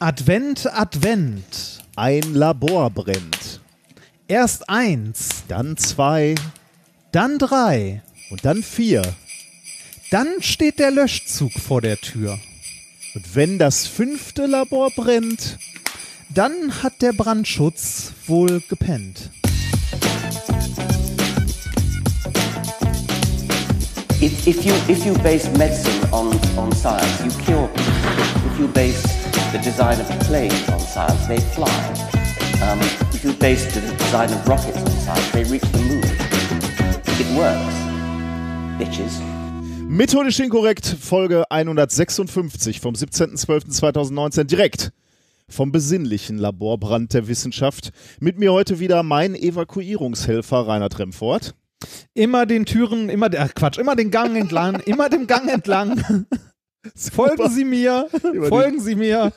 Advent, Advent. Ein Labor brennt. Erst eins, Dann zwei dann drei. und dann vier. Dann steht der Löschzug vor der Tür. Und wenn das fünfte Labor brennt, Dann hat der Brandschutz wohl gepennt. If, if, you, if you base medicine on, on science, you cure people. If you base the design of planes on science, they fly. Um, if you base the design of rockets on science, they reach the moon. It works, bitches. methodisch inkorrekt, Folge 156 vom 17.12.2019 direkt vom besinnlichen Laborbrand der Wissenschaft. Mit mir heute wieder mein Evakuierungshelfer Rainer Tremfort. Immer den Türen, immer der, ach Quatsch, immer den Gang entlang, immer dem Gang entlang. Folgen Sie mir, folgen Sie mir.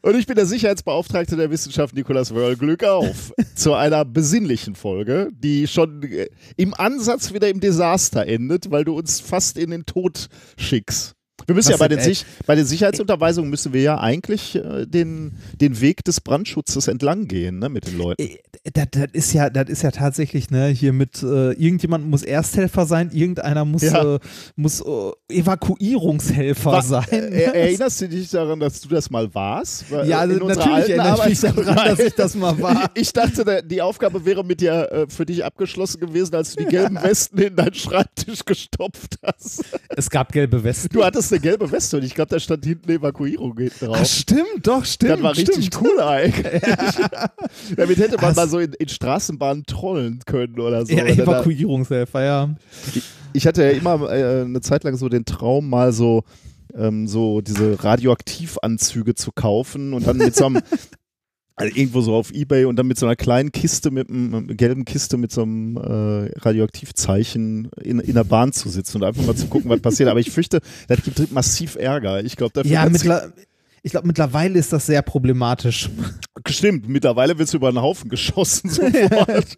Und ich bin der Sicherheitsbeauftragte der Wissenschaft Nikolaus Wörl. Glück auf zu einer besinnlichen Folge, die schon äh, im Ansatz wieder im Desaster endet, weil du uns fast in den Tod schickst. Wir müssen Was ja bei den? Sich bei den Sicherheitsunterweisungen müssen wir ja eigentlich äh, den, den Weg des Brandschutzes entlang gehen, ne, mit den Leuten. Äh, Das, das ist ja, das ist ja tatsächlich, ne, hier mit äh, irgendjemand muss Ersthelfer sein, irgendeiner muss, Ja. äh, muss äh, Evakuierungshelfer Wa- sein. äh, erinnerst du dich daran, dass du das mal warst? Ja, also natürlich erinnere ich mich daran, dass ich das mal war. Ich dachte, die Aufgabe wäre mit dir für dich abgeschlossen gewesen, als du die gelben Westen in deinen Schreibtisch gestopft hast. Es gab gelbe Westen. Du hattest eine gelbe Weste und ich glaube, da stand hinten Evakuierung hinten drauf. stimmt, doch, stimmt. das war richtig stimmt. cool eigentlich. Damit hätte man Hast- mal so in, in Straßenbahnen trollen können oder so. Ja, Evakuierungshelfer, ja. ich hatte ja immer äh, eine Zeit lang so den Traum, mal so, ähm, so diese Radioaktivanzüge zu kaufen und dann mit so einem, also irgendwo so auf Ebay und dann mit so einer kleinen Kiste, mit einem gelben Kiste mit so einem äh, Radioaktivzeichen in, in der Bahn zu sitzen und einfach mal zu gucken, was passiert. Aber ich fürchte, das gibt massiv Ärger. Ich glaube, dafür Ja, ich glaube, mittlerweile ist das sehr problematisch. Stimmt, mittlerweile wird es über den Haufen geschossen sofort.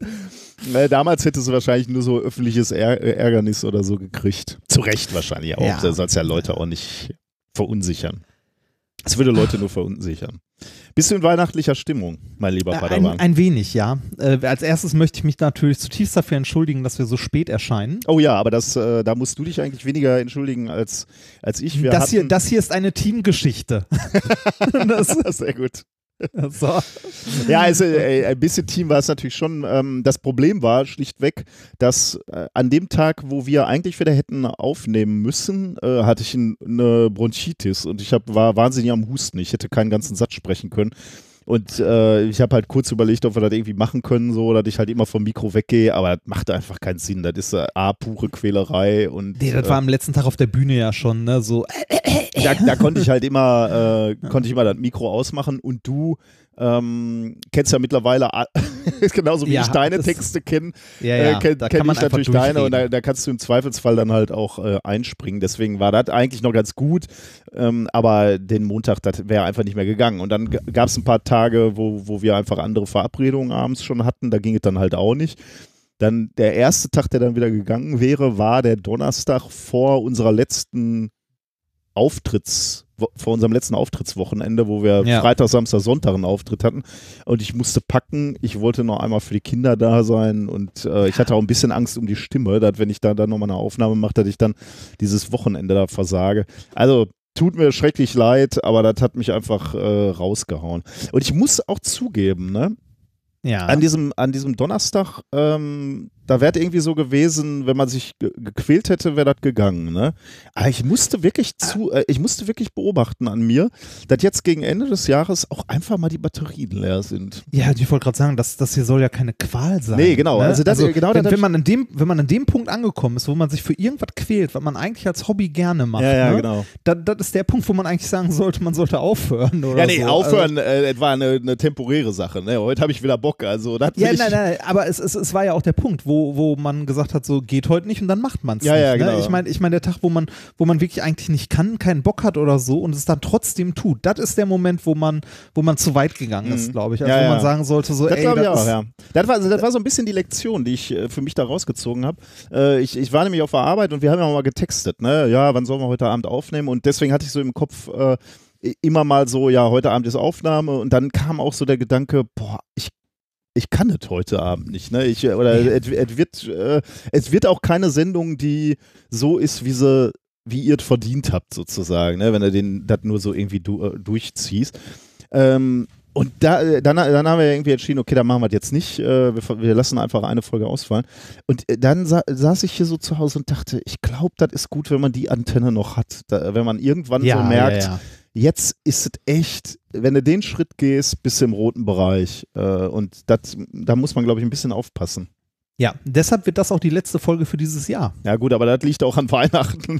damals hätte sie wahrscheinlich nur so öffentliches Är Ärgernis oder so gekriegt. Zu Recht wahrscheinlich auch. Ja. Da soll es ja Leute auch nicht verunsichern. Es würde Leute nur verunsichern. Bist du in weihnachtlicher Stimmung, mein lieber Äh, Ein, ein wenig, ja. Äh, als erstes möchte ich mich natürlich zutiefst dafür entschuldigen, dass wir so spät erscheinen. oh ja, aber das, äh, da musst du dich eigentlich weniger entschuldigen als, als ich. Wir Das hier, hatten, das hier ist eine Teamgeschichte. das, Sehr gut. so. Ja, also äh, ein bisschen Team war es natürlich schon. Ähm, das Problem war schlichtweg, dass äh, an dem Tag, wo wir eigentlich wieder hätten aufnehmen müssen, äh, hatte ich ein, eine Bronchitis und ich hab, war wahnsinnig am Husten. Ich hätte keinen ganzen Satz sprechen können. Und äh, ich habe halt kurz überlegt, ob wir das irgendwie machen können, so, dass ich halt immer vom Mikro weggehe, aber das macht einfach keinen Sinn. Das ist äh, A, pure Quälerei und Nee, das äh, war am letzten Tag auf der Bühne ja schon, ne? So, äh, da, da konnte ich halt immer, äh, konnte ich immer das Mikro ausmachen und du ähm, kennst ja mittlerweile, genauso wie Ja, ich deine Texte kenne, ja, äh, ja, kenn, da kenn man ich natürlich deine und da, da kannst du im Zweifelsfall dann halt auch äh, einspringen. Deswegen war das eigentlich noch ganz gut, ähm, aber den Montag, das wäre einfach nicht mehr gegangen. Und dann gab es ein paar Tage, wo, wo wir einfach andere Verabredungen abends schon hatten, da ging es dann halt auch nicht. Dann der erste Tag, der dann wieder gegangen wäre, war der Donnerstag vor unserer letzten Auftritts, vor unserem letzten Auftrittswochenende, wo wir Ja. Freitag, Samstag, Sonntag einen Auftritt hatten. Und ich musste packen. Ich wollte noch einmal für die Kinder da sein. Und äh, ich hatte auch ein bisschen Angst um die Stimme, dass wenn ich da dann nochmal eine Aufnahme mache, dass ich dann dieses Wochenende da versage. Also tut mir schrecklich leid, aber das hat mich einfach äh, rausgehauen. Und ich muss auch zugeben, ne? ja. An diesem, an diesem Donnerstag, ähm, da wäre irgendwie so gewesen, wenn man sich ge gequält hätte, wäre das gegangen. Ne? Aber ich musste wirklich zu, äh, ich musste wirklich beobachten an mir, dass jetzt gegen Ende des Jahres auch einfach mal die Batterien leer sind. Ja, ich wollte gerade sagen, das, das hier soll ja keine Qual sein. Nee, genau, Ne? also das- genau wenn, wenn, man an dem, wenn man an dem Punkt angekommen ist, wo man sich für irgendwas quält, was man eigentlich als Hobby gerne macht, ne? genau. das, das ist der Punkt, wo man eigentlich sagen sollte, man sollte aufhören. Oder Ja, nee, so. aufhören, äh, das war eine, eine temporäre Sache. Ne? Heute habe ich wieder Bock, also Ja, nein, nein, aber es, es, es war ja auch der Punkt, wo, wo man gesagt hat, so geht heute nicht und dann macht man es Ja, nicht. ja, ne? genau. Ich meine, ich mein, der Tag, wo man, wo man wirklich eigentlich nicht kann, keinen Bock hat oder so und es dann trotzdem tut, das ist der Moment, wo man, wo man zu weit gegangen ist, Mhm. glaube ich. Also Ja, wo man sagen sollte, so, Das ey, das auch, ja. Das war, das war so ein bisschen die Lektion, die ich äh, für mich da rausgezogen habe. Äh, ich, ich war nämlich auf der Arbeit und wir haben ja mal getextet, ne? Ja, wann sollen wir heute Abend aufnehmen? Und deswegen hatte ich so im Kopf, äh, immer mal so, ja, heute Abend ist Aufnahme und dann kam auch so der Gedanke, boah, ich ich kann es heute Abend nicht. Ne? Ich, oder Ja. es, es, wird, äh, es wird auch keine Sendung, die so ist, wie sie wie ihr es verdient habt, sozusagen, ne? wenn du den das nur so irgendwie du, äh, durchziehst. Ähm, und da, äh, dann, dann haben wir irgendwie entschieden, okay, dann machen wir das jetzt nicht. Äh, wir, wir lassen einfach eine Folge ausfallen. Und äh, dann sa saß ich hier so zu Hause und dachte, ich glaube, das ist gut, wenn man die Antenne noch hat. Da, wenn man irgendwann so merkt, ja, ja. Jetzt ist es echt, wenn du den Schritt gehst, bist du im roten Bereich. Äh, und das, da muss man, glaube ich, ein bisschen aufpassen. Ja, deshalb wird das auch die letzte Folge für dieses Jahr. Ja, gut, aber das liegt auch an Weihnachten.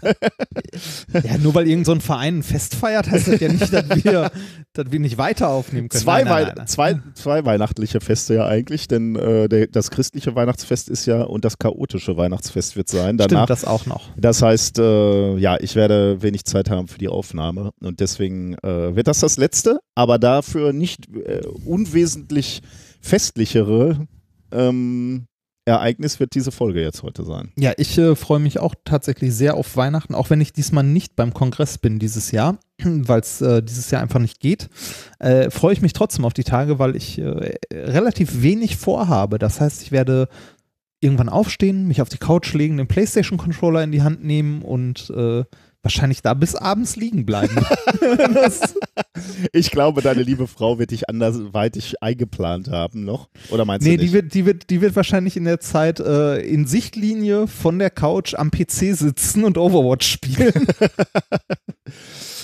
Ja, nur weil irgendein so ein Verein ein Fest feiert, heißt das ja nicht, dass wir, dass wir nicht weiter aufnehmen können. zwei, Nein, nein, nein. Zwei, zwei weihnachtliche Feste ja eigentlich, denn äh, der, das christliche Weihnachtsfest ist ja und das chaotische Weihnachtsfest wird sein. Danach Stimmt, das auch noch. Das heißt, äh, ja, ich werde wenig Zeit haben für die Aufnahme und deswegen äh, wird das das letzte, aber dafür nicht äh, unwesentlich festlichere ähm, Ereignis wird diese Folge jetzt heute sein. Ja, ich äh, freue mich auch tatsächlich sehr auf Weihnachten, auch wenn ich diesmal nicht beim Kongress bin dieses Jahr, weil es äh, dieses Jahr einfach nicht geht. Äh, freue ich mich trotzdem auf die Tage, weil ich äh, relativ wenig vorhabe. Das heißt, ich werde irgendwann aufstehen, mich auf die Couch legen, den PlayStation-Controller in die Hand nehmen und äh, wahrscheinlich da bis abends liegen bleiben. Ich glaube, deine liebe Frau wird dich anderweitig eingeplant haben noch. Oder meinst nee, du die nicht? wird, die, wird, die wird wahrscheinlich in der Zeit äh, in Sichtlinie von der Couch am PC sitzen und Overwatch spielen.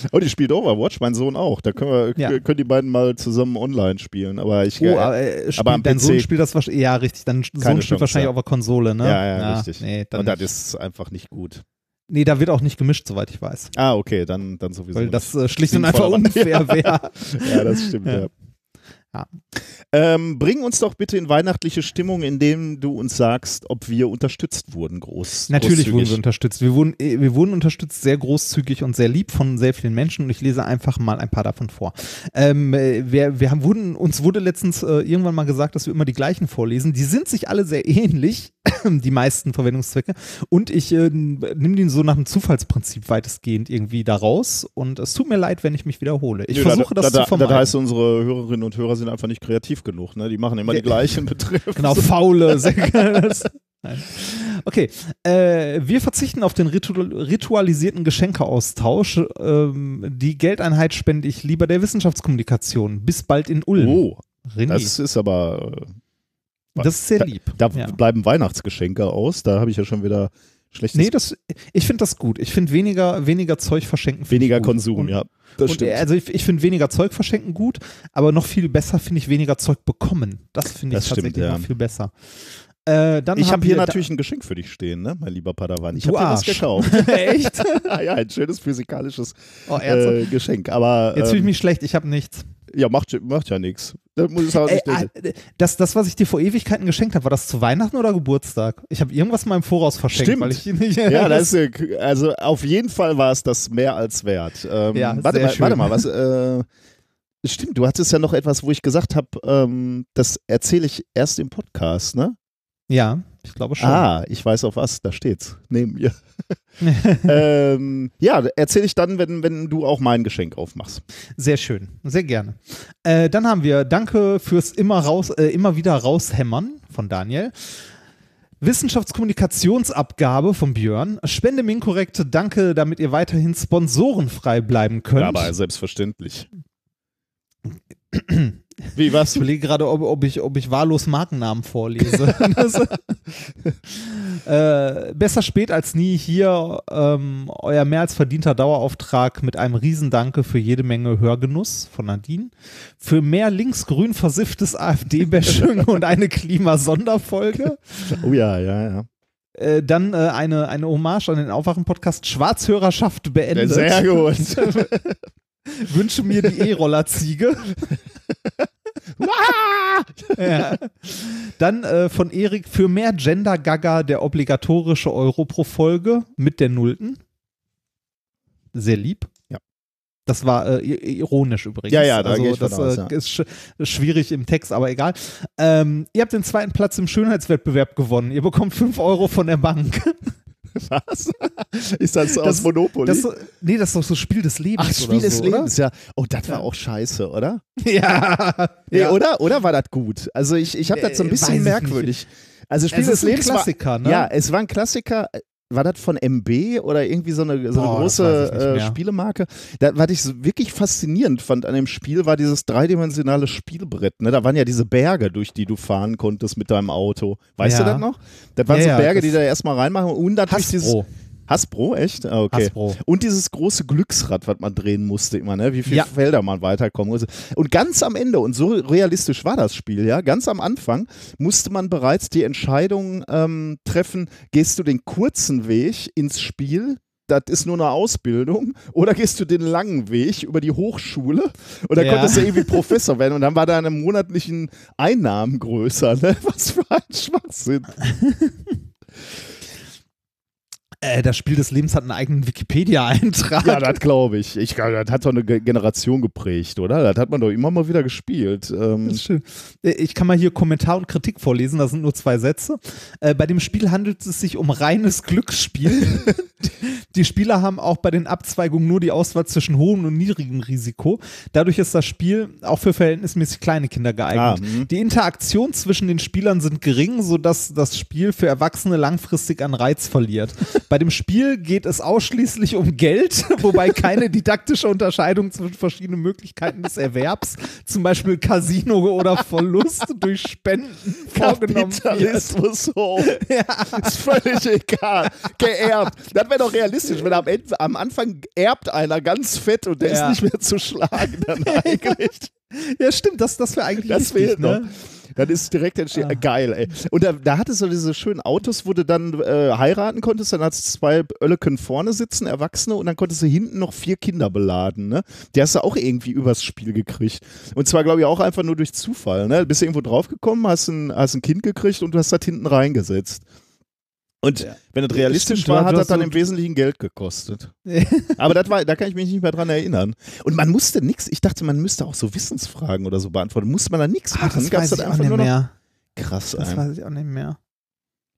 oh, die spielt Overwatch, mein Sohn auch. Da können, wir, Ja. können die beiden mal zusammen online spielen. Aber ich. Oh, aber, äh, aber am dein Sohn PC spielt das wahrscheinlich, ja, richtig, dein Sohn spielt Chance, wahrscheinlich ja. auf der Konsole, ne? ja, ja, richtig. Nee, und das nicht. ist einfach nicht gut. Nee, da wird auch nicht gemischt, soweit ich weiß. Ah, okay, dann, dann sowieso. Weil das äh, schlicht und einfach unfair wäre. Ja, das stimmt, ja. Ja. Ja. Ähm, bring uns doch bitte in weihnachtliche Stimmung, indem du uns sagst, ob wir unterstützt wurden, groß. Natürlich wurden wir unterstützt. Wir wurden, äh, wir wurden unterstützt, sehr großzügig und sehr lieb von sehr vielen Menschen und ich lese einfach mal ein paar davon vor. Ähm, äh, wir, wir haben, wurden, uns wurde letztens äh, irgendwann mal gesagt, dass wir immer die gleichen vorlesen. Die sind sich alle sehr ähnlich, die meisten Verwendungszwecke. Und ich äh, nehme die so nach dem Zufallsprinzip weitestgehend irgendwie da raus. Und es tut mir leid, wenn ich mich wiederhole. Ich Nö, versuche da, das da, zu vermeiden. Das heißt, unsere Hörerinnen und Hörer sind einfach nicht kreativ genug. Ne? Die machen immer die gleichen Begriffe. Genau, faule. Okay, äh, wir verzichten auf den ritu ritualisierten Geschenkeaustausch. Ähm, die Geldeinheit spende ich lieber der Wissenschaftskommunikation. Bis bald in Ulm. Oh, René. das ist aber. Äh, Das ist sehr lieb. Da Ja. bleiben Weihnachtsgeschenke aus. Da habe ich ja schon wieder schlechtes. Nee, das, ich finde das gut. Ich finde weniger, weniger Zeug verschenken. weniger. Konsum, und, ja. Das stimmt. also ich, ich finde weniger Zeug verschenken gut, aber noch viel besser finde ich weniger Zeug bekommen. Das finde ich Das stimmt, tatsächlich ja. noch viel besser. Äh, ich habe hier natürlich ein Geschenk für dich stehen, ne, mein lieber Padawan. Ich habe dir was gekauft. Echt? ja, ein schönes physikalisches Oh, äh, Geschenk. Aber Jetzt fühle ich ähm, mich schlecht, ich habe nichts. Ja, macht, macht ja nichts. Da muss ich auch Ey, nicht denken. ah, das, das, was ich dir vor Ewigkeiten geschenkt habe, war das zu Weihnachten oder Geburtstag? Ich habe irgendwas mal im Voraus verschenkt, Stimmt. weil ich nicht. Ja, das ist, also auf jeden Fall war es das mehr als wert. Ähm, Ja, warte, mal, schön. warte mal, was. Äh, stimmt, du hattest ja noch etwas, wo ich gesagt habe, ähm, das erzähle ich erst im Podcast, ne? ja, ich glaube schon. Ah, ich weiß auf was, da steht's. Neben mir. ähm, ja, erzähle ich dann, wenn, wenn du auch mein Geschenk aufmachst. Sehr schön, sehr gerne. Äh, dann haben wir Danke fürs immer raus, äh, immer wieder raushämmern von Daniel. Wissenschaftskommunikationsabgabe von Björn. Spende Minkorrekt, danke, damit ihr weiterhin sponsorenfrei bleiben könnt. Ja, aber selbstverständlich. Wie was? Ich überlege gerade, ob, ob, ich, ob ich wahllos Markennamen vorlese. äh, besser spät als nie hier ähm, euer mehr als verdienter Dauerauftrag mit einem Riesendanke für jede Menge Hörgenuss von Nadine. Für mehr linksgrün versifftes AfD-Bashing und eine Klimasonderfolge. Oh ja, ja, ja. Äh, dann äh, eine, eine Hommage an den Aufwachen-Podcast Schwarzhörerschaft beendet. Sehr gut. Wünsche mir die E-Roller-Ziege. ja. Dann äh, von Erik für mehr Gender-Gaga der obligatorische Euro pro Folge mit der Nullten. Sehr lieb. Ja. Das war äh, ironisch übrigens. Ja, ja, da also, das aus, äh, ja. ist sch schwierig im Text, aber egal. Ähm, ihr habt den zweiten Platz im Schönheitswettbewerb gewonnen. Ihr bekommt 5 Euro von der Bank. Was? Ist das, aus Das- Monopoly? Das, nee, das ist doch so Spiel des Lebens. Ach, Spiel oder des so, Lebens, ja. Oh, das war auch scheiße, oder? Oder? Ja. Nee, ja. oder? Oder war das gut? Also ich, ich habe das so ein Äh, bisschen merkwürdig. Also Spiel Es des ist ein Lebens Klassiker, war, ne? Ja, es war ein Klassiker. War das von MB oder irgendwie so eine, so eine Boah, große äh. Spielemarke? Da, was ich so wirklich faszinierend fand an dem Spiel, war dieses dreidimensionale Spielbrett. Ne? Da waren ja diese Berge, durch die du fahren konntest mit deinem Auto. Weißt Ja. du das noch? Das waren Ja, so Berge, die da erstmal reinmachen und natürlich dieses. Hasbro. Echt? Ah, okay. Hasbro. Und dieses große Glücksrad, was man drehen musste immer, ne? wie viele Ja. Felder man weiterkommen musste. Und ganz am Ende, und so realistisch war das Spiel, ja, ganz am Anfang musste man bereits die Entscheidung ähm, treffen, gehst du den kurzen Weg ins Spiel, das ist nur eine Ausbildung, oder gehst du den langen Weg über die Hochschule und dann Ja. konntest du irgendwie Professor werden und dann war deine monatlichen Einnahmen größer. Ne? Was für ein Schwachsinn. Äh, das Spiel des Lebens hat einen eigenen Wikipedia-Eintrag. Ja, das glaube ich. Ich glaube, das hat doch eine Ge- Generation geprägt, oder? Das hat man doch immer mal wieder gespielt. Ähm, Das ist schön. Äh, Ich kann mal hier Kommentar und Kritik vorlesen, das sind nur zwei Sätze. Äh, bei dem Spiel handelt es sich um reines Glücksspiel. die Spieler haben auch bei den Abzweigungen nur die Auswahl zwischen hohem und niedrigem Risiko. Dadurch ist das Spiel auch für verhältnismäßig kleine Kinder geeignet. Ah, mhm. die Interaktion zwischen den Spielern sind gering, sodass das Spiel für Erwachsene langfristig an Reiz verliert. Bei dem Spiel geht es ausschließlich um Geld, wobei keine didaktische Unterscheidung zwischen verschiedenen Möglichkeiten des Erwerbs, zum Beispiel Casino oder Verlust durch Spenden vorgenommen wird. Kapitalismus hoch. Ist völlig egal. Geerbt. Das wäre doch realistisch, wenn am, Ende, am Anfang erbt einer ganz fett und der Ja. ist nicht mehr zu schlagen dann eigentlich. Ja, stimmt, das, das wäre eigentlich Das richtig, fehlt ne? noch. Dann ist direkt entstehen. Ah. Geil, ey. Und da, da hattest du diese schönen Autos, wo du dann äh, heiraten konntest. Dann hattest du zwei Ölleken vorne sitzen, Erwachsene, und dann konntest du hinten noch vier Kinder beladen. Ne? Die hast du auch irgendwie übers Spiel gekriegt. Und zwar, glaube ich, auch einfach nur durch Zufall. Ne? Bist du irgendwo draufgekommen, hast ein, hast ein Kind gekriegt und du hast das hinten reingesetzt. Und Ja. wenn das realistisch Stimmt, war, hat das dann im Wesentlichen Geld gekostet. Aber das war, da kann ich mich nicht mehr dran erinnern. Und man musste nichts, ich dachte, man müsste auch so Wissensfragen oder so beantworten. Musste man da nichts Ah, machen? das Gab's weiß ich auch nicht mehr. Krass, Das weiß ich auch nicht mehr.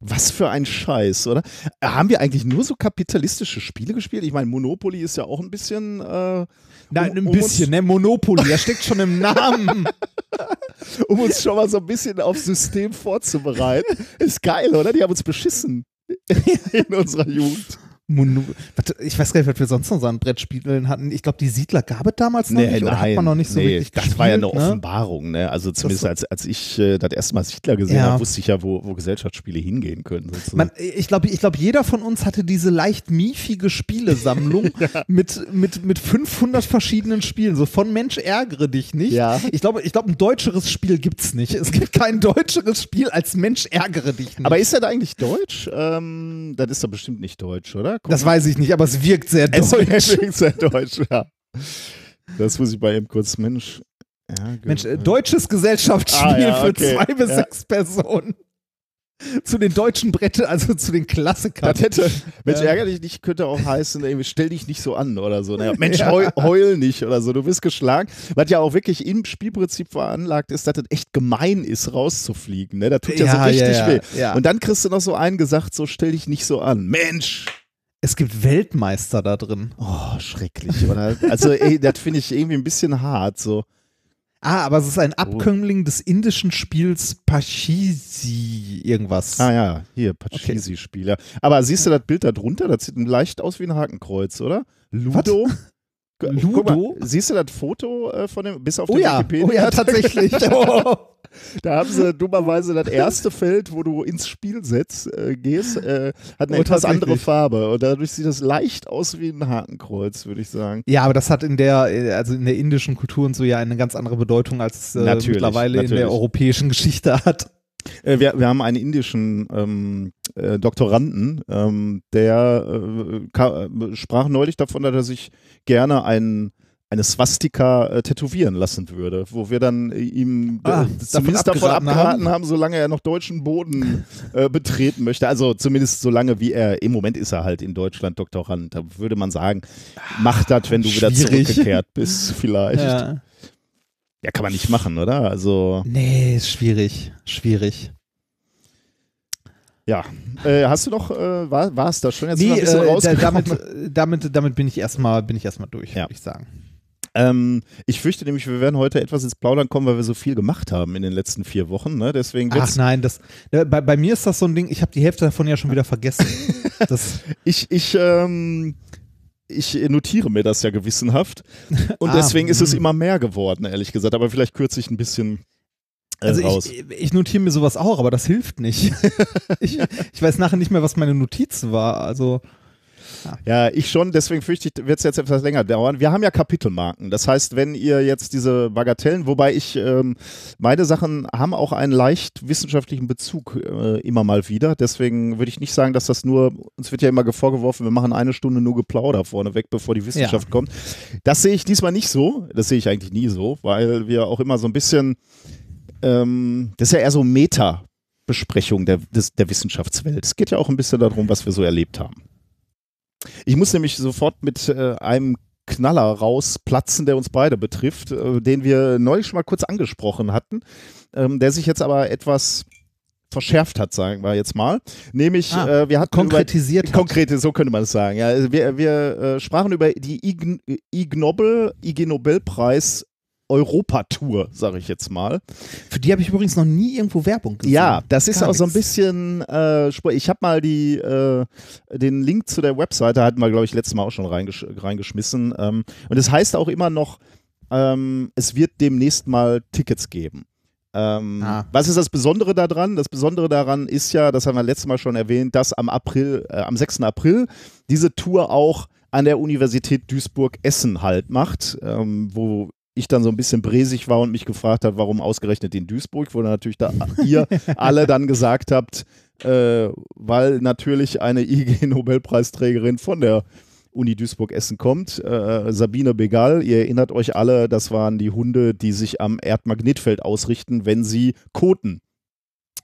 Was für ein Scheiß, oder? Haben wir eigentlich nur so kapitalistische Spiele gespielt? Ich meine, Monopoly ist ja auch ein bisschen. Äh, Nein, Um- ein bisschen, ne? Monopoly, das steckt schon im Namen. um uns schon mal so ein bisschen aufs System vorzubereiten. Ist geil, oder? Die haben uns beschissen in unserer Jugend. Ich weiß gar nicht, was wir sonst noch so an Brettspielen hatten. Ich glaube, die Siedler gab es damals noch nicht oder hat man noch nicht so nee, wirklich Das gespielt, war ja eine ne? Offenbarung, ne? Also zumindest als, als ich äh, das erste Mal Siedler gesehen Ja. habe, wusste ich ja, wo, wo Gesellschaftsspiele hingehen können. Man, ich glaube, ich glaub, jeder von uns hatte diese leicht miefige Spielesammlung mit, mit, mit 500 verschiedenen Spielen. So von Mensch ärgere dich nicht. Ja. Ich glaube, ich glaube, ein deutscheres Spiel gibt's nicht. Es gibt kein deutscheres Spiel als Mensch ärgere dich nicht. Aber ist das eigentlich deutsch? Ähm, das ist doch bestimmt nicht deutsch, oder? Guck das mal. weiß ich nicht, aber es wirkt sehr Es deutsch. ist sehr deutsch, ja. Das muss ich bei ihm kurz, Mensch. Ja, Mensch, äh, gut. deutsches Gesellschaftsspiel Ah, ja, für okay. zwei bis Ja. sechs Personen. Zu den deutschen Bretten, also zu den Klassikern. Das hätte, Mensch, Ja. ärger dich nicht, könnte auch heißen, irgendwie, stell dich nicht so an oder so. Naja, Mensch, heul, heul nicht oder so, du bist geschlagen. Was ja auch wirklich im Spielprinzip veranlagt ist, dass das echt gemein ist, rauszufliegen. Ne? Das tut ja, so richtig weh. ja. Und dann kriegst du noch so einen gesagt, so stell dich nicht so an. Mensch! Es gibt Weltmeister da drin. Oh, schrecklich, oder? Also, ey, das finde ich irgendwie ein bisschen hart, so. Ah, aber es ist Oh. ein Abkömmling des indischen Spiels Pachisi irgendwas. Ah ja, hier, Pachisi-Spieler. Aber siehst du das Bild da drunter? Das sieht leicht aus wie ein Hakenkreuz, oder? Ludo. Guck mal, Ludo? siehst du das Foto äh, von dem, bis auf Oh ja, Wikipedia? oh ja, tatsächlich. Oh. Da haben sie dummerweise das erste Feld, wo du ins Spiel setzt, äh, gehst, äh, hat eine Oh, etwas andere. Farbe. Und dadurch sieht das leicht aus wie ein Hakenkreuz, würde ich sagen. Ja, aber das hat in der, äh, also in der indischen Kultur und so ja eine ganz andere Bedeutung, als es äh, Natürlich, mittlerweile in natürlich. der europäischen Geschichte hat. Äh, wir, wir haben einen indischen ähm, äh, Doktoranden, ähm, der äh, äh, sprach neulich davon, dass er sich gerne ein, eine Swastika äh, tätowieren lassen würde, wo wir dann äh, ihm äh, Ah, zumindest davon abgeraten haben? haben. solange er noch deutschen Boden äh, betreten möchte. Also zumindest solange wie er, im Moment ist er halt in Deutschland Doktorand. Da würde man sagen, mach das, wenn du wieder Schwierig. zurückgekehrt bist, vielleicht. Ja. Ja. kann man nicht machen, oder? Also. Nee, ist schwierig. Schwierig. Ja. Äh, hast du noch, äh, war es das schon jetzt Nee, ein bisschen äh, damit, damit, damit bin ich erstmal bin ich erstmal durch, Ja. würde ich sagen. Ähm, ich fürchte nämlich, wir werden heute etwas ins Plaudern kommen, weil wir so viel gemacht haben in den letzten vier Wochen. Ne? Deswegen Ach nein, das äh, bei, bei mir ist das so ein Ding, ich habe die Hälfte davon ja schon wieder vergessen. ich, ich, ähm, ich notiere mir das ja gewissenhaft. Und Ah, deswegen ist es hm. immer mehr geworden, ehrlich gesagt. Aber vielleicht kürze ich ein bisschen äh, also raus. ich, ich notiere mir sowas auch, aber das hilft nicht. ich, ich weiß nachher nicht mehr, was meine Notiz war. Also Ja, ich schon, deswegen fürchte ich, wird es jetzt etwas länger dauern. Wir haben ja Kapitelmarken. Das heißt, wenn ihr jetzt diese Bagatellen, wobei ich, ähm, meine Sachen haben auch einen leicht wissenschaftlichen Bezug äh, immer mal wieder. Deswegen würde ich nicht sagen, dass das nur, uns wird ja immer vorgeworfen, wir machen eine Stunde nur Geplauder vorneweg, bevor die Wissenschaft kommt. Das sehe ich diesmal nicht so. Das sehe ich eigentlich nie so, weil wir auch immer so ein bisschen, ähm, das ist ja eher so Meta. Besprechung der, des, der Wissenschaftswelt. Es geht ja auch ein bisschen darum, was wir so erlebt haben. Ich muss nämlich sofort mit äh, einem Knaller rausplatzen, der uns beide betrifft, äh, den wir neulich schon mal kurz angesprochen hatten, ähm, der sich jetzt aber etwas verschärft hat, sagen wir jetzt mal. Nämlich, Ah, äh, wir hatten konkretisiert über, hat. konkrete, so könnte man es sagen. Ja, wir wir äh, sprachen über die Ig, Ig Nobel, IG Nobelpreis Europatour, sage ich jetzt mal. für die habe ich übrigens noch nie irgendwo Werbung gesehen. Ja, das ist Gar auch so ein bisschen, äh, ich habe mal die, äh, den Link zu der Webseite, hatten wir, glaube ich, letztes Mal auch schon reingesch reingeschmissen. Ähm, und es heißt auch immer noch, ähm, es wird demnächst mal Tickets geben. Ähm, Ah. Was ist das Besondere daran? Das Besondere daran ist ja, das haben wir letztes Mal schon erwähnt, dass am April, äh, am 6. April diese Tour auch an der Universität Duisburg-Essen halt macht, ähm, wo ich dann so ein bisschen bresig war und mich gefragt habe, warum ausgerechnet in Duisburg, wo natürlich da ihr alle dann gesagt habt, äh, weil natürlich eine IG-Nobelpreisträgerin von der Uni Duisburg-Essen kommt, äh, Sabine Begal. Ihr erinnert euch alle, das waren die Hunde, die sich am Erdmagnetfeld ausrichten, wenn sie koten.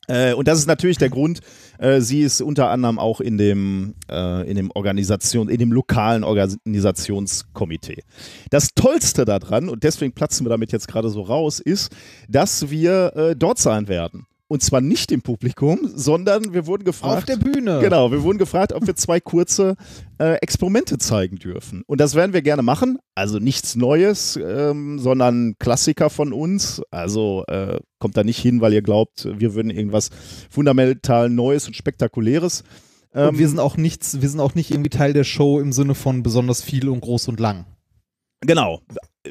Äh, und das ist natürlich der Grund. Äh, sie ist unter anderem auch in dem, äh, in dem Organisation, in dem lokalen Organisationskomitee. Das Tollste daran, und deswegen platzen wir damit jetzt gerade so raus, ist, dass wir äh, dort sein werden. Und zwar nicht im Publikum, sondern wir wurden gefragt. Auf der Bühne. Genau, wir wurden gefragt, ob wir zwei kurze äh, Experimente zeigen dürfen. Und das werden wir gerne machen. Also nichts Neues, ähm, sondern Klassiker von uns. Also äh, kommt da nicht hin, weil ihr glaubt, wir würden irgendwas fundamental Neues und Spektakuläres. Ähm, Und wir sind auch nichts, wir sind auch nicht irgendwie Teil der Show im Sinne von besonders viel und groß und lang. Genau.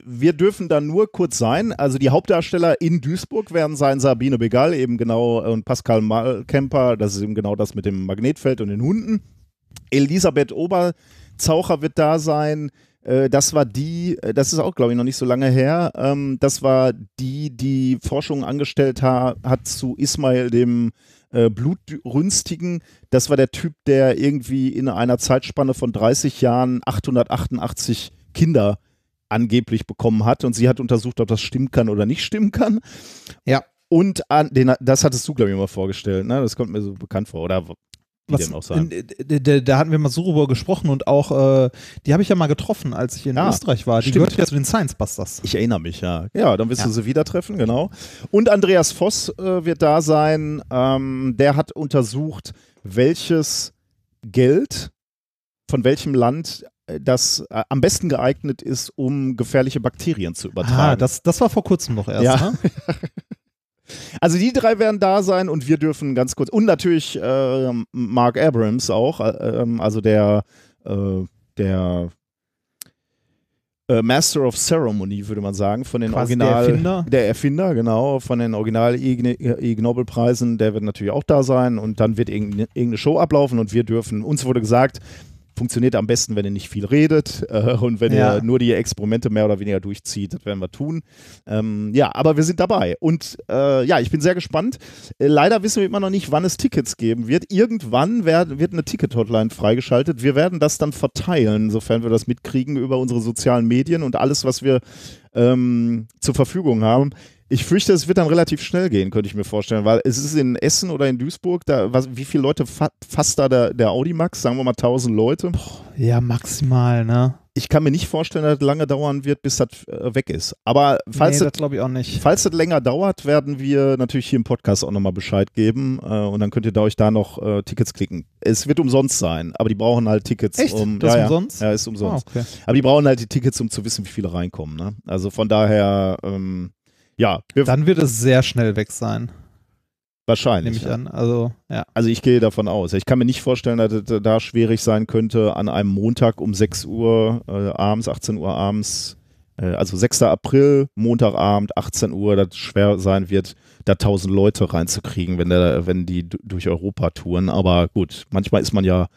Wir dürfen da nur kurz sein. Also die Hauptdarsteller in Duisburg werden sein Sabine Begal, eben genau, und Pascal Malkemper, das ist eben genau das mit dem Magnetfeld und den Hunden. Elisabeth Oberzaucher wird da sein. Äh, Das war die, äh, das ist auch, glaube ich, noch nicht so lange her. ähm, Das war die, die Forschung angestellt ha hat zu Ismail, dem äh, Blutrünstigen. Das war der Typ, der irgendwie in einer Zeitspanne von 30 Jahren 888 Kinder angeblich bekommen hat und sie hat untersucht, ob das stimmen kann oder nicht stimmen kann. Ja. Und an, den, das hattest du, glaube ich, mal vorgestellt, ne? Das kommt mir so bekannt vor. Oder wie Was, dem auch sein. in- d- d- da hatten wir mal so drüber gesprochen und auch, äh, die habe ich ja mal getroffen, als ich in Ah, Österreich war. Die stimmt. gehört ja zu den Science Busters. Ich erinnere mich, ja. Ja, dann wirst Ja. du sie wieder treffen, genau. Und Andreas Voss äh, wird da sein. Ähm, der hat untersucht, welches Geld von welchem Land das äh, am besten geeignet ist, um gefährliche Bakterien zu übertragen. Ah, das, das war vor kurzem noch erst, Ja. ne? Also die drei werden da sein und wir dürfen ganz kurz und natürlich äh, Mark Abrams auch, äh, ähm, also der äh, der äh, Master of Ceremony würde man sagen von den Quasi der Original Erfinder? der Erfinder genau von den Original Ig, Ig Nobel Preisen, der wird natürlich auch da sein und dann wird irgendeine, irgendeine Show ablaufen und wir dürfen uns wurde gesagt funktioniert am besten, wenn ihr nicht viel redet äh, und wenn Ja. ihr nur die Experimente mehr oder weniger durchzieht. Das werden wir tun. Ähm, ja, aber wir sind dabei. Und äh, ja, ich bin sehr gespannt. Äh, leider wissen wir immer noch nicht, wann es Tickets geben wird. Irgendwann werd, wird eine Ticket-Hotline freigeschaltet. Wir werden das dann verteilen, sofern wir das mitkriegen über unsere sozialen Medien und alles, was wir ähm, zur Verfügung haben. Ich fürchte, es wird dann relativ schnell gehen, könnte ich mir vorstellen, weil es ist in Essen oder in Duisburg, da, was, wie viele Leute fa fasst da der, der Audimax? Sagen wir mal 1000 Leute. Ja, maximal, ne? ich kann mir nicht vorstellen, dass das lange dauern wird, bis das äh, weg ist. Aber falls, nee, das, das glaube ich auch nicht. falls das länger dauert, werden wir natürlich hier im Podcast auch nochmal Bescheid geben. Äh, und dann könnt ihr da euch da noch äh, Tickets klicken. Es wird umsonst sein, aber die brauchen halt Tickets. Echt? Um, Das ja, ist umsonst? Ja, ist umsonst. okay. Aber die brauchen halt die Tickets, um zu wissen, wie viele reinkommen. Ne? Also von daher, ähm, ja, wir, Dann wird es sehr schnell weg sein, wahrscheinlich. nehme ich ja. an. Also, ja. Also ich gehe davon aus. Ich kann mir nicht vorstellen, dass es da schwierig sein könnte, an einem Montag um 6 Uhr äh, abends, 18 Uhr abends, äh, also 6. April, Montagabend, 18 Uhr, dass es schwer sein wird, da 1000 Leute reinzukriegen, wenn, der, wenn die durch Europa touren. Aber gut, manchmal ist man ja,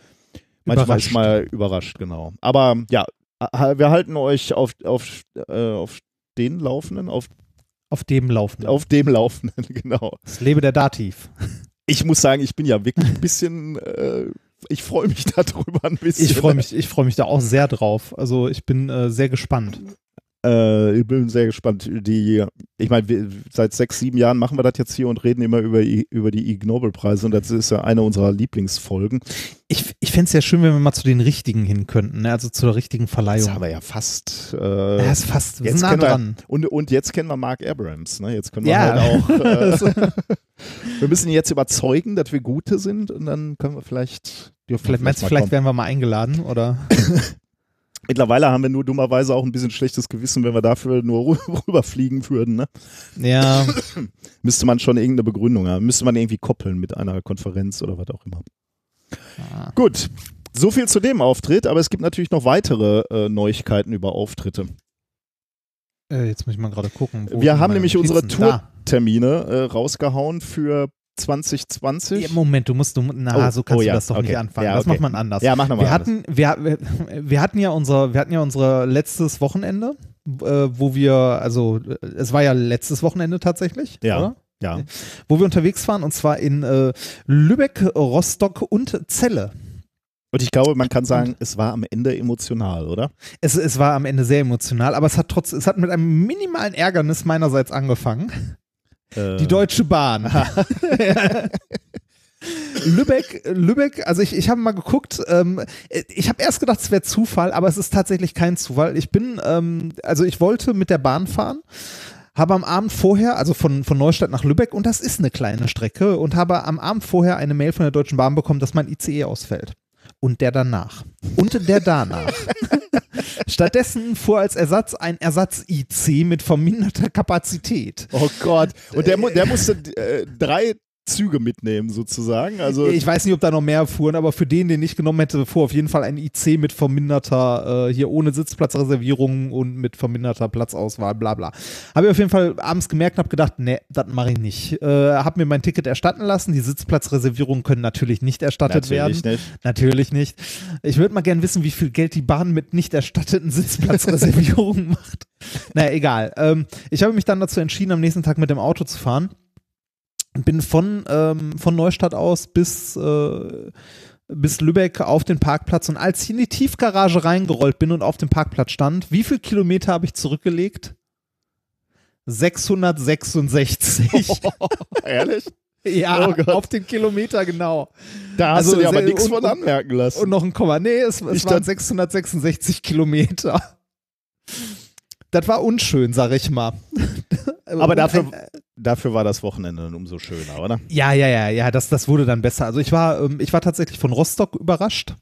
manchmal Überrascht. ist man überrascht, genau. Aber ja, wir halten euch auf, auf, äh, auf den Laufenden, auf, Auf dem Laufen. auf dem Laufenden, genau. Das Lebe der Dativ. ich muss sagen, ich bin ja wirklich ein bisschen, äh, ich freue mich darüber ein bisschen. Ich freue mich, ich freue mich da auch sehr drauf. Also ich bin äh, sehr gespannt. Äh, ich bin sehr gespannt. Die, ich meine, seit sechs, sieben Jahren machen wir das jetzt hier und reden immer über, über die Ig Nobel-Preise und das ist ja eine unserer Lieblingsfolgen. Ich, ich fände es ja schön, wenn wir mal zu den richtigen hin könnten, ne? also zur richtigen Verleihung. haben wir ja fast. Äh, ja, ist fast, wir jetzt sind nah kennen wir- dran. und, und jetzt kennen wir Mark Abrams. Ne? Jetzt können wir Ja. halt auch. Äh, wir müssen ihn jetzt überzeugen, dass wir Gute sind und dann können wir vielleicht. wir Vielleicht meinst du, vielleicht kommen. werden wir mal eingeladen oder? Mittlerweile haben wir nur dummerweise auch ein bisschen schlechtes Gewissen, wenn wir dafür nur rü- rüberfliegen würden. Ne? Ja, Müsste man schon irgendeine Begründung haben. Müsste man irgendwie koppeln mit einer Konferenz oder was auch immer. Ah. Gut, so viel zu dem Auftritt, aber es gibt natürlich noch weitere äh, Neuigkeiten über Auftritte. äh, jetzt muss ich mal gerade gucken. Wir haben nämlich unsere Notizen? Tour- Da. Termine äh, rausgehauen für 2020. Ja, Moment, du musst, du, na, Oh, so kannst oh du ja, das doch okay. nicht anfangen. Ja, Das okay. macht man anders. Ja, mach nochmal. wir hatten, wir, wir, wir hatten ja unser, wir hatten ja unser letztes Wochenende, äh, wo wir, also äh, es war ja letztes Wochenende tatsächlich, Ja. oder? ja. Wo wir unterwegs waren und zwar in äh, Lübeck, Rostock und Celle. Und ich glaube, man kann sagen, es war am Ende emotional, oder? Es, es war am Ende sehr emotional, aber es hat trotz, es hat mit einem minimalen Ärgernis meinerseits angefangen. Äh, Die Deutsche Bahn. Lübeck, Lübeck, also ich, ich habe mal geguckt, ähm, ich habe erst gedacht, es wäre Zufall, aber es ist tatsächlich kein Zufall. Ich bin, ähm, also ich wollte mit der Bahn fahren, habe am Abend vorher, also von, von Neustadt nach Lübeck, und das ist eine kleine Strecke, und habe am Abend vorher eine Mail von der Deutschen Bahn bekommen, dass mein ICE ausfällt. Und der danach. Und der danach. Stattdessen fuhr als Ersatz ein Ersatz-IC mit verminderter Kapazität. Oh Gott. Und der, der musste äh, drei Züge mitnehmen, sozusagen. Also, ich weiß nicht, ob da noch mehr fuhren, aber für den, den ich genommen hätte, fuhr auf jeden Fall ein IC mit verminderter, äh, hier ohne Sitzplatzreservierung und mit verminderter Platzauswahl, bla bla. Habe ich auf jeden Fall abends gemerkt und habe gedacht, nee, das mache ich nicht. Äh, habe mir mein Ticket erstatten lassen. Die Sitzplatzreservierungen können natürlich nicht erstattet natürlich werden. nicht. Natürlich nicht. Ich würde mal gerne wissen, wie viel Geld die Bahn mit nicht erstatteten Sitzplatzreservierungen macht. Naja, egal. Ähm, ich habe mich dann dazu entschieden, am nächsten Tag mit dem Auto zu fahren. Bin von, ähm, von Neustadt aus bis, äh, bis Lübeck auf den Parkplatz und als ich in die Tiefgarage reingerollt bin und auf dem Parkplatz stand, wie viel Kilometer habe ich zurückgelegt? 666. Ehrlich? ja, Oh auf den Kilometer genau. Da hast Also du dir aber nichts von anmerken lassen. Und noch ein Komma. Nee, es, es Ich waren dachte- 666 Kilometer. Das war unschön, sag ich mal. aber dafür, dafür war das Wochenende dann umso schöner, oder? Ja, ja, ja, ja, das, das wurde dann besser. Also ich war, ähm, ich war tatsächlich von Rostock überrascht.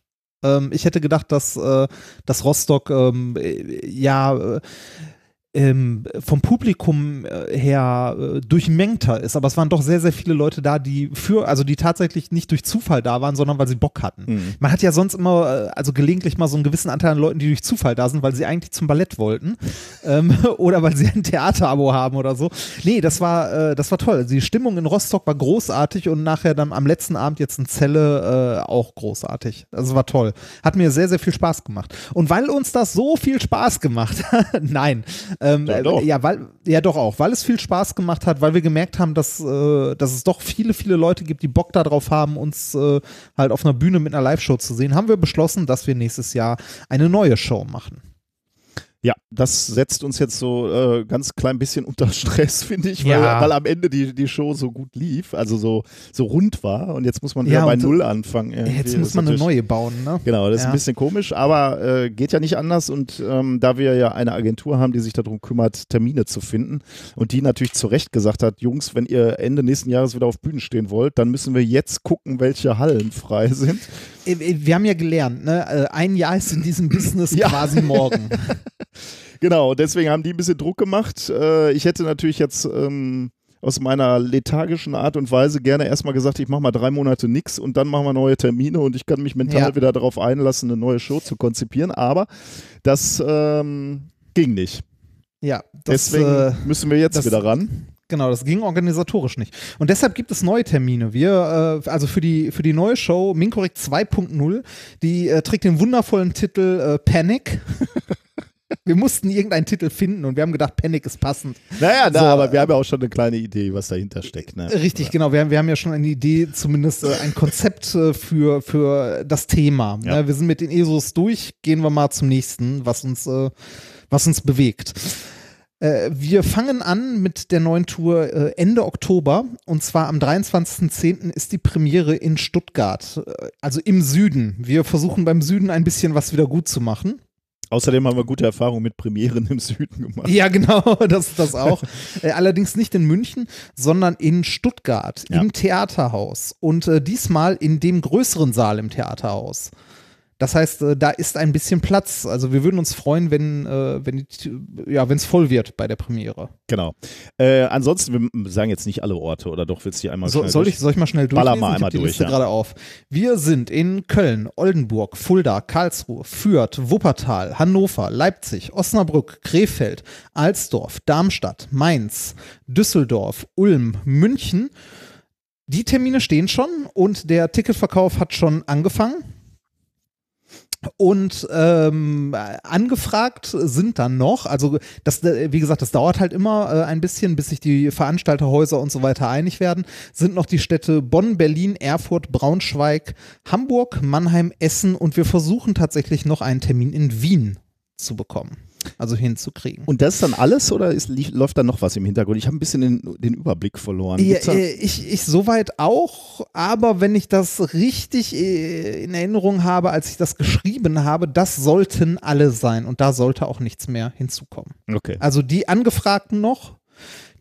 Ähm, ich hätte gedacht, dass, äh, dass Rostock ähm, äh, ja äh, ähm, vom Publikum äh, her äh, durchmengter ist, aber es waren doch sehr, sehr viele Leute da, die für, also die tatsächlich nicht durch Zufall da waren, sondern weil sie Bock hatten. Mhm. Man hat ja sonst immer, äh, also gelegentlich mal so einen gewissen Anteil an Leuten, die durch Zufall da sind, weil sie eigentlich zum Ballett wollten ähm, oder weil sie ein Theaterabo haben oder so. Nee, das war, äh, das war toll. Also die Stimmung in Rostock war großartig und nachher dann am letzten Abend jetzt in Celle äh, auch großartig. Also war toll. Hat mir sehr, sehr viel Spaß gemacht. Und weil uns das so viel Spaß gemacht hat, nein, ähm, Ja, äh, doch. ja, weil, ja doch auch, weil es viel Spaß gemacht hat, weil wir gemerkt haben, dass, äh, dass es doch viele, viele Leute gibt, die Bock darauf haben, uns äh, halt auf einer Bühne mit einer Live-Show zu sehen, haben wir beschlossen, dass wir nächstes Jahr eine neue Show machen. Ja, das setzt uns jetzt so äh, ganz klein bisschen unter Stress, finde ich, weil, Ja. weil am Ende die, die Show so gut lief, also so, so rund war und jetzt muss man wieder Ja, bei Null anfangen. irgendwie. Jetzt muss ist man eine neue bauen, ne? Genau, das ist Ja. ein bisschen komisch, aber äh, geht ja nicht anders und ähm, da wir ja eine Agentur haben, die sich darum kümmert, Termine zu finden und die natürlich zu Recht gesagt hat, Jungs, wenn ihr Ende nächsten Jahres wieder auf Bühnen stehen wollt, dann müssen wir jetzt gucken, welche Hallen frei sind. Äh, äh, Wir haben ja gelernt, ne? Äh, Ein Jahr ist in diesem Business quasi morgen. Genau, deswegen haben die ein bisschen Druck gemacht. Äh, ich hätte natürlich jetzt ähm, aus meiner lethargischen Art und Weise gerne erstmal gesagt, ich mache mal drei Monate nix und dann machen wir neue Termine und ich kann mich mental Ja. wieder darauf einlassen, eine neue Show zu konzipieren. Aber das ähm, ging nicht. Ja, das, Deswegen äh, müssen wir jetzt das- wieder ran. Genau, das ging organisatorisch nicht. Und deshalb gibt es neue Termine. Wir, äh, also für die, für die neue Show Minkorrekt 2.0, die äh, trägt den wundervollen Titel äh, Panic. wir mussten irgendeinen Titel finden und wir haben gedacht, Panic ist passend. Naja, na, So, aber wir haben ja auch schon eine kleine Idee, was dahinter steckt. Ne? Richtig, genau. Wir, haben- wir haben ja schon eine Idee, zumindest äh, ein Konzept äh, für, für das Thema. Ja. Ne, wir sind mit den ESOs durch, gehen wir mal zum nächsten, was uns, äh, was uns bewegt. Äh, wir fangen an mit der neuen Tour äh, Ende Oktober und zwar am 23.10. ist die Premiere in Stuttgart, äh, also im Süden. Wir versuchen beim Süden ein bisschen was wieder gut zu machen. Außerdem haben wir gute Erfahrungen mit Premieren im Süden gemacht. Ja, genau, das, das auch. äh, allerdings nicht in München, sondern in Stuttgart, Ja. im Theaterhaus. Und äh, diesmal in dem größeren Saal im Theaterhaus. Das heißt, äh, da ist ein bisschen Platz. Also wir würden uns freuen, wenn äh, wenn ja, wenn es voll wird bei der Premiere. Genau. Äh, ansonsten, wir sagen jetzt nicht alle Orte, oder doch willst du die einmal So, soll durch- ich soll ich mal schnell Baller durchlesen? mal ich einmal hab die durch, Liste ja. gerade auf. Wir sind in Köln, Oldenburg, Fulda, Karlsruhe, Fürth, Wuppertal, Hannover, Leipzig, Osnabrück, Krefeld, Alsdorf, Darmstadt, Mainz, Düsseldorf, Ulm, München. Die Termine stehen schon und der Ticketverkauf hat schon angefangen. Und ähm, angefragt sind dann noch, also das, äh, wie gesagt, das dauert halt immer äh, ein bisschen, bis sich die Veranstalterhäuser und so weiter einig werden, sind noch die Städte Bonn, Berlin, Erfurt, Braunschweig, Hamburg, Mannheim, Essen. Und wir versuchen tatsächlich noch einen Termin in Wien zu bekommen, also hinzukriegen. Und das ist dann alles oder ist, läuft da noch was im Hintergrund? Ich habe ein bisschen den, den Überblick verloren. Ja, äh, ich, ich soweit auch, aber wenn ich das richtig äh, in Erinnerung habe, als ich das geschrieben habe, das sollten alle sein und da sollte auch nichts mehr hinzukommen. okay. Also die Angefragten noch,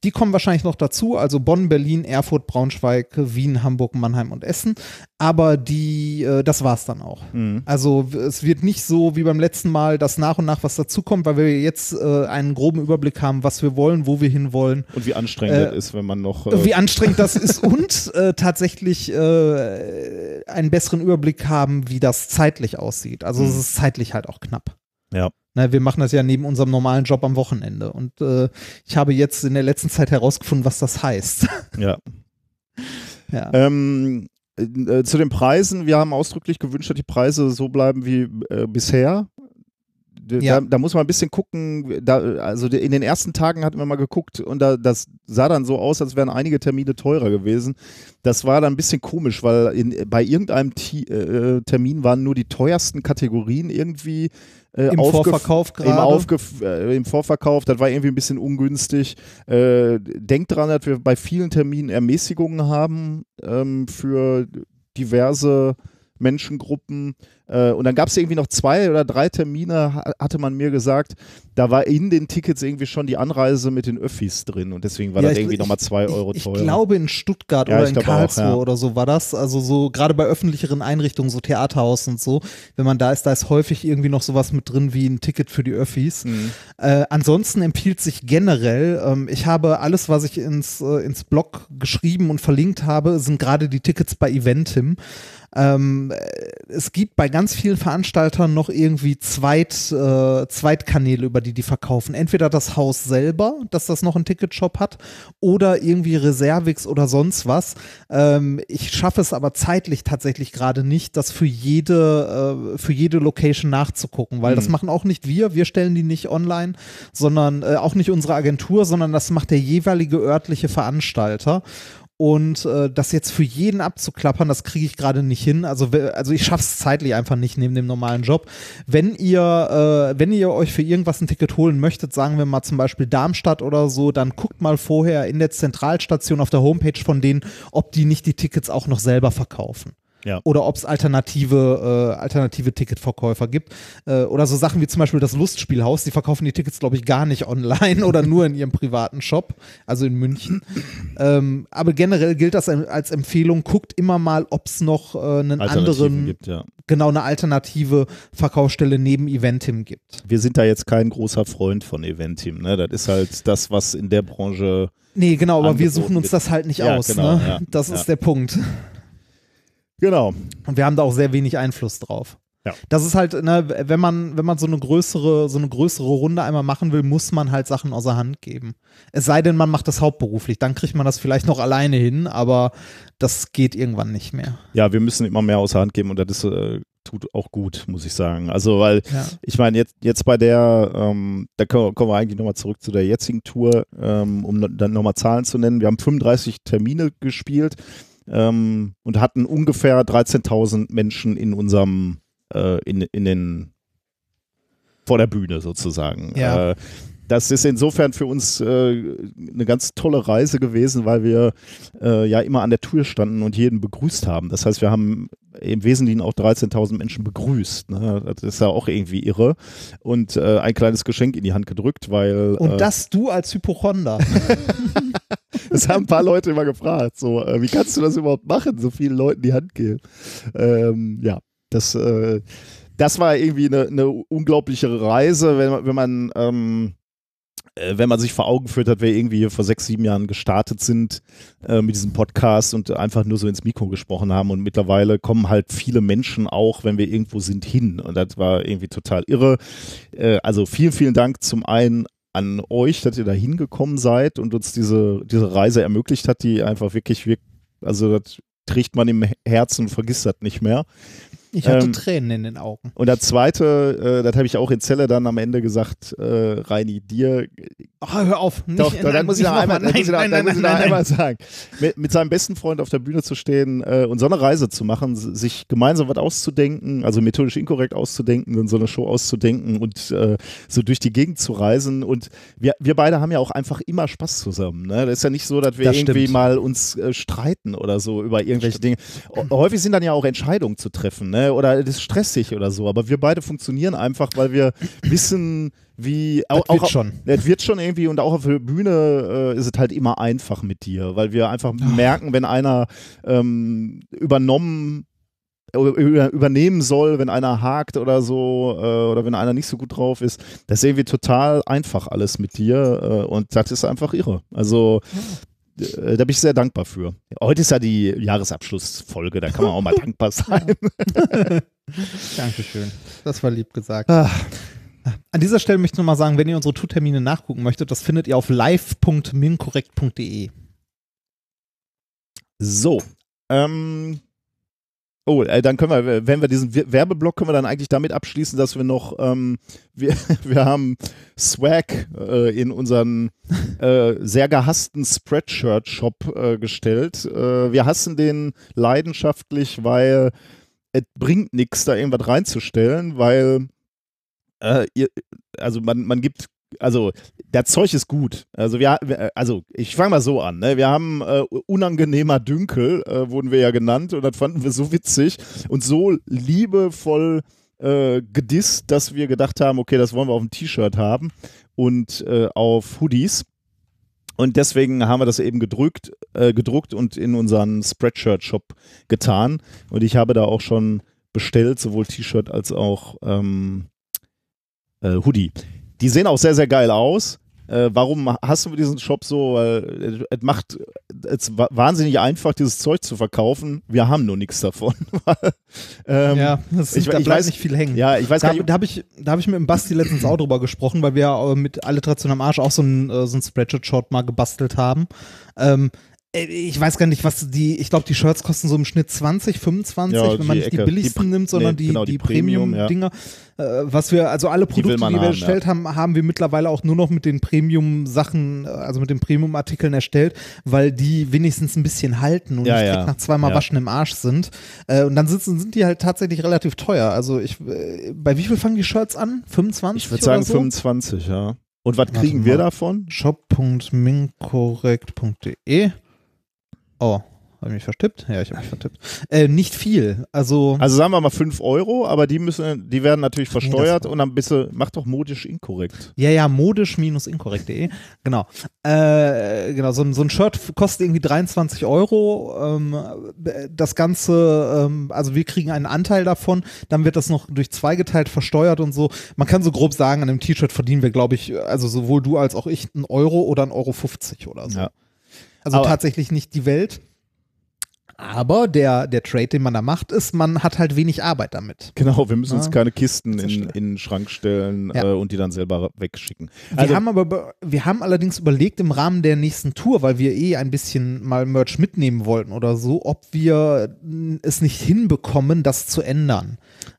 die kommen wahrscheinlich noch dazu, also Bonn, Berlin, Erfurt, Braunschweig, Wien, Hamburg, Mannheim und Essen, aber die, äh, das war's dann auch. Mhm. Also es wird nicht so wie beim letzten Mal, dass nach und nach was dazukommt, weil wir jetzt äh, einen groben Überblick haben, was wir wollen, wo wir hinwollen Und wie anstrengend Äh, das ist, wenn man noch. Äh, wie anstrengend das ist und äh, tatsächlich äh, einen besseren Überblick haben, wie das zeitlich aussieht. Also es Mhm. ist zeitlich halt auch knapp. Ja. Na, wir machen das ja neben unserem normalen Job am Wochenende und äh, ich habe jetzt in der letzten Zeit herausgefunden, was das heißt. ja. ja. Ähm, äh, zu den Preisen, wir haben ausdrücklich gewünscht, dass die Preise so bleiben wie äh, bisher. Da, Ja. da muss man ein bisschen gucken. Da, also in den ersten Tagen hatten wir mal geguckt und da, das sah dann so aus, als wären einige Termine teurer gewesen. Das war dann ein bisschen komisch, weil in, bei irgendeinem Ti- äh, Termin waren nur die teuersten Kategorien irgendwie äh, Im Vorverkauf Im, gerade. Aufgef äh, Im Vorverkauf, das war irgendwie ein bisschen ungünstig. Äh, denkt dran, dass wir bei vielen Terminen Ermäßigungen haben ähm, für diverse Menschengruppen. Äh, und dann gab es irgendwie noch zwei oder drei Termine, ha- hatte man mir gesagt. Da war in den Tickets irgendwie schon die Anreise mit den Öffis drin und deswegen war Ja, das ich- irgendwie nochmal zwei Euro ich, ich teurer. glaube in Stuttgart Ja, oder ich in glaube auch, Karlsruhe ja. oder so war das. Also so gerade bei öffentlicheren Einrichtungen, so Theaterhaus und so, wenn man da ist, da ist häufig irgendwie noch sowas mit drin wie ein Ticket für die Öffis. Mhm. Äh, ansonsten empfiehlt sich generell, ähm, ich habe alles, was ich ins, äh, ins Blog geschrieben und verlinkt habe, sind gerade die Tickets bei Eventim. Ähm, äh, es gibt bei ganz vielen Veranstaltern noch irgendwie Zweit, äh, Zweitkanäle, über die die verkaufen. Entweder das Haus selber, dass das noch einen Ticketshop hat, oder irgendwie Reservix oder sonst was. Ähm, ich schaffe es aber zeitlich tatsächlich gerade nicht, das für jede, äh, für jede Location nachzugucken, weil das Mhm. machen auch nicht wir. Wir stellen die nicht online, sondern äh, auch nicht unsere Agentur, sondern das macht der jeweilige örtliche Veranstalter. Und äh, das jetzt für jeden abzuklappern, das kriege ich gerade nicht hin. Also, also ich schaffe es zeitlich einfach nicht neben dem normalen Job. Wenn ihr, äh, wenn ihr euch für irgendwas ein Ticket holen möchtet, sagen wir mal zum Beispiel Darmstadt oder so, dann guckt mal vorher in der Zentralstation auf der Homepage von denen, ob die nicht die Tickets auch noch selber verkaufen. Ja. Oder ob es alternative, äh, alternative Ticketverkäufer gibt. Äh, oder so Sachen wie zum Beispiel das Lustspielhaus, die verkaufen die Tickets, glaube ich, gar nicht online oder nur in ihrem privaten Shop, also in München. ähm, aber generell gilt das als Empfehlung, guckt immer mal, ob es noch äh, einen anderen, gibt, ja. genau eine alternative Verkaufsstelle neben Eventim gibt. Wir sind da jetzt kein großer Freund von Eventim, ne? Das ist halt das, was in der Branche. Nee, genau, aber wir suchen uns das halt nicht Ja, aus. genau, ne? das ist der Punkt. Genau. Und wir haben da auch sehr wenig Einfluss drauf. Ja. Das ist halt, ne, wenn man, wenn man so eine größere, so eine größere Runde einmal machen will, muss man halt Sachen außer Hand geben. Es sei denn, man macht das hauptberuflich, dann kriegt man das vielleicht noch alleine hin, aber das geht irgendwann nicht mehr. Ja, wir müssen immer mehr außer Hand geben und das äh, tut auch gut, muss ich sagen. Also, weil Ja. ich meine, jetzt, jetzt bei der, ähm, da kommen, wir eigentlich nochmal zurück zu der jetzigen Tour, ähm, um dann nochmal Zahlen zu nennen. Wir haben 35 Termine gespielt ähm, und hatten ungefähr 13.000 Menschen in unserem, äh, in, in den, vor der Bühne sozusagen. Ja. Äh, das ist insofern für uns äh, eine ganz tolle Reise gewesen, weil wir äh, ja immer an der Tür standen und jeden begrüßt haben. Das heißt, wir haben im Wesentlichen auch 13.000 Menschen begrüßt. Ne? Das ist ja auch irgendwie irre. Und äh, ein kleines Geschenk in die Hand gedrückt, weil Und äh, das du als Hypochonder. das haben ein paar Leute immer gefragt. So, äh, wie kannst du das überhaupt machen, so vielen Leuten die Hand geben? Ähm, ja, das, äh, das war irgendwie eine, eine unglaubliche Reise, wenn man, wenn man ähm, äh, wenn man sich vor Augen führt hat, wir irgendwie hier vor sechs, sieben Jahren gestartet sind äh, mit diesem Podcast und einfach nur so ins Mikro gesprochen haben und mittlerweile kommen halt viele Menschen auch, wenn wir irgendwo sind, hin und das war irgendwie total irre. Äh, also vielen, vielen Dank zum einen an euch, dass ihr da hingekommen seid und uns diese, diese Reise ermöglicht hat, die einfach wirklich, wirk- also das trägt man im Herzen und vergisst das nicht mehr. Ich hatte Ähm, Tränen in den Augen. Und der zweite, äh, das habe ich auch in Zelle dann am Ende gesagt, äh, Reini, dir, Oh, hör auf. Nicht, doch, doch, dann muss ich noch einmal, nochmal. dann muss ich noch, nein, dann nein, muss ich nein, noch nein, einmal sagen, mit, mit seinem besten Freund auf der Bühne zu stehen äh, und so eine Reise zu machen, sich gemeinsam was auszudenken, also methodisch inkorrekt auszudenken und so eine Show auszudenken und äh, so durch die Gegend zu reisen und wir, wir beide haben ja auch einfach immer Spaß zusammen. Ne? Das ist ja nicht so, dass wir Das irgendwie stimmt. mal uns äh, streiten oder so über irgendwelche Dinge. O- Häufig sind dann ja auch Entscheidungen zu treffen ne? oder das ist stressig oder so, aber wir beide funktionieren einfach, weil wir wissen, wie Das auch, wird auch, schon. es wird schon irgendwie und auch auf der Bühne äh, ist es halt immer einfach mit dir, weil wir einfach merken, wenn einer ähm, übernommen über, übernehmen soll, wenn einer hakt oder so äh, oder wenn einer nicht so gut drauf ist. Das ist irgendwie total einfach alles mit dir äh, und das ist einfach irre. Also äh, da bin ich sehr dankbar für. Heute ist ja die Jahresabschlussfolge, da kann man auch mal dankbar sein. Dankeschön. Das war lieb gesagt. Ah. An dieser Stelle möchte ich nochmal sagen, wenn ihr unsere Tourtermine nachgucken möchtet, das findet ihr auf live.minkorrekt.de. So. Ähm, oh, äh, dann können wir, wenn wir diesen Werbeblock können wir dann eigentlich damit abschließen, dass wir noch, ähm, wir, wir haben Swag äh, in unseren äh, sehr gehassten Spreadshirt-Shop äh, gestellt. Äh, wir hassen den leidenschaftlich, weil es bringt nichts, da irgendwas reinzustellen, weil äh, ihr, also man, man gibt also das Zeug ist gut. Also wir, wir- also ich fange mal so an. Ne? Wir haben äh, unangenehmer Dünkel, äh, wurden wir ja genannt, und das fanden wir so witzig und so liebevoll äh, gedisst, dass wir gedacht haben, okay, das wollen wir auf dem T-Shirt haben und äh, auf Hoodies. Und deswegen haben wir das eben gedrückt, äh, gedruckt und in unseren Spreadshirt-Shop getan. Und ich habe da auch schon bestellt, sowohl T-Shirt als auch ähm, äh, Hoodie. Die sehen auch sehr, sehr geil aus. Äh, warum hast du diesen Shop so? Äh, es macht es wa- wahnsinnig einfach, dieses Zeug zu verkaufen. Wir haben nur nichts davon. ähm, ja, das, ich- da ich bleibt weiß- nicht viel hängen. ja, ich weiß Da, da habe ich, da hab ich mit dem Basti letztens auch drüber gesprochen, weil wir äh, mit Alliteration am Arsch auch so ein, äh, so ein Spreadshirt-Short mal gebastelt haben. Ähm, Äh, Ich weiß gar nicht, was die, ich glaube, die Shirts kosten so im Schnitt 20, 25, Ja, wenn die man nicht die Ecke. billigsten Die- nimmt, sondern nee, die, genau, die, die Premium, ja. Premium-Dinger. Äh, was wir, also alle Produkte, die, man wir haben, erstellt haben, haben wir mittlerweile auch nur noch mit den Premium-Sachen, äh, also mit den Premium-Artikeln erstellt, weil die wenigstens ein bisschen halten und Ja, nicht ja. direkt nach zweimal Ja. Waschen im Arsch sind. Äh, und dann sitzen, sind die halt tatsächlich relativ teuer. Also ich, äh, bei wie viel fangen die Shirts an? 25? Ich würde sagen so? 25, ja. Und was kriegen wir davon? shop.minkorrekt.de Oh, habe ich mich vertippt? Ja, ich habe mich vertippt. Äh, nicht viel. Also, Also sagen wir mal 5 Euro, aber die müssen, die werden natürlich nee, versteuert das- und dann bist du, mach doch modisch inkorrekt. ja, ja, modisch-inkorrekt.de. Genau. Äh, genau, so, ein- so ein Shirt kostet irgendwie 23 Euro. Ähm, das Ganze, ähm, also wir kriegen einen Anteil davon, dann wird das noch durch zwei geteilt versteuert und so. Man kann so grob sagen, an dem T-Shirt verdienen wir, glaube ich, also sowohl du als auch ich, einen Euro oder einen Euro 50 oder so. Ja. Also Aber- tatsächlich nicht die Welt. Aber der, der Trade, den man da macht, ist, man hat halt wenig Arbeit damit. Genau, wir müssen uns Ja. keine Kisten in, in den Schrank stellen Ja. äh, und die dann selber wegschicken. Wir Also, haben aber, be- wir haben allerdings überlegt im Rahmen der nächsten Tour, weil wir eh ein bisschen mal Merch mitnehmen wollten oder so, ob wir es nicht hinbekommen, das zu ändern.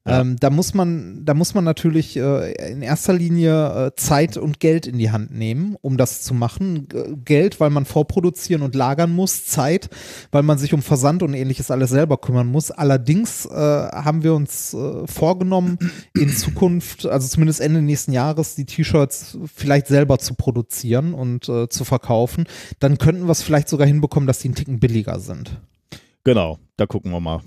Ja. Ähm, da muss man, da muss man natürlich äh, in erster Linie äh, Zeit und Geld in die Hand nehmen, um das zu machen. G Geld, weil man vorproduzieren und lagern muss, Zeit, weil man sich um Versand und ähnliches alles selber kümmern muss. Allerdings äh, haben wir uns äh, vorgenommen, in Zukunft, also zumindest Ende nächsten Jahres, die T-Shirts vielleicht selber zu produzieren und äh, zu verkaufen. Dann könnten wir es vielleicht sogar hinbekommen, dass die einen Ticken billiger sind. genau, da gucken wir mal.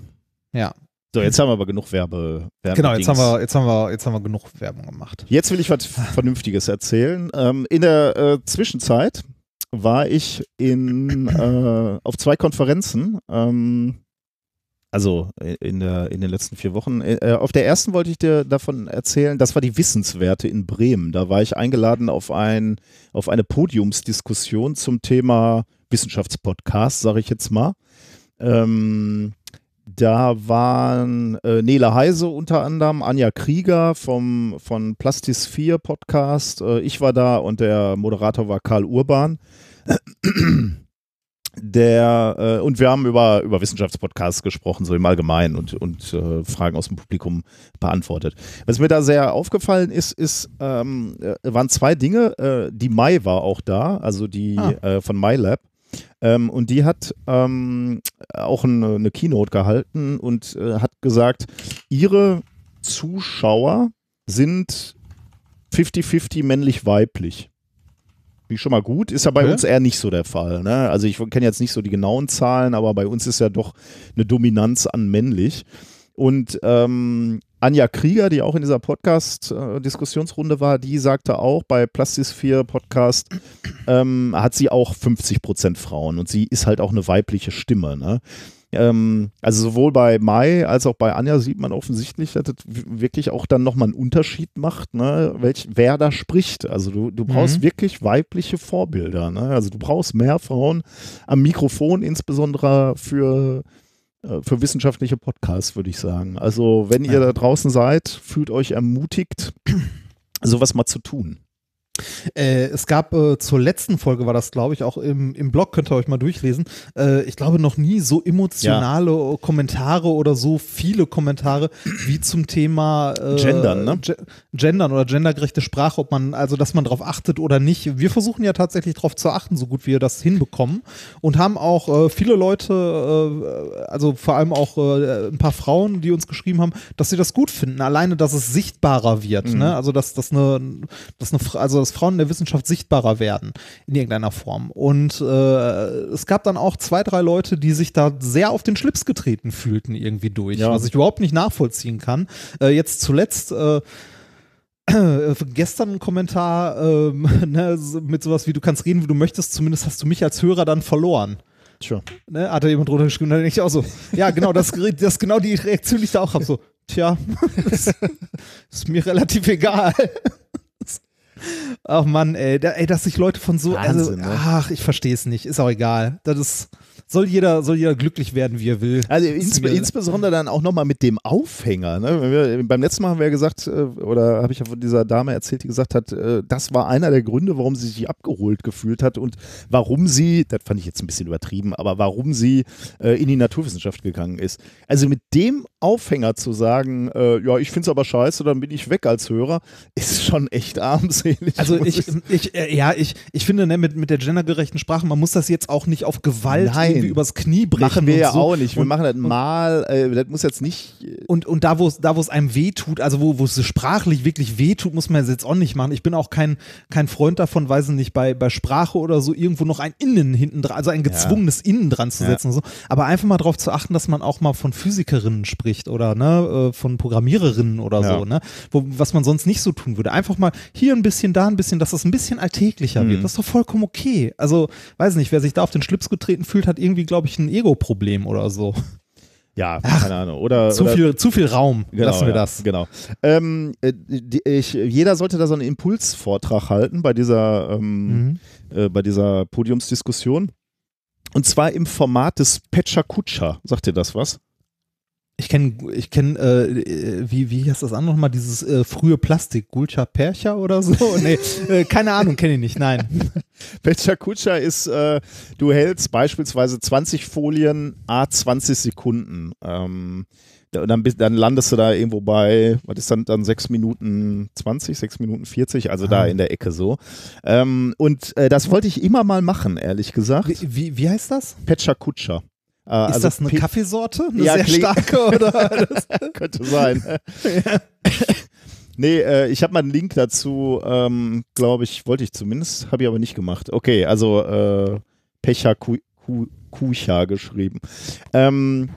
Ja. So, jetzt haben wir aber genug Werbe. Werbe Genau, jetzt Dings. haben wir, jetzt haben wir, jetzt haben wir genug Werbung gemacht. Jetzt will ich was Vernünftiges erzählen. Ähm, in der äh, Zwischenzeit war ich in, äh, auf zwei Konferenzen. Ähm, also in, der, in den letzten vier Wochen. Äh, auf der ersten wollte ich dir davon erzählen, das war die Wissenswerte in Bremen. Da war ich eingeladen auf, ein, auf eine Podiumsdiskussion zum Thema Wissenschaftspodcast, sage ich jetzt mal. Ähm, da waren äh, Nele Heise unter anderem, Anja Krieger vom, von Plastis 4 Podcast. Äh, ich war da und der Moderator war Karl Urban. Der, äh, und wir haben über, über Wissenschaftspodcasts gesprochen, so im Allgemeinen und, und äh, Fragen aus dem Publikum beantwortet. Was mir da sehr aufgefallen ist, ist ähm, äh, waren zwei Dinge. Äh, die Mai war auch da, also die Ah. äh, von MyLab. Ähm, und die hat ähm, auch eine, eine Keynote gehalten und äh, hat gesagt, ihre Zuschauer sind 50-50 männlich-weiblich. Finde ich schon mal gut. Ist ja bei Okay. uns eher nicht so der Fall. Ne? Also ich kenne jetzt nicht so die genauen Zahlen, aber bei uns ist ja doch eine Dominanz an männlich. Und ähm, Anja Krieger, die auch in dieser Podcast-Diskussionsrunde war, die sagte auch bei Plastis 4 Podcast, ähm, hat sie auch 50% Frauen und sie ist halt auch eine weibliche Stimme. Ne? Ähm, also sowohl bei Mai als auch bei Anja sieht man offensichtlich, dass das wirklich auch dann nochmal einen Unterschied macht, ne? Welch, wer da spricht. Also du, du brauchst Mhm. wirklich weibliche Vorbilder. Ne? Also du brauchst mehr Frauen am Mikrofon, insbesondere für für wissenschaftliche Podcasts, würde ich sagen. Also, wenn ihr da draußen seid, fühlt euch ermutigt, sowas mal zu tun. Äh, es gab äh, zur letzten Folge, war das glaube ich, auch im, im Blog, könnt ihr euch mal durchlesen. Äh, ich glaube noch nie so emotionale Kommentare oder so viele Kommentare wie zum Thema äh, Gendern, ne? Ge Gendern oder gendergerechte Sprache, ob man, also dass man darauf achtet oder nicht. Wir versuchen ja tatsächlich darauf zu achten, so gut wir das hinbekommen und haben auch äh, viele Leute, äh, also vor allem auch ein paar Frauen, die uns geschrieben haben, dass sie das gut finden. Alleine, dass es sichtbarer wird, Mhm. ne? Also dass das eine, dass eine, Fra- also dass Frauen in der Wissenschaft sichtbarer werden in irgendeiner Form. Und äh, es gab dann auch zwei, drei Leute, die sich da sehr auf den Schlips getreten fühlten irgendwie durch, Ja. was ich überhaupt nicht nachvollziehen kann. Äh, jetzt zuletzt äh, äh, gestern ein Kommentar ähm, ne, mit sowas wie du kannst reden, wie du möchtest, zumindest hast du mich als Hörer dann verloren. Tja. Ne, hat da jemand drunter geschrieben, dann denke ich auch so, ja genau, das, das ist genau die Reaktion, die ich da auch habe, so, tja, ist mir relativ egal. Ach Mann, ey, da, ey, dass sich Leute von so, also, Wahnsinn, ne? ach, ich verstehe es nicht, ist auch egal. Das ist, soll jeder, soll jeder glücklich werden, wie er will. Also insbe insbesondere dann auch nochmal mit dem Aufhänger. Ne? Wir, beim letzten Mal haben wir ja gesagt, äh, oder habe ich ja von dieser Dame erzählt, die gesagt hat, äh, das war einer der Gründe, warum sie sich abgeholt gefühlt hat und warum sie, das fand ich jetzt ein bisschen übertrieben, aber warum sie äh, in die Naturwissenschaft gegangen ist. Also mit dem Aufhänger zu sagen, ja, ich finde es aber scheiße, dann bin ich weg als Hörer, ist schon echt armselig. Also ich, ich, ja, ich, ich finde, ne, mit, mit der gendergerechten Sprache, man muss das jetzt auch nicht auf Gewalt Nein. Irgendwie übers Knie brechen. Machen wir ja so. auch nicht. Wir und, machen das mal, äh, das muss jetzt nicht. Und, und da, wo es da, wo es einem wehtut, also wo, wo es sprachlich wirklich wehtut, muss man es jetzt auch nicht machen. Ich bin auch kein, kein Freund davon, weiß ich nicht, bei, bei Sprache oder so irgendwo noch ein Innen hinten dran, also ein gezwungenes Innen dran zu Ja. setzen. Und so. Aber einfach mal darauf zu achten, dass man auch mal von Physikerinnen spricht oder ne, äh, von Programmiererinnen oder Ja. so, ne? Wo, was man sonst nicht so tun würde. Einfach mal hier ein bisschen, da ein bisschen, dass das ein bisschen alltäglicher Mhm. wird. Das ist doch vollkommen okay. Also, weiß nicht, wer sich da auf den Schlips getreten fühlt, hat irgendwie, glaube ich, ein Ego-Problem oder so. Ja, keine Ahnung. Oder, Zu oder viel, zu viel Raum. Genau, Lassen wir ja, das. Genau. Ähm, äh, die, ich, jeder sollte da so einen Impulsvortrag halten bei dieser, ähm, Mhm. äh, bei dieser Podiumsdiskussion. Und zwar im Format des Pecha Kutscher. Sagt dir das was? Ich kenne, ich kenn, äh, äh, wie, wie heißt das andere nochmal, dieses äh, frühe Plastik, Gulcha Percha oder so? nee, äh, keine Ahnung, kenne ich nicht, nein. Pecha Kutscher ist, äh, du hältst beispielsweise 20 Folien, a 20 Sekunden. Ähm, dann, dann landest du da irgendwo bei, was ist dann, dann 6 Minuten 20, 6 Minuten 40, also da Ah. in der Ecke so. Ähm, und äh, das wollte ich immer mal machen, ehrlich gesagt. Wie, wie, wie heißt das? Pecha Kutscher. Äh, Ist also das eine Pe- Kaffeesorte? Eine Ja, sehr starke oder? Könnte sein. nee, äh, ich habe mal einen Link dazu, ähm, glaube ich, wollte ich zumindest, habe ich aber nicht gemacht. Okay, also äh, Pecha Ku Ku Kucha geschrieben. Ähm,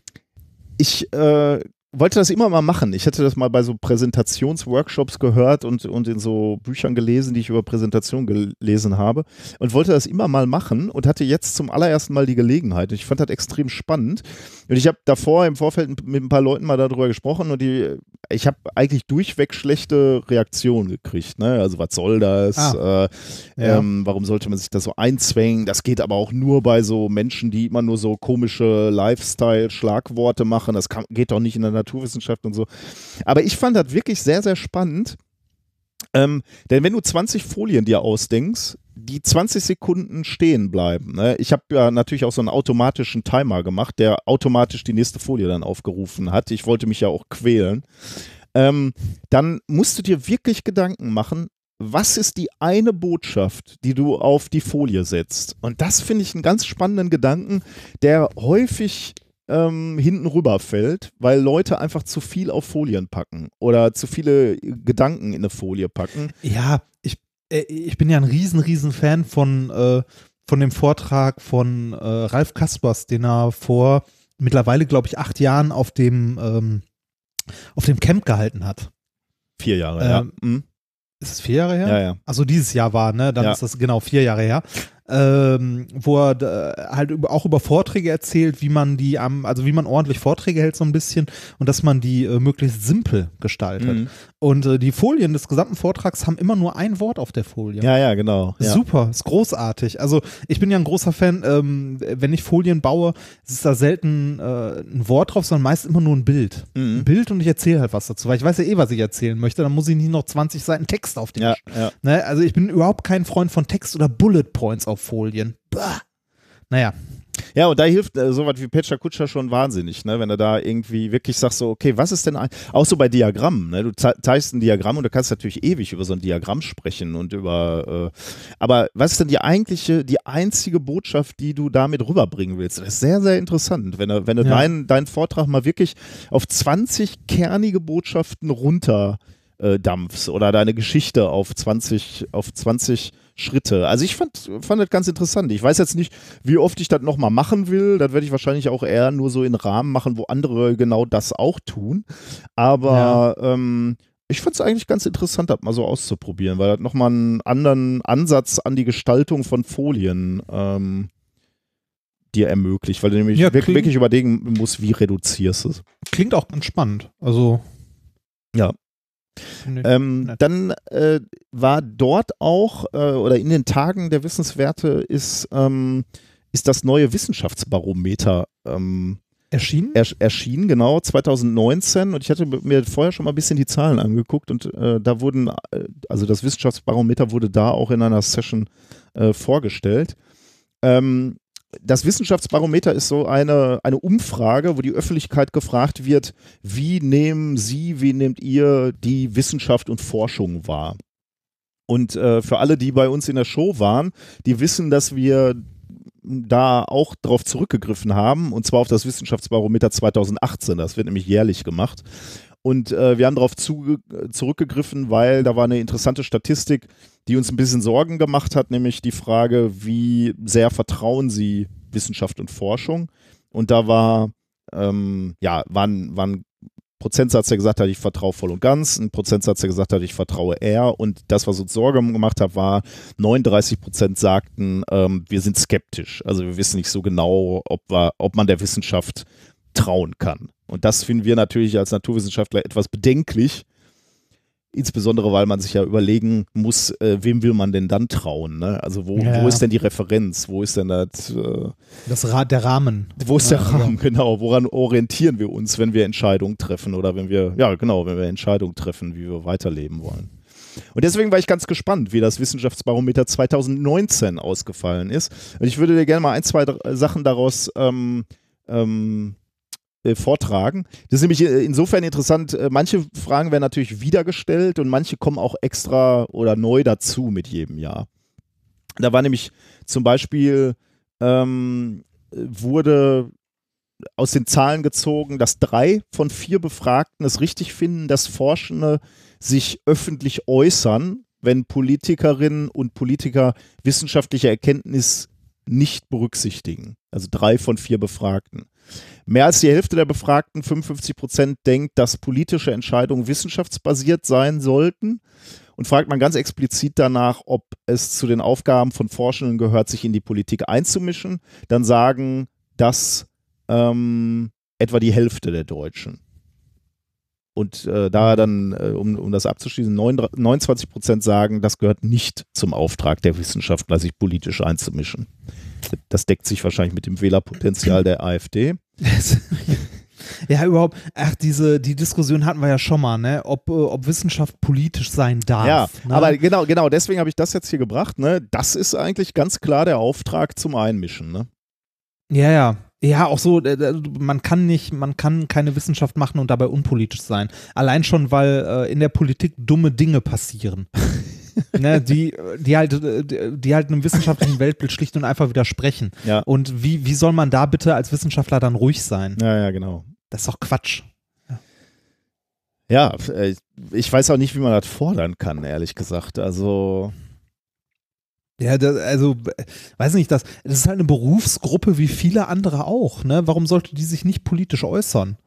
ich äh, wollte das immer mal machen. Ich hatte das mal bei so Präsentationsworkshops gehört und, und in so Büchern gelesen, die ich über Präsentation gelesen habe und wollte das immer mal machen und hatte jetzt zum allerersten Mal die Gelegenheit. Ich fand das extrem spannend und ich habe davor im Vorfeld mit ein paar Leuten mal darüber gesprochen und die, ich habe eigentlich durchweg schlechte Reaktionen gekriegt. Ne? Also was soll das? Ah. Äh, Ja. ähm, warum sollte man sich das so einzwängen? Das geht aber auch nur bei so Menschen, die immer nur so komische Lifestyle-Schlagworte machen. Das kann, geht doch nicht in der Naturwissenschaft und so. Aber ich fand das wirklich sehr, sehr spannend. Ähm, denn wenn du 20 Folien dir ausdenkst, die 20 Sekunden stehen bleiben. Ne? Ich habe ja natürlich auch so einen automatischen Timer gemacht, der automatisch die nächste Folie dann aufgerufen hat. Ich wollte mich ja auch quälen. Ähm, dann musst du dir wirklich Gedanken machen, was ist die eine Botschaft, die du auf die Folie setzt? Und das finde ich einen ganz spannenden Gedanken, der häufig ähm, hinten rüberfällt, weil Leute einfach zu viel auf Folien packen oder zu viele Gedanken in eine Folie packen. Ja, ich, äh, ich bin ja ein riesen, riesen Fan von, äh, von dem Vortrag von äh, Ralf Kaspers, den er vor mittlerweile, glaube ich, acht Jahren auf dem, ähm, auf dem Camp gehalten hat. Vier Jahre, Ähm, ja. Mhm. Ist es vier Jahre her? Ja, ja. Also dieses Jahr war, ne? Dann Ja. ist das genau vier Jahre her. Ähm, wo er äh, halt über, auch über Vorträge erzählt, wie man die am, also wie man ordentlich Vorträge hält so ein bisschen und dass man die äh, möglichst simpel gestaltet. Mhm. Und äh, die Folien des gesamten Vortrags haben immer nur ein Wort auf der Folie. Ja, ja, genau. Ja. Super, ist großartig. Also ich bin ja ein großer Fan, ähm, wenn ich Folien baue, ist da selten äh, ein Wort drauf, sondern meist immer nur ein Bild. Mhm. Ein Bild und ich erzähle halt was dazu, weil ich weiß ja eh, was ich erzählen möchte. Dann muss ich nicht noch 20 Seiten Text auf den Ja, ja. Ne? Also ich bin überhaupt kein Freund von Text oder Bullet Points auf Folien. Bah. Naja, Ja, und da hilft äh, sowas wie Pecha Kutscher schon wahnsinnig, ne? wenn du da irgendwie wirklich sagst, so, okay, was ist denn, ein, auch so bei Diagrammen, ne? du ze- zeigst ein Diagramm und du kannst natürlich ewig über so ein Diagramm sprechen und über, äh, aber was ist denn die eigentliche, die einzige Botschaft, die du damit rüberbringen willst? Das ist sehr, sehr interessant, wenn du, wenn du Ja. deinen deinen Vortrag mal wirklich auf 20 kernige Botschaften runter äh, dampfst oder deine Geschichte auf 20, auf 20 Schritte. Also ich fand, fand das ganz interessant. Ich weiß jetzt nicht, wie oft ich das nochmal machen will. Das werde ich wahrscheinlich auch eher nur so in Rahmen machen, wo andere genau das auch tun. Aber ähm, ich fand es eigentlich ganz interessant, das mal so auszuprobieren, weil das nochmal einen anderen Ansatz an die Gestaltung von Folien ähm, dir ermöglicht, weil du nämlich Ja, wirk- klingt- wirklich überlegen musst, wie reduzierst du es. klingt auch ganz spannend. Also. Ja. Nee. Ähm, dann äh, war dort auch, äh, oder in den Tagen der Wissenswerte ist, ähm, ist das neue Wissenschaftsbarometer ähm, Erschienen? ersch erschienen, genau, 2019. Und ich hatte mir vorher schon mal ein bisschen die Zahlen angeguckt und äh, da wurden, äh, also das Wissenschaftsbarometer wurde da auch in einer Session äh, vorgestellt. Ähm, das Wissenschaftsbarometer ist so eine, eine Umfrage, wo die Öffentlichkeit gefragt wird, wie nehmen Sie, wie nehmt ihr die Wissenschaft und Forschung wahr? Und äh, für alle, die bei uns in der Show waren, die wissen, dass wir da auch darauf zurückgegriffen haben, und zwar auf das Wissenschaftsbarometer 2018. Das wird nämlich jährlich gemacht. Und äh, wir haben darauf zurückgegriffen, weil da war eine interessante Statistik, die uns ein bisschen Sorgen gemacht hat, nämlich die Frage, wie sehr vertrauen Sie Wissenschaft und Forschung? Und da war, ähm, ja, waren, waren Prozentsatz, der gesagt hat, ich vertraue voll und ganz, ein Prozentsatz, der gesagt hat, ich vertraue eher. Und das, was uns Sorge gemacht hat, war, 39 Prozent sagten, ähm, wir sind skeptisch. Also wir wissen nicht so genau, ob, wir, ob man der Wissenschaft trauen kann. Und das finden wir natürlich als Naturwissenschaftler etwas bedenklich, Insbesondere, weil man sich ja überlegen muss, äh, wem will man denn dann trauen? Ne? Also wo, Ja. wo ist denn die Referenz? Wo ist denn das, äh, Das Ra der Rahmen. wo ist Ja, der also- Rahmen? Genau, woran orientieren wir uns, wenn wir Entscheidungen treffen oder wenn wir, ja genau, wenn wir Entscheidungen treffen, wie wir weiterleben wollen. Und deswegen war ich ganz gespannt, wie das Wissenschaftsbarometer 2019 ausgefallen ist. Und ich würde dir gerne mal ein, zwei Sachen daraus ähm, ähm, äh, vortragen. Das ist nämlich äh, insofern interessant, äh, manche Fragen werden natürlich wiedergestellt und manche kommen auch extra oder neu dazu mit jedem Jahr. Da war nämlich zum Beispiel, ähm, wurde aus den Zahlen gezogen, dass drei von vier Befragten es richtig finden, dass Forschende sich öffentlich äußern, wenn Politikerinnen und Politiker wissenschaftliche Erkenntnis nicht berücksichtigen. Also drei von vier Befragten. Mehr als die Hälfte der Befragten, 55 Prozent, denkt, dass politische Entscheidungen wissenschaftsbasiert sein sollten. Und fragt man ganz explizit danach, ob es zu den Aufgaben von Forschenden gehört, sich in die Politik einzumischen, dann sagen das ähm, etwa die Hälfte der Deutschen. Und äh, da dann, äh, um, um das abzuschließen, 39 29 Prozent sagen, das gehört nicht zum Auftrag der Wissenschaftler, sich politisch einzumischen. Das deckt sich wahrscheinlich mit dem Wählerpotenzial der AfD. ja, überhaupt, ach, diese, die Diskussion hatten wir ja schon mal, ne? Ob, äh, ob Wissenschaft politisch sein darf. Ja, ne? aber genau, genau, deswegen habe ich das jetzt hier gebracht. Ne? Das ist eigentlich ganz klar der Auftrag zum Einmischen. Ne? Ja, ja. Ja, auch so, äh, äh, man kann nicht, man kann keine Wissenschaft machen und dabei unpolitisch sein. Allein schon, weil äh, in der Politik dumme Dinge passieren. ne, die, die halt, die halt einem wissenschaftlichen Weltbild schlicht und einfach widersprechen. Ja. Und wie, wie soll man da bitte als Wissenschaftler dann ruhig sein? Ja, ja, genau. Das ist doch Quatsch. Ja, äh, ich weiß auch nicht, wie man das fordern kann, ehrlich gesagt. Also, Ja, das, also, äh, weiß nicht, das, das ist halt eine Berufsgruppe wie viele andere auch, ne? Warum sollte die sich nicht politisch äußern?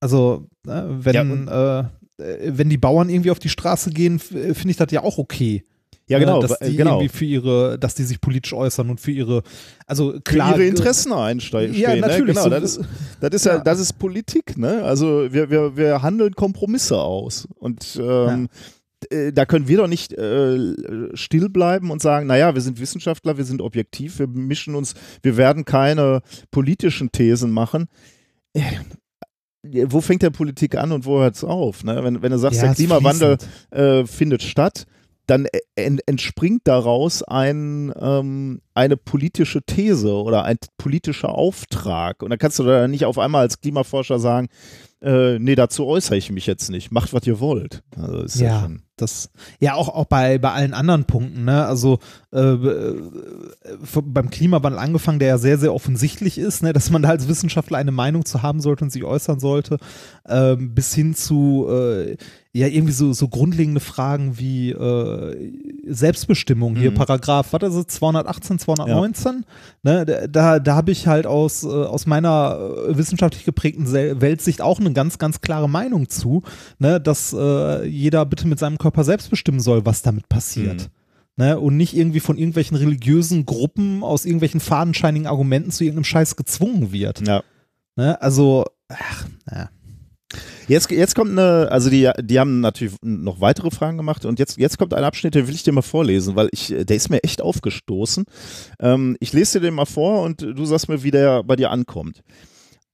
Also, ne, wenn, äh, äh, wenn die Bauern irgendwie auf die Straße gehen, äh, finde ich das ja auch okay. ja, ne, genau, Dass äh, die genau. irgendwie für ihre, dass die sich politisch äußern und für ihre, also Für klar. ihre Interessen einsteigen. Ja, natürlich, Ne? Genau, so- das ist, das ist ja. Ja. das ist Politik, ne? Also wir, wir, wir handeln Kompromisse aus. Und ähm, äh, da können wir doch nicht äh, still bleiben und sagen, naja, wir sind Wissenschaftler, wir sind objektiv, wir mischen uns, wir werden keine politischen Thesen machen. Äh, Wo fängt der Politik an und wo hört es auf? Ne? Wenn, wenn du sagst, Ja, der Klimawandel äh, findet statt, dann en entspringt daraus ein, ähm, eine politische These oder ein politischer Auftrag. Und dann kannst du da nicht auf einmal als Klimaforscher sagen, äh, nee, dazu äußere ich mich jetzt nicht. Macht, was ihr wollt. Also ist ja, Ja. schon. Das, ja, auch, auch bei, bei allen anderen Punkten, ne? Also äh, äh, beim Klimawandel angefangen, der ja sehr, sehr offensichtlich ist, ne? dass man da als Wissenschaftler eine Meinung zu haben sollte und sich äußern sollte, ähm, bis hin zu äh, ja irgendwie so, so grundlegende Fragen wie äh, Selbstbestimmung, hier Mhm. Paragraph, was ist es, 218, 219, ne? Da, da habe ich halt aus, äh, aus meiner äh, wissenschaftlich geprägten Weltsicht auch eine ganz, ganz klare Meinung zu, ne? dass äh, jeder bitte mit seinem Körper selbst bestimmen soll, was damit passiert. Ne, und nicht irgendwie von irgendwelchen religiösen Gruppen aus irgendwelchen fadenscheinigen Argumenten zu irgendeinem Scheiß gezwungen wird. Ja. Ne, also, ach, naja. Jetzt, jetzt kommt eine, also die, die haben natürlich noch weitere Fragen gemacht und jetzt, jetzt kommt ein Abschnitt, den will ich dir mal vorlesen, weil ich, der ist mir echt aufgestoßen. Ähm, ich lese dir den mal vor und du sagst mir, wie der bei dir ankommt.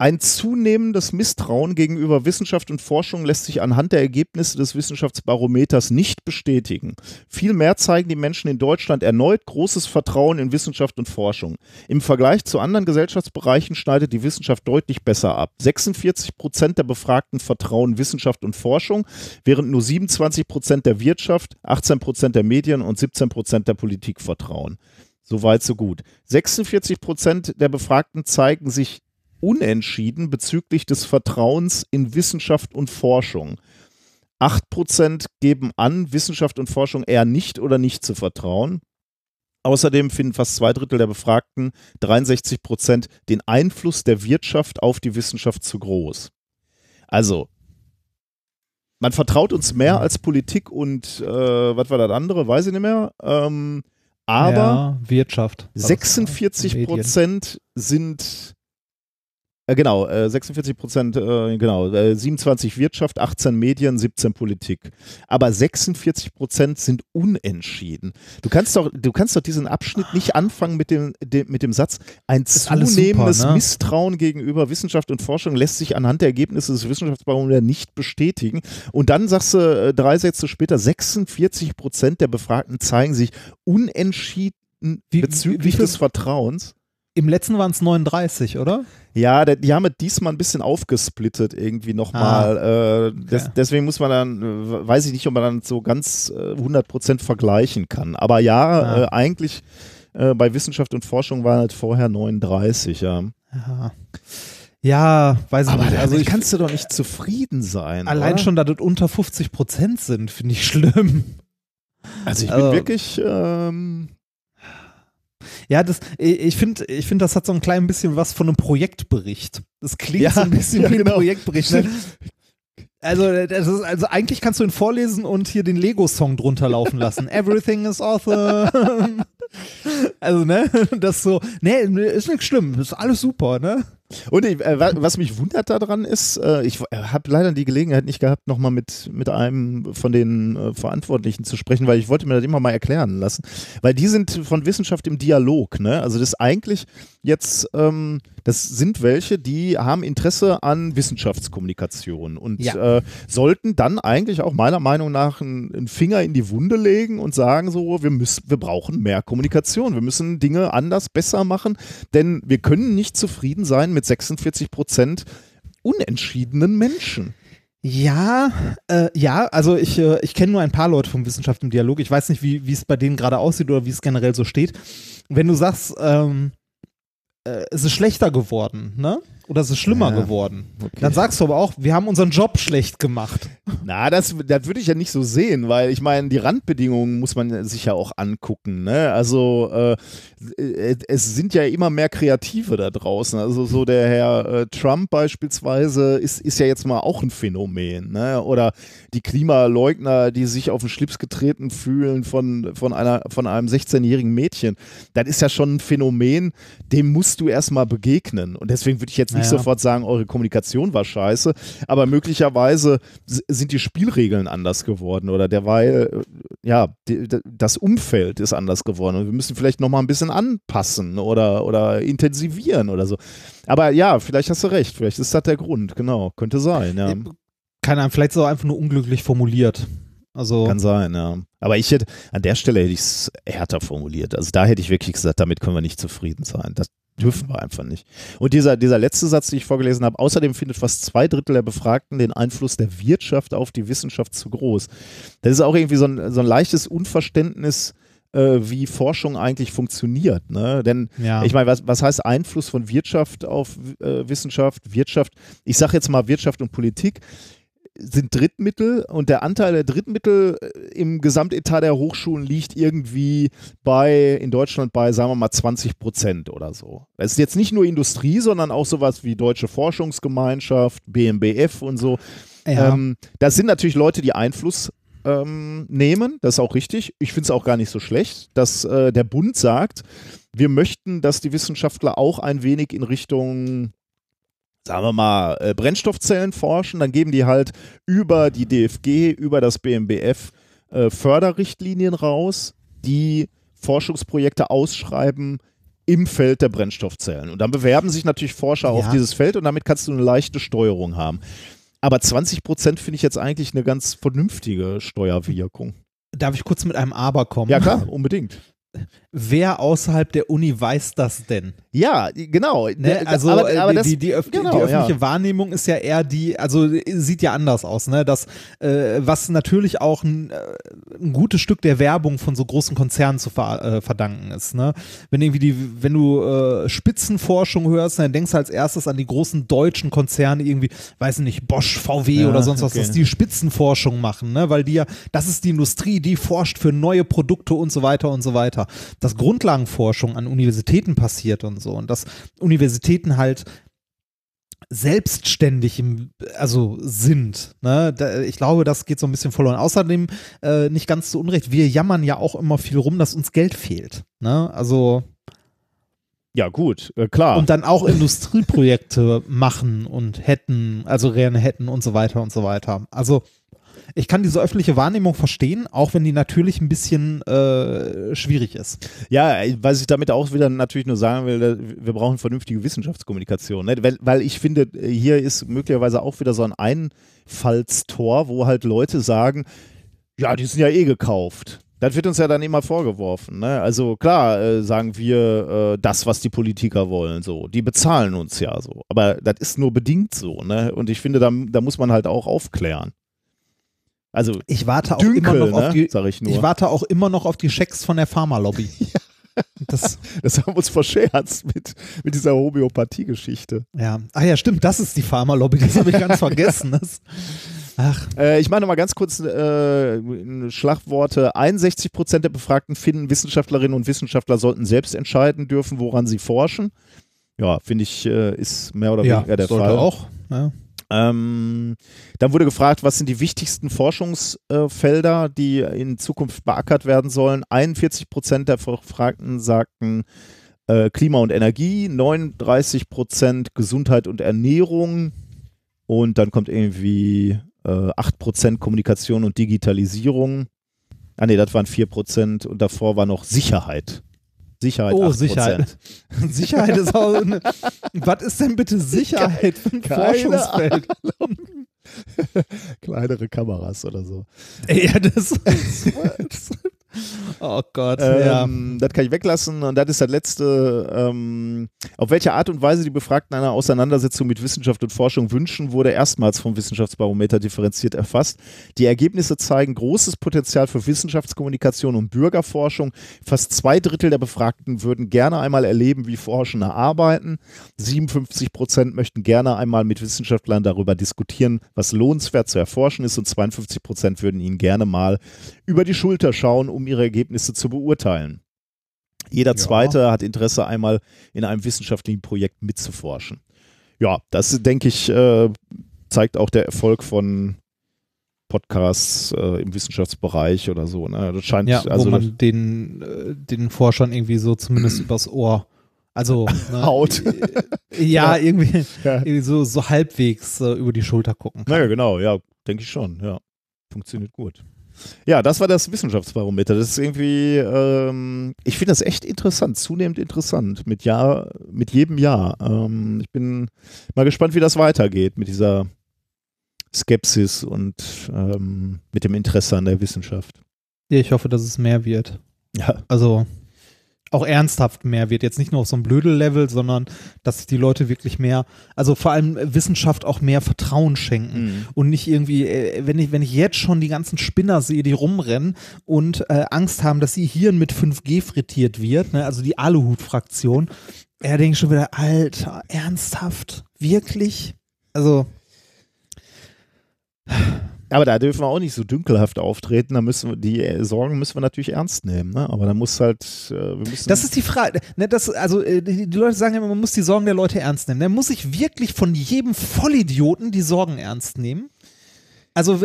Ein zunehmendes Misstrauen gegenüber Wissenschaft und Forschung lässt sich anhand der Ergebnisse des Wissenschaftsbarometers nicht bestätigen. Vielmehr zeigen die Menschen in Deutschland erneut großes Vertrauen in Wissenschaft und Forschung. Im Vergleich zu anderen Gesellschaftsbereichen schneidet die Wissenschaft deutlich besser ab. 46 Prozent der Befragten vertrauen Wissenschaft und Forschung, während nur 27 Prozent der Wirtschaft, 18 Prozent der Medien und 17 Prozent der Politik vertrauen. Soweit, so gut. 46 Prozent der Befragten zeigen sich unentschieden bezüglich des Vertrauens in Wissenschaft und Forschung. 8% geben an, Wissenschaft und Forschung eher nicht oder nicht zu vertrauen. Außerdem finden fast zwei Drittel der Befragten, 63 Prozent, den Einfluss der Wirtschaft auf die Wissenschaft zu groß. Also, man vertraut uns mehr als Politik und äh, was war das andere, weiß ich nicht mehr. Ähm, aber ja, Wirtschaft. 46 Prozent sind äh, genau, äh, 46 Prozent, äh, genau, äh, 27 Wirtschaft, 18 Medien, 17 Politik. Aber 46 Prozent sind unentschieden. Du kannst doch, du kannst doch diesen Abschnitt nicht anfangen mit dem, dem mit dem Satz, ein zunehmendes super, ne? Misstrauen gegenüber Wissenschaft und Forschung lässt sich anhand der Ergebnisse des Wissenschaftsbarometers nicht bestätigen. Und dann sagst du äh, drei Sätze später, 46 Prozent der Befragten zeigen sich unentschieden wie, bezüglich wie, wie des Vertrauens. Im letzten waren es 39, oder? Ja, der, die haben es diesmal ein bisschen aufgesplittet irgendwie nochmal. Ah, äh, des, okay. Deswegen muss man dann, äh, weiß ich nicht, ob man dann so ganz äh, 100% vergleichen kann. Aber ja, ah. äh, eigentlich äh, bei Wissenschaft und Forschung waren es vorher 39, ja. Aha. Ja, weiß ich Aber nicht. Also ich, kannst du doch nicht zufrieden sein. Allein oder? schon, dass das unter 50% sind, finde ich schlimm. Also ich bin also, wirklich ähm, ja, das, ich finde, ich find, das hat so ein klein bisschen was von einem Projektbericht. Das klingt ja, so ein bisschen ja, wie ein genau. Projektbericht. Ne? Also, ist, also eigentlich kannst du ihn vorlesen und hier den Lego-Song drunter laufen lassen. Everything is awesome. also, ne, das so, ne, ist nichts schlimm, ist alles super, ne? Und ich, äh, was mich wundert daran ist, äh, ich äh, habe leider die Gelegenheit nicht gehabt, nochmal mit, mit einem von den äh, Verantwortlichen zu sprechen, weil ich wollte mir das immer mal erklären lassen. Weil die sind von Wissenschaft im Dialog, ne? Also das ist eigentlich jetzt, ähm, das sind welche, die haben Interesse an Wissenschaftskommunikation und ja. äh, sollten dann eigentlich auch meiner Meinung nach einen, einen, Finger in die Wunde legen und sagen so, wir müssen, wir brauchen mehr Kommunikation, wir müssen Dinge anders, besser machen, denn wir können nicht zufrieden sein mit mit 46 Prozent unentschiedenen Menschen. Ja, äh, ja, also ich, äh, ich kenne nur ein paar Leute vom Wissenschaft im Dialog. Ich weiß nicht, wie es bei denen gerade aussieht oder wie es generell so steht. Wenn du sagst, ähm, äh, es ist schlechter geworden, ne? Oder es ist schlimmer ja, geworden. Okay. Dann sagst du aber auch, wir haben unseren Job schlecht gemacht. Na, das, das würde ich ja nicht so sehen, weil ich meine, die Randbedingungen muss man sich ja auch angucken. Ne? Also äh, äh, es sind ja immer mehr Kreative da draußen. Also so der Herr äh, Trump beispielsweise ist, ist ja jetzt mal auch ein Phänomen. Ne? Oder die Klimaleugner, die sich auf den Schlips getreten fühlen von, von, einer, von einem 16-jährigen Mädchen. Das ist ja schon ein Phänomen, dem musst du erstmal begegnen. Und deswegen würde ich jetzt nicht nicht ja. sofort sagen, eure Kommunikation war scheiße, aber möglicherweise sind die Spielregeln anders geworden oder derweil, äh, ja, die, das Umfeld ist anders geworden und wir müssen vielleicht nochmal ein bisschen anpassen oder, oder intensivieren oder so. Aber ja, vielleicht hast du recht, vielleicht ist das der Grund, genau, könnte sein, ja. Keine Ahnung, vielleicht ist es auch einfach nur unglücklich formuliert. Also Kann sein, ja. Aber ich hätte, an der Stelle hätte ich es härter formuliert. Also da hätte ich wirklich gesagt, damit können wir nicht zufrieden sein. Das, Dürfen wir einfach nicht. Und dieser, dieser letzte Satz, den ich vorgelesen habe, außerdem findet fast zwei Drittel der Befragten den Einfluss der Wirtschaft auf die Wissenschaft zu groß. Das ist auch irgendwie so ein, so ein leichtes Unverständnis, äh, wie Forschung eigentlich funktioniert. Ne? Denn ja. ich meine, was, was heißt Einfluss von Wirtschaft auf äh, Wissenschaft? Wirtschaft, ich sage jetzt mal Wirtschaft und Politik sind Drittmittel und der Anteil der Drittmittel äh, im Gesamtetat der Hochschulen liegt irgendwie bei, in Deutschland bei, sagen wir mal, 20 Prozent oder so. Es ist jetzt nicht nur Industrie, sondern auch sowas wie Deutsche Forschungsgemeinschaft, BMBF und so. Ja. Ähm, das sind natürlich Leute, die Einfluss ähm, nehmen, das ist auch richtig. Ich finde es auch gar nicht so schlecht, dass äh, der Bund sagt, wir möchten, dass die Wissenschaftler auch ein wenig in Richtung sagen wir mal, äh, Brennstoffzellen forschen, dann geben die halt über die DFG, über das BMBF äh, Förderrichtlinien raus, die Forschungsprojekte ausschreiben im Feld der Brennstoffzellen. Und dann bewerben sich natürlich Forscher Ja. auf dieses Feld und damit kannst du eine leichte Steuerung haben. Aber 20 Prozent finde ich jetzt eigentlich eine ganz vernünftige Steuerwirkung. Darf ich kurz mit einem Aber kommen? Ja, klar, unbedingt. Wer außerhalb der Uni weiß das denn? Ja, genau. Ne? Also aber, äh, aber die, das, die, die, öff genau, die öffentliche ja. Wahrnehmung ist ja eher die, also äh, sieht ja anders aus, ne? Das, äh, was natürlich auch ein, äh, ein gutes Stück der Werbung von so großen Konzernen zu ver äh, verdanken ist, ne? Wenn irgendwie die, wenn du äh, Spitzenforschung hörst, dann denkst du als erstes an die großen deutschen Konzerne, irgendwie, weiß ich nicht, Bosch, VW Ja, oder sonst was, okay. dass die Spitzenforschung machen, ne? Weil die ja, das ist die Industrie, die forscht für neue Produkte und so weiter und so weiter. Dass Grundlagenforschung an Universitäten passiert und so und dass Universitäten halt selbstständig im, also sind. Ne? Da, ich glaube, das geht so ein bisschen verloren. Außerdem äh, nicht ganz zu Unrecht, wir jammern ja auch immer viel rum, dass uns Geld fehlt. Ne? Also Ja, gut, äh, klar. und dann auch Industrieprojekte machen und hätten, also gerne hätten und so weiter und so weiter. Also ich kann diese öffentliche Wahrnehmung verstehen, auch wenn die natürlich ein bisschen äh, schwierig ist. Ja, was ich damit auch wieder natürlich nur sagen will, wir brauchen vernünftige Wissenschaftskommunikation. Ne? Weil, weil ich finde, hier ist möglicherweise auch wieder so ein Einfallstor, wo halt Leute sagen, ja, die sind ja eh gekauft. Das wird uns ja dann immer vorgeworfen. Ne? Also klar äh, sagen wir äh, das, was die Politiker wollen. So, die bezahlen uns ja so. Aber das ist nur bedingt so. Ne? Und ich finde, da, da muss man halt auch aufklären. Also Ich warte auch Dünkel, immer noch auf ne? die, sag ich nur. ich warte auch immer noch auf die Schecks von der Pharmalobby. Das, das haben wir uns verscherzt mit, mit dieser Homöopathie-Geschichte. ja. Ah ja, stimmt, das ist die Pharmalobby, das habe ich ganz vergessen. Das, ach, Äh, ich meine mal ganz kurz äh, Schlagworte. 61 Prozent der Befragten finden, Wissenschaftlerinnen und Wissenschaftler sollten selbst entscheiden dürfen, woran sie forschen. Ja, finde ich, äh, ist mehr oder ja, weniger der sollte Fall. auch. Ja. Ähm, dann wurde gefragt, was sind die wichtigsten Forschungsfelder, die in Zukunft beackert werden sollen. 41 Prozent der Befragten sagten äh, Klima und Energie, 39 Prozent Gesundheit und Ernährung und dann kommt irgendwie äh, 8 Prozent Kommunikation und Digitalisierung. Ah nee, das waren 4 Prozent und davor war noch Sicherheit. Sicherheit Oh, 8%. Sicherheit. Sicherheit ist auch eine, Was ist denn bitte Sicherheit für ein Keine Forschungsfeld? Kleinere Kameras oder so. Ey, ja, das Oh Gott, ja. Ähm, Das kann ich weglassen. Und das ist das letzte. Ähm, auf welche Art und Weise die Befragten eine Auseinandersetzung mit Wissenschaft und Forschung wünschen, wurde erstmals vom Wissenschaftsbarometer differenziert erfasst. Die Ergebnisse zeigen großes Potenzial für Wissenschaftskommunikation und Bürgerforschung. Fast zwei Drittel der Befragten würden gerne einmal erleben, wie Forschende arbeiten. 57 Prozent möchten gerne einmal mit Wissenschaftlern darüber diskutieren, was lohnenswert zu erforschen ist. Und 52 Prozent würden ihnen gerne mal über die Schulter schauen, um ihre Ergebnisse zu beurteilen. Jeder Ja. Zweite hat Interesse, einmal in einem wissenschaftlichen Projekt mitzuforschen. Ja, das denke ich, äh, zeigt auch der Erfolg von Podcasts äh, im Wissenschaftsbereich oder so. Ne? Das scheint Ja, also wo man den, äh, den Forschern irgendwie so zumindest übers Ohr, also ne, Haut. äh, ja, irgendwie, Ja. irgendwie so, so halbwegs äh, über die Schulter gucken. kann. Naja, genau, ja, denke ich schon, ja. Funktioniert gut. Ja, das war das Wissenschaftsbarometer. Das ist irgendwie, ähm, ich finde das echt interessant, zunehmend interessant, mit Jahr, mit jedem Jahr. Ähm, ich bin mal gespannt, wie das weitergeht mit dieser Skepsis und ähm, mit dem Interesse an der Wissenschaft. Ja, ich hoffe, dass es mehr wird. Ja, Also auch ernsthaft mehr wird. Jetzt nicht nur auf so einem Blödel-Level, sondern dass sich die Leute wirklich mehr, also vor allem Wissenschaft auch mehr Vertrauen schenken. Mhm. Und nicht irgendwie, äh, wenn ich, wenn ich jetzt schon die ganzen Spinner sehe, die rumrennen und äh, Angst haben, dass ihr Hirn mit 5G frittiert wird, ne? also die Aluhut-Fraktion, er denkt schon wieder, Alter, ernsthaft? Wirklich? Also, Aber da dürfen wir auch nicht so dünkelhaft auftreten. Da müssen wir, die Sorgen müssen wir natürlich ernst nehmen. Ne? Aber da muss halt, äh. Das ist die Frage. Ne, das, also äh, die, die Leute sagen immer, man muss die Sorgen der Leute ernst nehmen. Dann muss ich wirklich von jedem Vollidioten die Sorgen ernst nehmen. Also,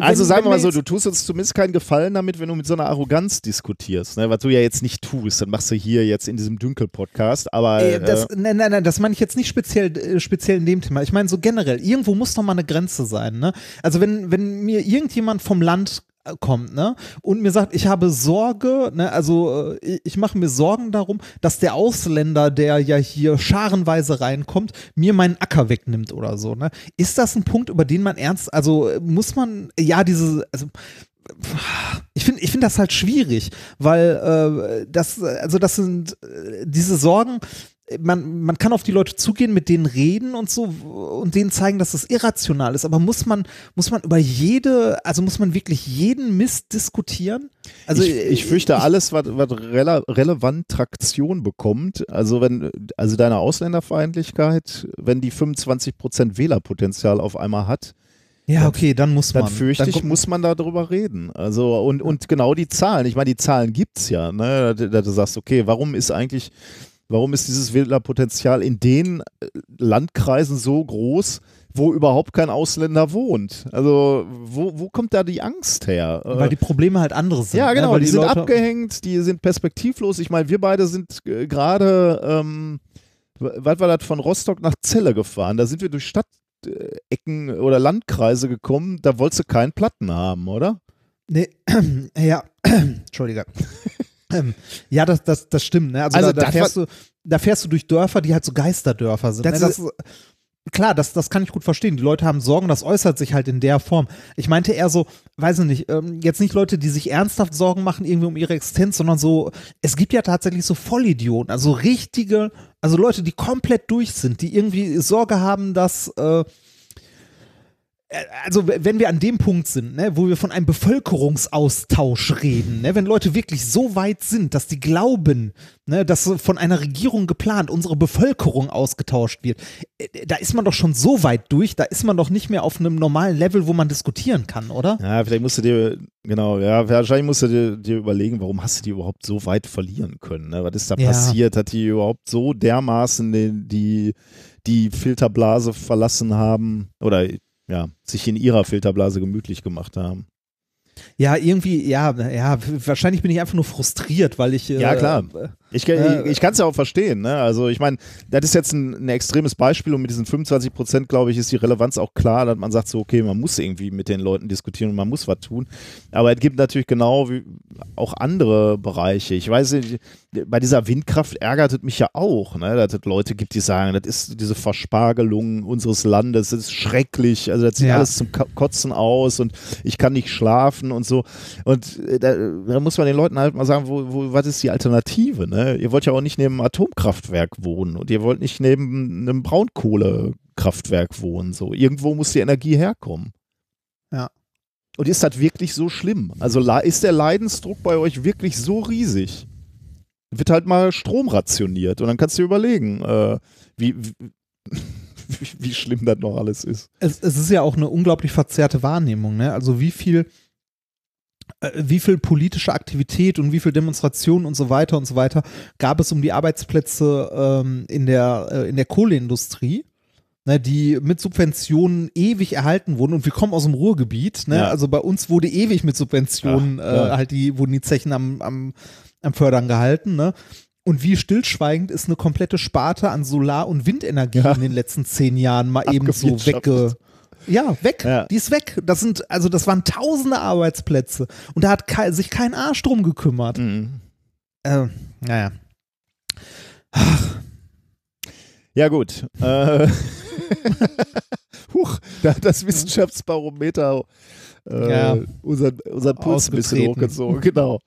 Also sagen wir mal so, du tust uns zumindest keinen Gefallen damit, wenn du mit so einer Arroganz diskutierst, ne? was du ja jetzt nicht tust, dann machst du hier jetzt in diesem Dünkel-Podcast, aber Äh, das, äh, nein, nein, nein, das meine ich jetzt nicht speziell, äh, speziell in dem Thema. Ich meine so generell, irgendwo muss doch mal eine Grenze sein. Ne? Also wenn, wenn mir irgendjemand vom Land kommt ne, und mir sagt, ich habe Sorge, ne, also äh, ich, mache mir Sorgen darum, dass der Ausländer, der ja hier scharenweise reinkommt, mir meinen Acker wegnimmt oder so. Ne? Ist das ein Punkt, über den man ernst, also äh, muss man, ja, diese, also ich finde ich finde das halt schwierig, weil äh, das, also das sind äh, diese Sorgen, man, man kann auf die Leute zugehen, mit denen reden und so und denen zeigen, dass das irrational ist, aber muss man, muss man über jede, also muss man wirklich jeden Mist diskutieren? Also ich, ich fürchte, alles, was, was rele relevant Traktion bekommt, also wenn, also deine Ausländerfeindlichkeit, wenn die 25% Wählerpotenzial auf einmal hat, ja, okay, dann muss man. dann fürchte ich, muss man darüber reden. Also und, und genau die Zahlen. Ich meine, die Zahlen gibt's ja, ne? Da, da du sagst, okay, warum ist eigentlich, warum ist dieses Wählerpotenzial in den äh, Landkreisen so groß, wo überhaupt kein Ausländer wohnt? Also wo, wo kommt da die Angst her? Äh, weil die Probleme halt andere sind. ja, ne? genau, weil die, sind Leute- abgehängt, die sind perspektivlos. Ich meine, wir beide sind äh, gerade, ähm, was war das, von Rostock nach Celle gefahren. Da sind wir durch Stadtecken oder Landkreise gekommen, da wolltest du keinen Platten haben, oder? Nee, ja, Entschuldige. ähm, ja, das, das, das stimmt. Ne? Also, Also da, da, fährst du, da fährst du durch Dörfer, die halt so Geisterdörfer sind. Das ne? das, klar, das, das kann ich gut verstehen. Die Leute haben Sorgen, das äußert sich halt in der Form. Ich meinte eher so, weiß ich nicht, ähm, jetzt nicht Leute, die sich ernsthaft Sorgen machen irgendwie um ihre Existenz, sondern so, es gibt ja tatsächlich so Vollidioten, also richtige, also Leute, die komplett durch sind, die irgendwie Sorge haben, dass äh, also w- wenn wir an dem Punkt sind, ne, wo wir von einem Bevölkerungsaustausch reden, ne, wenn Leute wirklich so weit sind, dass die glauben, ne, dass von einer Regierung geplant unsere Bevölkerung ausgetauscht wird, äh, da ist man doch schon so weit durch, da ist man doch nicht mehr auf einem normalen Level, wo man diskutieren kann, oder? Ja, vielleicht musst du dir, genau, ja, wahrscheinlich musst du dir, dir überlegen, warum hast du die überhaupt so weit verlieren können? Ne? Was ist da Ja. passiert? Hat die überhaupt so dermaßen die, die, die Filterblase verlassen haben oder ja, sich in ihrer Filterblase gemütlich gemacht haben? Ja, irgendwie, ja, ja, wahrscheinlich bin ich einfach nur frustriert, weil ich. Ja, klar. Äh, ich, ich kann es ja auch verstehen. Ne? Also ich meine, das ist jetzt ein, ein extremes Beispiel und mit diesen 25 Prozent, glaube ich, ist die Relevanz auch klar, dass man sagt so, okay, man muss irgendwie mit den Leuten diskutieren und man muss was tun. Aber es gibt natürlich genau wie auch andere Bereiche. Ich weiß nicht, bei dieser Windkraft ärgert es mich ja auch, ne? dass es Leute gibt, die sagen, das ist diese Verspargelung unseres Landes, das ist schrecklich, also das sieht Ja. alles zum Ko- Kotzen aus und ich kann nicht schlafen und so. Und äh, da, da muss man den Leuten halt mal sagen, wo, wo, was ist die Alternative? Ne? Ihr wollt ja auch nicht neben einem Atomkraftwerk wohnen und ihr wollt nicht neben einem Braunkohlekraftwerk wohnen. So. Irgendwo muss die Energie herkommen. Ja. Und ist das wirklich so schlimm? Also ist der Leidensdruck bei euch wirklich so riesig? Wird halt mal Strom rationiert und dann kannst du dir überlegen, äh, wie, wie, wie schlimm das noch alles ist. es, es ist ja auch eine unglaublich verzerrte Wahrnehmung, ne? Also wie viel, wie viel politische Aktivität und wie viel Demonstrationen und so weiter und so weiter gab es um die Arbeitsplätze ähm, in der äh, in der Kohleindustrie, ne, die mit Subventionen ewig erhalten wurden und wir kommen aus dem Ruhrgebiet, ne? Ja. Also bei uns wurde ewig mit Subventionen ja. Äh, halt die wurden die Zechen am, am, am Fördern gehalten, ne? Und wie stillschweigend ist eine komplette Sparte an Solar- und Windenergie Ja. in den letzten zehn Jahren mal eben so wegge ja, weg. Ja. Die ist weg. Das sind, also das waren tausende Arbeitsplätze. Und da hat kei sich kein Arsch drum gekümmert. Mhm. Äh, naja. Ja, gut. Äh, Huch, das Wissenschaftsbarometer äh, Ja. unseren, unseren Puls ein bisschen hochgezogen. Genau.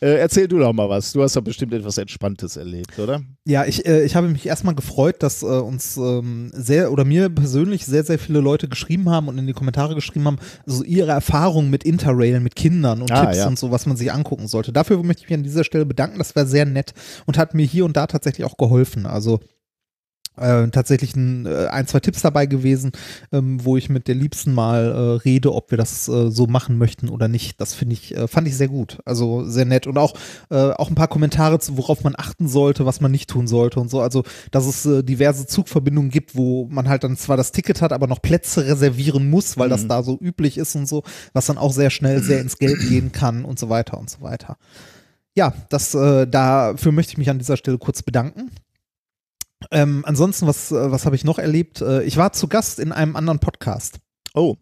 Äh, erzähl du doch mal was. Du hast doch bestimmt etwas Entspanntes erlebt, oder? Ja, ich, äh, ich habe mich erstmal gefreut, dass äh, uns ähm, sehr oder mir persönlich sehr, sehr viele Leute geschrieben haben und in die Kommentare geschrieben haben, so ihre Erfahrungen mit Interrail, mit Kindern und Ah, Tipps ja. und so, was man sich angucken sollte. Dafür möchte ich mich an dieser Stelle bedanken. Das war sehr nett und hat mir hier und da tatsächlich auch geholfen. Also äh, tatsächlich ein, äh, ein, zwei Tipps dabei gewesen, ähm, wo ich mit der Liebsten mal äh, rede, ob wir das äh, so machen möchten oder nicht. Das finde ich, äh, fand ich sehr gut. Also sehr nett. Und auch, auch ein paar Kommentare, zu, worauf man achten sollte, was man nicht tun sollte und so. Also, dass es diverse Zugverbindungen gibt, wo man halt dann zwar das Ticket hat, aber noch Plätze reservieren muss, weil mhm. das da so üblich ist und so, was dann auch sehr schnell sehr ins Geld gehen kann und so weiter und so weiter. Ja, das, dafür möchte ich mich an dieser Stelle kurz bedanken. Ähm, ansonsten, was, äh, was habe ich noch erlebt? Äh, ich war zu Gast in einem anderen Podcast. Oh.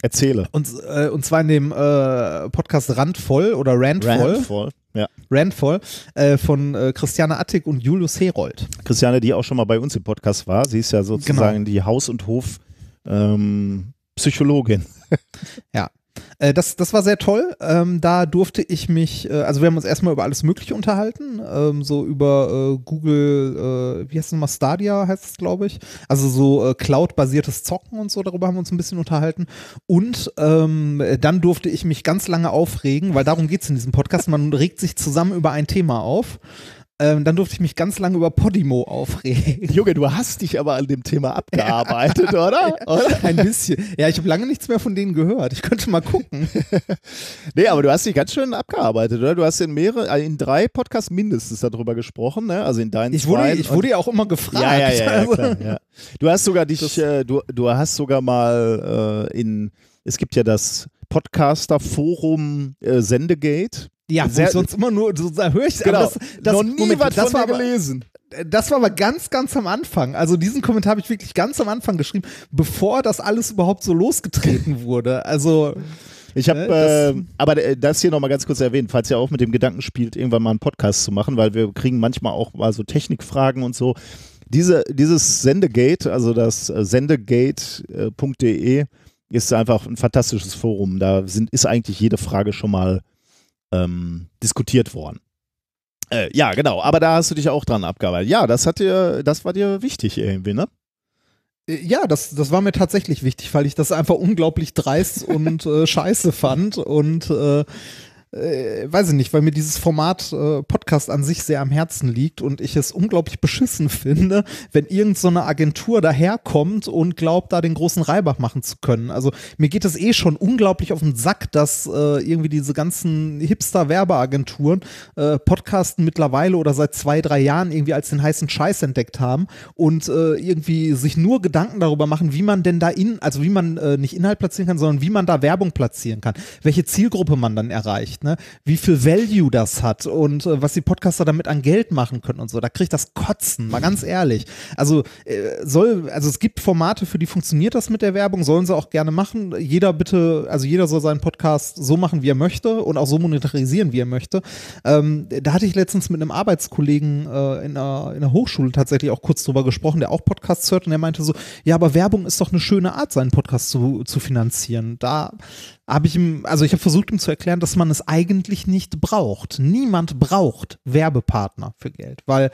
Erzähle. Und, äh, und zwar in dem äh, Podcast Randvoll oder Randvoll. Randvoll, ja. Randvoll äh, von äh, Christiane Attig und Julius Herold. Christiane, die auch schon mal bei uns im Podcast war. Sie ist ja sozusagen genau. die Haus- und Hof-Psychologin. Ähm, ja, äh, das, das war sehr toll. Ähm, da durfte ich mich, äh, also wir haben uns erstmal über alles Mögliche unterhalten, ähm, so über äh, Google, äh, wie heißt es nochmal, Stadia heißt es, glaube ich. Also so äh, Cloud-basiertes Zocken und so, darüber haben wir uns ein bisschen unterhalten. Und ähm, dann durfte ich mich ganz lange aufregen, weil darum geht es in diesem Podcast. Man regt sich zusammen über ein Thema auf. Ähm, dann durfte ich mich ganz lange über Podimo aufregen. Junge, du hast dich aber an dem Thema abgearbeitet, oder? oder? Ein bisschen. Ja, ich habe lange nichts mehr von denen gehört. Ich könnte mal gucken. nee, aber du hast dich ganz schön abgearbeitet, oder? Du hast in mehrere, äh, in drei Podcasts mindestens darüber gesprochen, ne? Also in deinen ich wurde, Ich wurde ja auch immer gefragt. Ja, ja, ja, also klar, ja. Du hast sogar dich, äh, du, du hast sogar mal äh, in, es gibt ja das Podcaster-Forum äh, Sendegate. Ja, sehr, sonst immer nur, so, da höre ich genau. das, das, noch nie Moment, was das von war gelesen. das war aber ganz, ganz am Anfang. Also diesen Kommentar habe ich wirklich ganz am Anfang geschrieben, bevor das alles überhaupt so losgetreten wurde. Also ich habe, ne, äh, aber äh, das hier nochmal ganz kurz erwähnt, falls ihr auch mit dem Gedanken spielt, irgendwann mal einen Podcast zu machen, weil wir kriegen manchmal auch mal so Technikfragen und so. Diese, dieses Sendegate, also das äh, sendegate.de, ist einfach ein fantastisches Forum. Da sind, ist eigentlich jede Frage schon mal ähm, diskutiert worden. Äh, ja, genau, aber da hast du dich auch dran abgearbeitet. Ja, das hat dir, das war dir wichtig irgendwie, ne? Äh, ja, das, das war mir tatsächlich wichtig, weil ich das einfach unglaublich dreist und äh, scheiße fand und äh, äh, weiß ich nicht, weil mir dieses Format äh, Podcast an sich sehr am Herzen liegt und ich es unglaublich beschissen finde, wenn irgend so Agentur daherkommt und glaubt, da den großen Reibach machen zu können. Also mir geht es eh schon unglaublich auf den Sack, dass äh, irgendwie diese ganzen Hipster-Werbeagenturen äh, Podcasten mittlerweile oder seit zwei, drei Jahren irgendwie als den heißen Scheiß entdeckt haben und äh, irgendwie sich nur Gedanken darüber machen, wie man denn da in, also wie man äh, nicht Inhalt platzieren kann, sondern wie man da Werbung platzieren kann, welche Zielgruppe man dann erreicht kriegt, ne? wie viel Value das hat und äh, was die Podcaster damit an Geld machen können und so. Da kriegt das Kotzen, mal ganz ehrlich. Also äh, soll, also es gibt Formate, für die funktioniert das mit der Werbung, sollen sie auch gerne machen. Jeder bitte, also jeder soll seinen Podcast so machen, wie er möchte und auch so monetarisieren, wie er möchte. Ähm, da hatte ich letztens mit einem Arbeitskollegen äh, in, einer, in der Hochschule tatsächlich auch kurz drüber gesprochen, der auch Podcasts hört und der meinte so, ja, aber Werbung ist doch eine schöne Art, seinen Podcast zu, zu finanzieren. Da habe ich ihm, also ich habe versucht ihm zu erklären, dass man es eigentlich nicht braucht. Niemand braucht Werbepartner für Geld, weil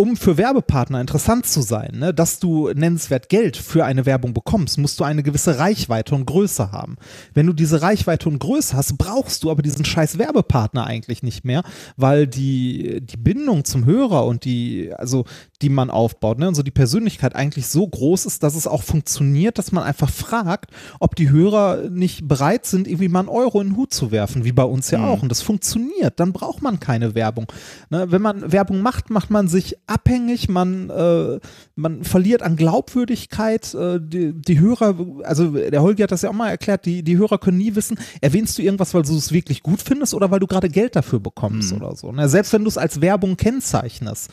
um für Werbepartner interessant zu sein, ne, dass du nennenswert Geld für eine Werbung bekommst, musst du eine gewisse Reichweite und Größe haben. Wenn du diese Reichweite und Größe hast, brauchst du aber diesen scheiß Werbepartner eigentlich nicht mehr, weil die, die Bindung zum Hörer und die, also die man aufbaut, ne, und so die Persönlichkeit eigentlich so groß ist, dass es auch funktioniert, dass man einfach fragt, ob die Hörer nicht bereit sind, irgendwie mal einen Euro in den Hut zu werfen, wie bei uns ja mhm. auch. Und das funktioniert, dann braucht man keine Werbung. Ne, wenn man Werbung macht, macht man sich abhängig, man, äh, man verliert an Glaubwürdigkeit. Äh, die, die Hörer, also der Holger hat das ja auch mal erklärt, die, die Hörer können nie wissen, erwähnst du irgendwas, weil du es wirklich gut findest oder weil du gerade Geld dafür bekommst mhm. oder so. Ne? Selbst wenn du es als Werbung kennzeichnest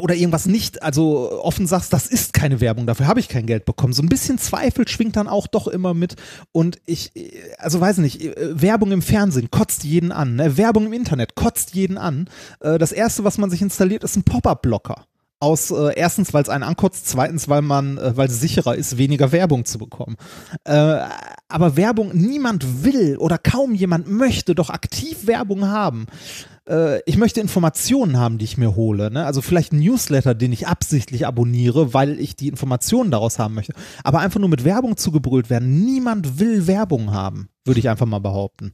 oder irgendwas nicht, also offen sagst, das ist keine Werbung, dafür habe ich kein Geld bekommen. So ein bisschen Zweifel schwingt dann auch doch immer mit. Und ich, also weiß nicht, Werbung im Fernsehen kotzt jeden an, ne? Werbung im Internet kotzt jeden an. Äh, das erste, was man sich installiert, ist ein Pop-up-Blocker aus äh, erstens, weil es einen ankotzt, zweitens, weil man, äh, weil es sicherer ist, weniger Werbung zu bekommen. Äh, aber Werbung, niemand will oder kaum jemand möchte doch aktiv Werbung haben äh, ich möchte Informationen haben, die ich mir hole. Ne? Also vielleicht ein Newsletter, den ich absichtlich abonniere, weil ich die Informationen daraus haben möchte. Aber einfach nur mit Werbung zugebrüllt werden. Niemand will Werbung haben, würde ich einfach mal behaupten.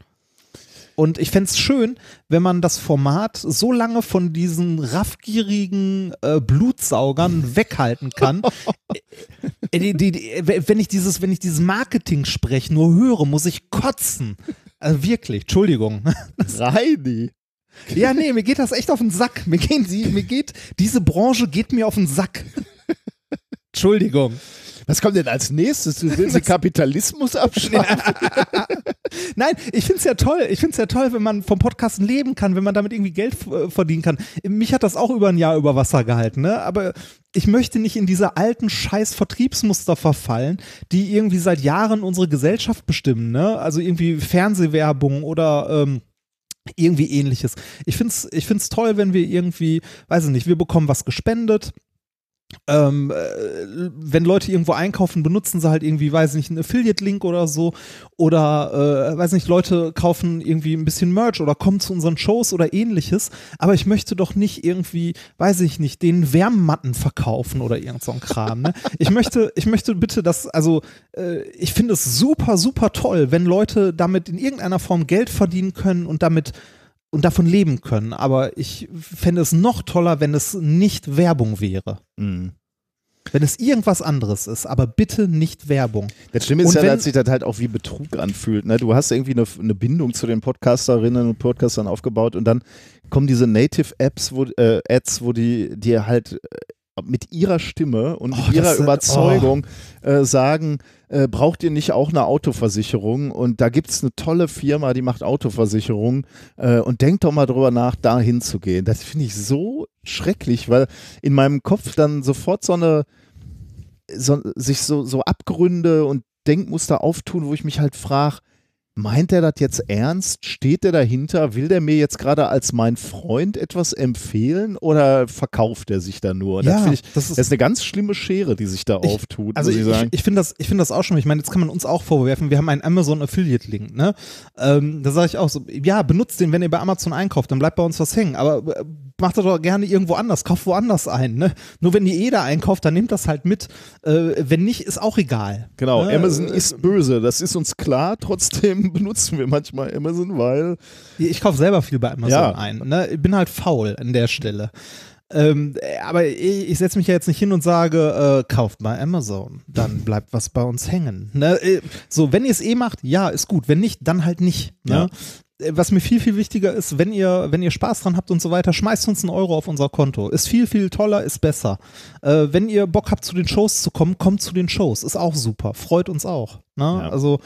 Und ich fände es schön, wenn man das Format so lange von diesen raffgierigen äh, Blutsaugern weghalten kann. Äh, die, die, die, wenn ich dieses, wenn ich dieses Marketing-Sprech nur höre, muss ich kotzen. Also wirklich, Entschuldigung. Reini. Ja, nee, mir geht das echt auf den Sack. Mir, gehen sie, mir geht, diese Branche geht mir auf den Sack. Entschuldigung. Was kommt denn als nächstes? Du willst den Kapitalismus abschaffen? Nein, ich finde es ja toll. Ich finde es ja toll, wenn man vom Podcasten leben kann, wenn man damit irgendwie Geld äh, verdienen kann. Mich hat das auch über ein Jahr über Wasser gehalten, ne? Aber ich möchte nicht in diese alten scheiß Vertriebsmuster verfallen, die irgendwie seit Jahren unsere Gesellschaft bestimmen, ne? Also irgendwie Fernsehwerbung oder ähm, irgendwie ähnliches. Ich finde es ich find's toll, wenn wir irgendwie, weiß ich nicht, wir bekommen was gespendet ähm, äh, wenn Leute irgendwo einkaufen, benutzen sie halt irgendwie, weiß nicht, einen Affiliate-Link oder so. Oder, äh, weiß nicht, Leute kaufen irgendwie ein bisschen Merch oder kommen zu unseren Shows oder ähnliches. Aber ich möchte doch nicht irgendwie, weiß ich nicht, den Wärmmatten verkaufen oder irgend so ein Kram. Ne? Ich möchte, ich möchte bitte, dass, also, äh, ich finde es super, super toll, wenn Leute damit in irgendeiner Form Geld verdienen können und damit und davon leben können. Aber ich fände es noch toller, wenn es nicht Werbung wäre. Mhm. Wenn es irgendwas anderes ist, aber bitte nicht Werbung. Das Schlimme ist und ja, wenn, dass sich das halt auch wie Betrug anfühlt. Ne? Du hast irgendwie eine, eine, Bindung zu den Podcasterinnen und Podcastern aufgebaut und dann kommen diese Native-Apps, wo, äh, Ads, wo die dir halt äh, mit ihrer Stimme und oh, ihrer Überzeugung oh. äh, sagen, äh, braucht ihr nicht auch eine Autoversicherung? Und da gibt es eine tolle Firma, die macht Autoversicherung äh, und denkt doch mal drüber nach, da hinzugehen. Das finde ich so schrecklich, weil in meinem Kopf dann sofort so eine, so, sich so, so Abgründe und Denkmuster auftun, wo ich mich halt frage, Meint er das jetzt ernst? Steht er dahinter? Will der mir jetzt gerade als mein Freund etwas empfehlen oder verkauft er sich da nur? Ja, das, ich, das, ist, das ist eine ganz schlimme Schere, die sich da ich, auftut. Also ich, ich, ich finde das, find das auch schon. Ich meine, jetzt kann man uns auch vorwerfen, wir haben einen Amazon Affiliate Link. Ne? Ähm, da sage ich auch so, ja, benutzt den, wenn ihr bei Amazon einkauft, dann bleibt bei uns was hängen. Aber äh, macht das doch gerne irgendwo anders, kauft woanders ein. Ne? Nur wenn ihr eh da einkauft, dann nehmt das halt mit. Äh, wenn nicht, ist auch egal. Genau, ne? Amazon ist böse, das ist uns klar. Trotzdem benutzen wir manchmal Amazon, weil. Ich kaufe selber viel bei Amazon ja. ein. Ne? Ich bin halt faul an der Stelle. Ähm, aber ich, ich setze mich ja jetzt nicht hin und sage, äh, kauft mal Amazon, dann bleibt was bei uns hängen. Ne? Äh, so, wenn ihr es eh macht, ja, ist gut. Wenn nicht, dann halt nicht. Ne? Ja. Äh, was mir viel, viel wichtiger ist, wenn ihr, wenn ihr Spaß dran habt und so weiter, schmeißt uns einen Euro auf unser Konto. Ist viel, viel toller, ist besser. Äh, wenn ihr Bock habt, zu den Shows zu kommen, kommt zu den Shows. Ist auch super. Freut uns auch. Ne? Ja. Also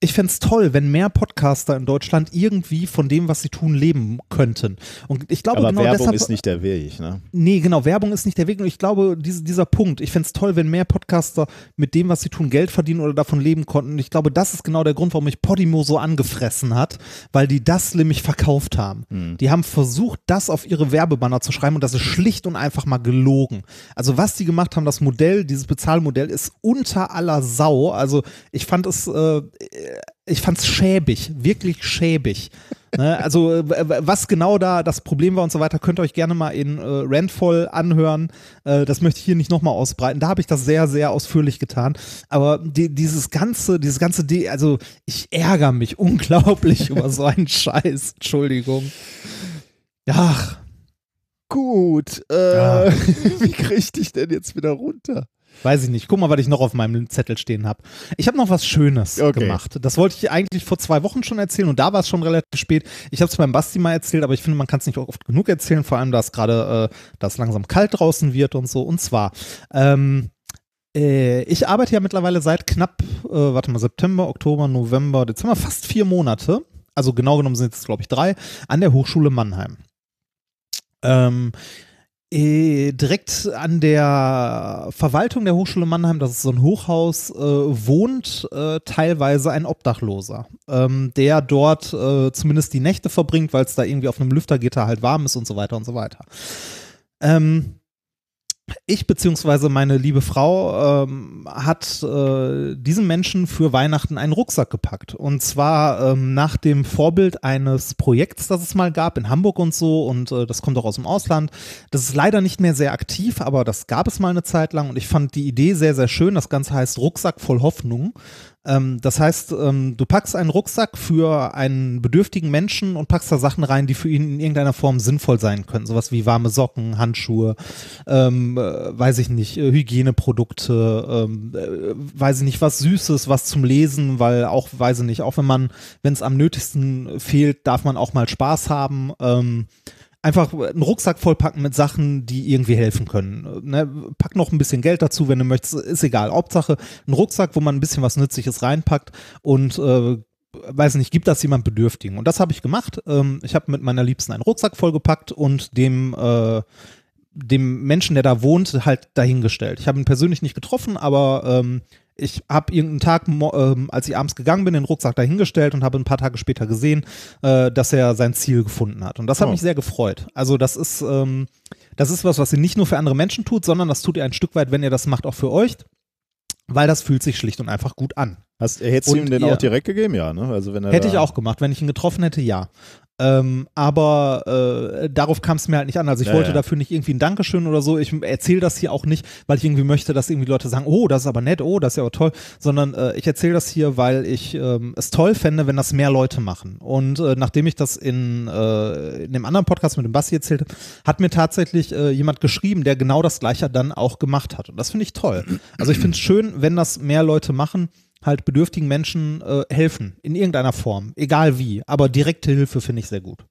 ich fände es toll, wenn mehr Podcaster in Deutschland irgendwie von dem, was sie tun, leben könnten. Und ich glaube, Aber genau Werbung deshalb, ist nicht der Weg, ne? Nee, genau, Werbung ist nicht der Weg. Und ich glaube, diese, dieser Punkt, ich fände es toll, wenn mehr Podcaster mit dem, was sie tun, Geld verdienen oder davon leben konnten. Und ich glaube, das ist genau der Grund, warum mich Podimo so angefressen hat, weil die das nämlich verkauft haben. Mhm. Die haben versucht, das auf ihre Werbebanner zu schreiben und das ist schlicht und einfach mal gelogen. Also was die gemacht haben, das Modell, dieses Bezahlmodell ist unter aller Sau. Also ich fand es äh, ich fand es schäbig, wirklich schäbig. ne? Also was genau da das Problem war und so weiter, könnt ihr euch gerne mal in äh, Randvoll anhören. Äh, das möchte ich hier nicht nochmal ausbreiten. Da habe ich das sehr, sehr ausführlich getan. Aber die, dieses ganze, dieses ganze, De also ich ärgere mich unglaublich über so einen Scheiß. Entschuldigung. Ach. Gut, äh, ja. wie kriege ich dich denn jetzt wieder runter? Weiß ich nicht. Guck mal, was ich noch auf meinem Zettel stehen habe. Ich habe noch was Schönes okay. gemacht. Das wollte ich eigentlich vor zwei Wochen schon erzählen und da war es schon relativ spät. Ich habe es beim Basti mal erzählt, aber ich finde, man kann es nicht oft genug erzählen, vor allem, dass gerade, äh, langsam kalt draußen wird und so. Und zwar, ähm, äh, ich arbeite ja mittlerweile seit knapp, äh, warte mal, September, Oktober, November, Dezember, fast vier Monate. Also genau genommen sind es, glaube ich, drei, an der Hochschule Mannheim. Ähm, äh, direkt an der Verwaltung der Hochschule Mannheim, das ist so ein Hochhaus, äh, wohnt äh, teilweise ein Obdachloser, ähm, der dort äh, zumindest die Nächte verbringt, weil es da irgendwie auf einem Lüftergitter halt warm ist und so weiter und so weiter. Ähm, ich beziehungsweise meine liebe Frau ähm, hat äh, diesem Menschen für Weihnachten einen Rucksack gepackt. Und zwar ähm, nach dem Vorbild eines Projekts, das es mal gab in Hamburg und so. Und äh, das kommt auch aus dem Ausland. Das ist leider nicht mehr sehr aktiv, aber das gab es mal eine Zeit lang. Und ich fand die Idee sehr, sehr schön. Das Ganze heißt Rucksack voll Hoffnung. Ähm, das heißt, ähm, du packst einen Rucksack für einen bedürftigen Menschen und packst da Sachen rein, die für ihn in irgendeiner Form sinnvoll sein können. Sowas wie warme Socken, Handschuhe, ähm, äh, weiß ich nicht, äh, Hygieneprodukte, ähm, äh, weiß ich nicht, was Süßes, was zum Lesen, weil auch, weiß ich nicht, auch wenn man, wenn es am nötigsten fehlt, darf man auch mal Spaß haben. Einfach einen Rucksack vollpacken mit Sachen, die irgendwie helfen können. Ne? Pack noch ein bisschen Geld dazu, wenn du möchtest, ist egal. Hauptsache ein Rucksack, wo man ein bisschen was Nützliches reinpackt und äh, weiß nicht, gibt das jemand Bedürftigen? Und das habe ich gemacht. Ähm, ich habe mit meiner Liebsten einen Rucksack vollgepackt und dem äh, dem Menschen, der da wohnt, halt dahingestellt. Ich habe ihn persönlich nicht getroffen, aber ähm, ich habe irgendeinen Tag, ähm, als ich abends gegangen bin, den Rucksack dahingestellt und habe ein paar Tage später gesehen, äh, dass er sein Ziel gefunden hat. Und das hat Oh. mich sehr gefreut. Also das ist, ähm, das ist was, was ihr nicht nur für andere Menschen tut, sondern das tut ihr ein Stück weit, wenn ihr das macht, auch für euch, weil das fühlt sich schlicht und einfach gut an. Hast, hättest du ihm den auch direkt gegeben? Ja, ne? Also wenn er Hätte ich auch gemacht, wenn ich ihn getroffen hätte, ja. Ähm, aber äh, darauf kam es mir halt nicht an. Also ich Ja, wollte ja. dafür nicht irgendwie ein Dankeschön oder so. Ich erzähle das hier auch nicht, weil ich irgendwie möchte, dass irgendwie Leute sagen, oh, das ist aber nett, oh, das ist ja aber toll, sondern äh, ich erzähle das hier, weil ich ähm, es toll fände, wenn das mehr Leute machen. Und äh, nachdem ich das in, äh, in dem anderen Podcast mit dem Basti erzählt habe, hat mir tatsächlich äh, jemand geschrieben, der genau das gleiche dann auch gemacht hat. Und das finde ich toll. Also ich finde es schön, wenn das mehr Leute machen halt bedürftigen Menschen äh, helfen, in irgendeiner Form, egal wie, aber direkte Hilfe finde ich sehr gut.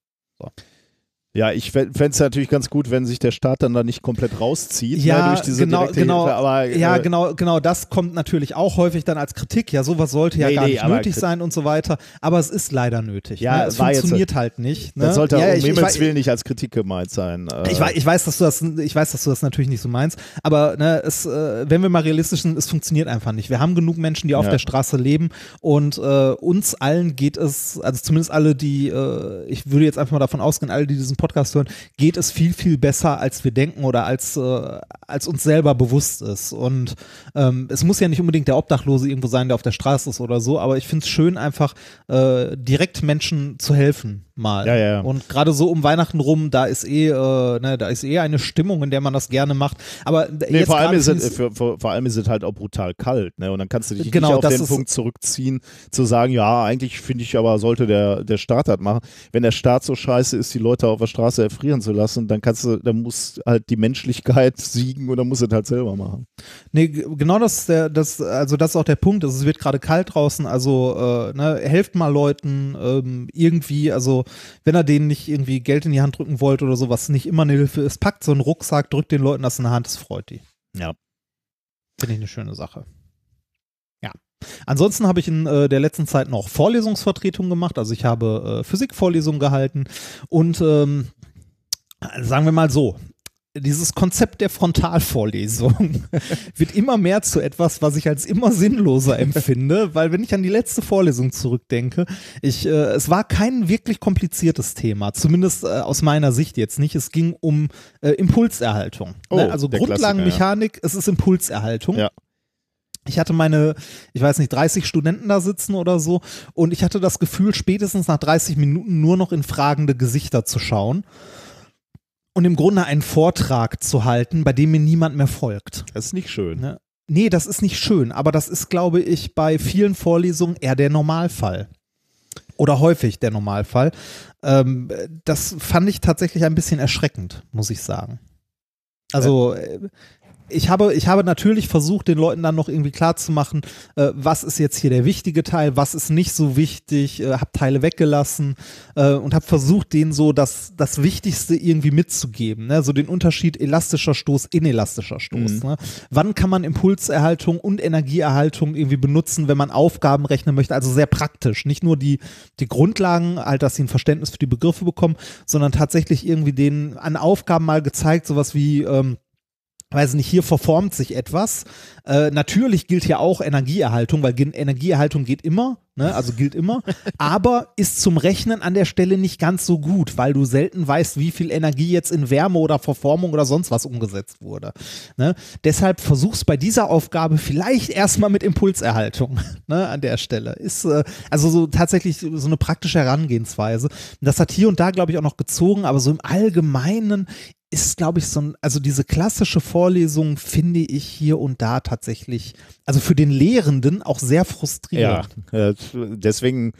Ja, ich fände es natürlich ganz gut, wenn sich der Staat dann da nicht komplett rauszieht Ja, ne, durch diese genau, genau. Hilfe. Aber, Ja, äh, genau, genau, das kommt natürlich auch häufig dann als Kritik. Ja, sowas sollte ja Nee, gar nee, nicht nötig sein und so weiter. Aber es ist leider nötig. Ja, ne? Es jetzt- funktioniert halt nicht. Ne? Das sollte ja, um Himmels Willen nicht als Kritik gemeint sein. Äh, Ich weiß, ich weiß, dass du das, ich weiß, dass du das natürlich nicht so meinst, aber ne, es, äh, wenn wir mal realistisch sind, es funktioniert einfach nicht. Wir haben genug Menschen, die auf Ja. der Straße leben und äh, uns allen geht es, also zumindest alle, die, äh, ich würde jetzt einfach mal davon ausgehen, alle, die diesen Podcast hören, geht es viel, viel besser, als wir denken oder als, äh, als uns selber bewusst ist. Und ähm, es muss ja nicht unbedingt der Obdachlose irgendwo sein, der auf der Straße ist oder so, aber ich finde es schön, einfach äh, direkt Menschen zu helfen mal. Ja, ja, ja. Und gerade so um Weihnachten rum, da ist eh, äh, ne, da ist eh eine Stimmung, in der man das gerne macht. Aber Nee, vor allem, ist es, für, vor, vor allem ist es halt auch brutal kalt, ne? Und dann kannst du dich Genau, nicht auf den Punkt zurückziehen, zu sagen, ja, eigentlich finde ich aber, sollte der, der Staat das machen. Wenn der Staat so scheiße ist, die Leute auf der Straße erfrieren zu lassen, dann kannst du, dann muss halt die Menschlichkeit siegen dann muss es halt selber machen. Nee, genau das ist der, das, also das ist auch der Punkt. Also es wird gerade kalt draußen, also äh, ne, helft mal Leuten ähm, irgendwie, also wenn er denen nicht irgendwie Geld in die Hand drücken wollt oder so, was nicht immer eine Hilfe ist, packt so einen Rucksack, drückt den Leuten das in die Hand, das freut die. Ja. Finde ich eine schöne Sache. Ja. Ansonsten habe ich in äh, der letzten Zeit noch Vorlesungsvertretungen gemacht. Also ich habe äh, Physikvorlesungen gehalten und ähm, sagen wir mal so, dieses Konzept der Frontalvorlesung wird immer mehr zu etwas, was ich als immer sinnloser empfinde, weil wenn ich an die letzte Vorlesung zurückdenke, ich, äh, es war kein wirklich kompliziertes Thema, zumindest äh, aus meiner Sicht jetzt nicht. Es ging um äh, Impulserhaltung. Oh, ne? Also Grundlagenmechanik, es ist Impulserhaltung. Ja. Ich hatte meine, ich weiß nicht, 30 Studenten da sitzen oder so und ich hatte das Gefühl, spätestens nach 30 Minuten nur noch in fragende Gesichter zu schauen und im Grunde einen Vortrag zu halten, bei dem mir niemand mehr folgt. Das ist nicht schön. Ne? Nee, das ist nicht schön, aber das ist, glaube ich, bei vielen Vorlesungen eher der Normalfall. Oder häufig der Normalfall. Ähm, das fand ich tatsächlich ein bisschen erschreckend, muss ich sagen. Also, äh, ich habe, ich habe natürlich versucht, den Leuten dann noch irgendwie klarzumachen, äh, was ist jetzt hier der wichtige Teil, was ist nicht so wichtig, äh, habe Teile weggelassen äh, und habe versucht, denen so das, das Wichtigste irgendwie mitzugeben. Ne? So den Unterschied elastischer Stoß, inelastischer Stoß. Mhm. Ne? Wann kann man Impulserhaltung und Energieerhaltung irgendwie benutzen, wenn man Aufgaben rechnen möchte? Also sehr praktisch. Nicht nur die, die Grundlagen, halt, dass sie ein Verständnis für die Begriffe bekommen, sondern tatsächlich irgendwie denen an Aufgaben mal gezeigt, sowas wie, ähm, weiß nicht, hier verformt sich etwas. Äh, natürlich gilt hier auch Energieerhaltung, weil Energieerhaltung geht immer, ne? also gilt immer, aber ist zum Rechnen an der Stelle nicht ganz so gut, weil du selten weißt, wie viel Energie jetzt in Wärme oder Verformung oder sonst was umgesetzt wurde. Ne? Deshalb versuch's bei dieser Aufgabe vielleicht erstmal mit Impulserhaltung ne? an der Stelle. Ist äh, also so tatsächlich so eine praktische Herangehensweise. Das hat hier und da, glaube ich, auch noch gezogen, aber so im Allgemeinen ist, glaube ich, so ein, also diese klassische Vorlesung finde ich hier und da tatsächlich, also für den Lehrenden auch sehr frustrierend. Ja, deswegen,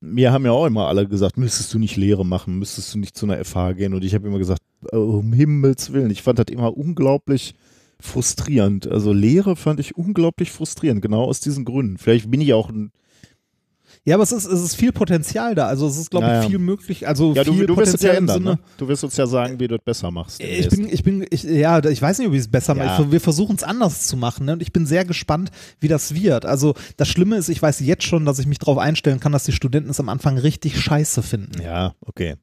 mir haben ja auch immer alle gesagt, müsstest du nicht Lehre machen, müsstest du nicht zu einer FH gehen. Und ich habe immer gesagt, oh, um Himmels Willen, ich fand das immer unglaublich frustrierend. Also Lehre fand ich unglaublich frustrierend, genau aus diesen Gründen. Vielleicht bin ich auch ein Ja, aber es ist, es ist viel Potenzial da. Also es ist, glaube ich, Naja. viel möglich. Also Ja, du, viel du wirst es ja ändern. Sinne- Ne? Du wirst uns ja sagen, wie du es besser machst. Ich bin, ich bin, ich, ja, ich weiß nicht, ob ich es besser Ja. mache. Wir versuchen es anders zu machen. Ne? Und ich bin sehr gespannt, wie das wird. Also das Schlimme ist, ich weiß jetzt schon, dass ich mich darauf einstellen kann, dass die Studenten es am Anfang richtig scheiße finden. ja, okay.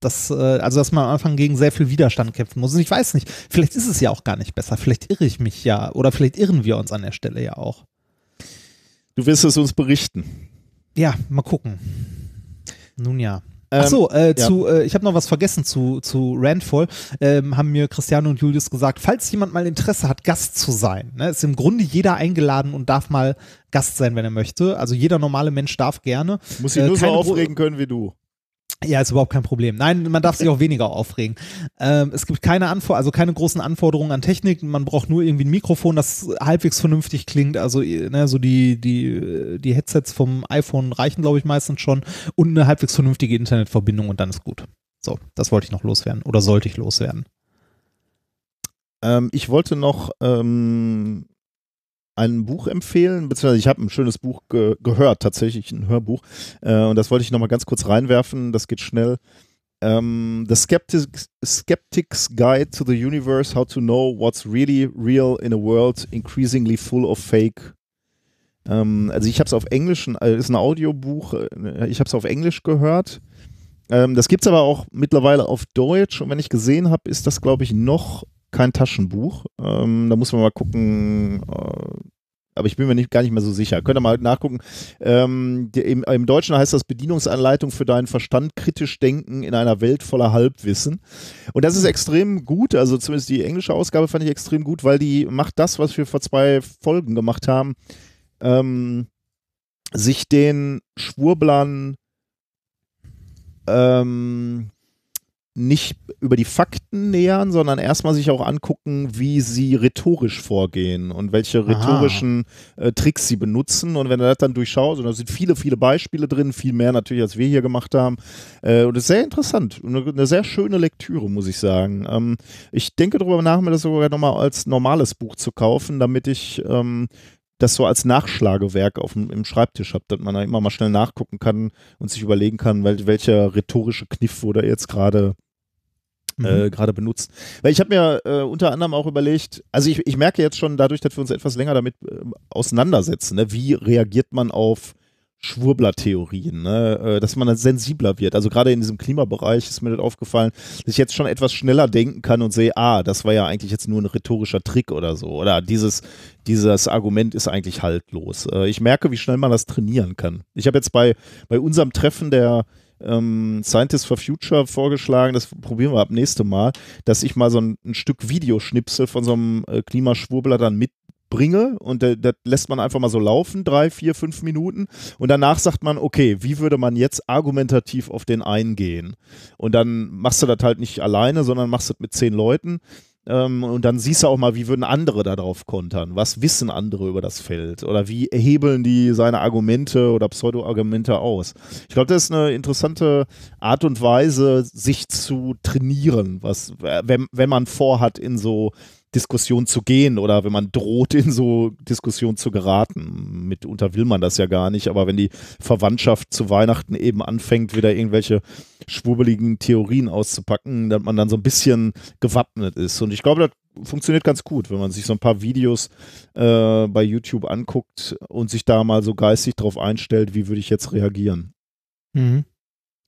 Das, äh, also dass man am Anfang gegen sehr viel Widerstand kämpfen muss. Und ich weiß nicht, vielleicht ist es ja auch gar nicht besser. Vielleicht irre ich mich ja. Oder vielleicht irren wir uns an der Stelle ja auch. Du wirst es uns berichten. Ja, mal gucken. Nun ja. Ähm, Ach so, äh, ja. zu, äh, ich habe noch was vergessen zu, zu Randfall. Ähm, haben mir Christiane und Julius gesagt, falls jemand mal Interesse hat, Gast zu sein, ne, ist im Grunde jeder eingeladen und darf mal Gast sein, wenn er möchte. Also jeder normale Mensch darf gerne. Muss ich Äh, nur so aufregen können wie du. Ja, ist überhaupt kein Problem. Nein, man darf sich auch weniger aufregen. Ähm, es gibt keine Anfor also keine großen Anforderungen an Technik. Man braucht nur irgendwie ein Mikrofon, das halbwegs vernünftig klingt. Also ne, so die die die Headsets vom iPhone reichen, glaube ich, meistens schon und eine halbwegs vernünftige Internetverbindung und dann ist gut. So, das wollte ich noch loswerden oder sollte ich loswerden. Ähm, ich wollte noch ähm, ein Buch empfehlen, beziehungsweise ich habe ein schönes Buch ge gehört, tatsächlich ein Hörbuch. Äh, und das wollte ich nochmal ganz kurz reinwerfen, das geht schnell. Ähm, The Skeptics, Skeptic's Guide to the Universe, How to Know What's Really Real in a World Increasingly Full of Fake. Ähm, also ich habe es auf Englisch, äh, ist ein Audiobuch, äh, ich habe es auf Englisch gehört. Ähm, das gibt es aber auch mittlerweile auf Deutsch und wenn ich gesehen habe, ist das, glaube ich, noch kein Taschenbuch. Ähm, da muss man mal gucken. Äh, aber ich bin mir nicht, gar nicht mehr so sicher. Könnt ihr mal nachgucken. Ähm, die, im, Im Deutschen heißt das Bedienungsanleitung für deinen Verstand, kritisch denken in einer Welt voller Halbwissen. Und das ist extrem gut. Also zumindest die englische Ausgabe fand ich extrem gut, weil die macht das, was wir vor zwei Folgen gemacht haben. Ähm, sich den Schwurblern ähm, nicht über die Fakten nähern, sondern erstmal sich auch angucken, wie sie rhetorisch vorgehen und welche rhetorischen äh, Tricks sie benutzen. Und wenn du das dann durchschaust, und da sind viele, viele Beispiele drin, viel mehr natürlich, als wir hier gemacht haben. Äh, und das ist sehr interessant. Und Eine, eine sehr schöne Lektüre, muss ich sagen. Ähm, ich denke darüber nach, mir das sogar nochmal als normales Buch zu kaufen, damit ich ähm, das so als Nachschlagewerk auf dem, im Schreibtisch habe, dass man da immer mal schnell nachgucken kann und sich überlegen kann, wel, welcher rhetorische Kniff wurde jetzt gerade Mhm. äh, gerade benutzt. Weil ich habe mir äh, unter anderem auch überlegt, also ich, ich merke jetzt schon dadurch, dass wir uns etwas länger damit äh, auseinandersetzen, ne, wie reagiert man auf Schwurbler-Theorien, ne, äh, dass man dann sensibler wird. Also gerade in diesem Klimabereich ist mir das aufgefallen, dass ich jetzt schon etwas schneller denken kann und sehe, ah, das war ja eigentlich jetzt nur ein rhetorischer Trick oder so. Oder dieses, dieses Argument ist eigentlich haltlos. Äh, ich merke, wie schnell man das trainieren kann. Ich habe jetzt bei, bei unserem Treffen der ähm, Scientists for Future vorgeschlagen, das probieren wir ab nächste Mal, dass ich mal so ein, ein Stück Videoschnipsel von so einem äh, Klimaschwurbler dann mitbringe und äh, das lässt man einfach mal so laufen, drei, vier, fünf Minuten und danach sagt man, okay, wie würde man jetzt argumentativ auf den eingehen? Und dann machst du das halt nicht alleine, sondern machst das mit zehn Leuten ähm, und dann siehst du auch mal, wie würden andere darauf kontern? Was wissen andere über das Feld? Oder wie hebeln die seine Argumente oder Pseudo-Argumente aus? Ich glaube, das ist eine interessante Art und Weise, sich zu trainieren, was, äh, wenn, wenn man vorhat, in so Diskussion zu gehen oder wenn man droht, in so Diskussion zu geraten. Mitunter will man das ja gar nicht, aber wenn die Verwandtschaft zu Weihnachten eben anfängt, wieder irgendwelche schwurbeligen Theorien auszupacken, dass man dann so ein bisschen gewappnet ist. Und ich glaube, das funktioniert ganz gut, wenn man sich so ein paar Videos äh, bei YouTube anguckt und sich da mal so geistig drauf einstellt, wie würde ich jetzt reagieren. Mhm.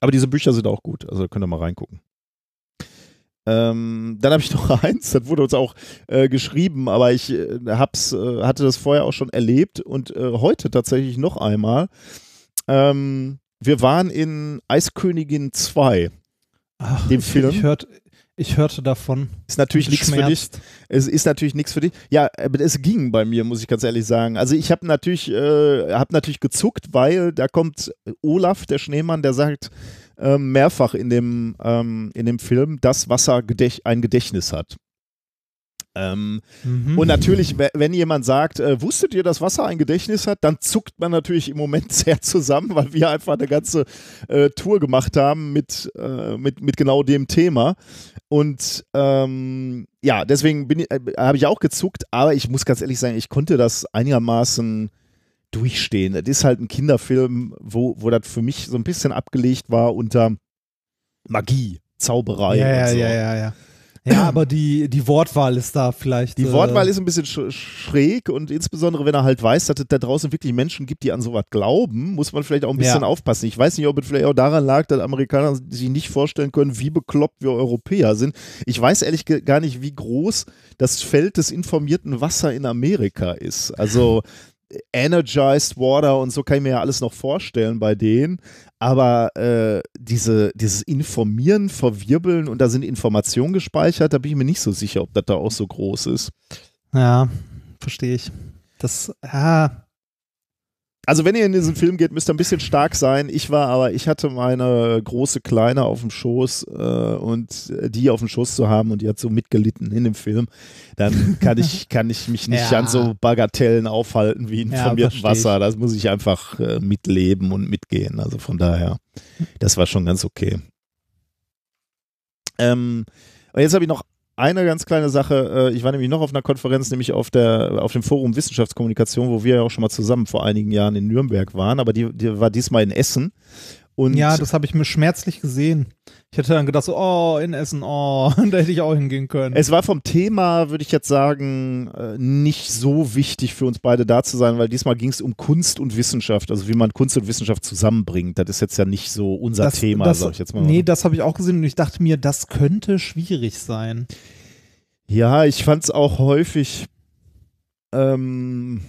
Aber diese Bücher sind auch gut, also könnt ihr mal reingucken. Ähm, dann habe ich noch eins, das wurde uns auch äh, geschrieben, aber ich äh, hab's, äh, hatte das vorher auch schon erlebt und äh, heute tatsächlich noch einmal. Ähm, wir waren in Eiskönigin 2. Ach, Dem ich, Film? Ich, hört, ich hörte davon. Ist natürlich nichts für dich. Es ist natürlich nichts für dich. Ja, aber es ging bei mir, muss ich ganz ehrlich sagen. Also ich habe natürlich, äh, hab natürlich gezuckt, weil da kommt Olaf, der Schneemann, der sagt, ähm, mehrfach in dem, ähm, in dem Film, dass Wasser gedäch ein Gedächtnis hat. Ähm, Mhm. Und natürlich, we- wenn jemand sagt, äh, wusstet ihr, dass Wasser ein Gedächtnis hat, dann zuckt man natürlich im Moment sehr zusammen, weil wir einfach eine ganze äh, Tour gemacht haben mit, äh, mit, mit genau dem Thema. Und ähm, ja, deswegen äh, habe ich auch gezuckt, aber ich muss ganz ehrlich sagen, ich konnte das einigermaßen durchstehen. Das ist halt ein Kinderfilm, wo, wo das für mich so ein bisschen abgelegt war unter Magie, Zauberei. ja, und ja, so. ja, ja, ja. Ja, aber die, die Wortwahl ist da vielleicht. Die äh, Wortwahl ist ein bisschen sch schräg und insbesondere, wenn er halt weiß, dass es da draußen wirklich Menschen gibt, die an sowas glauben, muss man vielleicht auch ein bisschen Ja. aufpassen. Ich weiß nicht, ob es vielleicht auch daran lag, dass Amerikaner sich nicht vorstellen können, wie bekloppt wir Europäer sind. Ich weiß ehrlich gar nicht, wie groß das Feld des informierten Wasser in Amerika ist. Also Energized Water und so kann ich mir ja alles noch vorstellen bei denen. Aber äh, diese, dieses Informieren, Verwirbeln und da sind Informationen gespeichert, da bin ich mir nicht so sicher, ob das da auch so groß ist. Ja, verstehe ich. Das, ja, Also wenn ihr in diesen Film geht, müsst ihr ein bisschen stark sein. Ich war aber, ich hatte meine große Kleine auf dem Schoß äh, und die auf dem Schoß zu haben und die hat so mitgelitten in dem Film, dann kann ich, kann ich mich nicht Ja. an so Bagatellen aufhalten wie informierten versteh ich. Wasser. Das muss ich einfach äh, mitleben und mitgehen. Also von daher, das war schon ganz okay. Ähm, und jetzt habe ich noch eine ganz kleine Sache. Äh, Ich war nämlich noch auf einer Konferenz, nämlich auf, der, auf dem Forum Wissenschaftskommunikation, wo wir ja auch schon mal zusammen vor einigen Jahren in Nürnberg waren, aber die, die war diesmal in Essen. Und ja, das habe ich mir schmerzlich gesehen. Ich hätte dann gedacht, so, oh, in Essen, oh, da hätte ich auch hingehen können. es war vom Thema, würde ich jetzt sagen, äh, nicht so wichtig für uns beide da zu sein, weil diesmal ging es um Kunst und Wissenschaft, also wie man Kunst und Wissenschaft zusammenbringt. Das ist jetzt ja nicht so unser das, Thema, das, sag ich jetzt mal. Nee, das habe ich auch gesehen und ich dachte mir, das könnte schwierig sein. Ja, ich fand es auch häufig. Ähm,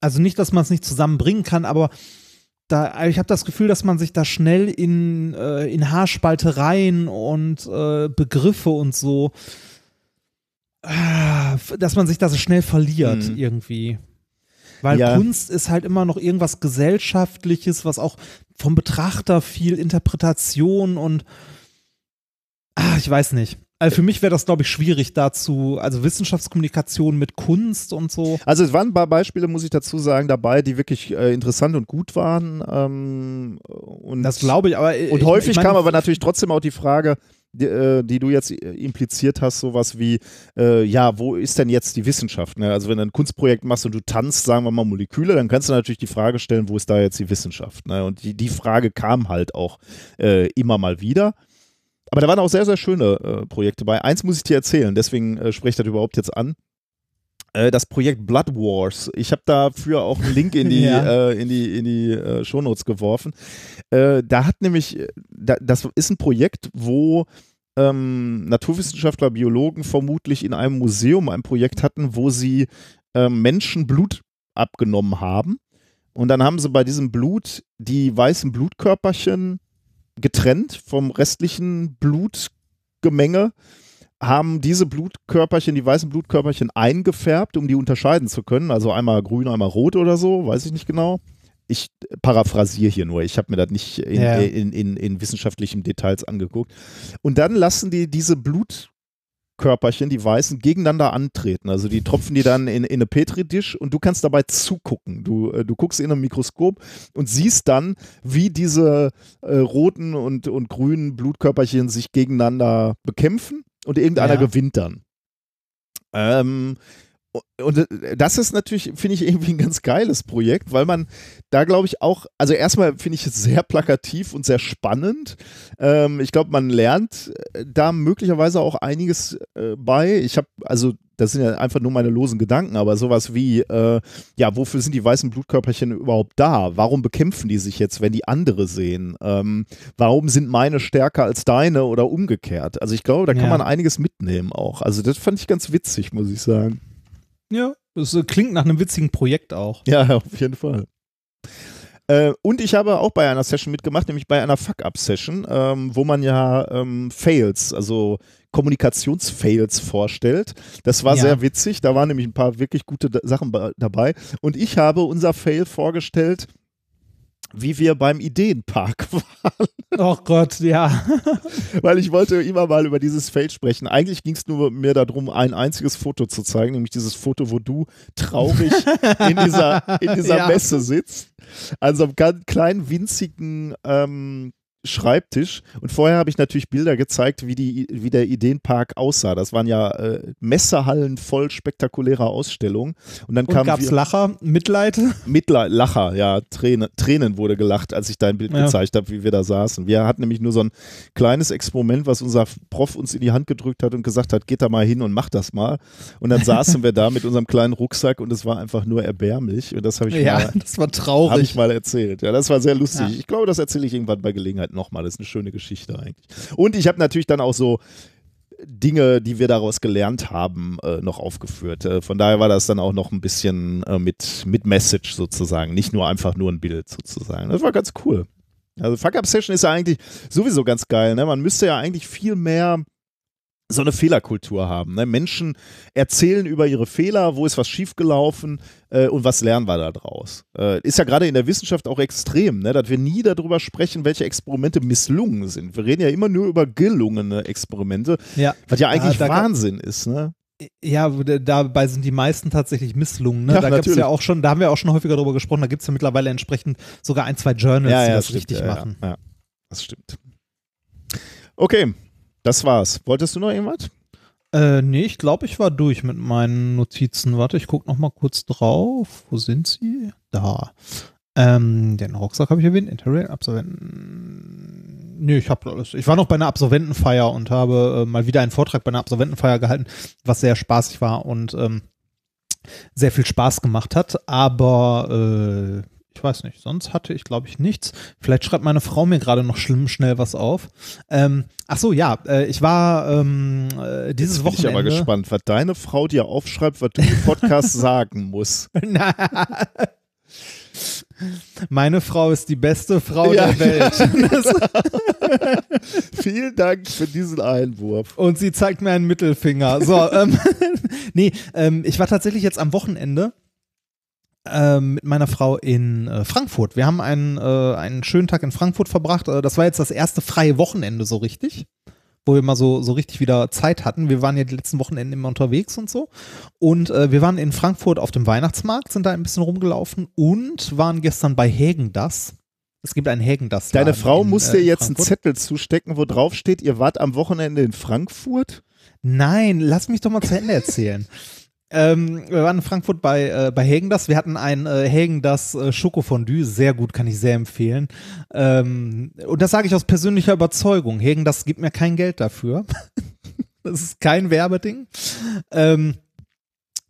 Also nicht, dass man es nicht zusammenbringen kann, aber da, ich habe das Gefühl, dass man sich da schnell in, äh, in Haarspaltereien und äh, Begriffe und so, ah, dass man sich da so schnell verliert Mhm. irgendwie. Weil Ja. Kunst ist halt immer noch irgendwas Gesellschaftliches, was auch vom Betrachter viel Interpretation und ah, ich weiß nicht. Also für mich wäre das, glaube ich, schwierig dazu, also Wissenschaftskommunikation mit Kunst und so. Also es waren ein paar Beispiele, muss ich dazu sagen, dabei, die wirklich äh, interessant und gut waren. Ähm, und Das glaube ich, aber und ich, häufig ich meine, kam aber natürlich trotzdem auch die Frage, die, äh, die du jetzt äh, impliziert hast, sowas wie, äh, ja, wo ist denn jetzt die Wissenschaft? Ne? Also wenn du ein Kunstprojekt machst und du tanzt, sagen wir mal Moleküle, dann kannst du natürlich die Frage stellen, wo ist da jetzt die Wissenschaft? Ne? Und die, die Frage kam halt auch äh, immer mal wieder. Aber da waren auch sehr, sehr schöne äh, Projekte bei. Eins muss ich dir erzählen, deswegen äh, spreche ich das überhaupt jetzt an. Äh, das Projekt Blood Wars. Ich habe dafür auch einen Link in die, Ja. äh, in die, in die äh, Shownotes geworfen. Äh, da hat nämlich, da, das ist ein Projekt, wo ähm, Naturwissenschaftler, Biologen vermutlich in einem Museum ein Projekt hatten, wo sie ähm, Menschen Blut abgenommen haben. Und dann haben sie bei diesem Blut die weißen Blutkörperchen getrennt vom restlichen Blutgemenge, haben diese Blutkörperchen, die weißen Blutkörperchen eingefärbt, um die unterscheiden zu können. Also einmal grün, einmal rot oder so, weiß ich nicht genau. Ich paraphrasiere hier nur, ich habe mir das nicht in, Ja. in, in, in wissenschaftlichen Details angeguckt. Und dann lassen die diese Blutkörperchen, die weißen, gegeneinander antreten. Also die tropfen die dann in, in eine Petri-Dish und du kannst dabei zugucken. Du, äh, du guckst in einem Mikroskop und siehst dann, wie diese äh, roten und, und grünen Blutkörperchen sich gegeneinander bekämpfen und irgendeiner Ja. gewinnt dann. Ähm, und äh, das ist natürlich, finde ich, irgendwie ein ganz geiles Projekt, weil man da, glaube ich, auch, also erstmal finde ich es sehr plakativ und sehr spannend. Ähm, ich glaube, man lernt äh, da möglicherweise auch einiges äh, bei. Ich habe, also das sind ja einfach nur meine losen Gedanken, aber sowas wie, äh, ja, wofür sind die weißen Blutkörperchen überhaupt da? Warum bekämpfen die sich jetzt, wenn die andere sehen? Ähm, warum sind meine stärker als deine oder umgekehrt? Also ich glaube, da kann Ja. man einiges mitnehmen auch. Also das fand ich ganz witzig, muss ich sagen. Ja, das äh, klingt nach einem witzigen Projekt auch. Ja, auf jeden Fall. Äh, und ich habe auch bei einer Session mitgemacht, nämlich bei einer Fuck-Up-Session, ähm, wo man ja ähm, Fails, also Kommunikationsfails vorstellt. Das war Ja. sehr witzig. Da waren nämlich ein paar wirklich gute Sachen dabei. Und ich habe unser Fail vorgestellt, wie wir beim Ideenpark waren. Oh Gott, ja. Weil ich wollte immer mal über dieses Feld sprechen. Eigentlich ging es nur mir darum, ein einziges Foto zu zeigen, nämlich dieses Foto, wo du traurig in dieser, in dieser Ja. Messe sitzt. Also einem ganz kleinen, winzigen ähm, Schreibtisch. Und vorher habe ich natürlich Bilder gezeigt, wie, die, wie der Ideenpark aussah. Das waren ja äh, Messehallen voll spektakulärer Ausstellungen. Und dann kam gab's Lacher, Mitleid? Mitleid, Lacher, ja, Tränen, Tränen wurde gelacht, als ich dein Bild Ja. gezeigt habe, wie wir da saßen. Wir hatten nämlich nur so ein kleines Experiment, was unser Prof uns in die Hand gedrückt hat und gesagt hat, geht da mal hin und mach das mal. Und dann saßen wir da mit unserem kleinen Rucksack und es war einfach nur erbärmlich. Und das habe ich, Ja, mal, das war hab traurig. ich mal erzählt. Ja, das war sehr lustig. Ja. Ich glaube, das erzähle ich irgendwann bei Gelegenheit nochmal. Das ist eine schöne Geschichte eigentlich. Und ich habe natürlich dann auch so Dinge, die wir daraus gelernt haben, äh, noch aufgeführt. Äh, von daher war das dann auch noch ein bisschen äh, mit, mit Message sozusagen, nicht nur einfach nur ein Bild sozusagen. Das war ganz cool. Also Fuck Up Session ist ja eigentlich sowieso ganz geil. Ne? Man müsste ja eigentlich viel mehr so eine Fehlerkultur haben. Ne? Menschen erzählen über ihre Fehler, wo ist was schiefgelaufen äh, und was lernen wir da draus. Äh, ist ja gerade in der Wissenschaft auch extrem, ne? dass wir nie darüber sprechen, welche Experimente misslungen sind. Wir reden ja immer nur über gelungene Experimente, ja. was ja eigentlich da- Wahnsinn ist. Ne? Ja, dabei sind die meisten tatsächlich misslungen. Ne? Ja, da natürlich. ja auch schon, da haben wir auch schon häufiger drüber gesprochen, da gibt es ja mittlerweile entsprechend sogar ein, zwei Journals, die das stimmt, richtig ja, machen. Ja, ja, das stimmt. Okay, das war's. Wolltest du noch irgendwas? Äh, nee, ich glaube, ich war durch mit meinen Notizen. Warte, ich gucke noch mal kurz drauf. Wo sind sie? Da. Ähm, den Rucksack habe ich erwähnt. Interrail, Absolventen. Nee, ich habe alles. Ich war noch bei einer Absolventenfeier und habe äh, mal wieder einen Vortrag bei einer Absolventenfeier gehalten, was sehr spaßig war und ähm, sehr viel Spaß gemacht hat. Aber äh, ich weiß nicht, sonst hatte ich, glaube ich, nichts. Vielleicht schreibt meine Frau mir gerade noch schlimm schnell was auf. Ähm, ach so, ja, äh, ich war ähm, äh, dieses Jetzt bin ich Wochenende. aber gespannt, was deine Frau dir aufschreibt, was du im Podcast sagen musst. Na. Meine Frau ist die beste Frau Ja. der Welt. Vielen Dank für diesen Einwurf. und sie zeigt mir einen Mittelfinger. So, ähm, nee, ähm, ich war tatsächlich jetzt am Wochenende mit meiner Frau in äh, Frankfurt. Wir haben einen, äh, einen schönen Tag in Frankfurt verbracht. Äh, das war jetzt das erste freie Wochenende so richtig, wo wir mal so, so richtig wieder Zeit hatten. Wir waren ja die letzten Wochenenden immer unterwegs und so. Und äh, wir waren in Frankfurt auf dem Weihnachtsmarkt, sind da ein bisschen rumgelaufen und waren gestern bei Hägen das. Es gibt einen Hägen das. Deine Frau muss dir äh, jetzt einen Zettel zustecken, wo drauf steht, ihr wart am Wochenende in Frankfurt? Nein, lass mich doch mal zu Ende erzählen. ähm, wir waren in Frankfurt bei, äh, bei Hägen das. Wir hatten ein äh, Hägen das äh, Schokofondue. Sehr gut, kann ich sehr empfehlen. Ähm, und das sage ich aus persönlicher Überzeugung. Hägen das gibt mir kein Geld dafür. das ist kein Werbeding. Ähm,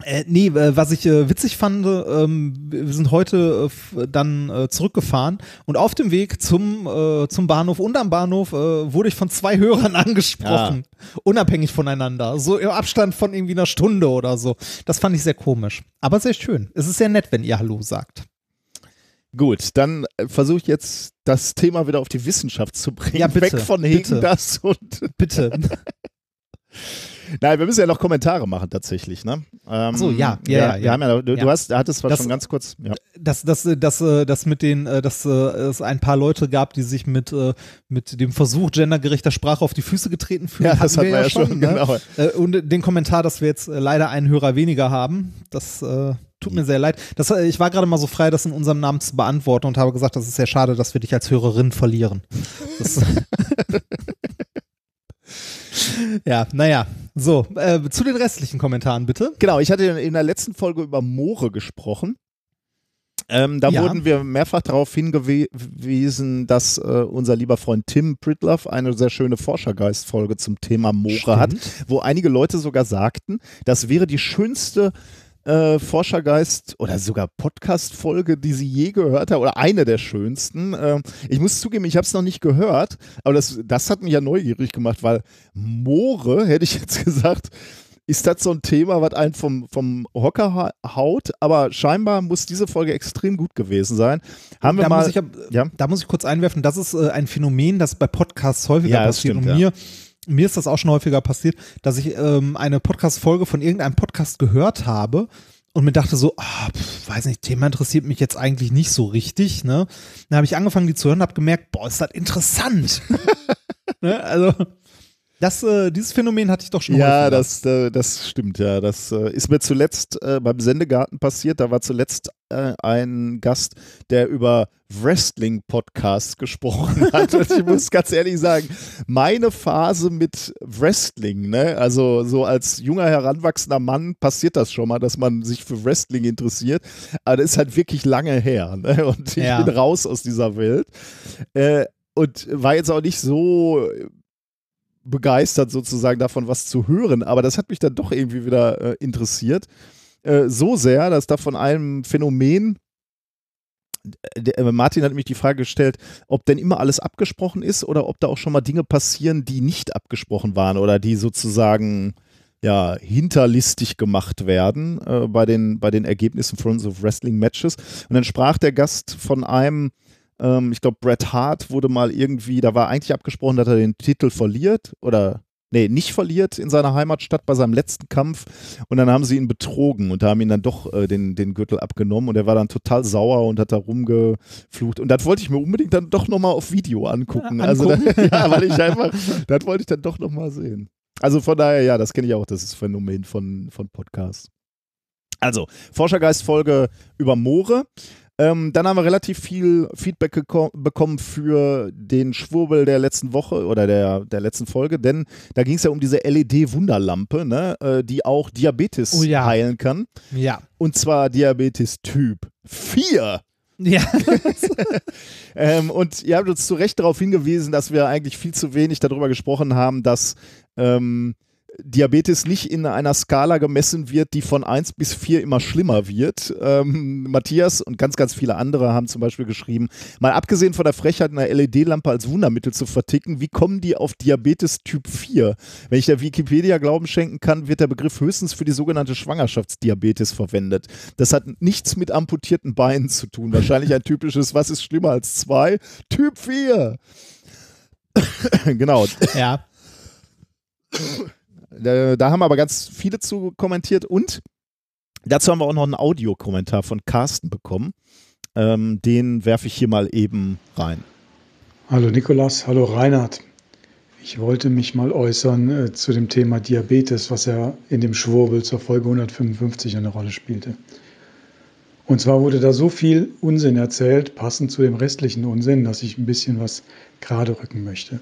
äh, nee, äh, was ich äh, witzig fand, ähm, wir sind heute äh, dann äh, zurückgefahren und auf dem Weg zum, zum Bahnhof und am Bahnhof wurde ich von zwei Hörern angesprochen, unabhängig voneinander, so im Abstand von irgendwie einer Stunde oder so. Das fand ich sehr komisch, aber sehr schön. Es ist sehr nett, wenn ihr Hallo sagt. Gut, dann versuche ich jetzt das Thema wieder auf die Wissenschaft zu bringen. Ja, bitte, Weg von bitte. Das und. Bitte. Nein, wir müssen ja noch Kommentare machen tatsächlich, ne? Ähm, so, ja, ja, ja, ja. Haben ja, du, du Ja. hast, hattest zwar Das- schon ganz kurz. Ja. dass, dass, dass, äh, dass mit den, äh, dass äh, es ein paar Leute gab, die sich mit, mit dem Versuch gendergerechter Sprache auf die Füße getreten fühlen. Ja, das hatten wir ja schon, ne? genau. Und den Kommentar, dass wir jetzt leider einen Hörer weniger haben, das tut mir sehr leid. Das, ich war gerade mal so frei, das in unserem Namen zu beantworten und habe gesagt, das ist sehr schade, dass wir dich als Hörerin verlieren. Das, ja, naja. So, äh, zu den restlichen Kommentaren bitte. Genau, ich hatte in der letzten Folge über Moore gesprochen. Ähm, da Ja. wurden wir mehrfach darauf hingewiesen, dass äh, unser lieber Freund Tim Pritloff eine sehr schöne Forschergeist-Folge zum Thema Moore hat, wo einige Leute sogar sagten, das wäre die schönste äh, Forschergeist oder sogar Podcast-Folge, die sie je gehört haben, oder eine der schönsten. Ähm, ich muss zugeben, ich habe es noch nicht gehört, aber das, das hat mich ja neugierig gemacht, weil Moore, hätte ich jetzt gesagt, ist das so ein Thema, was einen vom, vom Hocker ha- haut, aber scheinbar muss diese Folge extrem gut gewesen sein. Haben wir da, mal. muss ich, ja? da muss ich kurz einwerfen, das ist äh, ein Phänomen, das bei Podcasts häufiger Ja, passiert. stimmt, und ja. Mir, ist das auch schon häufiger passiert, dass ich ähm, eine Podcast-Folge von irgendeinem Podcast gehört habe und mir dachte so, ah, pf, weiß nicht, Thema interessiert mich jetzt eigentlich nicht so richtig. Ne? Dann habe ich angefangen, die zu hören, habe gemerkt, boah, ist das interessant. ne? Also das, äh, dieses Phänomen hatte ich doch schon. Ja, das, äh, das stimmt, ja. Das äh, ist mir zuletzt äh, beim Sendegarten passiert. Da war zuletzt äh, ein Gast, der über Wrestling-Podcasts gesprochen hat. Und ich muss ganz ehrlich sagen, meine Phase mit Wrestling, ne, also so als junger, heranwachsender Mann passiert das schon mal, dass man sich für Wrestling interessiert. Aber das ist halt wirklich lange her. Ne? Und ich Ja. bin raus aus dieser Welt. Äh, und war jetzt auch nicht so begeistert sozusagen davon, was zu hören. Aber das hat mich dann doch irgendwie wieder äh, interessiert. Äh, so sehr, dass da von einem Phänomen, der, äh, Martin hat mich die Frage gestellt, ob denn immer alles abgesprochen ist oder ob da auch schon mal Dinge passieren, die nicht abgesprochen waren oder die sozusagen ja, hinterlistig gemacht werden äh, bei, den, bei den Ergebnissen von so Wrestling-Matches. Und dann sprach der Gast von einem, ähm, ich glaube, Bret Hart wurde mal irgendwie, da war eigentlich abgesprochen, dass er den Titel verliert oder nee, nicht verliert in seiner Heimatstadt bei seinem letzten Kampf und dann haben sie ihn betrogen und haben ihn dann doch äh, den, den Gürtel abgenommen und er war dann total sauer und hat da rumgeflucht und das wollte ich mir unbedingt dann doch nochmal auf Video angucken. Ja, also angucken. da, ja, weil ich einfach, das wollte ich dann doch nochmal sehen. Also von daher, ja, das kenne ich auch, das ist Phänomen von, von Podcasts. Also, Forschergeist-Folge über Moore. Ähm, dann haben wir relativ viel Feedback bekommen für den Schwurbel der letzten Woche oder der, der letzten Folge, denn da ging es ja um diese LED-Wunderlampe, ne, äh, die auch Diabetes Oh ja. heilen kann. Ja. Und zwar Diabetes Typ 4. Ja. Ähm, und ihr habt uns zu Recht darauf hingewiesen, dass wir eigentlich viel zu wenig darüber gesprochen haben, dass ähm, Diabetes nicht in einer Skala gemessen wird, die von 1 bis 4 immer schlimmer wird. Ähm, Matthias und ganz, ganz viele andere haben zum Beispiel geschrieben, mal abgesehen von der Frechheit, eine LED-Lampe als Wundermittel zu verticken, wie kommen die auf Diabetes Typ 4? Wenn ich der Wikipedia Glauben schenken kann, wird der Begriff höchstens für die sogenannte Schwangerschaftsdiabetes verwendet. Das hat nichts mit amputierten Beinen zu tun. Wahrscheinlich ein typisches, was ist schlimmer als 2? Typ 4. genau. ja. Da, da haben aber ganz viele zu kommentiert und dazu haben wir auch noch einen Audiokommentar von Carsten bekommen. Ähm, den werfe ich hier mal eben rein. Hallo Nikolas, hallo Reinhard. Ich wollte mich mal äußern äh, zu dem Thema Diabetes, was ja in dem Schwurbel zur Folge 155 eine Rolle spielte. Und zwar wurde da so viel Unsinn erzählt, passend zu dem restlichen Unsinn, dass ich ein bisschen was gerade rücken möchte.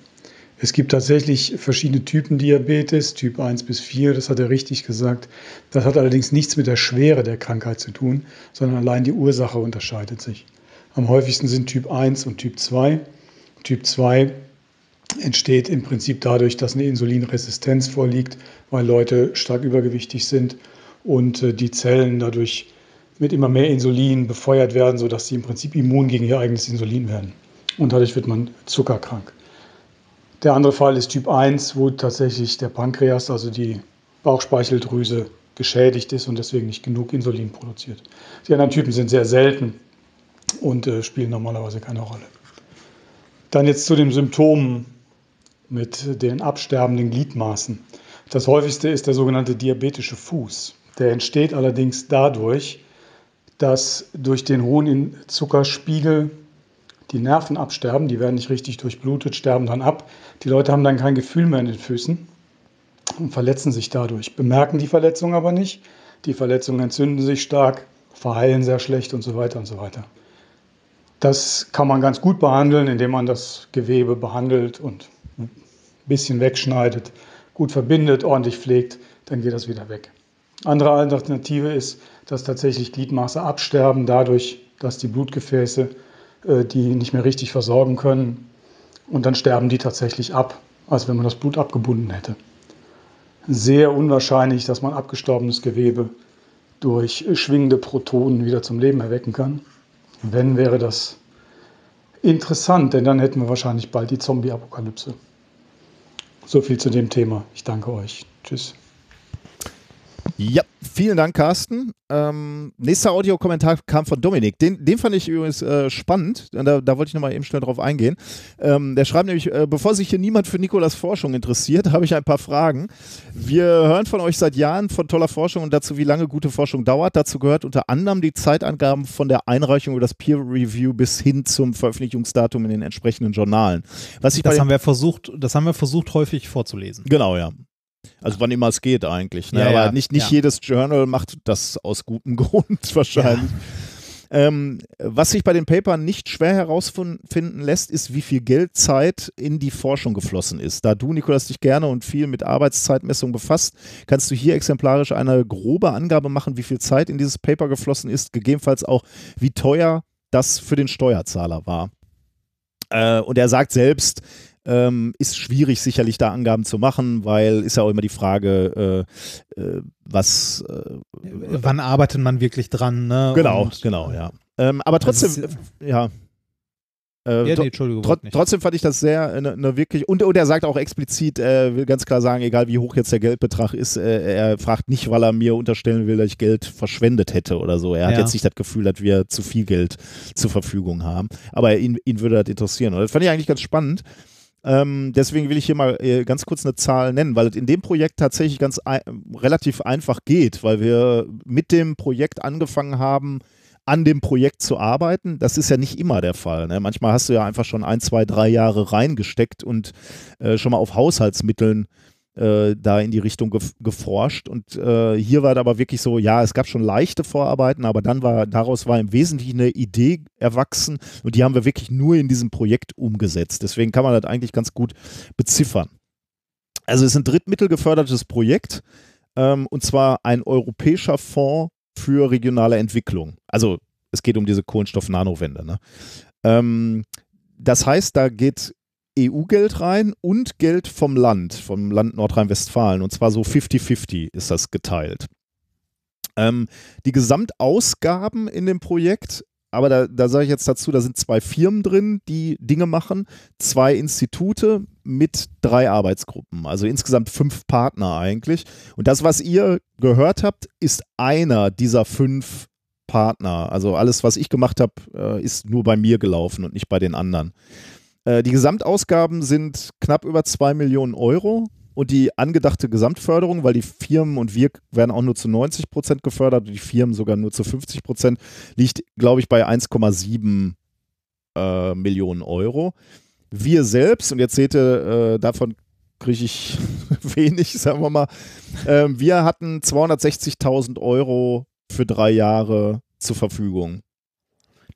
Es gibt tatsächlich verschiedene Typen Diabetes, Typ 1 bis 4, das hat er richtig gesagt. Das hat allerdings nichts mit der Schwere der Krankheit zu tun, sondern allein die Ursache unterscheidet sich. Am häufigsten sind Typ 1 und Typ 2. Typ 2 entsteht im Prinzip dadurch, dass eine Insulinresistenz vorliegt, weil Leute stark übergewichtig sind und äh, die Zellen dadurch mit immer mehr Insulin befeuert werden, sodass sie im Prinzip immun gegen ihr eigenes Insulin werden. Und dadurch wird man zuckerkrank. Der andere Fall ist Typ 1, wo tatsächlich der Pankreas, also die Bauchspeicheldrüse, geschädigt ist und deswegen nicht genug Insulin produziert. Die anderen Typen sind sehr selten und äh, spielen normalerweise keine Rolle. Dann jetzt zu den Symptomen mit den absterbenden Gliedmaßen. Das häufigste ist der sogenannte diabetische Fuß. Der entsteht allerdings dadurch, dass durch den hohen Zuckerspiegel die Nerven absterben, die werden nicht richtig durchblutet, sterben dann ab. Die Leute haben dann kein Gefühl mehr in den Füßen und verletzen sich dadurch, bemerken die Verletzung aber nicht. Die Verletzungen entzünden sich stark, verheilen sehr schlecht und so weiter und so weiter. Das kann man ganz gut behandeln, indem man das Gewebe behandelt und ein bisschen wegschneidet, gut verbindet, ordentlich pflegt, dann geht das wieder weg. Andere Alternative ist, dass tatsächlich Gliedmaße absterben, dadurch, dass die Blutgefäße äh, die nicht mehr richtig versorgen können und dann sterben die tatsächlich ab, als wenn man das Blut abgebunden hätte. Sehr unwahrscheinlich, dass man abgestorbenes Gewebe durch schwingende Protonen wieder zum Leben erwecken kann. Wenn, wäre das interessant, denn dann hätten wir wahrscheinlich bald die Zombie-Apokalypse. So viel zu dem Thema. Ich danke euch. Tschüss. Ja, vielen Dank, Carsten. Ähm, nächster Audiokommentar kam von Dominik. Den, den fand ich übrigens äh, spannend. Da, da wollte ich nochmal eben schnell drauf eingehen. Ähm, der schreibt nämlich, äh, bevor sich hier niemand für Nikolas Forschung interessiert, habe ich ein paar Fragen. Wir hören von euch seit Jahren von toller Forschung und dazu, wie lange gute Forschung dauert. Dazu gehört unter anderem die Zeitangaben von der Einreichung über das Peer Review bis hin zum Veröffentlichungsdatum in den entsprechenden Journalen. Was ich das haben wir versucht, das haben wir versucht häufig vorzulesen. Genau, ja. Also wann immer es geht eigentlich. Ne? Ja, Aber ja, nicht, nicht ja. jedes Journal macht das aus gutem Grund wahrscheinlich. Ähm, was sich bei den Papern nicht schwer herausfinden lässt, ist, wie viel Geld, Zeit in die Forschung geflossen ist. Da du, Nikolas, dich gerne und viel mit Arbeitszeitmessung befasst, kannst du hier exemplarisch eine grobe Angabe machen, wie viel Zeit in dieses Paper geflossen ist, gegebenenfalls auch, wie teuer das für den Steuerzahler war. Äh, und er sagt selbst, ähm, ist schwierig sicherlich da Angaben zu machen, weil ist ja auch immer die Frage, äh, äh, was. Äh, Wann arbeitet man wirklich dran? Ne? Genau, Und, genau, ja. Ähm, aber trotzdem, ist, ja. Äh, ja, nee, Entschuldigung. Tr trotzdem fand ich das sehr eine ne wirklich und, und er sagt auch explizit, äh, will ganz klar sagen, egal wie hoch jetzt der Geldbetrag ist, äh, er fragt nicht, weil er mir unterstellen will, dass ich Geld verschwendet hätte oder so. Er ja. hat jetzt nicht das Gefühl, dass wir zu viel Geld zur Verfügung haben. Aber ihn, ihn würde das interessieren. Und das fand ich eigentlich ganz spannend. Ähm, deswegen will ich hier mal äh, ganz kurz eine Zahl nennen, weil es in dem Projekt tatsächlich ganz ein, relativ einfach geht, weil wir mit dem Projekt angefangen haben, an dem Projekt zu arbeiten. Das ist ja nicht immer der Fall. Ne? Manchmal hast du ja einfach schon ein, zwei, drei Jahre reingesteckt und äh, schon mal auf Haushaltsmitteln äh, da in die Richtung ge geforscht. Und äh, hier war es aber wirklich so, ja, es gab schon leichte Vorarbeiten, aber dann war daraus war im Wesentlichen eine Idee erwachsen und die haben wir wirklich nur in diesem Projekt umgesetzt. Deswegen kann man das eigentlich ganz gut beziffern. Also es ist ein drittmittelgefördertes Projekt ähm, und zwar ein europäischer Fonds für regionale Entwicklung. Also es geht um diese Kohlenstoff-Nanowende. Ne? Ähm, das heißt, da geht EU-Geld rein und Geld vom Land, vom Land Nordrhein-Westfalen. Und zwar so 50-50 ist das geteilt. Ähm, die Gesamtausgaben in dem Projekt, aber da, da sage ich jetzt dazu, da sind zwei Firmen drin, die Dinge machen, zwei Institute mit drei Arbeitsgruppen, also insgesamt fünf Partner eigentlich. Und das, was ihr gehört habt, ist einer dieser fünf Partner. Also alles, was ich gemacht habe, äh, ist nur bei mir gelaufen und nicht bei den anderen. Äh, die Gesamtausgaben sind knapp über 2 Millionen Euro und die angedachte Gesamtförderung, weil die Firmen und wir werden auch nur zu 90 Prozent gefördert und die Firmen sogar nur zu 50 Prozent, liegt, glaube ich, bei 1,7 äh, Millionen Euro. Wir selbst, und jetzt seht ihr, äh, davon kriege ich wenig, sagen wir mal, äh, wir hatten 260.000 Euro für drei Jahre zur Verfügung.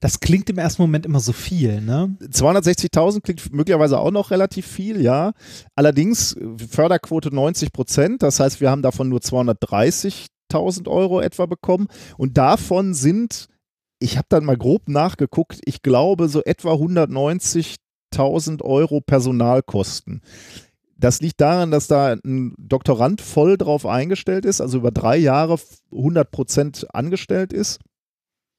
Das klingt im ersten Moment immer so viel, ne? 260.000 klingt möglicherweise auch noch relativ viel, ja. Allerdings Förderquote 90 Prozent, das heißt, wir haben davon nur 230.000 Euro etwa bekommen und davon sind, ich habe dann mal grob nachgeguckt, ich glaube so etwa 190.000 Euro Personalkosten. Das liegt daran, dass da ein Doktorand voll drauf eingestellt ist, also über drei Jahre 100 Prozent angestellt ist.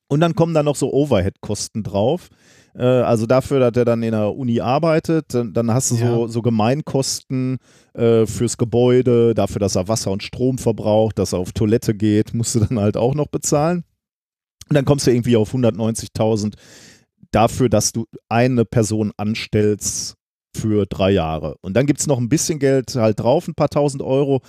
Und dann kommen da noch so Overhead-Kosten drauf. Äh, also dafür, dass er dann in der Uni arbeitet, dann, dann hast du ja. so, so Gemeinkosten äh, fürs Gebäude, dafür, dass er Wasser und Strom verbraucht, dass er auf Toilette geht, musst du dann halt auch noch bezahlen. Und dann kommst du irgendwie auf 190.000 dafür, dass du eine Person anstellst für drei Jahre. Und dann gibt es noch ein bisschen Geld halt drauf, ein paar tausend Euro.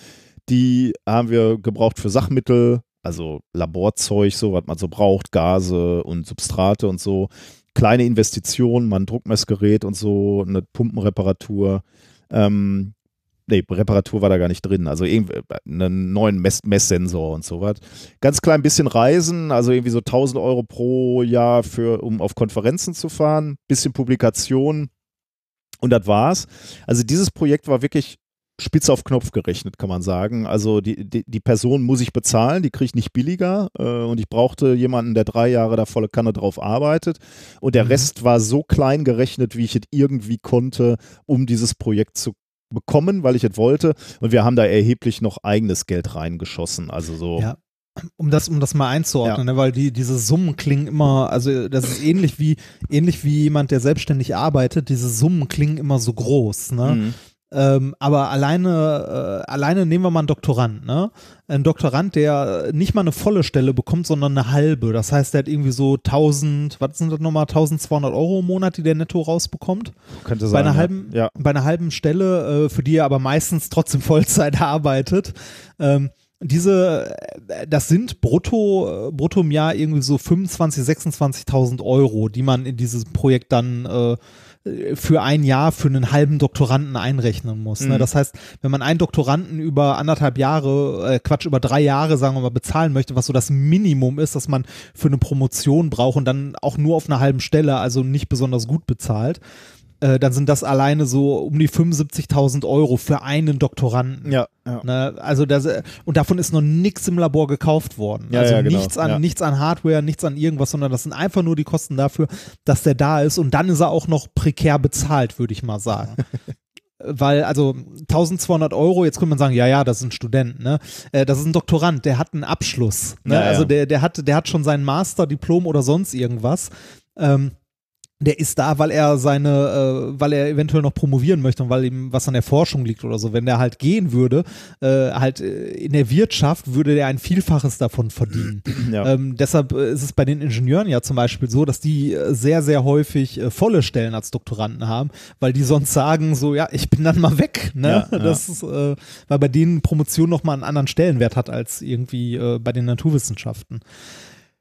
Die haben wir gebraucht für Sachmittel, also Laborzeug, so was man so braucht, Gase und Substrate und so. Kleine Investitionen, mal ein Druckmessgerät und so, eine Pumpenreparatur. Ähm, nee, Reparatur war da gar nicht drin. Also äh, einen neuen Mess Messsensor und so was. Ganz klein bisschen Reisen, also irgendwie so 1000 Euro pro Jahr für, um auf Konferenzen zu fahren. Bisschen Publikation. Und das war's. Also dieses Projekt war wirklich spitz auf Knopf gerechnet, kann man sagen. Also die, die, die Person muss ich bezahlen, die kriege ich nicht billiger. Äh, und ich brauchte jemanden, der drei Jahre da volle Kanne drauf arbeitet. Und der mhm. Rest war so klein gerechnet, wie ich es irgendwie konnte, um dieses Projekt zu bekommen, weil ich es wollte. Und wir haben da erheblich noch eigenes Geld reingeschossen. Also so. Ja um das, um das mal einzuordnen, ja. ne, weil die, diese Summen klingen immer, also das ist ähnlich wie, ähnlich wie jemand, der selbstständig arbeitet, diese Summen klingen immer so groß, ne? Mhm. Ähm, aber alleine, äh, alleine nehmen wir mal einen Doktorand, ne? Ein Doktorand, der nicht mal eine volle Stelle bekommt, sondern eine halbe. Das heißt, der hat irgendwie so 1000, was sind das nochmal, 1200 Euro im Monat, die der netto rausbekommt. Könnte Bei sein. einer, ja. halben, Ja. bei einer halben Stelle, äh, für die er aber meistens trotzdem Vollzeit arbeitet. Ähm, diese, äh, das sind brutto, äh, brutto im Jahr irgendwie so 25.000, 26.000 Euro, die man in dieses Projekt dann äh, für ein Jahr für einen halben Doktoranden einrechnen muss. Ne? Mhm. Das heißt, wenn man einen Doktoranden über anderthalb Jahre, äh, Quatsch, über drei Jahre, sagen wir mal, bezahlen möchte, was so das Minimum ist, das man für eine Promotion braucht und dann auch nur auf einer halben Stelle, also nicht besonders gut bezahlt, äh, dann sind das alleine so um die 75.000 Euro für einen Doktoranden. Ja, ja. Ne, also das, äh, und davon ist noch nichts im Labor gekauft worden. Ja, also ja, genau, nichts, an, nichts an Hardware, nichts an irgendwas, sondern das sind einfach nur die Kosten dafür, dass der da ist und dann ist er auch noch prekär bezahlt, würde ich mal sagen. Weil, also 1200 Euro, jetzt könnte man sagen, ja, ja, das ist ein Student, ne? Äh, das ist ein Doktorand, der hat einen Abschluss. Ne? Also der, der, hat, der hat schon seinen Master, Diplom oder sonst irgendwas. Ähm, der ist da, weil er seine, äh, weil er eventuell noch promovieren möchte und weil ihm was an der Forschung liegt oder so. Wenn der halt gehen würde, äh, halt äh, in der Wirtschaft, würde der ein Vielfaches davon verdienen. Ja. Ähm, deshalb äh, ist es bei den Ingenieuren ja zum Beispiel so, dass die äh, sehr, sehr häufig äh, volle Stellen als Doktoranden haben, weil die sonst sagen, so, ja, ich bin dann mal weg. Ne? Ja, ja. Das ist, äh, weil bei denen Promotion nochmal einen anderen Stellenwert hat als irgendwie äh, bei den Naturwissenschaften.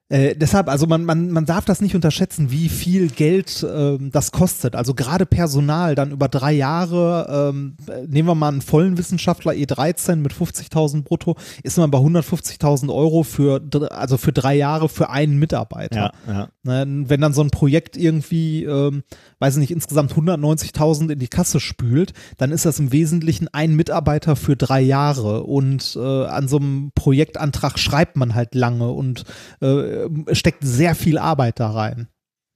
Äh, deshalb, also man, man, man darf das nicht unterschätzen, wie viel Geld ähm, das kostet. Also gerade Personal dann über drei Jahre, ähm, äh, nehmen wir mal einen vollen Wissenschaftler E13 mit 50.000 brutto, ist man bei 150.000 Euro für, also für drei Jahre für einen Mitarbeiter. ja, ja. Ne, wenn dann so ein Projekt irgendwie, ähm, weiß ich nicht, insgesamt 190.000 in die Kasse spült, dann ist das im Wesentlichen ein Mitarbeiter für drei Jahre. Und äh, an so einem Projektantrag schreibt man halt lange und äh, steckt sehr viel Arbeit da rein.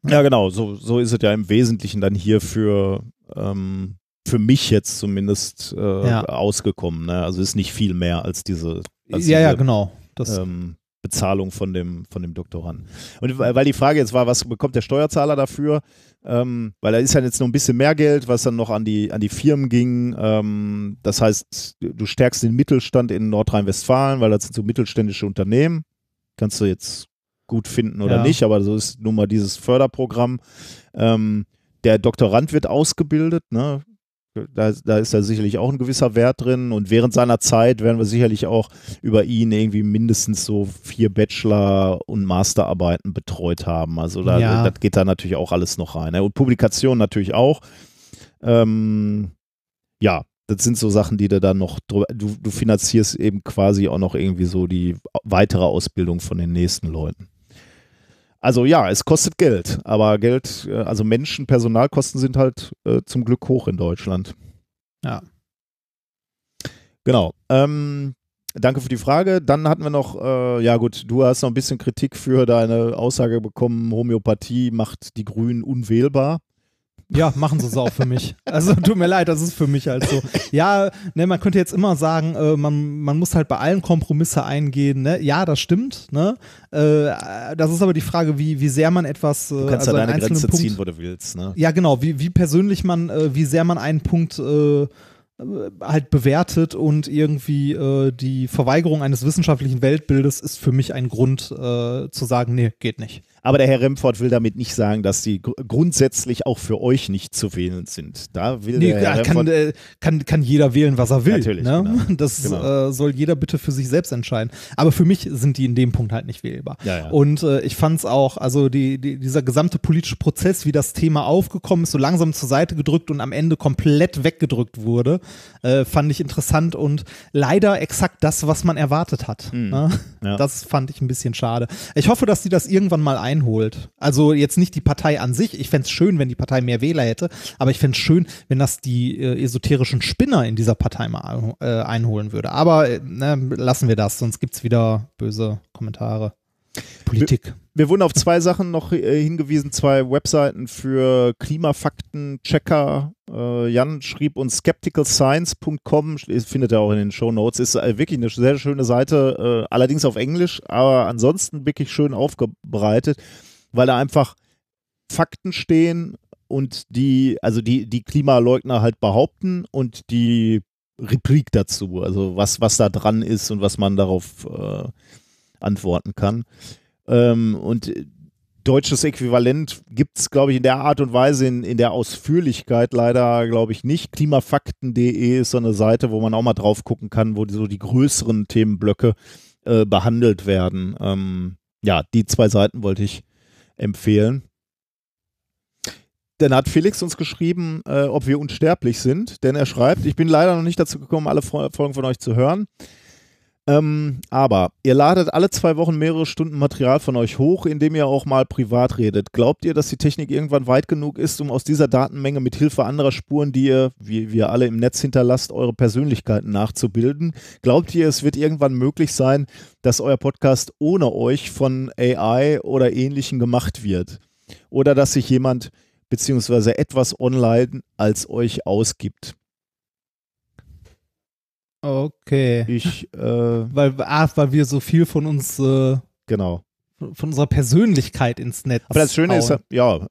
Ja, genau. So, so ist es ja im Wesentlichen dann hier für, ähm, für mich jetzt zumindest äh, Ja. ausgekommen. Ne? Also ist nicht viel mehr als diese, als ja, ja, diese genau. Das, ähm, Bezahlung von dem, von dem Doktoranden. Und weil weil die Frage jetzt war, was bekommt der Steuerzahler dafür? Ähm, weil da ist ja jetzt noch ein bisschen mehr Geld, was dann noch an die, an die Firmen ging. Ähm, das heißt, du stärkst den Mittelstand in Nordrhein-Westfalen, weil das sind so mittelständische Unternehmen. Kannst du jetzt gut finden oder Ja. nicht, aber so ist nun mal dieses Förderprogramm. Ähm, der Doktorand wird ausgebildet, ne? Da, da ist ja sicherlich auch ein gewisser Wert drin und während seiner Zeit werden wir sicherlich auch über ihn irgendwie mindestens so vier Bachelor- und Masterarbeiten betreut haben. Also da, Ja. das geht da natürlich auch alles noch rein. Ne? Und Publikation natürlich auch. Ähm, ja, das sind so Sachen, die du dann noch drüber, du, du finanzierst eben quasi auch noch irgendwie so die weitere Ausbildung von den nächsten Leuten. Also ja, es kostet Geld, aber Geld, äh, also Menschen, Personalkosten sind halt äh, zum Glück hoch in Deutschland. Ja. Genau. Ähm, danke für die Frage. Dann hatten wir noch, äh, ja gut, du hast noch ein bisschen Kritik für deine Aussage bekommen, Homöopathie macht die Grünen unwählbar. Ja, machen sie es auch für mich. Also tut mir leid, das ist für mich halt so. Ja, ne, man könnte jetzt immer sagen, äh, man, man muss halt bei allen Kompromisse eingehen. Ne? Ja, das stimmt. Ne? Äh, das ist aber die Frage, wie, wie sehr man etwas. Äh, Du kannst also ja deine einzelnen Grenze Punkt, ziehen, wo du willst. Ne? Ja, genau, wie, wie persönlich man, äh, wie sehr man einen Punkt äh, halt bewertet und irgendwie äh, die Verweigerung eines wissenschaftlichen Weltbildes ist für mich ein Grund äh, zu sagen, nee, geht nicht. Aber der Herr Remford will damit nicht sagen, dass die gr grundsätzlich auch für euch nicht zu wählen sind. Da will Nee, der Herr ja, kann, Remford äh, kann, kann jeder wählen, was er will. Natürlich, ne? genau. Das Genau. äh, soll jeder bitte für sich selbst entscheiden. Aber für mich sind die in dem Punkt halt nicht wählbar. Ja, ja. Und äh, ich fand es auch, also die, die, dieser gesamte politische Prozess, wie das Thema aufgekommen ist, so langsam zur Seite gedrückt und am Ende komplett weggedrückt wurde, äh, fand ich interessant und leider exakt das, was man erwartet hat. Ne? Hm. Ja. Das fand ich ein bisschen schade. Ich hoffe, dass die das irgendwann mal einholt. Also jetzt nicht die Partei an sich. Ich fände es schön, wenn die Partei mehr Wähler hätte, aber ich fände es schön, wenn das die äh, esoterischen Spinner in dieser Partei mal äh, einholen würde. Aber äh, ne, lassen wir das, sonst gibt es wieder böse Kommentare. Politik. Wir wurden auf zwei Sachen noch äh, hingewiesen, zwei Webseiten für Klimafaktenchecker. Äh, Jan schrieb uns skepticalscience.com, findet ihr auch in den Show Notes, ist äh, wirklich eine sehr schöne Seite, äh, allerdings auf Englisch, aber ansonsten wirklich schön aufbereitet, weil da einfach Fakten stehen und die, also die, die Klimaleugner halt behaupten und die Replik dazu, also was, was da dran ist und was man darauf äh, antworten kann. Ähm, und deutsches Äquivalent gibt es, glaube ich, in der Art und Weise, in, in der Ausführlichkeit leider, glaube ich, nicht. Klimafakten.de ist so eine Seite, wo man auch mal drauf gucken kann, wo die, so die größeren Themenblöcke äh, behandelt werden. Ähm, ja, die zwei Seiten wollte ich empfehlen. Dann hat Felix uns geschrieben, äh, ob wir unsterblich sind, denn er schreibt, ich bin leider noch nicht dazu gekommen, alle Folgen von euch zu hören. Ähm, aber ihr ladet alle zwei Wochen mehrere Stunden Material von euch hoch, indem ihr auch mal privat redet. Glaubt ihr, dass die Technik irgendwann weit genug ist, um aus dieser Datenmenge mit Hilfe anderer Spuren, die ihr, wie wir alle im Netz hinterlasst, eure Persönlichkeiten nachzubilden? Glaubt ihr, es wird irgendwann möglich sein, dass euer Podcast ohne euch von AI oder Ähnlichem gemacht wird? Oder dass sich jemand beziehungsweise etwas online als euch ausgibt? Okay. Ich, äh, weil, ah, weil wir so viel von uns, äh, genau. von unserer Persönlichkeit ins Netz. Aber das Schöne hauen. ist, ja,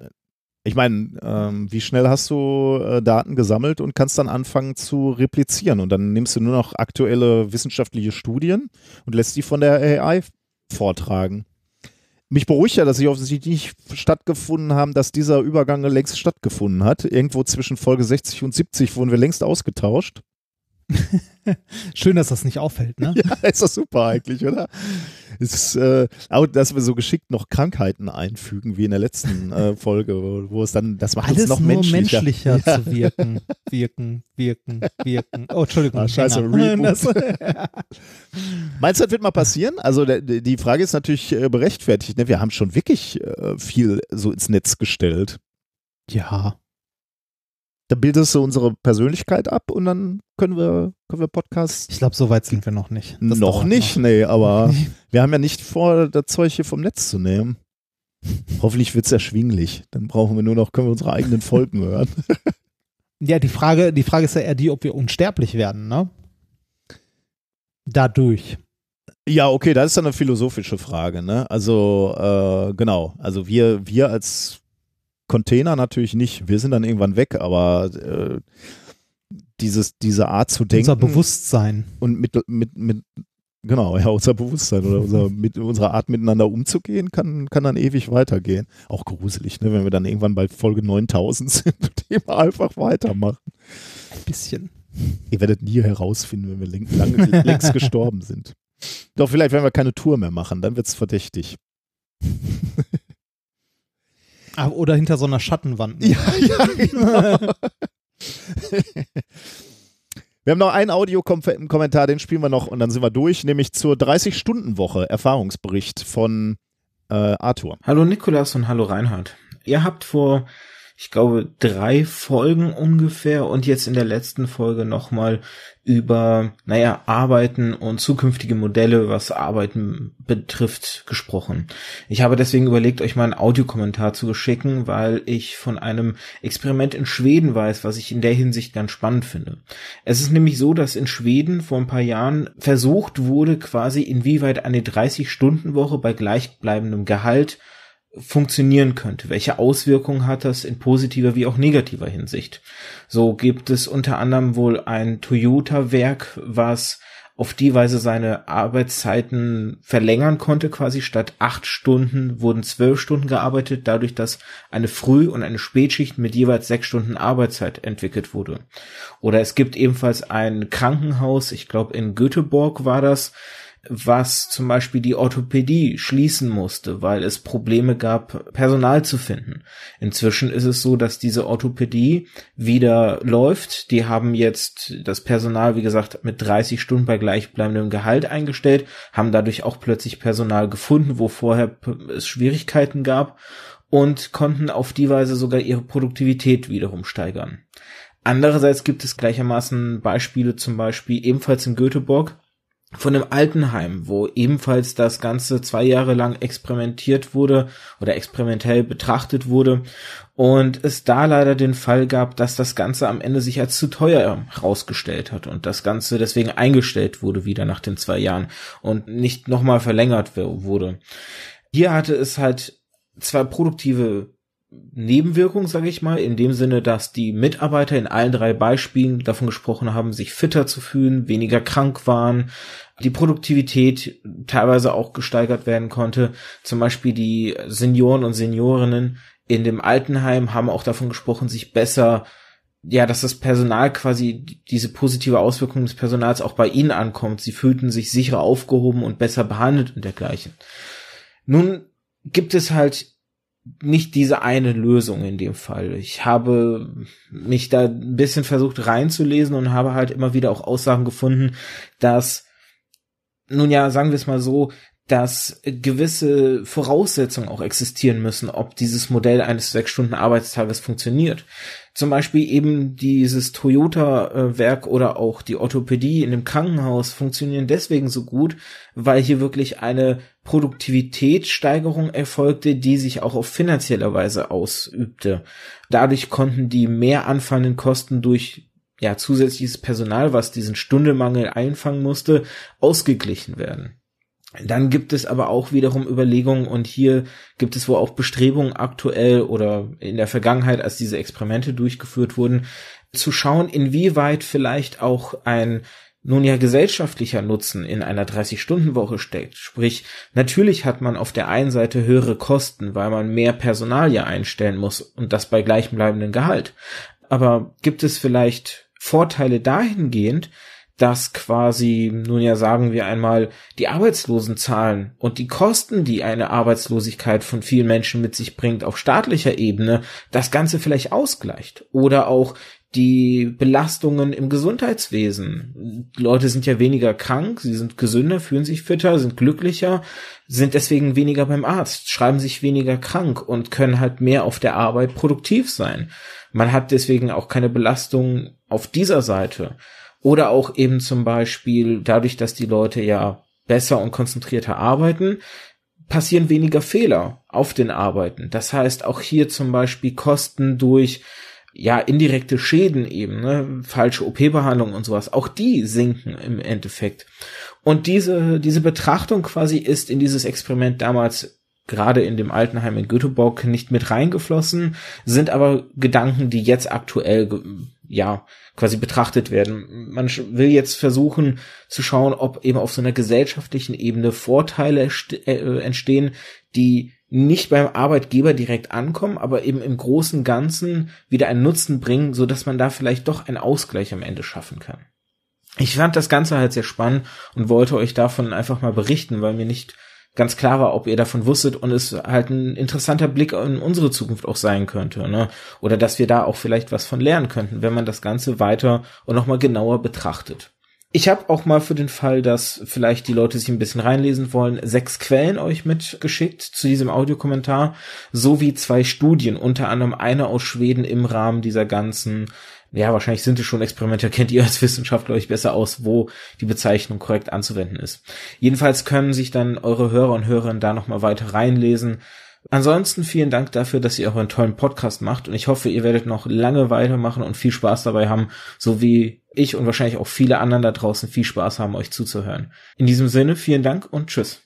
ich meine, ähm, wie schnell hast du äh, Daten gesammelt und kannst dann anfangen zu replizieren und dann nimmst du nur noch aktuelle wissenschaftliche Studien und lässt die von der AI vortragen. Mich beruhigt ja, dass sie offensichtlich nicht stattgefunden haben, dass dieser Übergang längst stattgefunden hat. Irgendwo zwischen Folge 60 und 70 wurden wir längst ausgetauscht. Schön, dass das nicht auffällt, ne? Ja, ist das super eigentlich, oder? Ist, äh, auch, dass wir so geschickt noch Krankheiten einfügen, wie in der letzten äh, Folge, wo, wo, es dann, das macht Alles uns noch menschlicher. menschlicher Ja. zu wirken. Wirken, wirken, wirken. Oh, Entschuldigung. Ah, scheiße, Meinst du, das wird mal passieren? Also der, die Frage ist natürlich äh, berechtigt. Ne? Wir haben schon wirklich äh, viel so ins Netz gestellt. ja. Da bildest du unsere Persönlichkeit ab und dann können wir, können wir Podcasts. Ich glaube, so weit sind wir noch nicht. Das noch nicht, nee, aber wir haben ja nicht vor, das Zeug hier vom Netz zu nehmen. Hoffentlich wird es erschwinglich. Dann brauchen wir nur noch, können wir unsere eigenen Folgen hören. Ja, die Frage, die Frage ist ja eher die, ob wir unsterblich werden, ne? Dadurch. Ja, okay, das ist dann eine philosophische Frage, ne? Also, äh, genau. Also wir, wir als Container natürlich nicht. Wir sind dann irgendwann weg, aber äh, dieses, diese Art zu denken Unser Bewusstsein. und mit, mit, mit, genau, ja, unser Bewusstsein oder unser, mit unserer Art miteinander umzugehen, kann, kann dann ewig weitergehen. Auch gruselig, ne? Wenn wir dann irgendwann bei Folge 9000 sind und immer einfach weitermachen. Ein bisschen. Ihr werdet nie herausfinden, wenn wir läng, lang, längst gestorben sind. Doch vielleicht, wenn wir keine Tour mehr machen, dann wird es verdächtig. Ah, Oder hinter so einer Schattenwand. Ja, ja, genau. wir haben noch einen Audiokommentar, den spielen wir noch und dann sind wir durch, nämlich zur 30-Stunden-Woche Erfahrungsbericht von äh, Arthur. Hallo Nikolas und hallo Reinhard. Ihr habt vor, ich glaube, drei Folgen ungefähr und jetzt in der letzten Folge nochmal über, naja, Arbeiten und zukünftige Modelle, was Arbeiten betrifft, gesprochen. Ich habe deswegen überlegt, euch mal einen Audiokommentar zu schicken, weil ich von einem Experiment in Schweden weiß, was ich in der Hinsicht ganz spannend finde. Es ist nämlich so, dass in Schweden vor ein paar Jahren versucht wurde, quasi inwieweit eine 30-Stunden-Woche bei gleichbleibendem Gehalt funktionieren könnte. Welche Auswirkungen hat das in positiver wie auch negativer Hinsicht? So gibt es unter anderem wohl ein Toyota-Werk, was auf die Weise seine Arbeitszeiten verlängern konnte, quasi statt acht Stunden wurden zwölf Stunden gearbeitet, dadurch, dass eine Früh- und eine Spätschicht mit jeweils sechs Stunden Arbeitszeit entwickelt wurde. Oder es gibt ebenfalls ein Krankenhaus, ich glaube in Göteborg war das, was zum Beispiel die Orthopädie schließen musste, weil es Probleme gab, Personal zu finden. Inzwischen ist es so, dass diese Orthopädie wieder läuft. Die haben jetzt das Personal, wie gesagt, mit 30 Stunden bei gleichbleibendem Gehalt eingestellt, haben dadurch auch plötzlich Personal gefunden, wo vorher es Schwierigkeiten gab und konnten auf die Weise sogar ihre Produktivität wiederum steigern. Andererseits gibt es gleichermaßen Beispiele, zum Beispiel ebenfalls in Göteborg, von einem Altenheim, wo ebenfalls das Ganze zwei Jahre lang experimentiert wurde oder experimentell betrachtet wurde und es da leider den Fall gab, dass das Ganze am Ende sich als zu teuer herausgestellt hat und das Ganze deswegen eingestellt wurde wieder nach den zwei Jahren und nicht nochmal verlängert wurde. Hier hatte es halt zwei produktive Nebenwirkung, sage ich mal, in dem Sinne, dass die Mitarbeiter in allen drei Beispielen davon gesprochen haben, sich fitter zu fühlen, weniger krank waren, die Produktivität teilweise auch gesteigert werden konnte. Zum Beispiel die Senioren und Seniorinnen in dem Altenheim haben auch davon gesprochen, sich besser ja, dass das Personal quasi diese positive Auswirkung des Personals auch bei ihnen ankommt. Sie fühlten sich sicherer aufgehoben und besser behandelt und dergleichen. Nun gibt es halt nicht diese eine Lösung in dem Fall. Ich habe mich da ein bisschen versucht reinzulesen und habe halt immer wieder auch Aussagen gefunden, dass, nun ja, sagen wir es mal so, dass gewisse Voraussetzungen auch existieren müssen, ob dieses Modell eines sechs Stunden Arbeitstages funktioniert. Zum Beispiel eben dieses Toyota-Werk oder auch die Orthopädie in dem Krankenhaus funktionieren deswegen so gut, weil hier wirklich eine Produktivitätssteigerung erfolgte, die sich auch auf finanzieller Weise ausübte. Dadurch konnten die mehr anfallenden Kosten durch ja, zusätzliches Personal, was diesen Stundemangel einfangen musste, ausgeglichen werden. Dann gibt es aber auch wiederum Überlegungen und hier gibt es wohl auch Bestrebungen aktuell oder in der Vergangenheit, als diese Experimente durchgeführt wurden, zu schauen, inwieweit vielleicht auch ein nun ja gesellschaftlicher Nutzen in einer 30-Stunden-Woche steckt. Sprich, natürlich hat man auf der einen Seite höhere Kosten, weil man mehr Personal ja einstellen muss und das bei gleichbleibendem Gehalt. Aber gibt es vielleicht Vorteile dahingehend, dass quasi, nun ja sagen wir einmal, die Arbeitslosenzahlen und die Kosten, die eine Arbeitslosigkeit von vielen Menschen mit sich bringt auf staatlicher Ebene, das Ganze vielleicht ausgleicht. Oder auch die Belastungen im Gesundheitswesen. Die Leute sind ja weniger krank, sie sind gesünder, fühlen sich fitter, sind glücklicher, sind deswegen weniger beim Arzt, schreiben sich weniger krank und können halt mehr auf der Arbeit produktiv sein. Man hat deswegen auch keine Belastung auf dieser Seite. Oder auch eben zum Beispiel dadurch, dass die Leute ja besser und konzentrierter arbeiten, passieren weniger Fehler auf den Arbeiten. Das heißt, auch hier zum Beispiel Kosten durch ja, indirekte Schäden eben, ne, falsche OP-Behandlung und sowas, auch die sinken im Endeffekt. Und diese, diese Betrachtung quasi ist in dieses Experiment damals gerade in dem Altenheim in Göteborg nicht mit reingeflossen, sind aber Gedanken, die jetzt aktuell ja, quasi betrachtet werden. Man will jetzt versuchen zu schauen, ob eben auf so einer gesellschaftlichen Ebene Vorteile äh, entstehen, die nicht beim Arbeitgeber direkt ankommen, aber eben im großen Ganzen wieder einen Nutzen bringen, so dass man da vielleicht doch einen Ausgleich am Ende schaffen kann. Ich fand das Ganze halt sehr spannend und wollte euch davon einfach mal berichten, weil mir nicht ganz klar war, ob ihr davon wusstet und es halt ein interessanter Blick in unsere Zukunft auch sein könnte, ne? Oder dass wir da auch vielleicht was von lernen könnten, wenn man das Ganze weiter und nochmal genauer betrachtet. Ich habe auch mal für den Fall, dass vielleicht die Leute sich ein bisschen reinlesen wollen, sechs Quellen euch mitgeschickt zu diesem Audiokommentar, sowie zwei Studien, unter anderem eine aus Schweden im Rahmen dieser ganzen ja, wahrscheinlich sind es schon Experimente, kennt ihr als Wissenschaftler euch besser aus, wo die Bezeichnung korrekt anzuwenden ist. Jedenfalls können sich dann eure Hörer und Hörerinnen da nochmal weiter reinlesen. Ansonsten vielen Dank dafür, dass ihr auch einen tollen Podcast macht und ich hoffe, ihr werdet noch lange weitermachen und viel Spaß dabei haben, so wie ich und wahrscheinlich auch viele anderen da draußen viel Spaß haben, euch zuzuhören. In diesem Sinne, vielen Dank und tschüss.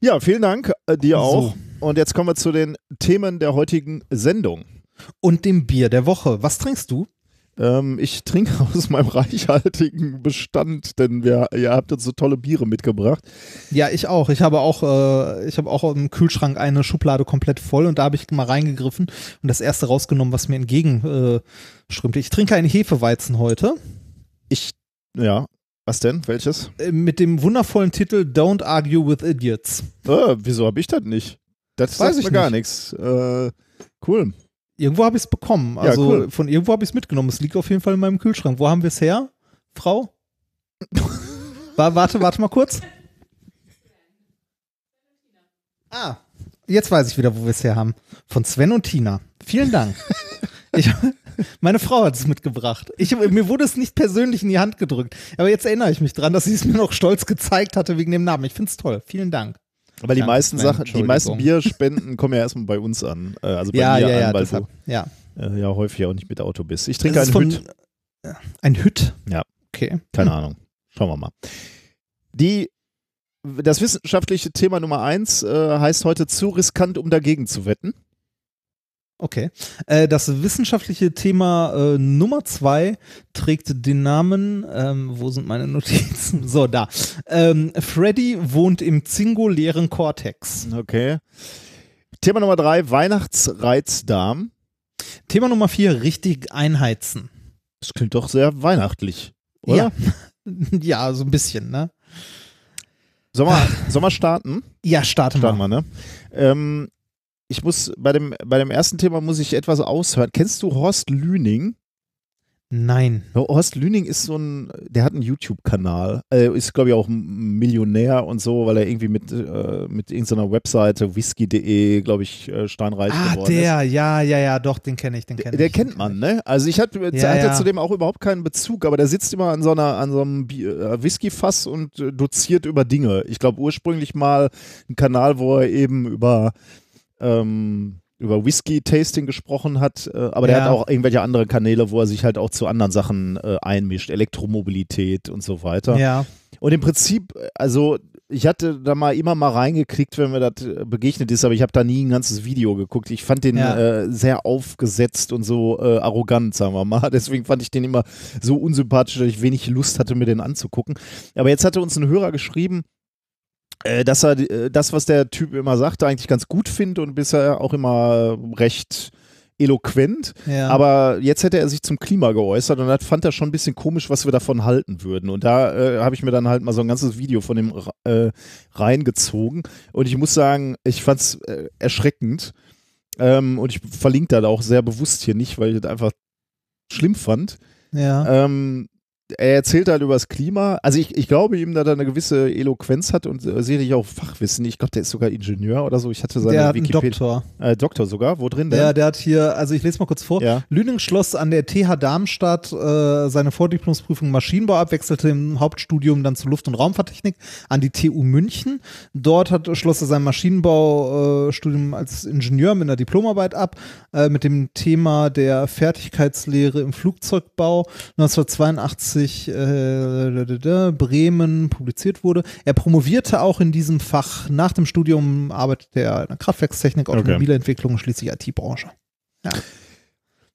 Ja, vielen Dank äh, dir auch. Und jetzt kommen wir zu den Themen der heutigen Sendung und dem Bier der Woche. Was trinkst du? Ähm, ich trinke aus meinem reichhaltigen Bestand, denn wir, ihr habt uns so tolle Biere mitgebracht. Ja, ich auch. Ich habe auch, äh, ich habe auch im Kühlschrank eine Schublade komplett voll und da habe ich mal reingegriffen und das erste rausgenommen, was mir entgegenströmte. Äh, ich trinke einen Hefeweizen heute. Ich, ja. Was denn? Welches? Äh, mit dem wundervollen Titel Don't Argue with Idiots. Äh, wieso habe ich das nicht? Das weiß ich mir gar nichts. Äh, cool. Irgendwo habe ich es bekommen. Also ja, cool. von irgendwo habe ich es mitgenommen. Es liegt auf jeden Fall in meinem Kühlschrank. Wo haben wir es her, Frau? warte, warte mal kurz. Ah, jetzt weiß ich wieder, wo wir es her haben. Von Sven und Tina. Vielen Dank. Ich, meine Frau hat es mitgebracht. Ich, mir wurde es nicht persönlich in die Hand gedrückt. Aber jetzt erinnere ich mich dran, dass sie es mir noch stolz gezeigt hatte wegen dem Namen. Ich finde es toll. Vielen Dank. Aber die meisten Sachen, die meisten Bierspenden kommen ja erstmal bei uns an. Äh, also bei ja, mir ja, an, ja, weil deshalb, du ja. Äh, ja häufig auch nicht mit Auto bist. Ich trinke einen Hüt. Ein Hüt? Ja. Okay. Keine hm. Ahnung. Schauen wir mal. Die, das wissenschaftliche Thema Nummer eins äh, heißt heute zu riskant, um dagegen zu wetten. Okay. Äh, das wissenschaftliche Thema äh, Nummer zwei trägt den Namen, ähm, wo sind meine Notizen? So, da. Ähm, Freddy wohnt im singulären Cortex. Okay. Thema Nummer drei, Weihnachtsreizdarm. Thema Nummer vier, richtig einheizen. Das klingt doch sehr weihnachtlich, oder? Ja. ja, so ein bisschen, ne? Sollen wir, sollen wir starten? Ja, starte Starten mal. wir, ne? Ähm, ich muss, bei dem, bei dem ersten Thema muss ich etwas aushören. Kennst du Horst Lüning? Nein. Horst Lüning ist so ein, der hat einen YouTube-Kanal, äh, ist glaube ich auch ein Millionär und so, weil er irgendwie mit, äh, mit irgendeiner Webseite, whisky.de, glaube ich, äh, steinreich Ah, geworden ist. der, ja, ja, ja, doch, den kenne ich, den kenne ich. Der kennt man, ne? Also ich hatte, Ja, hatte ja. zu dem auch überhaupt keinen Bezug, aber der sitzt immer an so einer, an so einem äh, Whisky-Fass und doziert über Dinge. Ich glaube ursprünglich mal ein Kanal, wo er eben über ähm, über Whisky-Tasting gesprochen hat, äh, aber der Ja. hat auch irgendwelche andere Kanäle, wo er sich halt auch zu anderen Sachen äh, einmischt, Elektromobilität und so weiter. Ja, Und im Prinzip, also ich hatte da mal immer mal reingeklickt, wenn mir das äh, begegnet ist, aber ich habe da nie ein ganzes Video geguckt. Ich fand den Ja. äh, sehr aufgesetzt und so äh, arrogant, sagen wir mal. Deswegen fand ich den immer so unsympathisch, dass ich wenig Lust hatte, mir den anzugucken. Aber jetzt hatte uns ein Hörer geschrieben, dass er äh, das, was der Typ immer sagte, eigentlich ganz gut findet und bisher auch immer recht eloquent. ja. Aber jetzt hätte er sich zum Klima geäußert und das fand er schon ein bisschen komisch, was wir davon halten würden. Und da äh, habe ich mir dann halt mal so ein ganzes Video von dem äh, reingezogen. Und ich muss sagen, ich fand es äh, erschreckend. Ähm, und ich verlinke da auch sehr bewusst hier nicht, weil ich das einfach schlimm fand. ja. Ähm, er erzählt halt über das Klima. Also ich, ich glaube ihm, dass er eine gewisse Eloquenz hat und äh, sicherlich auch Fachwissen. Ich glaube, der ist sogar Ingenieur oder so. Ich hatte seine der hat Wikipedia. Doktor. Äh, Doktor sogar. Wo drin denn? Der, der hat hier, also ich lese mal kurz vor. Ja. Lüning schloss an der TH Darmstadt äh, seine Vordiplomsprüfung Maschinenbau ab, wechselte im Hauptstudium dann zu Luft- und Raumfahrttechnik an die TU München. Dort hat, schloss er sein Maschinenbaustudium als Ingenieur mit einer Diplomarbeit ab, äh, mit dem Thema der Fertigkeitslehre im Flugzeugbau. 1982 äh, Bremen publiziert wurde. Er promovierte auch in diesem Fach. Nach dem Studium arbeitete er in der Kraftwerkstechnik, Okay. Automobilentwicklung und schließlich IT-Branche. Ja.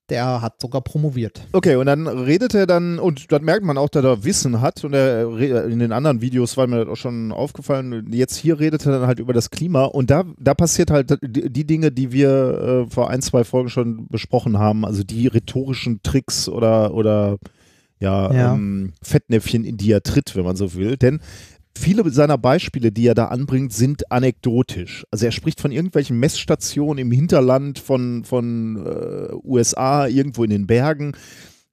Der hat sogar promoviert. Okay, und dann redet er dann, und das merkt man auch, dass er Wissen hat, und er in den anderen Videos war mir das auch schon aufgefallen, jetzt hier redet er dann halt über das Klima, und da, da passiert halt die, die Dinge, die wir äh, vor ein, zwei Folgen schon besprochen haben, also die rhetorischen Tricks oder, oder ja, Ja. Ähm, Fettnäpfchen, in die er tritt, wenn man so will, denn Viele seiner Beispiele, die er da anbringt, sind anekdotisch. Also er spricht von irgendwelchen Messstationen im Hinterland von, von äh, USA, irgendwo in den Bergen,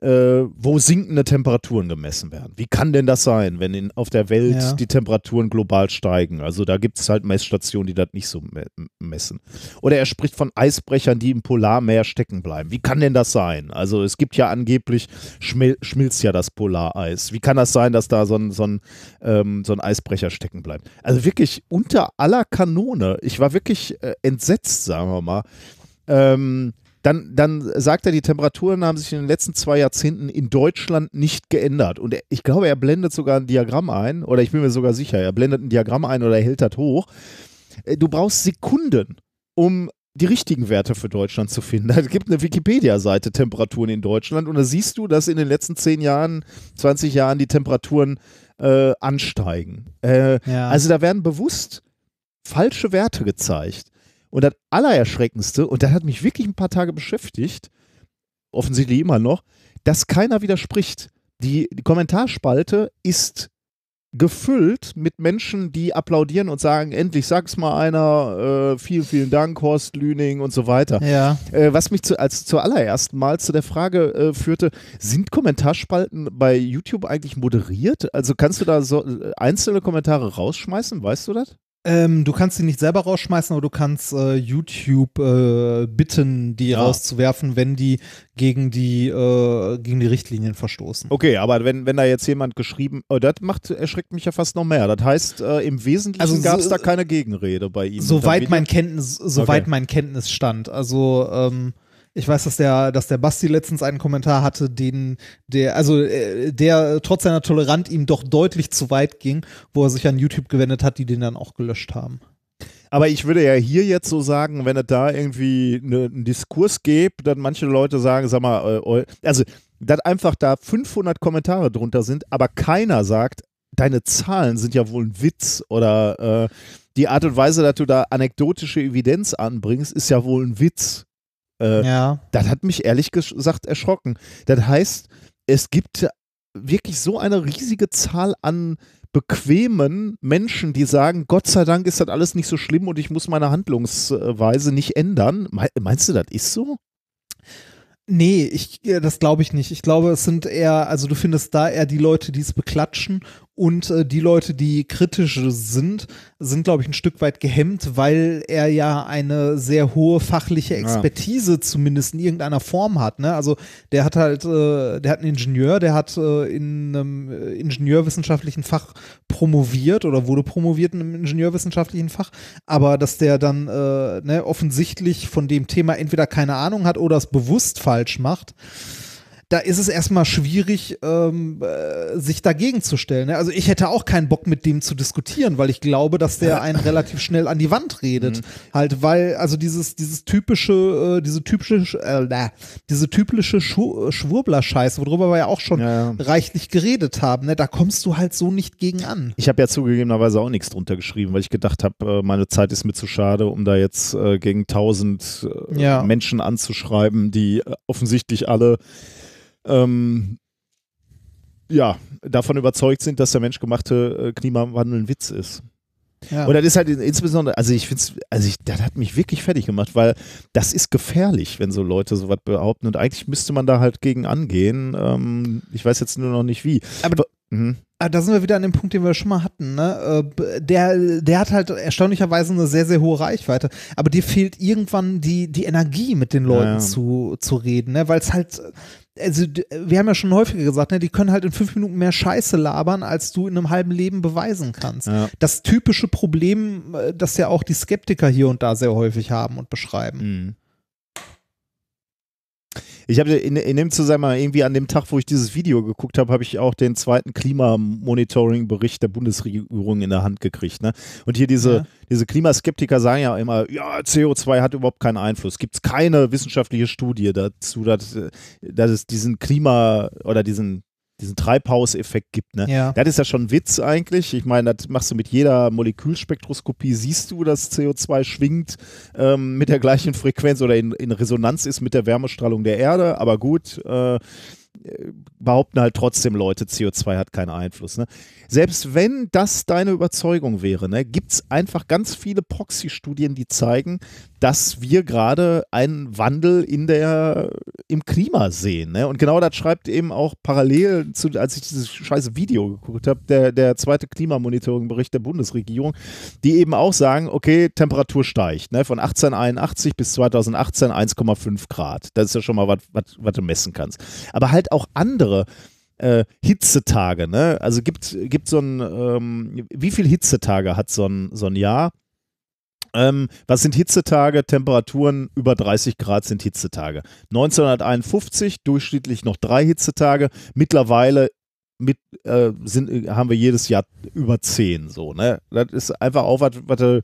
äh, wo sinkende Temperaturen gemessen werden. Wie kann denn das sein, wenn in, auf der Welt Ja. die Temperaturen global steigen? Also da gibt es halt Messstationen, die das nicht so me messen. Oder er spricht von Eisbrechern, die im Polarmeer stecken bleiben. Wie kann denn das sein? Also es gibt ja angeblich, schmil schmilzt ja das Polareis. Wie kann das sein, dass da so ein, so ein, ähm, so ein Eisbrecher stecken bleibt? Also wirklich unter aller Kanone. Ich war wirklich äh, entsetzt, sagen wir mal. Ähm, dann, dann sagt er, die Temperaturen haben sich in den letzten zwei Jahrzehnten in Deutschland nicht geändert. Und er, ich glaube, er blendet sogar ein Diagramm ein, oder ich bin mir sogar sicher, er blendet ein Diagramm ein oder er hält das hoch. Äh, Du brauchst Sekunden, um die richtigen Werte für Deutschland zu finden. Es gibt eine Wikipedia-Seite Temperaturen in Deutschland und da siehst du, dass in den letzten zehn Jahren, 20 Jahren die Temperaturen äh, ansteigen. Äh, Ja. also da werden bewusst falsche Werte gezeigt. Und das Allererschreckendste, und das hat mich wirklich ein paar Tage beschäftigt, offensichtlich immer noch, dass keiner widerspricht. Die, die Kommentarspalte ist gefüllt mit Menschen, die applaudieren und sagen, endlich sag's mal einer, äh, vielen, vielen Dank, Horst Lüning und so weiter. ja. Äh, was mich zu, als zur allerersten Mal zu der Frage äh, führte, sind Kommentarspalten bei YouTube eigentlich moderiert? Also kannst du da so äh, einzelne Kommentare rausschmeißen, weißt du das? Ähm, du kannst sie nicht selber rausschmeißen, aber du kannst äh, YouTube äh, bitten, die Ja. rauszuwerfen, wenn die gegen die, äh, gegen die Richtlinien verstoßen. Okay, aber wenn, wenn da jetzt jemand geschrieben, oh, das macht, erschreckt mich ja fast noch mehr. Das heißt, äh, im Wesentlichen Also so- gab es da keine Gegenrede bei ihm. Soweit mein Kenntnis, soweit Okay. mein Kenntnisstand. Also ähm, ich weiß, dass der, dass der Basti letztens einen Kommentar hatte, den der, also äh, der trotz seiner Toleranz ihm doch deutlich zu weit ging, wo er sich an YouTube gewendet hat, die den dann auch gelöscht haben. Aber ich würde ja hier jetzt so sagen, wenn es da irgendwie ne, einen Diskurs gibt, dann manche Leute sagen, sag mal, äh, also dass einfach da 500 Kommentare drunter sind, aber keiner sagt, deine Zahlen sind ja wohl ein Witz oder äh, die Art und Weise, dass du da anekdotische Evidenz anbringst, ist ja wohl ein Witz. Äh, ja. Das hat mich ehrlich gesagt erschrocken. Das heißt, es gibt wirklich so eine riesige Zahl an bequemen Menschen, die sagen, Gott sei Dank ist das alles nicht so schlimm und ich muss meine Handlungsweise nicht ändern. Meinst du, das ist so? Nee, ich, das glaube ich nicht. Ich glaube, es sind eher, also du findest da eher die Leute, die es beklatschen und äh, die Leute, die kritisch sind, sind, glaube ich, ein Stück weit gehemmt, weil er ja eine sehr hohe fachliche Expertise ja. zumindest in irgendeiner Form hat. Ne? Also der hat halt, äh, der hat einen Ingenieur, der hat äh, in einem äh, ingenieurwissenschaftlichen Fach promoviert oder wurde promoviert in einem ingenieurwissenschaftlichen Fach, aber dass der dann äh, ne, offensichtlich von dem Thema entweder keine Ahnung hat oder es bewusst falsch macht da ist es erstmal schwierig, ähm, äh, sich dagegen zu stellen. Ne? Also ich hätte auch keinen Bock mit dem zu diskutieren, weil ich glaube, dass der einen relativ schnell an die Wand redet. Mhm. Halt, weil, also dieses, dieses typische, äh, diese typische, äh, diese typische Schu Schwurbler-Scheiße, worüber wir ja auch schon ja, ja. reichlich geredet haben, ne? da kommst du halt so nicht gegen an. Ich habe ja zugegebenerweise auch nichts drunter geschrieben, weil ich gedacht habe, äh, meine Zeit ist mir zu schade, um da jetzt äh, gegen tausend äh, ja. Menschen anzuschreiben, die offensichtlich alle ähm, ja, davon überzeugt sind, dass der menschgemachte äh, Klimawandel ein Witz ist. Ja. Und das ist halt insbesondere, also ich finde es, also ich, das hat mich wirklich fertig gemacht, weil das ist gefährlich, wenn so Leute sowas behaupten und eigentlich müsste man da halt gegen angehen. Ähm, ich weiß jetzt nur noch nicht wie. Aber, mhm. Ah, da sind wir wieder an dem Punkt, den wir schon mal hatten. Ne? Äh, der, der hat halt erstaunlicherweise eine sehr, sehr hohe Reichweite. Aber dir fehlt irgendwann die, die Energie, mit den Leuten ja. Zu, zu reden, ne? weil es halt also wir haben ja schon häufiger gesagt, ne, die können halt in fünf Minuten mehr Scheiße labern, als du in einem halben Leben beweisen kannst. Ja. Das typische Problem, äh, das ja auch die Skeptiker hier und da sehr häufig haben und beschreiben. Mhm. Ich habe in, in, dem Zusammenhang irgendwie an dem Tag, wo ich dieses Video geguckt habe, habe ich auch den zweiten Klimamonitoring-Bericht der Bundesregierung in der Hand gekriegt. Ne? Und hier diese, ja. diese Klimaskeptiker sagen ja immer, ja, CO2 hat überhaupt keinen Einfluss. Gibt es keine wissenschaftliche Studie dazu, dass, dass es diesen Klima oder diesen diesen Treibhauseffekt gibt. Ne? Ja. Das ist ja schon ein Witz eigentlich. Ich meine, das machst du mit jeder Molekülspektroskopie, siehst du, dass CO2 schwingt ähm, mit der gleichen Frequenz oder in, in, Resonanz ist mit der Wärmestrahlung der Erde. Aber gut, äh, behaupten halt trotzdem Leute, CO2 hat keinen Einfluss. Ne? Selbst wenn das deine Überzeugung wäre, ne, gibt es einfach ganz viele Proxy-Studien, die zeigen, dass wir gerade einen Wandel in der, im Klima sehen. Ne? Und genau das schreibt eben auch parallel zu, als ich dieses scheiße Video geguckt habe, der, der zweite Klimamonitoring-Bericht der Bundesregierung, die eben auch sagen, okay, Temperatur steigt. Ne? Von 1881 bis 2018 1,5 Grad. Das ist ja schon mal was, was du messen kannst. Aber halt auch andere äh, Hitzetage, ne? Also gibt, gibt so ein, ähm, wie viele Hitzetage hat so ein, so ein Jahr? Ähm, was sind Hitzetage? Temperaturen über 30 Grad sind Hitzetage. 1951 durchschnittlich noch drei Hitzetage. Mittlerweile mit, äh, sind, haben wir jedes Jahr über zehn. So, ne? Das ist einfach auch was, was du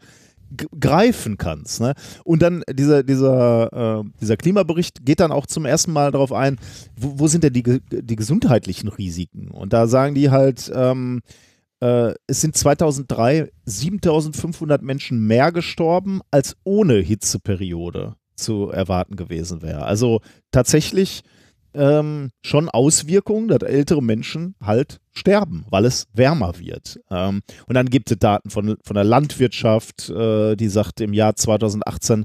greifen kannst. Ne? Und dann dieser, dieser, äh, dieser Klimabericht geht dann auch zum ersten Mal darauf ein, wo, wo, sind denn die, die gesundheitlichen Risiken? Und da sagen die halt, ähm, äh, es sind 2003 7500 Menschen mehr gestorben, als ohne Hitzeperiode zu erwarten gewesen wäre. Also tatsächlich ähm, schon Auswirkungen, dass ältere Menschen halt sterben, weil es wärmer wird. Ähm, und dann gibt es Daten von, von der Landwirtschaft, äh, die sagt, im Jahr 2018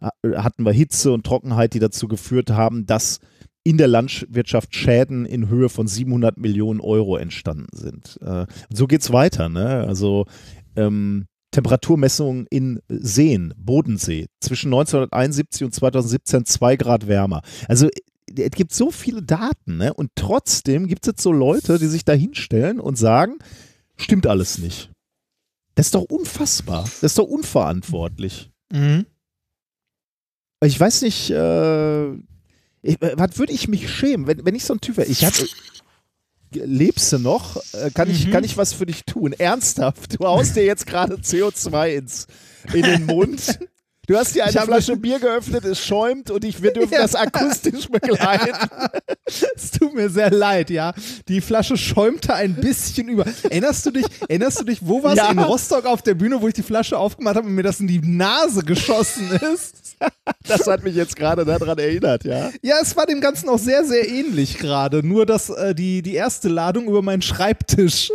äh, hatten wir Hitze und Trockenheit, die dazu geführt haben, dass in der Landwirtschaft Schäden in Höhe von 700 Millionen Euro entstanden sind. Äh, so geht es weiter. Ne? Also ähm, Temperaturmessungen in Seen, Bodensee, zwischen 1971 und 2017 zwei Grad wärmer. Also es gibt so viele Daten, ne? Und trotzdem gibt es jetzt so Leute, die sich da hinstellen und sagen, stimmt alles nicht. Das ist doch unfassbar. Das ist doch unverantwortlich. Mhm. Ich weiß nicht, äh, ich, was würde ich mich schämen, wenn, wenn ich so ein Typ wäre? Ich hatte, lebst du noch? Äh, kann, ich, mhm. kann ich was für dich tun? Ernsthaft? Du haust dir jetzt gerade CO2 ins, in den Mund. Du hast dir eine Flasche Bier geöffnet, es schäumt und ich, wir dürfen Ja. das akustisch begleiten. Es tut mir sehr leid, ja. Die Flasche schäumte ein bisschen über. Erinnerst du dich, erinnerst du dich, wo war es Ja. in Rostock auf der Bühne, wo ich die Flasche aufgemacht habe und mir das in die Nase geschossen ist? Das hat mich jetzt gerade daran erinnert, ja. Ja, es war dem Ganzen auch sehr, sehr ähnlich gerade. Nur, dass äh, die, die erste Ladung über meinen Schreibtisch.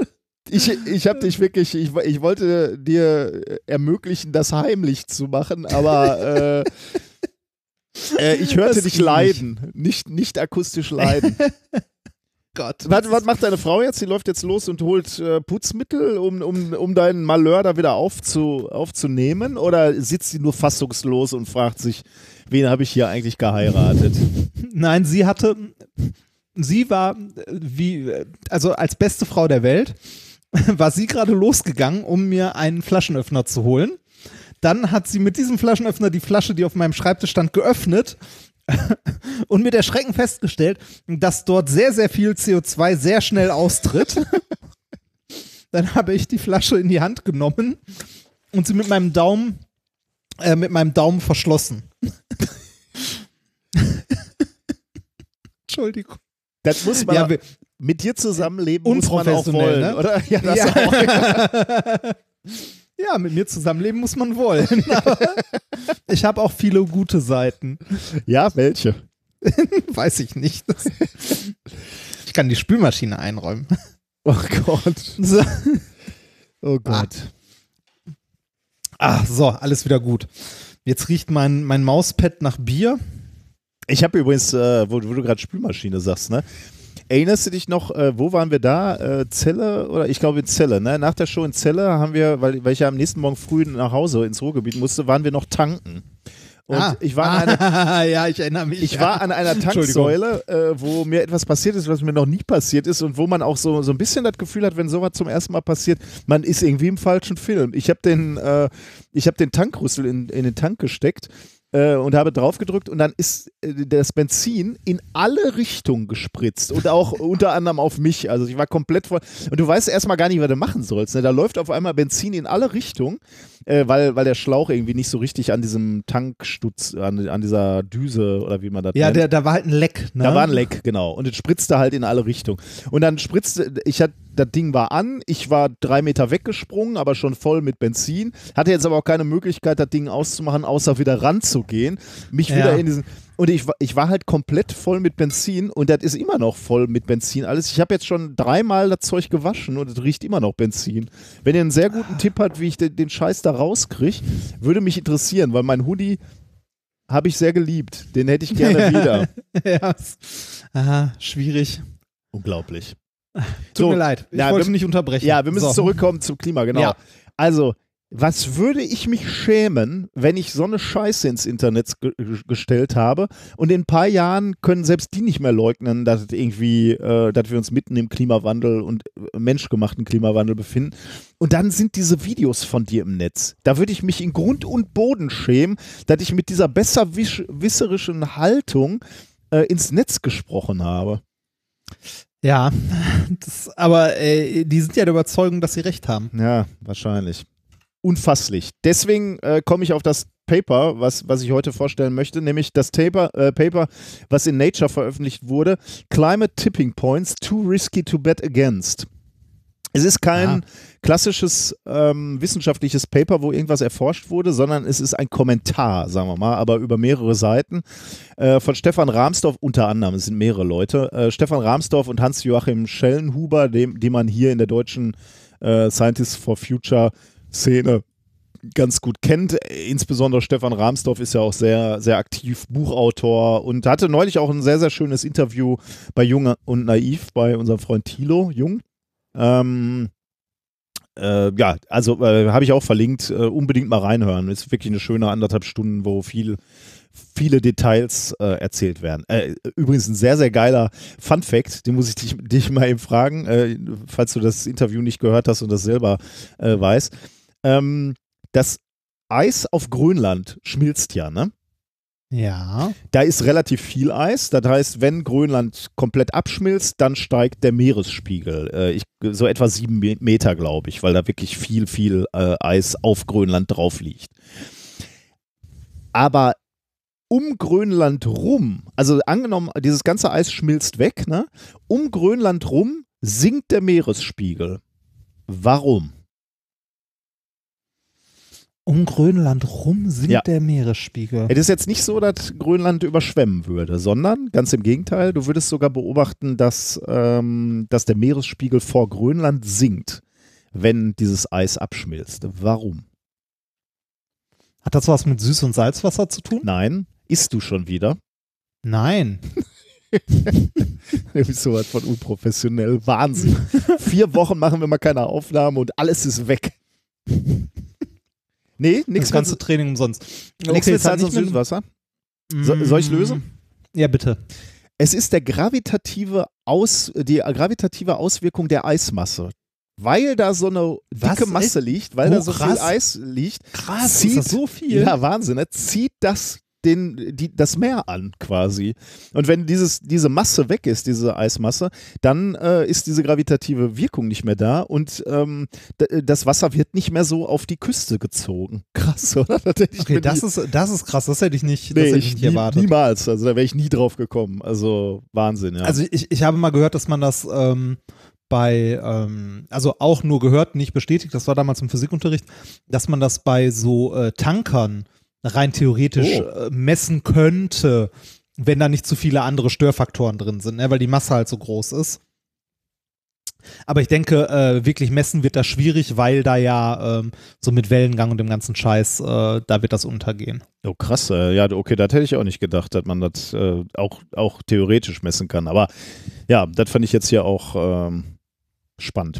Ich, ich habe dich wirklich, ich, ich wollte dir ermöglichen, das heimlich zu machen, aber äh, äh, ich hörte Das dich leiden, nicht, nicht akustisch leiden. Gott. was, was macht deine Frau jetzt? Sie läuft jetzt los und holt äh, Putzmittel, um, um, um deinen Malheur da wieder aufzu, aufzunehmen? Oder sitzt sie nur fassungslos und fragt sich, wen habe ich hier eigentlich geheiratet? Nein, sie hatte, sie war äh, wie, äh, also als beste Frau der Welt, war sie gerade losgegangen, um mir einen Flaschenöffner zu holen. Dann hat sie mit diesem Flaschenöffner die Flasche, die auf meinem Schreibtisch stand, geöffnet und mit Erschrecken festgestellt, dass dort sehr, sehr viel CO2 sehr schnell austritt. Dann habe ich die Flasche in die Hand genommen und sie mit meinem Daumen, äh, mit meinem Daumen verschlossen. Entschuldigung. Das muss man Ja, wir- mit dir zusammenleben, muss man auch wollen, ne? oder? Ja, das Ja. auch. Ja, mit mir zusammenleben muss man wollen. Ich habe auch viele gute Seiten. ja, welche? Weiß ich nicht. Ich kann die Spülmaschine einräumen. Oh Gott. So. Oh Gott. Ah, so, alles wieder gut. Jetzt riecht mein, mein Mauspad nach Bier. Ich habe übrigens, äh, wo, wo du gerade Spülmaschine sagst, ne? Erinnerst du dich noch, äh, wo waren wir da? Äh, Celle oder ich glaube in Celle, ne? Nach der Show in Celle haben wir, weil, weil ich ja am nächsten Morgen früh nach Hause ins Ruhrgebiet musste, waren wir noch tanken. Und ah, ich war an einer, ah, ja, ich erinnere mich. ich war an einer. Tanksäule, äh, wo mir etwas passiert ist, was mir noch nie passiert ist und wo man auch so, so ein bisschen das Gefühl hat, wenn sowas zum ersten Mal passiert, man ist irgendwie im falschen Film. Ich habe den, äh, ich hab den Tankrüssel in, in den Tank gesteckt äh, und habe drauf gedrückt und dann ist äh, das Benzin in alle Richtungen gespritzt und auch unter anderem auf mich. Also ich war komplett voll. Und du weißt erstmal gar nicht, was du machen sollst. Ne? Da läuft auf einmal Benzin in alle Richtungen, äh, weil, weil der Schlauch irgendwie nicht so richtig an diesem Tankstutz, an, an dieser Düse oder wie man das Ja, nennt. der, da war halt ein Leck. Ne? Da war ein Leck, genau. Und es spritzte halt in alle Richtungen. Und dann spritzte, ich hatte, das Ding war an, ich war drei Meter weggesprungen, aber schon voll mit Benzin. Hatte jetzt aber auch keine Möglichkeit, das Ding auszumachen, außer wieder ranzugehen. Mich Ja. wieder in diesen. Und ich, war- ich war halt komplett voll mit Benzin und das ist immer noch voll mit Benzin. Alles. Ich habe jetzt schon dreimal das Zeug gewaschen und es riecht immer noch Benzin. Wenn ihr einen sehr guten Tipp habt, wie ich den, den Scheiß da rauskriege, würde mich interessieren, weil mein Hoodie habe ich sehr geliebt. Den hätte ich gerne wieder. ja. Aha, schwierig. Unglaublich. Tut So, mir leid. Ich ja, wollte wir- nicht unterbrechen. Ja, wir müssen so. zurückkommen zum Klima, genau. Ja. Also, was würde ich mich schämen, wenn ich so eine Scheiße ins Internet ge gestellt habe und in ein paar Jahren können selbst die nicht mehr leugnen, dass irgendwie, äh, dass wir uns mitten im Klimawandel und äh, menschgemachten Klimawandel befinden. Und dann sind diese Videos von dir im Netz. Da würde ich mich in Grund und Boden schämen, dass ich mit dieser besserwisserischen Haltung äh, ins Netz gesprochen habe. Ja, das, aber äh, die sind ja der Überzeugung, dass sie recht haben. Ja, wahrscheinlich. Unfasslich. Deswegen äh, komme ich auf das Paper, was, was ich heute vorstellen möchte, nämlich das Taper, äh, Paper, was in Nature veröffentlicht wurde: Climate Tipping Points Too Risky to Bet Against. Es ist kein Ah. klassisches ähm, wissenschaftliches Paper, wo irgendwas erforscht wurde, sondern es ist ein Kommentar, sagen wir mal, aber über mehrere Seiten äh, von Stefan Rahmsdorf unter anderem. Es sind mehrere Leute. Äh, Stefan Rahmsdorf und Hans-Joachim Schellenhuber, dem, die man hier in der deutschen äh, Scientists for Future Szene ganz gut kennt. Insbesondere Stefan Rahmsdorf ist ja auch sehr, sehr aktiv Buchautor und hatte neulich auch ein sehr, sehr schönes Interview bei Jung und Naiv bei unserem Freund Thilo Jung. Ähm, äh, ja, also äh, habe ich auch verlinkt. Äh, unbedingt mal reinhören. Ist wirklich eine schöne anderthalb Stunden, wo viel, viele Details äh, erzählt werden. Äh, übrigens ein sehr, sehr geiler Fun Fact, den muss ich dich, dich mal eben fragen, äh, falls du das Interview nicht gehört hast und das selber weißt. Ähm, das Eis auf Grönland schmilzt ja, ne? Ja. Da ist relativ viel Eis. Das heißt, wenn Grönland komplett abschmilzt, dann steigt der Meeresspiegel. Äh, ich, so etwa sieben Meter, glaube ich, weil da wirklich viel, viel äh, Eis auf Grönland drauf liegt. Aber um Grönland rum, also angenommen, dieses ganze Eis schmilzt weg, ne? um Grönland rum sinkt der Meeresspiegel. Warum? Um Grönland rum sinkt Ja. der Meeresspiegel. Es ist jetzt nicht so, dass Grönland überschwemmen würde, sondern ganz im Gegenteil, du würdest sogar beobachten, dass, ähm, dass der Meeresspiegel vor Grönland sinkt, wenn dieses Eis abschmilzt. Warum? Hat das was mit Süß- und Salzwasser zu tun? Nein, isst du schon wieder? Nein. Du bist sowas von unprofessionell. Wahnsinn. Vier Wochen machen wir mal keine Aufnahme und alles ist weg. Nee, Das nichts ganze mit, Training umsonst. nix mit es hat Salz und mit- Süßwasser. So- soll ich lösen? Ja, bitte. Es ist der gravitative Aus, die gravitative Auswirkung der Eismasse. Weil da so eine Was? dicke Masse liegt, weil Oh, da so viel krass. Eis liegt, Krass, Zieht- ist das so viel? ja Wahnsinn, ne? zieht das den, die, das Meer an quasi. Und wenn dieses, diese Masse weg ist, diese Eismasse, dann äh, ist diese gravitative Wirkung nicht mehr da und ähm, d- das Wasser wird nicht mehr so auf die Küste gezogen. Krass, oder? Das hätte Okay, das nie- ist, das ist krass. Das hätte ich nicht, das nee, hätte ich ich nicht nie, erwartet. niemals. Also da wäre ich nie drauf gekommen. Also Wahnsinn, ja. Also ich, ich habe mal gehört, dass man das ähm, bei, ähm, also auch nur gehört, nicht bestätigt, das war damals im Physikunterricht, dass man das bei so äh, Tankern rein theoretisch Oh. äh, messen könnte, wenn da nicht zu viele andere Störfaktoren drin sind, ne, weil die Masse halt so groß ist. Aber ich denke, äh, wirklich messen wird das schwierig, weil da ja ähm, so mit Wellengang und dem ganzen Scheiß, äh, da wird das untergehen. Oh, krass. Äh, ja, okay, das hätte ich auch nicht gedacht, dass man das äh, auch, auch theoretisch messen kann. Aber ja, das fand ich jetzt hier auch ähm, spannend.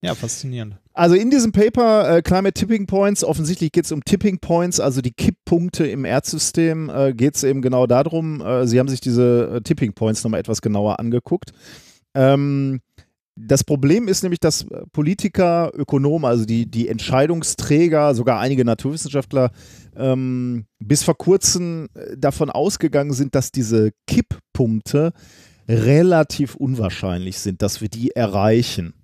Ja, faszinierend. Also in diesem Paper äh, Climate Tipping Points, offensichtlich geht es um Tipping Points, also die Kipppunkte im Erdsystem, äh, geht es eben genau darum. Äh, Sie haben sich diese äh, Tipping Points nochmal etwas genauer angeguckt. Ähm, das Problem ist nämlich, dass äh, Politiker, Ökonomen, also die, die Entscheidungsträger, sogar einige Naturwissenschaftler ähm, bis vor kurzem äh, davon ausgegangen sind, dass diese Kipppunkte relativ unwahrscheinlich sind, dass wir die erreichen.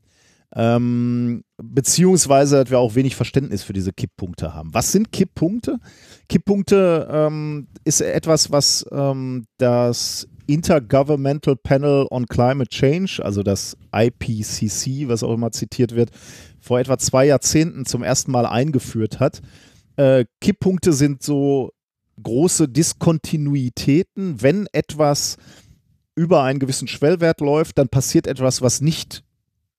Ähm, beziehungsweise, dass wir auch wenig Verständnis für diese Kipppunkte haben. Was sind Kipppunkte? Kipppunkte ähm, ist etwas, was ähm, das Intergovernmental Panel on Climate Change, also das IPCC, was auch immer zitiert wird, vor etwa zwei Jahrzehnten zum ersten Mal eingeführt hat. Äh, Kipppunkte sind so große Diskontinuitäten. Wenn etwas über einen gewissen Schwellwert läuft, dann passiert etwas, was nicht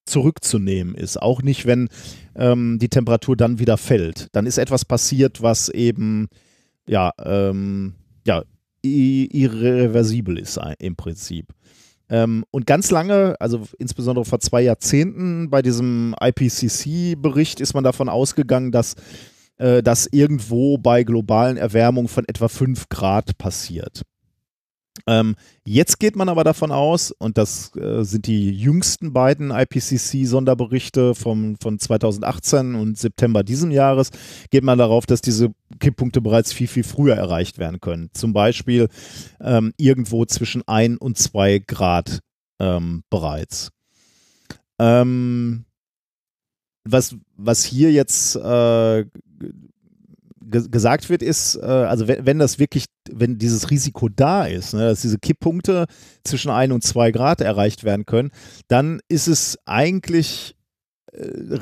zurückzunehmen ist. Auch nicht, wenn ähm, die Temperatur dann wieder fällt. Dann ist etwas passiert, was eben ja, ähm, ja irreversibel ist im Prinzip. Ähm, und ganz lange, also insbesondere vor zwei Jahrzehnten, bei diesem IPCC-Bericht ist man davon ausgegangen, dass äh, das irgendwo bei globalen Erwärmungen von etwa 5 Grad passiert. Ähm, jetzt geht man aber davon aus, und das äh, sind die jüngsten beiden IPCC-Sonderberichte von 2018 und September diesen Jahres, geht man darauf, dass diese Kipppunkte bereits viel, viel früher erreicht werden können. Zum Beispiel ähm, irgendwo zwischen 1 und 2 Grad ähm, bereits. Ähm, was, was hier jetzt äh, ge gesagt wird, ist, äh, also wenn, wenn das wirklich, wenn dieses Risiko da ist, ne, dass diese Kipppunkte zwischen 1 und 2 Grad erreicht werden können, dann ist es eigentlich äh,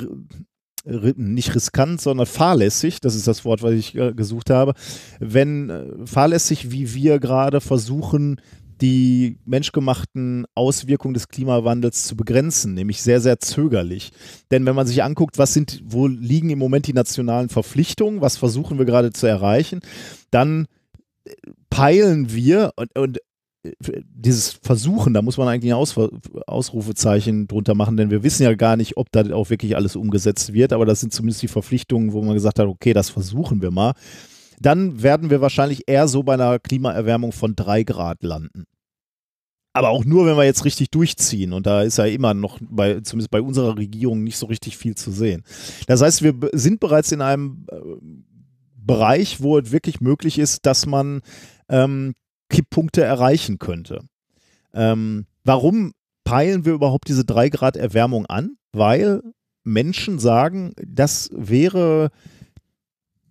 nicht riskant, sondern fahrlässig, das ist das Wort, was ich äh, gesucht habe, wenn äh, fahrlässig, wie wir gerade versuchen, die menschgemachten Auswirkungen des Klimawandels zu begrenzen, nämlich sehr, sehr zögerlich. Denn wenn man sich anguckt, was sind, wo liegen im Moment die nationalen Verpflichtungen, was versuchen wir gerade zu erreichen, dann äh, peilen wir und, und äh, dieses Versuchen, da muss man eigentlich ein Aus, Ausrufezeichen drunter machen, denn wir wissen ja gar nicht, ob da auch wirklich alles umgesetzt wird, aber das sind zumindest die Verpflichtungen, wo man gesagt hat, okay, das versuchen wir mal. Dann werden wir wahrscheinlich eher so bei einer Klimaerwärmung von drei Grad landen. Aber auch nur, wenn wir jetzt richtig durchziehen. Und da ist ja immer noch, bei, zumindest bei unserer Regierung, nicht so richtig viel zu sehen. Das heißt, wir sind bereits in einem äh, Bereich, wo es wirklich möglich ist, dass man ähm, Kipppunkte erreichen könnte. Ähm, warum peilen wir überhaupt diese drei Grad Erwärmung an? Weil Menschen sagen, das wäre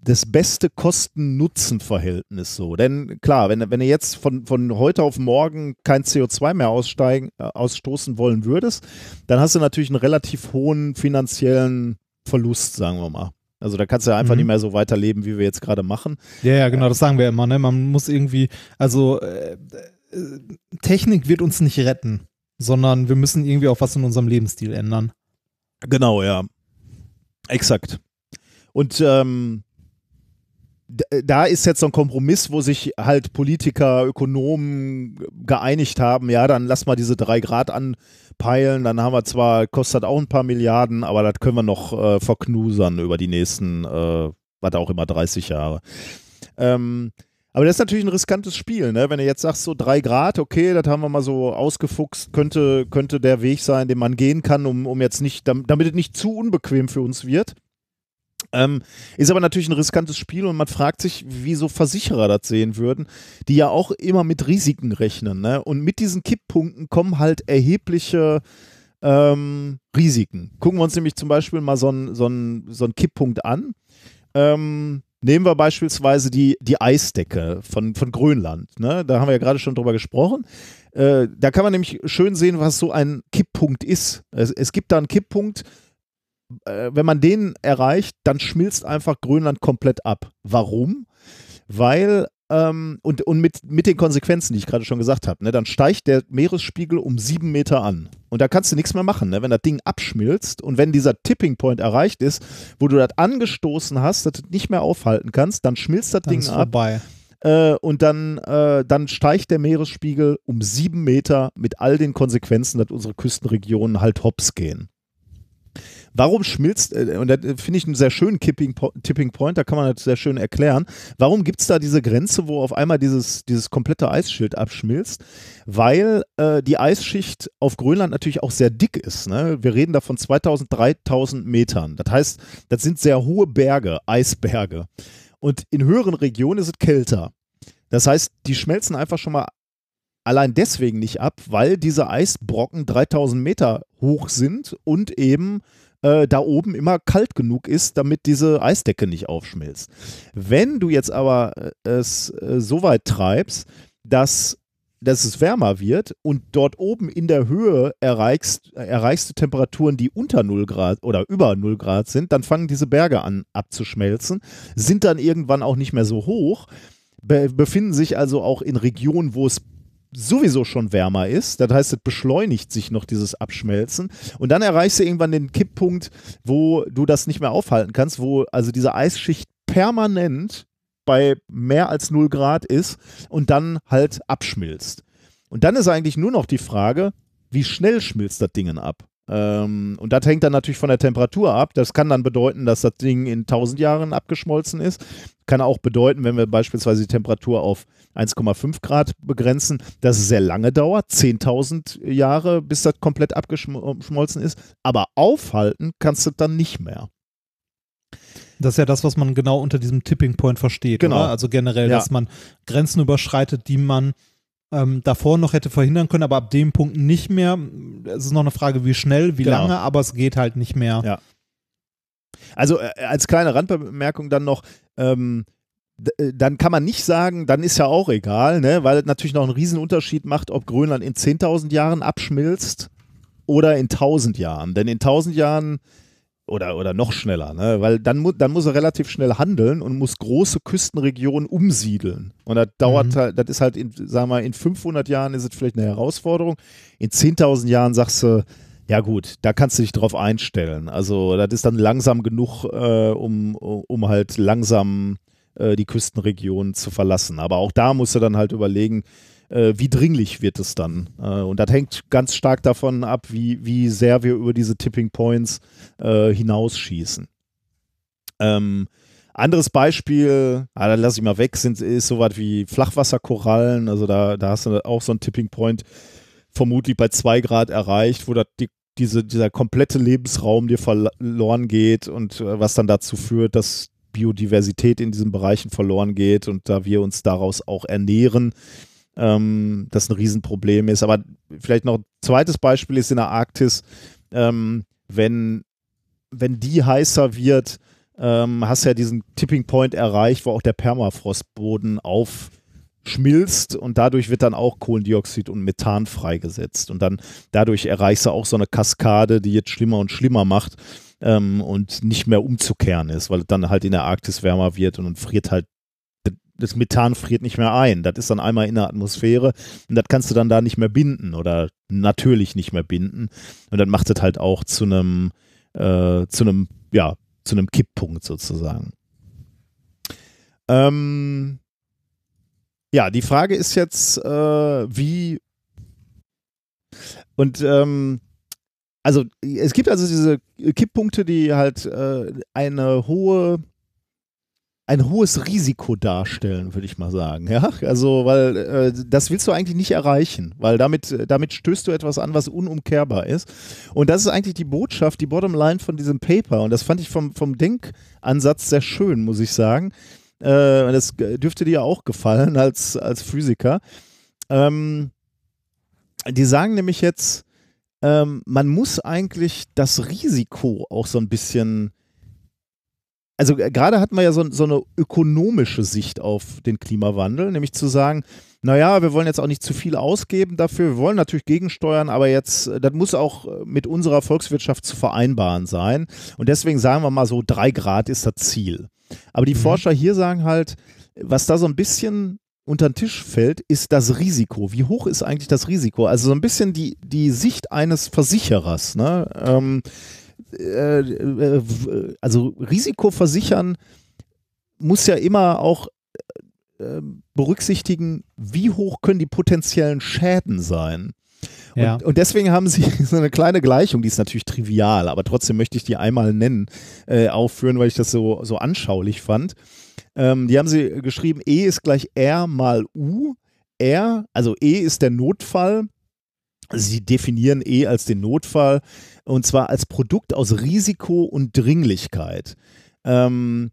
das beste Kosten-Nutzen-Verhältnis so. Denn klar, wenn, wenn du jetzt von, von heute auf morgen kein CO2 mehr aussteigen, äh, ausstoßen wollen würdest, dann hast du natürlich einen relativ hohen finanziellen Verlust, sagen wir mal. Also da kannst du ja einfach mhm. nicht mehr so weiterleben, wie wir jetzt gerade machen. Ja, ja, genau, das sagen wir immer. Ne? Man muss irgendwie, also äh, äh, Technik wird uns nicht retten, sondern wir müssen irgendwie auch was in unserem Lebensstil ändern. Genau, ja. Exakt. Und ähm, da ist jetzt so ein Kompromiss, wo sich halt Politiker, Ökonomen geeinigt haben, ja, dann lass mal diese drei Grad anpeilen, dann haben wir zwar, kostet auch ein paar Milliarden, aber das können wir noch äh, verknusern über die nächsten, äh, was auch immer, 30 Jahre. Ähm, aber das ist natürlich ein riskantes Spiel, ne? Wenn du jetzt sagst, so drei Grad, okay, das haben wir mal so ausgefuchst, könnte, könnte der Weg sein, den man gehen kann, um, um jetzt nicht, damit es nicht zu unbequem für uns wird. Ähm, ist aber natürlich ein riskantes Spiel und man fragt sich, wieso Versicherer das sehen würden, die ja auch immer mit Risiken rechnen. Ne? Und mit diesen Kipppunkten kommen halt erhebliche ähm, Risiken. Gucken wir uns nämlich zum Beispiel mal so einen so so Kipppunkt an. Ähm, nehmen wir beispielsweise die, die Eisdecke von, von Grönland. Ne? Da haben wir ja gerade schon drüber gesprochen. Äh, da kann man nämlich schön sehen, was so ein Kipppunkt ist. Es, es gibt da einen Kipppunkt, wenn man den erreicht, dann schmilzt einfach Grönland komplett ab. Warum? Weil ähm, und, und mit, mit den Konsequenzen, die ich gerade schon gesagt habe, ne, dann steigt der Meeresspiegel um sieben Meter an. Und da kannst du nichts mehr machen, ne? wenn das Ding abschmilzt und wenn dieser Tipping Point erreicht ist, wo du das angestoßen hast, dass du nicht mehr aufhalten kannst, dann schmilzt das dann Ding ab. Vorbei. Äh, und dann, äh, dann steigt der Meeresspiegel um sieben Meter mit all den Konsequenzen, dass unsere Küstenregionen halt hops gehen. Warum schmilzt, äh, und das finde ich einen sehr schönen Kipping, Tipping Point, da kann man das sehr schön erklären, warum gibt es da diese Grenze, wo auf einmal dieses, dieses komplette Eisschild abschmilzt? Weil äh, die Eisschicht auf Grönland natürlich auch sehr dick ist. Ne? Wir reden da von 2000, 3000 Metern. Das heißt, das sind sehr hohe Berge, Eisberge. Und in höheren Regionen ist es kälter. Das heißt, die schmelzen einfach schon mal allein deswegen nicht ab, weil diese Eisbrocken 3000 Meter hoch sind und eben äh, da oben immer kalt genug ist, damit diese Eisdecke nicht aufschmilzt. Wenn du jetzt aber äh, es äh, so weit treibst, dass dass es wärmer wird und dort oben in der Höhe erreichst, erreichst du Temperaturen, die unter 0 Grad oder über 0 Grad sind, dann fangen diese Berge an abzuschmelzen, sind dann irgendwann auch nicht mehr so hoch, be befinden sich also auch in Regionen, wo es sowieso schon wärmer ist. Das heißt, es beschleunigt sich noch dieses Abschmelzen. Und dann erreichst du irgendwann den Kipppunkt, wo du das nicht mehr aufhalten kannst, wo also diese Eisschicht permanent bei mehr als 0 Grad ist und dann halt abschmilzt. Und dann ist eigentlich nur noch die Frage, wie schnell schmilzt das Ding ab? Ähm, und das hängt dann natürlich von der Temperatur ab. Das kann dann bedeuten, dass das Ding in 1000 Jahren abgeschmolzen ist. Kann auch bedeuten, wenn wir beispielsweise die Temperatur auf 1,5 Grad begrenzen, dass es sehr lange dauert, 10.000 Jahre, bis das komplett abgeschmolzen ist. Aber aufhalten kannst du dann nicht mehr. Das ist ja das, was man genau unter diesem Tipping Point versteht. Genau. Oder? Also generell, ja. dass man Grenzen überschreitet, die man ähm, davor noch hätte verhindern können, aber ab dem Punkt nicht mehr. Es ist noch eine Frage, wie schnell, wie genau. lange, aber es geht halt nicht mehr. Ja. Also äh, als kleine Randbemerkung dann noch, ähm, äh, dann kann man nicht sagen, dann ist ja auch egal, ne? weil es natürlich noch einen riesen Unterschied macht, ob Grönland in 10.000 Jahren abschmilzt oder in 1.000 Jahren. Denn in 1.000 Jahren oder, oder noch schneller, ne? weil dann, mu dann muss er relativ schnell handeln und muss große Küstenregionen umsiedeln. Und das dauert mhm. halt, das ist halt, in, sagen wir mal, in 500 Jahren ist es vielleicht eine Herausforderung. In 10.000 Jahren sagst du, ja gut, da kannst du dich drauf einstellen. Also das ist dann langsam genug, äh, um, um halt langsam äh, die Küstenregion zu verlassen. Aber auch da musst du dann halt überlegen, äh, wie dringlich wird es dann. Äh, und das hängt ganz stark davon ab, wie, wie sehr wir über diese Tipping Points äh, hinausschießen. Ähm, anderes Beispiel, ah, da lasse ich mal weg, sind, ist sowas wie Flachwasserkorallen. Also da, da hast du auch so einen Tipping Point vermutlich bei zwei Grad erreicht, wo die, diese, dieser komplette Lebensraum dir verloren geht und äh, was dann dazu führt, dass Biodiversität in diesen Bereichen verloren geht und da wir uns daraus auch ernähren, ähm, das ein Riesenproblem ist. Aber vielleicht noch ein zweites Beispiel ist in der Arktis, ähm, wenn, wenn die heißer wird, ähm, hast ja diesen Tipping Point erreicht, wo auch der Permafrostboden aufschmilzt und dadurch wird dann auch Kohlendioxid und Methan freigesetzt. Und dann dadurch erreichst du auch so eine Kaskade, die jetzt schlimmer und schlimmer macht ähm, und nicht mehr umzukehren ist, weil dann halt in der Arktis wärmer wird und dann friert halt das Methan friert nicht mehr ein. Das ist dann einmal in der Atmosphäre und das kannst du dann da nicht mehr binden oder natürlich nicht mehr binden. Und dann macht es halt auch zu einem, äh, zu einem, ja, zu einem Kipppunkt sozusagen. Ähm, ja, die Frage ist jetzt, äh, wie und ähm, also es gibt also diese Kipppunkte, die halt äh, eine hohe ein hohes Risiko darstellen, würde ich mal sagen. Ja, also, weil äh, das willst du eigentlich nicht erreichen, weil damit, damit stößt du etwas an, was unumkehrbar ist. Und das ist eigentlich die Botschaft, die Bottomline von diesem Paper. Und das fand ich vom, vom Denkansatz sehr schön, muss ich sagen. Äh, das dürfte dir auch gefallen als, als Physiker. Ähm, die sagen nämlich jetzt, ähm, man muss eigentlich das Risiko auch so ein bisschen also äh, gerade hatten wir ja so, so, eine ökonomische Sicht auf den Klimawandel, nämlich zu sagen, naja, wir wollen jetzt auch nicht zu viel ausgeben dafür, wir wollen natürlich gegensteuern, aber jetzt, äh, das muss auch äh, mit unserer Volkswirtschaft zu vereinbaren sein. Und deswegen sagen wir mal so, drei Grad ist das Ziel. Aber die mhm. Forscher hier sagen halt, was da so ein bisschen unter den Tisch fällt, ist das Risiko. Wie hoch ist eigentlich das Risiko? Also so ein bisschen die, die Sicht eines Versicherers. Ne? Ähm, äh, äh, also Risiko versichern muss ja immer auch äh, berücksichtigen, wie hoch können die potenziellen Schäden sein. Ja. Und, und, deswegen haben sie so eine kleine Gleichung, die ist natürlich trivial, aber trotzdem möchte ich die einmal nennen, äh, aufführen, weil ich das so, so anschaulich fand. Ähm, die haben sie geschrieben, E ist gleich R mal U. R, also E ist der Notfall, Sie definieren E als den Notfall und zwar als Produkt aus Risiko und Dringlichkeit. Ähm,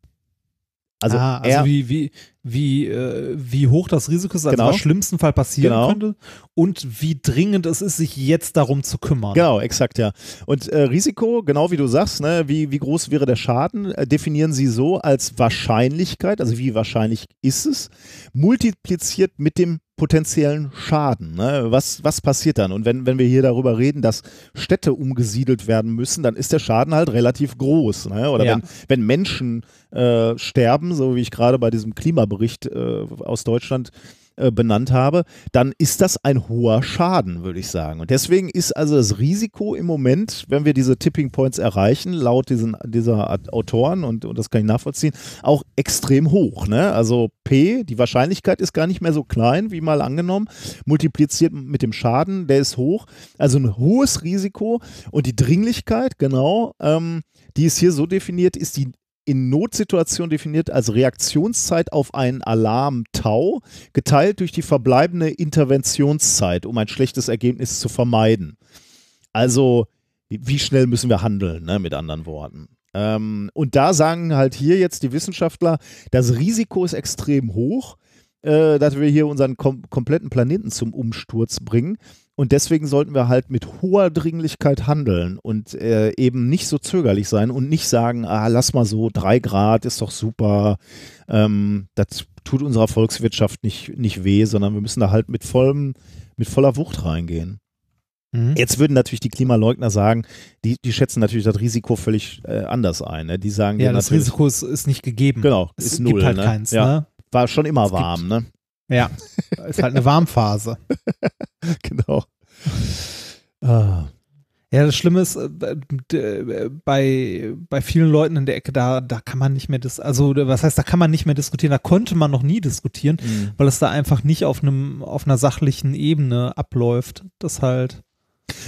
also, ah, also wie, wie, wie, äh, wie hoch das Risiko ist, also genau. was im schlimmsten Fall passieren genau. könnte und wie dringend es ist, sich jetzt darum zu kümmern. Genau, exakt, ja. Und äh, Risiko, genau wie du sagst, ne, wie, wie groß wäre der Schaden, äh, definieren sie so als Wahrscheinlichkeit, also wie wahrscheinlich ist es, multipliziert mit dem potenziellen Schaden. Ne? Was, was passiert dann? Und wenn, wenn wir hier darüber reden, dass Städte umgesiedelt werden müssen, dann ist der Schaden halt relativ groß. Ne? Oder ja. wenn, wenn Menschen äh, sterben, so wie ich gerade bei diesem Klimabericht äh, aus Deutschland äh, benannt habe, dann ist das ein hoher Schaden, würde ich sagen. Und deswegen ist also das Risiko im Moment, wenn wir diese Tipping Points erreichen, laut diesen, dieser Autoren, und, und das kann ich nachvollziehen, auch extrem hoch. Ne? Also P, die Wahrscheinlichkeit ist gar nicht mehr so klein, wie mal angenommen, multipliziert mit dem Schaden, der ist hoch. Also ein hohes Risiko und die Dringlichkeit, genau, ähm, die ist hier so definiert, ist die in Notsituation definiert als Reaktionszeit auf einen Alarm Tau, geteilt durch die verbleibende Interventionszeit, um ein schlechtes Ergebnis zu vermeiden. Also, wie schnell müssen wir handeln, ne, mit anderen Worten. Ähm, und da sagen halt hier jetzt die Wissenschaftler, das Risiko ist extrem hoch, äh, dass wir hier unseren kom kompletten Planeten zum Umsturz bringen. Und deswegen sollten wir halt mit hoher Dringlichkeit handeln und äh, eben nicht so zögerlich sein und nicht sagen, ah, lass mal so, drei Grad ist doch super, ähm, das tut unserer Volkswirtschaft nicht, nicht weh, sondern wir müssen da halt mit vollem, mit voller Wucht reingehen. Mhm. Jetzt würden natürlich die Klimaleugner sagen, die, die schätzen natürlich das Risiko völlig äh, anders ein. Ne? Die sagen ja, das Risiko ist, ist nicht gegeben. Genau, es ist null. Gibt halt ne? keins. Ja. Ne? War schon immer es warm, gibt, ne? Ja, ist halt eine Warmphase. genau. Ah. Ja, das Schlimme ist, äh, bei, bei vielen Leuten in der Ecke, da, da kann man nicht mehr, dis also was heißt, da kann man nicht mehr diskutieren, da konnte man noch nie diskutieren, mhm. weil es da einfach nicht auf einem, auf einer sachlichen Ebene abläuft. Das halt.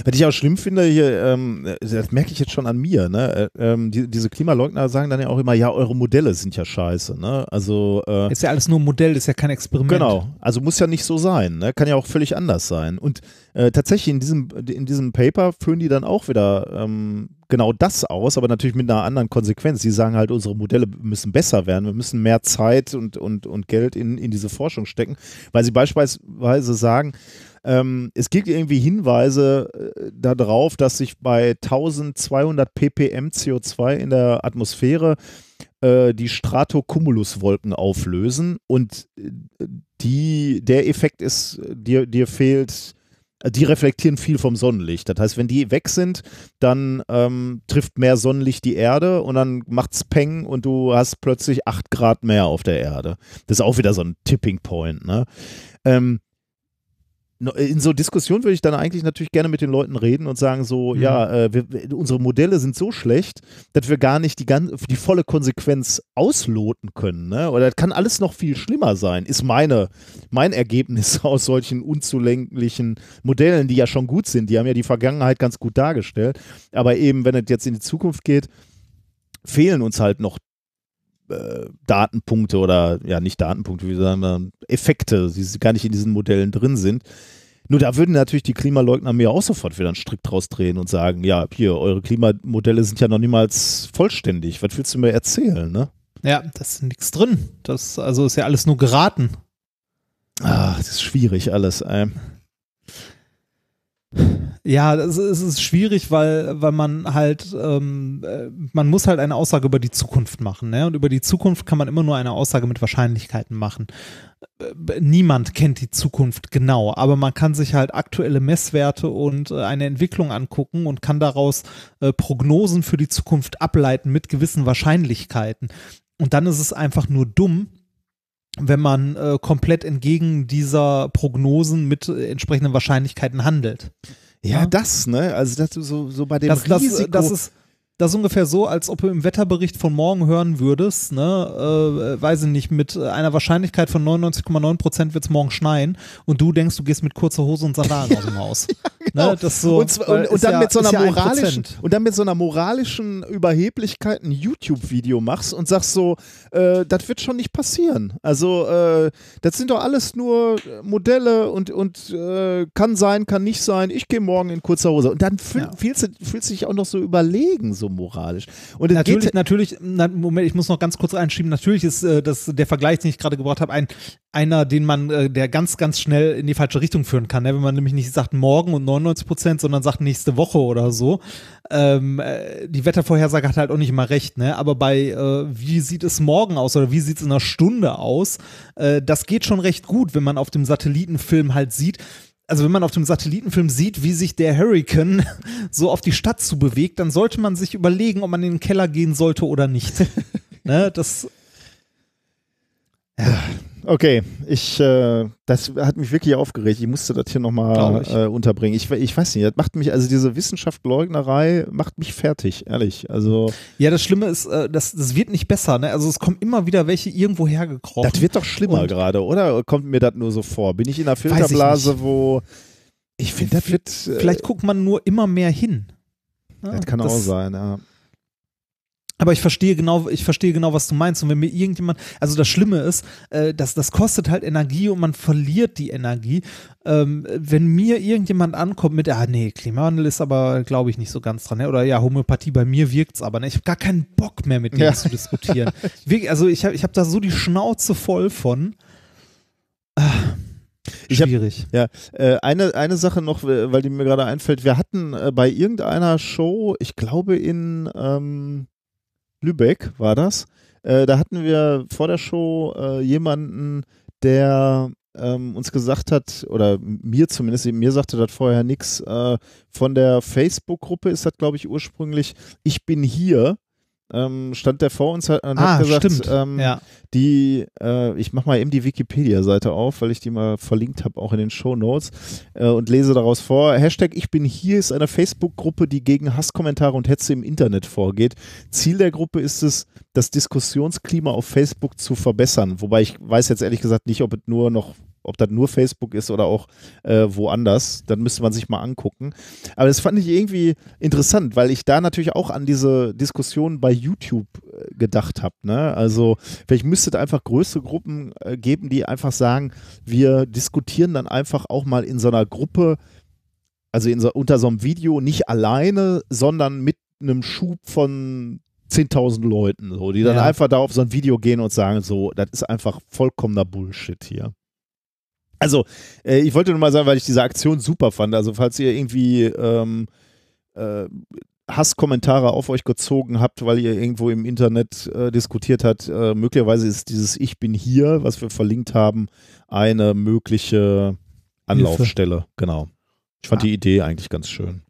Was ich auch schlimm finde, hier, ähm, das merke ich jetzt schon an mir, ne? Äh, ähm, die, diese Klimaleugner sagen dann ja auch immer, ja, eure Modelle sind ja scheiße, ne? Also äh, Ist ja alles nur ein Modell, ist ja kein Experiment. Genau, also muss ja nicht so sein, ne? kann ja auch völlig anders sein. Und äh, tatsächlich in diesem, in diesem Paper führen die dann auch wieder ähm, genau das aus, aber natürlich mit einer anderen Konsequenz. Sie sagen halt, unsere Modelle müssen besser werden, wir müssen mehr Zeit und, und, und Geld in, in diese Forschung stecken, weil sie beispielsweise sagen, ähm, es gibt irgendwie Hinweise äh, darauf, dass sich bei 1200 ppm CO2 in der Atmosphäre äh, die Stratocumuluswolken auflösen und äh, die, der Effekt ist, dir, dir fehlt, äh, die reflektieren viel vom Sonnenlicht. Das heißt, wenn die weg sind, dann ähm, trifft mehr Sonnenlicht die Erde und dann macht's Peng und du hast plötzlich 8 Grad mehr auf der Erde. Das ist auch wieder so ein Tipping Point. Ne? Ähm, in so Diskussionen würde ich dann eigentlich natürlich gerne mit den Leuten reden und sagen so, Mhm. ja, äh, wir, unsere Modelle sind so schlecht, dass wir gar nicht die, gan- die volle Konsequenz ausloten können. Ne? Oder das kann alles noch viel schlimmer sein, ist meine, mein Ergebnis aus solchen unzulänglichen Modellen, die ja schon gut sind. Die haben ja die Vergangenheit ganz gut dargestellt. Aber eben, wenn es jetzt in die Zukunft geht, fehlen uns halt noch äh, Datenpunkte oder ja nicht Datenpunkte, wie sagen wir, Effekte, die gar nicht in diesen Modellen drin sind. Nur da würden natürlich die Klimaleugner mir auch sofort wieder einen Strick draus drehen und sagen, ja, hier, eure Klimamodelle sind ja noch niemals vollständig. Was willst du mir erzählen, ne? Ja, da ist nichts drin. Das also ist ja alles nur geraten. Ach, das ist schwierig alles. Ähm. Ja, es ist schwierig, weil, weil man halt, ähm, äh, man muss halt eine Aussage über die Zukunft machen. Ne? Und über die Zukunft kann man immer nur eine Aussage mit Wahrscheinlichkeiten machen. Äh, Niemand kennt die Zukunft genau, aber man kann sich halt aktuelle Messwerte und äh, eine Entwicklung angucken und kann daraus äh, Prognosen für die Zukunft ableiten mit gewissen Wahrscheinlichkeiten. Und dann ist es einfach nur dumm, wenn man äh, komplett entgegen dieser Prognosen mit äh, entsprechenden Wahrscheinlichkeiten handelt. Ja, Ja. das, ne? Also das so, so bei dem Das, das, Risiko. das ist das ist ungefähr so, als ob du im Wetterbericht von morgen hören würdest, ne, äh, weiß ich nicht, mit einer Wahrscheinlichkeit von 99,9 Prozent wird es morgen schneien und du denkst, du gehst mit kurzer Hose und Sandalen aus dem Haus. Genau. Ne, das so, und, dann ja- mit so einer ja moralischen und dann mit so einer moralischen Überheblichkeit ein YouTube-Video machst und sagst so, äh, das wird schon nicht passieren. Also äh, das sind doch alles nur Modelle und und äh, kann sein, kann nicht sein. Ich gehe morgen in kurzer Hose und dann fühl, Ja. fühlst du fühlst du dich auch noch so überlegen, so moralisch. Und Natürlich, geht, natürlich, na, Moment, ich muss noch ganz kurz einschieben. Natürlich ist äh, das der Vergleich, den ich gerade gebracht habe, ein einer, den man, äh, der ganz, ganz schnell in die falsche Richtung führen kann. Ne? Wenn man nämlich nicht sagt morgen und 99 Prozent, sondern sagt nächste Woche oder so. Ähm, äh, die Wettervorhersage hat halt auch nicht immer recht. Ne? Aber bei äh, wie sieht es morgen aus oder wie sieht es in einer Stunde aus, äh, das geht schon recht gut, wenn man auf dem Satellitenfilm halt sieht. Also wenn man auf dem Satellitenfilm sieht, wie sich der Hurricane so auf die Stadt zu bewegt, dann sollte man sich überlegen, ob man in den Keller gehen sollte oder nicht. ne, das, Okay, ich, äh, das hat mich wirklich aufgeregt. Ich musste das hier nochmal äh, unterbringen. Ich, ich weiß nicht, das macht mich, also diese Wissenschaftsleugnerei macht mich fertig, ehrlich. Also, ja, das Schlimme ist, äh, das, das wird nicht besser. Ne? Also es kommen immer wieder welche irgendwo hergekrochen. das wird doch schlimmer gerade, oder? Kommt mir das nur so vor? Bin ich in einer Filterblase, wo. Ich finde, das wird. äh, Vielleicht guckt man nur immer mehr hin. Ja, Das kann auch sein, ja. Aber ich verstehe genau, ich verstehe genau, was du meinst. Und wenn mir irgendjemand, also das Schlimme ist, äh, dass das kostet halt Energie und man verliert die Energie. Ähm, wenn mir irgendjemand ankommt mit, ah nee, Klimawandel ist aber, glaube ich, nicht so ganz dran, ne? oder ja, Homöopathie, bei mir wirkt's aber, ne? Ich habe gar keinen Bock mehr mit denen Ja. zu diskutieren. Wirklich, also ich habe ich hab da so die Schnauze voll von. Ah, Ich hab- schwierig. Ja, äh, eine, eine Sache noch, äh, weil die mir gerade einfällt. Wir hatten äh, bei irgendeiner Show, ich glaube in ähm, Lübeck war das, äh, da hatten wir vor der Show äh, jemanden, der ähm, uns gesagt hat, oder mir zumindest, mir sagte das vorher nichts, äh, von der Facebook-Gruppe ist das, glaube ich, ursprünglich, ich bin hier. Ähm, stand der vor uns hat, und Ah, hat gesagt, stimmt. ähm, ja. die, äh, ich mache mal eben die Wikipedia-Seite auf, weil ich die mal verlinkt habe, auch in den Show Notes äh, und lese daraus vor. Hashtag Ich bin hier ist eine Facebook-Gruppe, die gegen Hasskommentare und Hetze im Internet vorgeht. Ziel der Gruppe ist es, das Diskussionsklima auf Facebook zu verbessern. Wobei ich weiß jetzt ehrlich gesagt nicht, ob es nur noch ob das nur Facebook ist oder auch äh, woanders, dann müsste man sich mal angucken. Aber das fand ich irgendwie interessant, weil ich da natürlich auch an diese Diskussion bei YouTube äh, gedacht habe. Ne? Also vielleicht müsste es einfach größere Gruppen äh, geben, die einfach sagen, wir diskutieren dann einfach auch mal in so einer Gruppe, also so, unter so einem Video nicht alleine, sondern mit einem Schub von 10.000 Leuten, so, die dann Ja. einfach da auf so ein Video gehen und sagen, so, das ist einfach vollkommener Bullshit hier. Also, äh, ich wollte nur mal sagen, weil ich diese Aktion super fand. Also, falls ihr irgendwie ähm, äh, Hasskommentare auf euch gezogen habt, weil ihr irgendwo im Internet äh, diskutiert habt, äh, möglicherweise ist dieses Ich bin hier, was wir verlinkt haben, eine mögliche Anlaufstelle. Genau. Ich fand Ah. die Idee eigentlich ganz schön.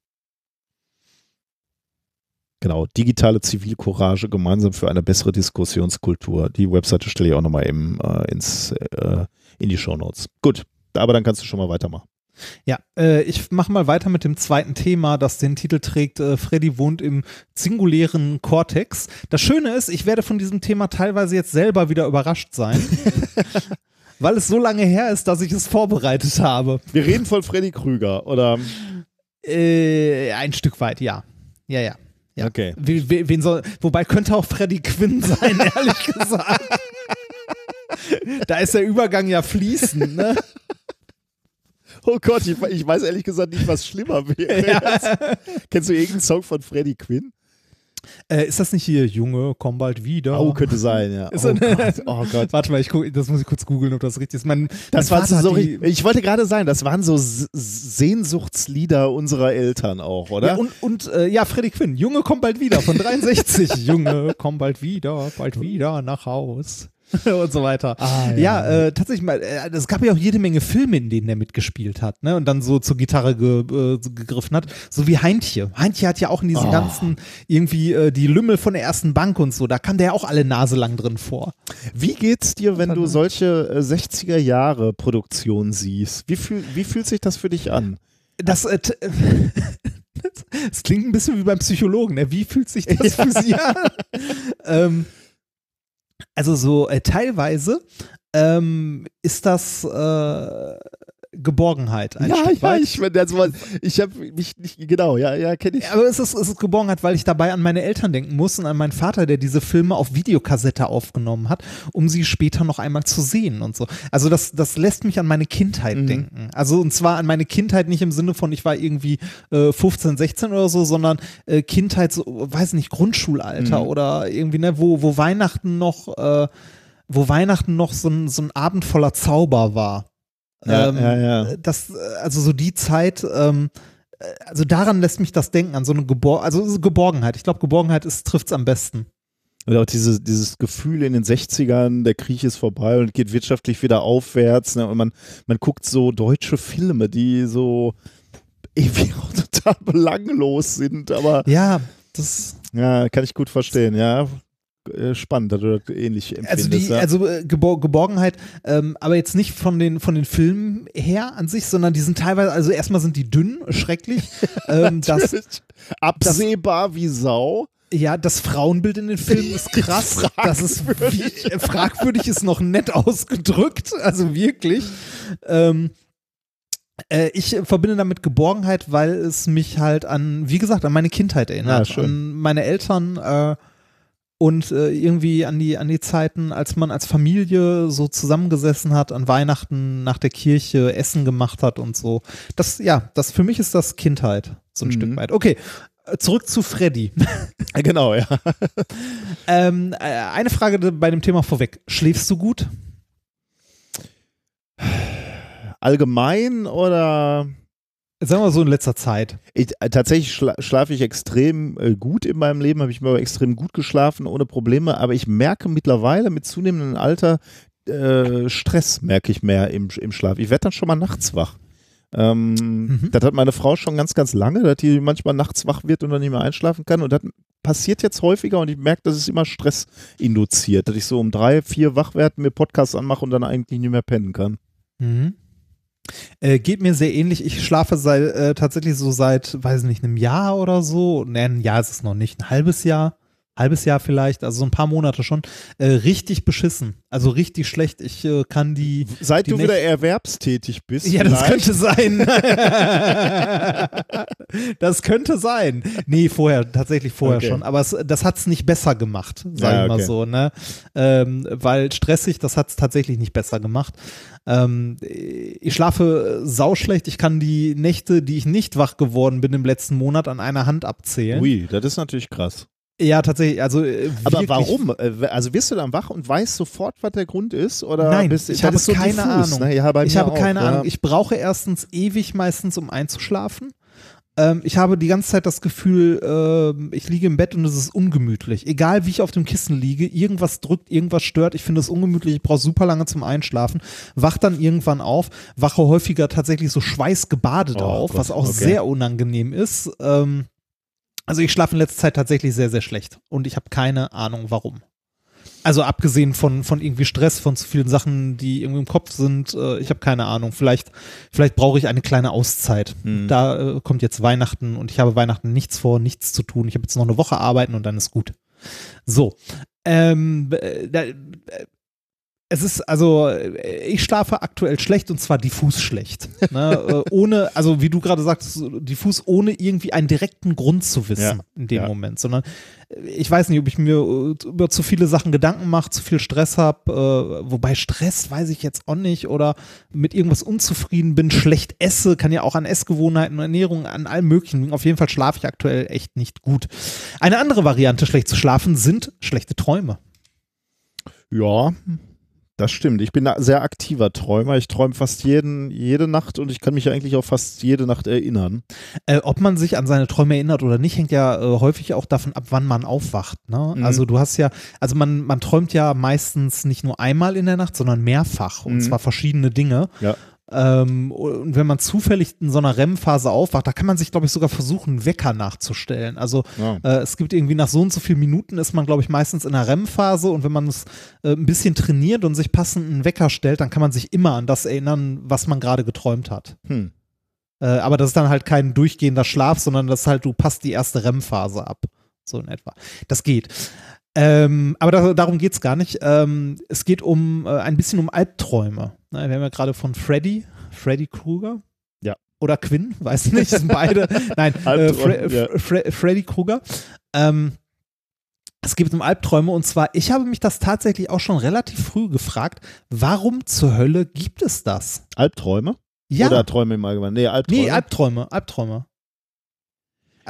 Genau, digitale Zivilcourage gemeinsam für eine bessere Diskussionskultur. Die Webseite stelle ich auch nochmal im, äh, ins, äh, in die Shownotes. Gut, aber dann kannst du schon mal weitermachen. Ja, äh, ich mache mal weiter mit dem zweiten Thema, das den Titel trägt, äh, Freddy wohnt im singulären Kortex. Das Schöne ist, ich werde von diesem Thema teilweise jetzt selber wieder überrascht sein, weil es so lange her ist, dass ich es vorbereitet habe. Wir reden von Freddy Krüger, oder? Äh, ein Stück weit, ja. Ja, ja. ja. Okay. Wie, wie, wen soll, wobei könnte auch Freddy Quinn sein, ehrlich gesagt. Da ist der Übergang ja fließend, ne? Oh Gott, ich, ich weiß ehrlich gesagt nicht, was schlimmer wäre. Kennst du irgendeinen Song von Freddy Quinn? Äh, ist das nicht hier, Junge, komm bald wieder? Oh, könnte sein, ja. Oh Gott, oh Gott. Warte mal, ich guck, das muss ich kurz googeln, ob das richtig ist. Mein, Das mein so, die, ich wollte gerade sagen, das waren so Sehnsuchtslieder unserer Eltern auch, oder? ja, und, und äh, ja, Freddy Quinn, Junge, komm bald wieder von 63. Junge, komm bald wieder, bald wieder nach Haus. und so weiter. Ah, ja, äh, tatsächlich mal, äh, es gab ja auch jede Menge Filme, in denen er mitgespielt hat, ne? Und dann so zur Gitarre ge, äh, gegriffen hat. So wie Heintje. Heintje hat ja auch in diesen Oh. ganzen, irgendwie äh, die Lümmel von der ersten Bank und so, da kam der ja auch alle Nase lang drin vor. Wie geht's dir, wenn du solche äh, 60er Jahre Produktionen siehst? Wie, fühl, wie fühlt sich das für dich an? Das, äh, das, das klingt ein bisschen wie beim Psychologen. Ne? Wie fühlt sich das für Sie an? ähm, also so äh, teilweise ähm, ist das äh, Geborgenheit. Ein ja, Stück ja, ich, war- ich habe mich nicht, genau, ja, ja, kenne ich. Aber es ist, es ist Geborgenheit, weil ich dabei an meine Eltern denken muss und an meinen Vater, der diese Filme auf Videokassette aufgenommen hat, um sie später noch einmal zu sehen und so. Also das, das lässt mich an meine Kindheit Mhm. denken. Also und zwar an meine Kindheit nicht im Sinne von, ich war irgendwie äh, 15, 16 oder so, sondern äh, Kindheit, so, weiß nicht, Grundschulalter Mhm. oder irgendwie, ne, wo, wo Weihnachten noch, äh, wo Weihnachten noch so ein, so ein Abend voller Zauber war. Ja, ähm, ja, ja. Das, also so die Zeit, ähm, äh, also daran lässt mich das denken, an so eine Gebor also so Geborgenheit. Ich glaube, Geborgenheit trifft es am besten. Und auch diese, dieses Gefühl in den 60ern, der Krieg ist vorbei und geht wirtschaftlich wieder aufwärts. Ne? Und man, man guckt so deutsche Filme, die so irgendwie auch total belanglos sind. Aber Ja, das, ja, kann ich gut verstehen. Ja, spannend, dass du das ähnlich empfindest. also die, ja. also äh, Gebor Geborgenheit, ähm, aber jetzt nicht von den, von den Filmen her an sich, sondern die sind teilweise, also erstmal sind die dünn, schrecklich. ähm, das. Absehbar wie Sau. Ja, das Frauenbild in den Filmen ist krass. Das ist wie, äh, fragwürdig ist noch nett ausgedrückt, also wirklich. Ähm, äh, ich verbinde damit Geborgenheit, weil es mich halt an, wie gesagt, an meine Kindheit erinnert, Ja, schön. an meine Eltern äh, und äh, irgendwie an die an die Zeiten, als man als Familie so zusammengesessen hat, an Weihnachten nach der Kirche Essen gemacht hat und so. Das ja, das für mich ist das Kindheit so ein Mhm. Stück weit. Okay, äh, zurück zu Freddy. Genau, ja. Ähm, äh, eine Frage bei dem Thema vorweg. Schläfst du gut? Allgemein oder Sagen wir so in letzter Zeit. Ich, äh, tatsächlich schla schlafe ich extrem äh, gut in meinem Leben, habe ich mir extrem gut geschlafen, ohne Probleme, aber ich merke mittlerweile mit zunehmendem Alter äh, Stress, merke ich mehr im, im Schlaf. Ich werde dann schon mal nachts wach. Ähm, Mhm. Das hat meine Frau schon ganz, ganz lange, dass die manchmal nachts wach wird und dann nicht mehr einschlafen kann. Und das passiert jetzt häufiger und ich merke, dass es immer Stress induziert, dass ich so um drei, vier wach werde, mir Podcasts anmache und dann eigentlich nicht mehr pennen kann. Mhm. Äh, geht mir sehr ähnlich. Ich schlafe seit, äh, tatsächlich so seit, weiß nicht, einem Jahr oder so. Ne, ein Jahr ist es noch nicht, ein halbes Jahr. Halbes Jahr vielleicht, also so ein paar Monate schon, äh, richtig beschissen. Also richtig schlecht. Ich äh, kann die. Seit die du wieder erwerbstätig bist. Ja, das vielleicht. könnte sein. das könnte sein. Nee, vorher, tatsächlich vorher Okay. schon. Aber es, das hat es nicht besser gemacht, sag Ja, ich mal okay. so. Ne? Ähm, weil stressig, das hat es tatsächlich nicht besser gemacht. Ähm, ich schlafe sauschlecht. Ich kann die Nächte, die ich nicht wach geworden bin im letzten Monat, an einer Hand abzählen. Ui, das ist natürlich krass. Ja, tatsächlich. Also, äh, Aber warum? Äh, Also wirst du dann wach und weißt sofort, was der Grund ist? Oder Nein, bist, ich habe so keine diffus, Ahnung. Ne? Ja, ich habe auch, keine ja. Ahnung. Ich brauche erstens ewig meistens, um einzuschlafen. Ähm, ich habe die ganze Zeit das Gefühl, ähm, ich liege im Bett und es ist ungemütlich. Egal wie ich auf dem Kissen liege, irgendwas drückt, irgendwas stört. Ich finde es ungemütlich. Ich brauche super lange zum Einschlafen. Wach dann irgendwann auf, wache häufiger tatsächlich so schweißgebadet Oh auf, Gott, was auch okay. sehr unangenehm ist. Ähm, also ich schlafe in letzter Zeit tatsächlich sehr, sehr schlecht und ich habe keine Ahnung warum. Also abgesehen von, von irgendwie Stress, von zu vielen Sachen, die irgendwie im Kopf sind, äh, ich habe keine Ahnung. Vielleicht, vielleicht brauche ich eine kleine Auszeit. Hm. Da äh, kommt jetzt Weihnachten und ich habe Weihnachten nichts vor, nichts zu tun. Ich habe jetzt noch eine Woche arbeiten und dann ist gut. So. Ähm, äh, da, äh, es ist also, äh, ich schlafe aktuell schlecht und zwar diffus schlecht. Ne? äh, ohne, also wie du gerade sagst, diffus ohne irgendwie einen direkten Grund zu wissen Ja, in dem ja. Moment, sondern äh, ich weiß nicht, ob ich mir über zu viele Sachen Gedanken mache, zu viel Stress habe, wobei Stress weiß ich jetzt auch nicht oder mit irgendwas unzufrieden bin, schlecht esse, kann ja auch an Essgewohnheiten und Ernährung, an allem möglichen. Auf jeden Fall schlafe ich aktuell echt nicht gut. Eine andere Variante, schlecht zu schlafen, sind schlechte Träume. Ja, das stimmt. Ich bin ein sehr aktiver Träumer. Ich träume fast jeden, jede Nacht und ich kann mich eigentlich auch fast jede Nacht erinnern. Äh, ob man sich an seine Träume erinnert oder nicht, hängt ja äh, häufig auch davon ab, wann man aufwacht. Ne? Mhm. Also du hast ja, also man, man träumt ja meistens nicht nur einmal in der Nacht, sondern mehrfach und Mhm. zwar verschiedene Dinge. Ja. Ähm, und wenn man zufällig in so einer REM-Phase aufwacht, da kann man sich, glaube ich, sogar versuchen, einen Wecker nachzustellen. Also Ja. äh, es gibt irgendwie nach so und so vielen Minuten ist man, glaube ich, meistens in einer REM-Phase und wenn man es äh, ein bisschen trainiert und sich passend einen Wecker stellt, dann kann man sich immer an das erinnern, was man gerade geträumt hat. Hm. Äh, aber das ist dann halt kein durchgehender Schlaf, sondern das ist halt, du passt die erste REM-Phase ab. So in etwa. Das geht. Ähm, aber da, darum geht es gar nicht. Ähm, es geht um äh, ein bisschen um Albträume. Ne, wir haben ja gerade von Freddy, Freddy Krueger. Ja. Oder Quinn, weiß nicht, sind beide. Nein, äh, Fre ja. Fre Fre Freddy Krueger. Ähm, es geht um Albträume und zwar, ich habe mich das tatsächlich auch schon relativ früh gefragt, warum zur Hölle gibt es das? Albträume? Ja. Oder Träume im Allgemeinen? Nee, Albträume. Nee, Albträume, Albträume.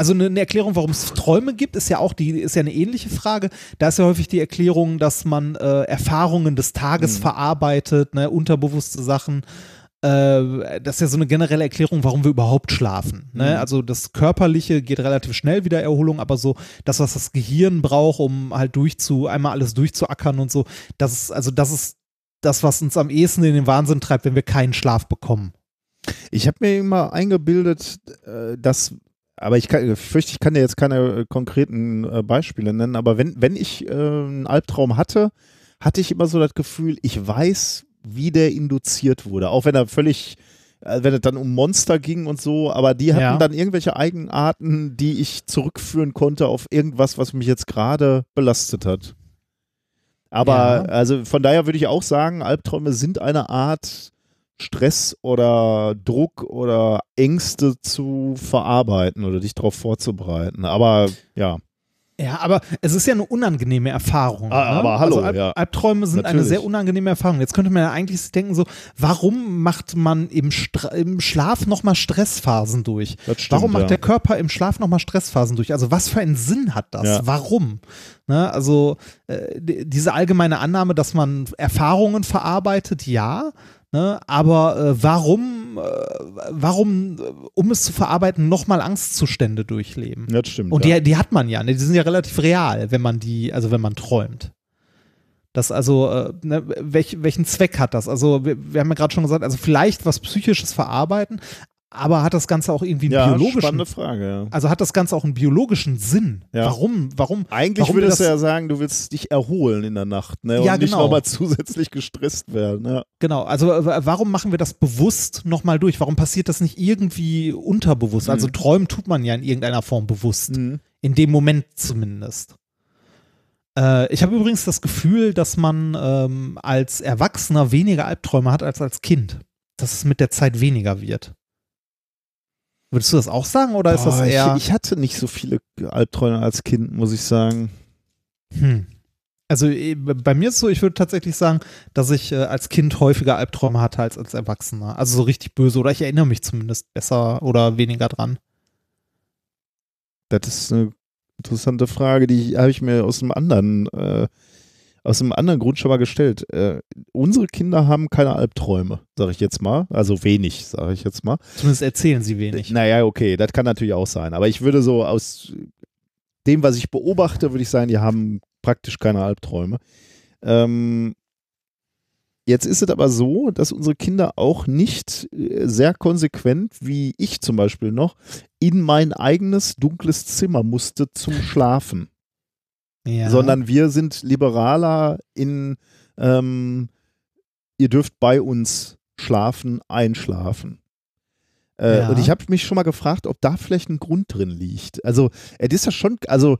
Also eine, Erklärung, warum es Träume gibt, ist ja auch die, ist ja eine ähnliche Frage. Da ist ja häufig die Erklärung, dass man äh, Erfahrungen des Tages Mhm. verarbeitet, ne, unterbewusste Sachen. Äh, das ist ja so eine generelle Erklärung, warum wir überhaupt schlafen. Ne? Mhm. Also das Körperliche geht relativ schnell wieder Erholung, aber so das, was das Gehirn braucht, um halt durchzu, einmal alles durchzuackern und so, das ist, also das ist das, was uns am ehesten in den Wahnsinn treibt, wenn wir keinen Schlaf bekommen. Ich habe mir immer eingebildet, äh, dass, aber ich, kann, ich fürchte, ich kann dir jetzt keine äh, konkreten äh, Beispiele nennen, aber wenn, wenn ich äh, einen Albtraum hatte, hatte ich immer so das Gefühl, ich weiß, wie der induziert wurde. Auch wenn er völlig, äh, wenn es dann um Monster ging und so, aber die hatten Ja. dann irgendwelche Eigenarten, die ich zurückführen konnte auf irgendwas, was mich jetzt gerade belastet hat. Aber Ja. also von daher würde ich auch sagen, Albträume sind eine Art Stress oder Druck oder Ängste zu verarbeiten oder dich darauf vorzubereiten. Aber ja, Ja, aber es ist ja eine unangenehme Erfahrung. Ah, ne? aber hallo, also Alb ja. Albträume sind eine Natürlich. sehr unangenehme Erfahrung. Jetzt könnte man ja eigentlich denken so, warum macht man im, Stra im Schlaf nochmal Stressphasen durch? stimmt. Warum macht ja. der Körper im Schlaf nochmal Stressphasen durch? Also was für einen Sinn hat das? Ja. Warum? Ne? Also äh, die- diese allgemeine Annahme, dass man Erfahrungen verarbeitet, ja. Ne? Aber äh, warum, äh, warum, äh, um es zu verarbeiten, nochmal Angstzustände durchleben? das stimmt. Und ja. die, die hat man ja, ne? die sind ja relativ real, wenn man die, also wenn man träumt. Das also, äh, ne, welch, welchen Zweck hat das? Also, wir, wir haben ja gerade schon gesagt, also vielleicht was Psychisches verarbeiten, aber hat das Ganze auch irgendwie einen ja, biologischen, spannende Frage. Ja. also hat das Ganze auch einen biologischen Sinn? Ja. Warum, warum? Eigentlich warum würdest du ja sagen, du willst dich erholen in der Nacht ne? und Ja, nicht genau. nochmal zusätzlich gestresst werden. Ja. Genau, also äh, warum machen wir das bewusst nochmal durch? Warum passiert das nicht irgendwie unterbewusst? Also Mhm. träumen tut man ja in irgendeiner Form bewusst. Mhm. In dem Moment zumindest. Äh, ich habe übrigens das Gefühl, dass man ähm, als Erwachsener weniger Albträume hat als als Kind. Dass es mit der Zeit weniger wird. Würdest du das auch sagen oder ist das Boah, eher. ich, ich hatte nicht so viele Albträume als Kind, muss ich sagen. Hm. Also eh, bei mir ist es so, ich würde tatsächlich sagen, dass ich äh, als Kind häufiger Albträume hatte als als Erwachsener. Also so richtig böse oder ich erinnere mich zumindest besser oder weniger dran. Das ist eine interessante Frage, die habe ich mir aus einem anderen, äh, aus einem anderen Grund schon mal gestellt. Äh, unsere Kinder haben keine Albträume, sage ich jetzt mal. Also wenig, sage ich jetzt mal. Zumindest erzählen sie wenig. Naja, okay, das kann natürlich auch sein. Aber ich würde so aus dem, was ich beobachte, würde ich sagen, die haben praktisch keine Albträume. Ähm, jetzt ist es aber so, dass unsere Kinder auch nicht äh, sehr konsequent, wie ich zum Beispiel noch, in mein eigenes dunkles Zimmer musste zum Schlafen Ja. sondern wir sind liberaler in, ähm, ihr dürft bei uns schlafen, einschlafen. Äh, Ja. Und ich habe mich schon mal gefragt, ob da vielleicht ein Grund drin liegt. Also, es ist ja schon, also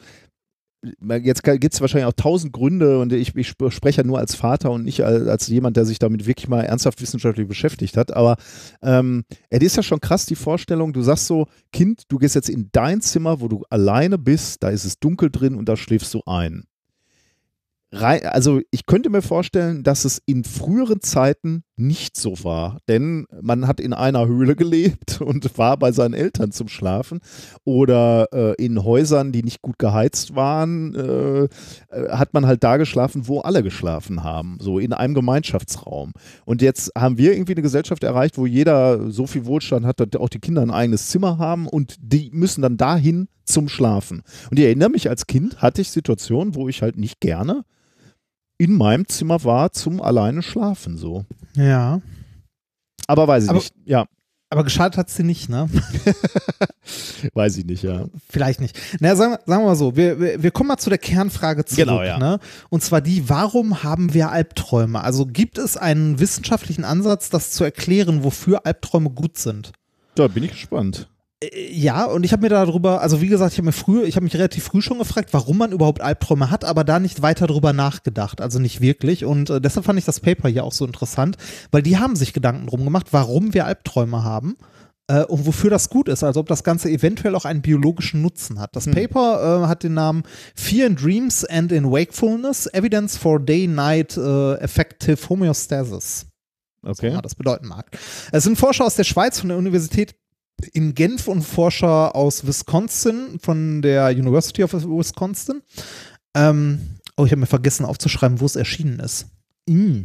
jetzt gibt es wahrscheinlich auch tausend Gründe und ich, ich sp- spreche ja nur als Vater und nicht als, als jemand, der sich damit wirklich mal ernsthaft wissenschaftlich beschäftigt hat. Aber ähm, es ist ja schon krass die Vorstellung, du sagst so, Kind, du gehst jetzt in dein Zimmer, wo du alleine bist, da ist es dunkel drin und da schläfst du ein. Rei- Also ich könnte mir vorstellen, dass es in früheren Zeiten nicht so war, denn man hat in einer Höhle gelebt und war bei seinen Eltern zum Schlafen oder äh, in Häusern, die nicht gut geheizt waren, äh, äh, hat man halt da geschlafen, wo alle geschlafen haben, so in einem Gemeinschaftsraum. Und jetzt haben wir irgendwie eine Gesellschaft erreicht, wo jeder so viel Wohlstand hat, dass auch die Kinder ein eigenes Zimmer haben und die müssen dann dahin zum Schlafen. Und ich erinnere mich, als Kind hatte ich Situationen, wo ich halt nicht gerne in meinem Zimmer war zum alleine schlafen so. Ja. Aber weiß ich Aber- nicht. Ja, Aber geschadet hat sie nicht, ne? weiß ich nicht, ja. Vielleicht nicht. Na, sagen, sagen wir mal so, wir, wir, wir kommen mal zu der Kernfrage zurück. Genau, ja. ne? Und zwar die, warum haben wir Albträume? Also gibt es einen wissenschaftlichen Ansatz, das zu erklären, wofür Albträume gut sind? Da bin ich gespannt. Äh, Ja, und ich habe mir darüber, also wie gesagt, ich habe mir früher, ich habe mich relativ früh schon gefragt, warum man überhaupt Albträume hat, aber da nicht weiter drüber nachgedacht, also nicht wirklich. Und äh, deshalb fand ich das Paper hier auch so interessant, weil die haben sich Gedanken drum gemacht, warum wir Albträume haben äh, und wofür das gut ist, also ob das Ganze eventuell auch einen biologischen Nutzen hat. Das Paper äh, hat den Namen Fear in Dreams and in Wakefulness, Evidence for Day-Night äh, Effective Homeostasis Okay. immer das bedeuten mag. Es sind Forscher aus der Schweiz von der Universität in Genf und Forscher aus Wisconsin von der University of Wisconsin. Ähm, oh, ich habe mir vergessen aufzuschreiben, wo es erschienen ist. Mm,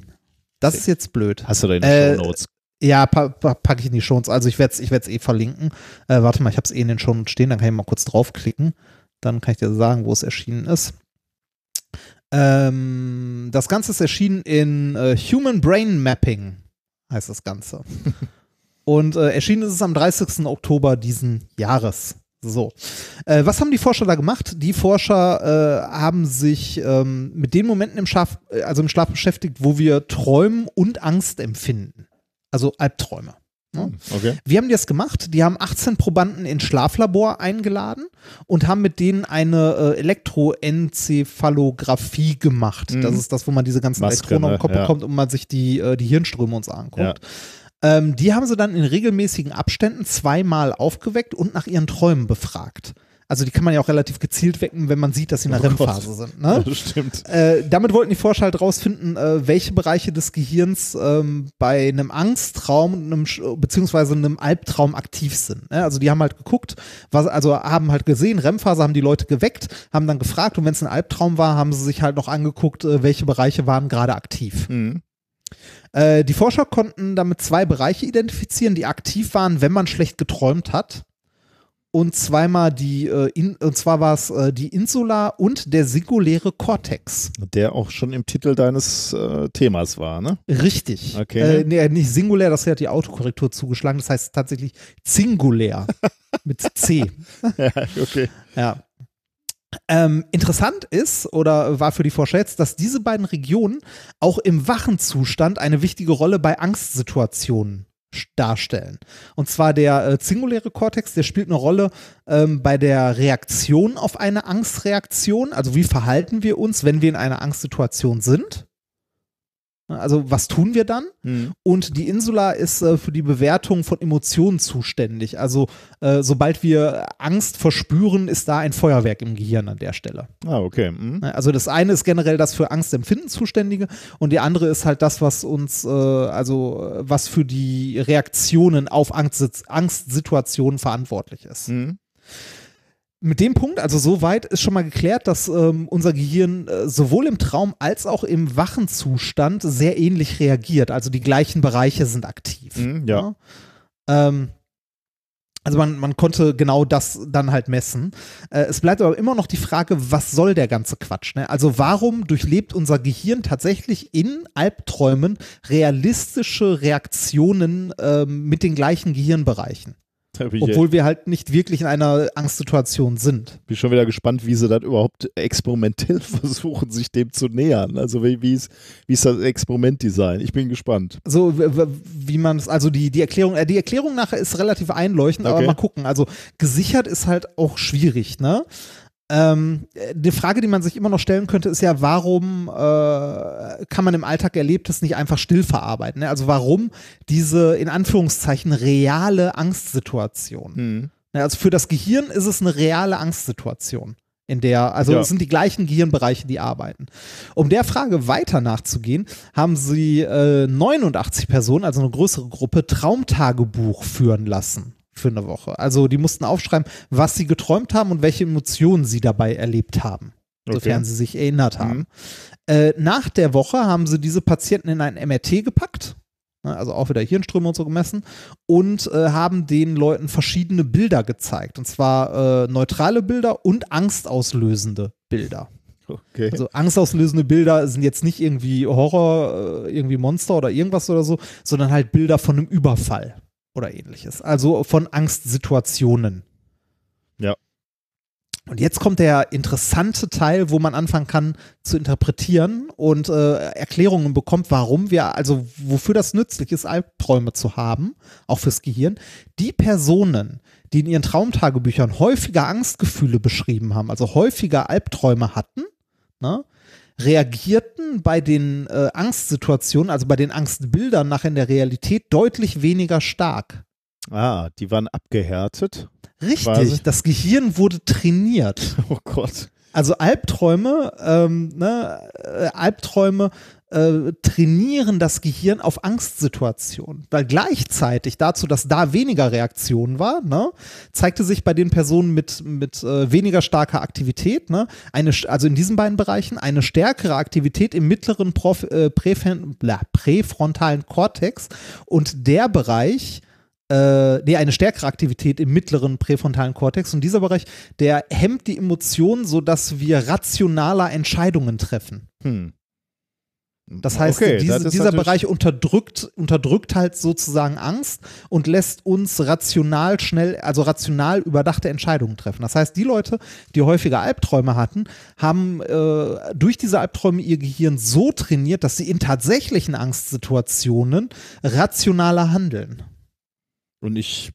das ist jetzt blöd. Hast du da in den Äh, Show Notes? Ja, pa pa packe ich in die Shownotes. Also ich werde es ich werd's eh verlinken. Äh, warte mal, ich habe es eh in den Shownotes stehen, dann kann ich mal kurz draufklicken. Dann kann ich dir sagen, wo es erschienen ist. Ähm, das Ganze ist erschienen in äh, Human Brain Mapping, heißt das Ganze. Und äh, erschienen ist es am 30. Oktober diesen Jahres. So. Äh, was haben die Forscher da gemacht? Die Forscher äh, haben sich ähm, mit den Momenten im Schlaf, äh, also im Schlaf beschäftigt, wo wir träumen und Angst empfinden. Also Albträume. Ne? Okay. Wie haben die das gemacht? Die haben 18 Probanden ins Schlaflabor eingeladen und haben mit denen eine äh, Elektroenzephalographie gemacht. Mhm. Das ist das, wo man diese ganzen Elektronen ne? am Kopf Ja. bekommt und man sich die, äh, die Hirnströme uns anguckt. Ja. Ähm, die haben sie dann in regelmäßigen Abständen zweimal aufgeweckt und nach ihren Träumen befragt. Also die kann man ja auch relativ gezielt wecken, wenn man sieht, dass sie in der Oh. REM-Phase sind. Ne? Das stimmt. Äh, damit wollten die Forscher halt rausfinden, äh, welche Bereiche des Gehirns ähm, bei einem Angsttraum einem, beziehungsweise einem Albtraum aktiv sind. Ne? Also die haben halt geguckt, was, also haben halt gesehen, REM-Phase haben die Leute geweckt, haben dann gefragt und wenn es ein Albtraum war, haben sie sich halt noch angeguckt, äh, welche Bereiche waren gerade aktiv. Mhm. Äh, die Forscher konnten damit zwei Bereiche identifizieren, die aktiv waren, wenn man schlecht geträumt hat. Und zweimal die, äh, in, und zwar war es äh, die Insula und der singuläre Kortex. Der auch schon im Titel deines äh, Themas war, ne? Richtig. Okay. Äh, nee, nicht singulär, das hat die Autokorrektur zugeschlagen. Das heißt tatsächlich singulär mit C. ja, okay. Ja. Ähm, interessant ist oder war für die Forscher jetzt, dass diese beiden Regionen auch im wachen Zustand eine wichtige Rolle bei Angstsituationen darstellen. Und zwar der äh, singuläre Kortex, der spielt eine Rolle ähm, bei der Reaktion auf eine Angstreaktion. Also wie verhalten wir uns, wenn wir in einer Angstsituation sind? Also was tun wir dann? Mhm. Und die Insula ist äh, für die Bewertung von Emotionen zuständig. Also äh, sobald wir Angst verspüren, ist da ein Feuerwerk im Gehirn an der Stelle. Ah, okay. Mhm. Also das eine ist generell das für Angstempfinden zuständige und die andere ist halt das, was uns, äh, also was für die Reaktionen auf Angst, Angstsituationen verantwortlich ist. Mhm. Mit dem Punkt, also so weit ist schon mal geklärt, dass ähm, unser Gehirn äh, sowohl im Traum als auch im wachen Zustand sehr ähnlich reagiert. Also die gleichen Bereiche sind aktiv. Mhm, ja. Ähm, also man, man konnte genau das dann halt messen. Äh, es bleibt aber immer noch die Frage, was soll der ganze Quatsch? Ne? Also warum durchlebt unser Gehirn tatsächlich in Albträumen realistische Reaktionen ähm, mit den gleichen Gehirnbereichen? Obwohl wir halt nicht wirklich in einer Angstsituation sind. bin schon wieder gespannt, wie sie das überhaupt experimentell versuchen, sich dem zu nähern. Also wie, wie, ist, wie ist das Experimentdesign? Ich bin gespannt. So wie man es, also die, die Erklärung, äh, die Erklärung nachher ist relativ einleuchtend, aber Okay. mal gucken. Also gesichert ist halt auch schwierig, ne? Ähm, äh, die Frage, die man sich immer noch stellen könnte, ist ja, warum äh, kann man im Alltag Erlebtes nicht einfach still verarbeiten? Ne? Also warum diese in Anführungszeichen reale Angstsituation? Mhm. Ne, Also für das Gehirn ist es eine reale Angstsituation, in der, also Ja. es sind die gleichen Gehirnbereiche, die arbeiten. Um der Frage weiter nachzugehen, haben sie äh, 89 Personen, also eine größere Gruppe, Traumtagebuch führen lassen für eine Woche. Also die mussten aufschreiben, was sie geträumt haben und welche Emotionen sie dabei erlebt haben, sofern Okay. sie sich erinnert haben. Mhm. Äh, nach der Woche haben sie diese Patienten in ein MRT gepackt, ne, also auch wieder Hirnströme und so gemessen, und äh, haben den Leuten verschiedene Bilder gezeigt. Und zwar äh, neutrale Bilder und angstauslösende Bilder. Okay. Also angstauslösende Bilder sind jetzt nicht irgendwie Horror, äh, irgendwie Monster oder irgendwas oder so, sondern halt Bilder von einem Überfall oder ähnliches. Also von Angstsituationen. Ja. Und jetzt kommt der interessante Teil, wo man anfangen kann zu interpretieren und äh, Erklärungen bekommt, warum wir, also wofür das nützlich ist, Albträume zu haben, auch fürs Gehirn. Die Personen, die in ihren Traumtagebüchern häufiger Angstgefühle beschrieben haben, also häufiger Albträume hatten, ne, reagierten bei den äh, Angstsituationen, also bei den Angstbildern nach in der Realität deutlich weniger stark. Ah, die waren abgehärtet. Richtig, Quasi. das Gehirn wurde trainiert. Oh Gott. Also Albträume, ähm, ne, äh, Albträume äh, trainieren das Gehirn auf Angstsituationen. Weil gleichzeitig dazu, dass da weniger Reaktion war, ne, zeigte sich bei den Personen mit, mit äh, weniger starker Aktivität, ne, eine, also in diesen beiden Bereichen, eine stärkere Aktivität im mittleren Prof, äh, präfrontalen Kortex und der Bereich, äh, nee, eine stärkere Aktivität im mittleren präfrontalen Kortex. Und dieser Bereich, der hemmt die Emotionen, sodass wir rationaler Entscheidungen treffen. Hm. Das heißt, Okay, diese, das dieser Bereich unterdrückt, unterdrückt halt sozusagen Angst und lässt uns rational schnell, also rational überdachte Entscheidungen treffen. Das heißt, die Leute, die häufiger Albträume hatten, haben äh, durch diese Albträume ihr Gehirn so trainiert, dass sie in tatsächlichen Angstsituationen rationaler handeln. Und äh,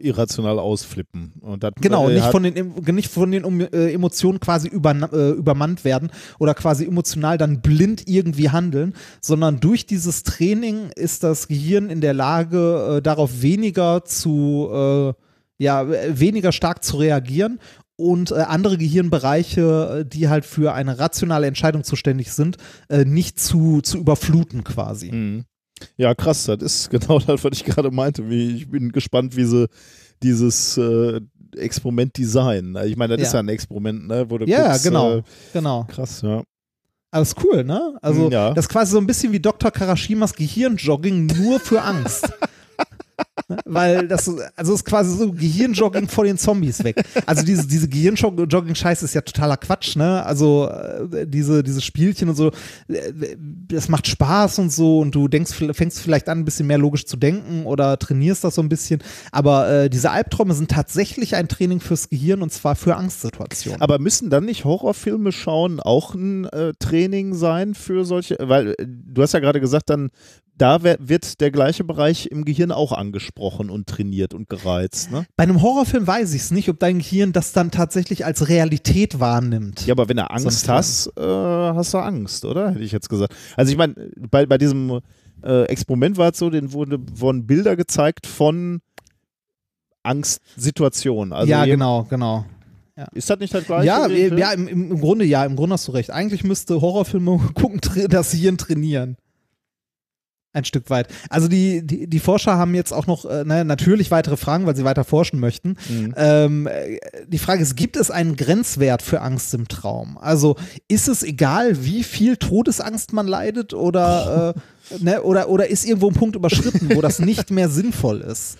irrational ausflippen. Und das, Genau, äh, nicht von den, nicht von den um, äh, Emotionen quasi über, äh, übermannt werden oder quasi emotional dann blind irgendwie handeln, sondern durch dieses Training ist das Gehirn in der Lage, äh, darauf weniger zu, äh, ja, äh, weniger stark zu reagieren und äh, andere Gehirnbereiche, äh, die halt für eine rationale Entscheidung zuständig sind, äh, nicht zu, zu überfluten quasi. Mhm. Ja, krass, das ist genau das, was ich gerade meinte. Ich bin gespannt, wie sie dieses äh, Experiment designen. Ich meine, das Ja. ist ja ein Experiment, ne? Wo du Ja, guckst, genau, Äh, genau. krass, ja. Alles cool, ne? Also, Mm, ja. das ist quasi so ein bisschen wie Dr. Karashimas Gehirnjogging nur für Angst. Ne? Weil das, also ist quasi so Gehirnjogging vor den Zombies weg. Also diese, diese Gehirnjogging-Scheiße ist ja totaler Quatsch, ne? Also äh, diese, diese Spielchen und so, äh, das macht Spaß und so und du denkst, fängst vielleicht an, ein bisschen mehr logisch zu denken oder trainierst das so ein bisschen. Aber äh, diese Albträume sind tatsächlich ein Training fürs Gehirn und zwar für Angstsituationen. Aber müssen dann nicht Horrorfilme schauen auch ein äh, Training sein für solche? Weil äh, du hast ja gerade gesagt, dann da wird der gleiche Bereich im Gehirn auch angesprochen und trainiert und gereizt. Ne? Bei einem Horrorfilm weiß ich es nicht, ob dein Gehirn das dann tatsächlich als Realität wahrnimmt. Ja, aber wenn du Angst hast, äh, hast du Angst, oder? Hätte ich jetzt gesagt. Also ich meine, bei, bei diesem äh, Experiment war es so, denen wurde, wurden Bilder gezeigt von Angstsituationen. Also ja, genau, genau. Ist das nicht das gleiche? Ja, ja im, im Grunde ja, im Grunde hast du recht. Eigentlich müsste Horrorfilme gucken, das Hirn trainieren. Ein Stück weit. Also die, die, die Forscher haben jetzt auch noch äh, naja, natürlich weitere Fragen, weil sie weiter forschen möchten. Mhm. Ähm, äh, die Frage ist, gibt es einen Grenzwert für Angst im Traum? Also ist es egal, wie viel Todesangst man leidet oder, äh, ne, oder, oder ist irgendwo ein Punkt überschritten, wo das nicht mehr sinnvoll ist?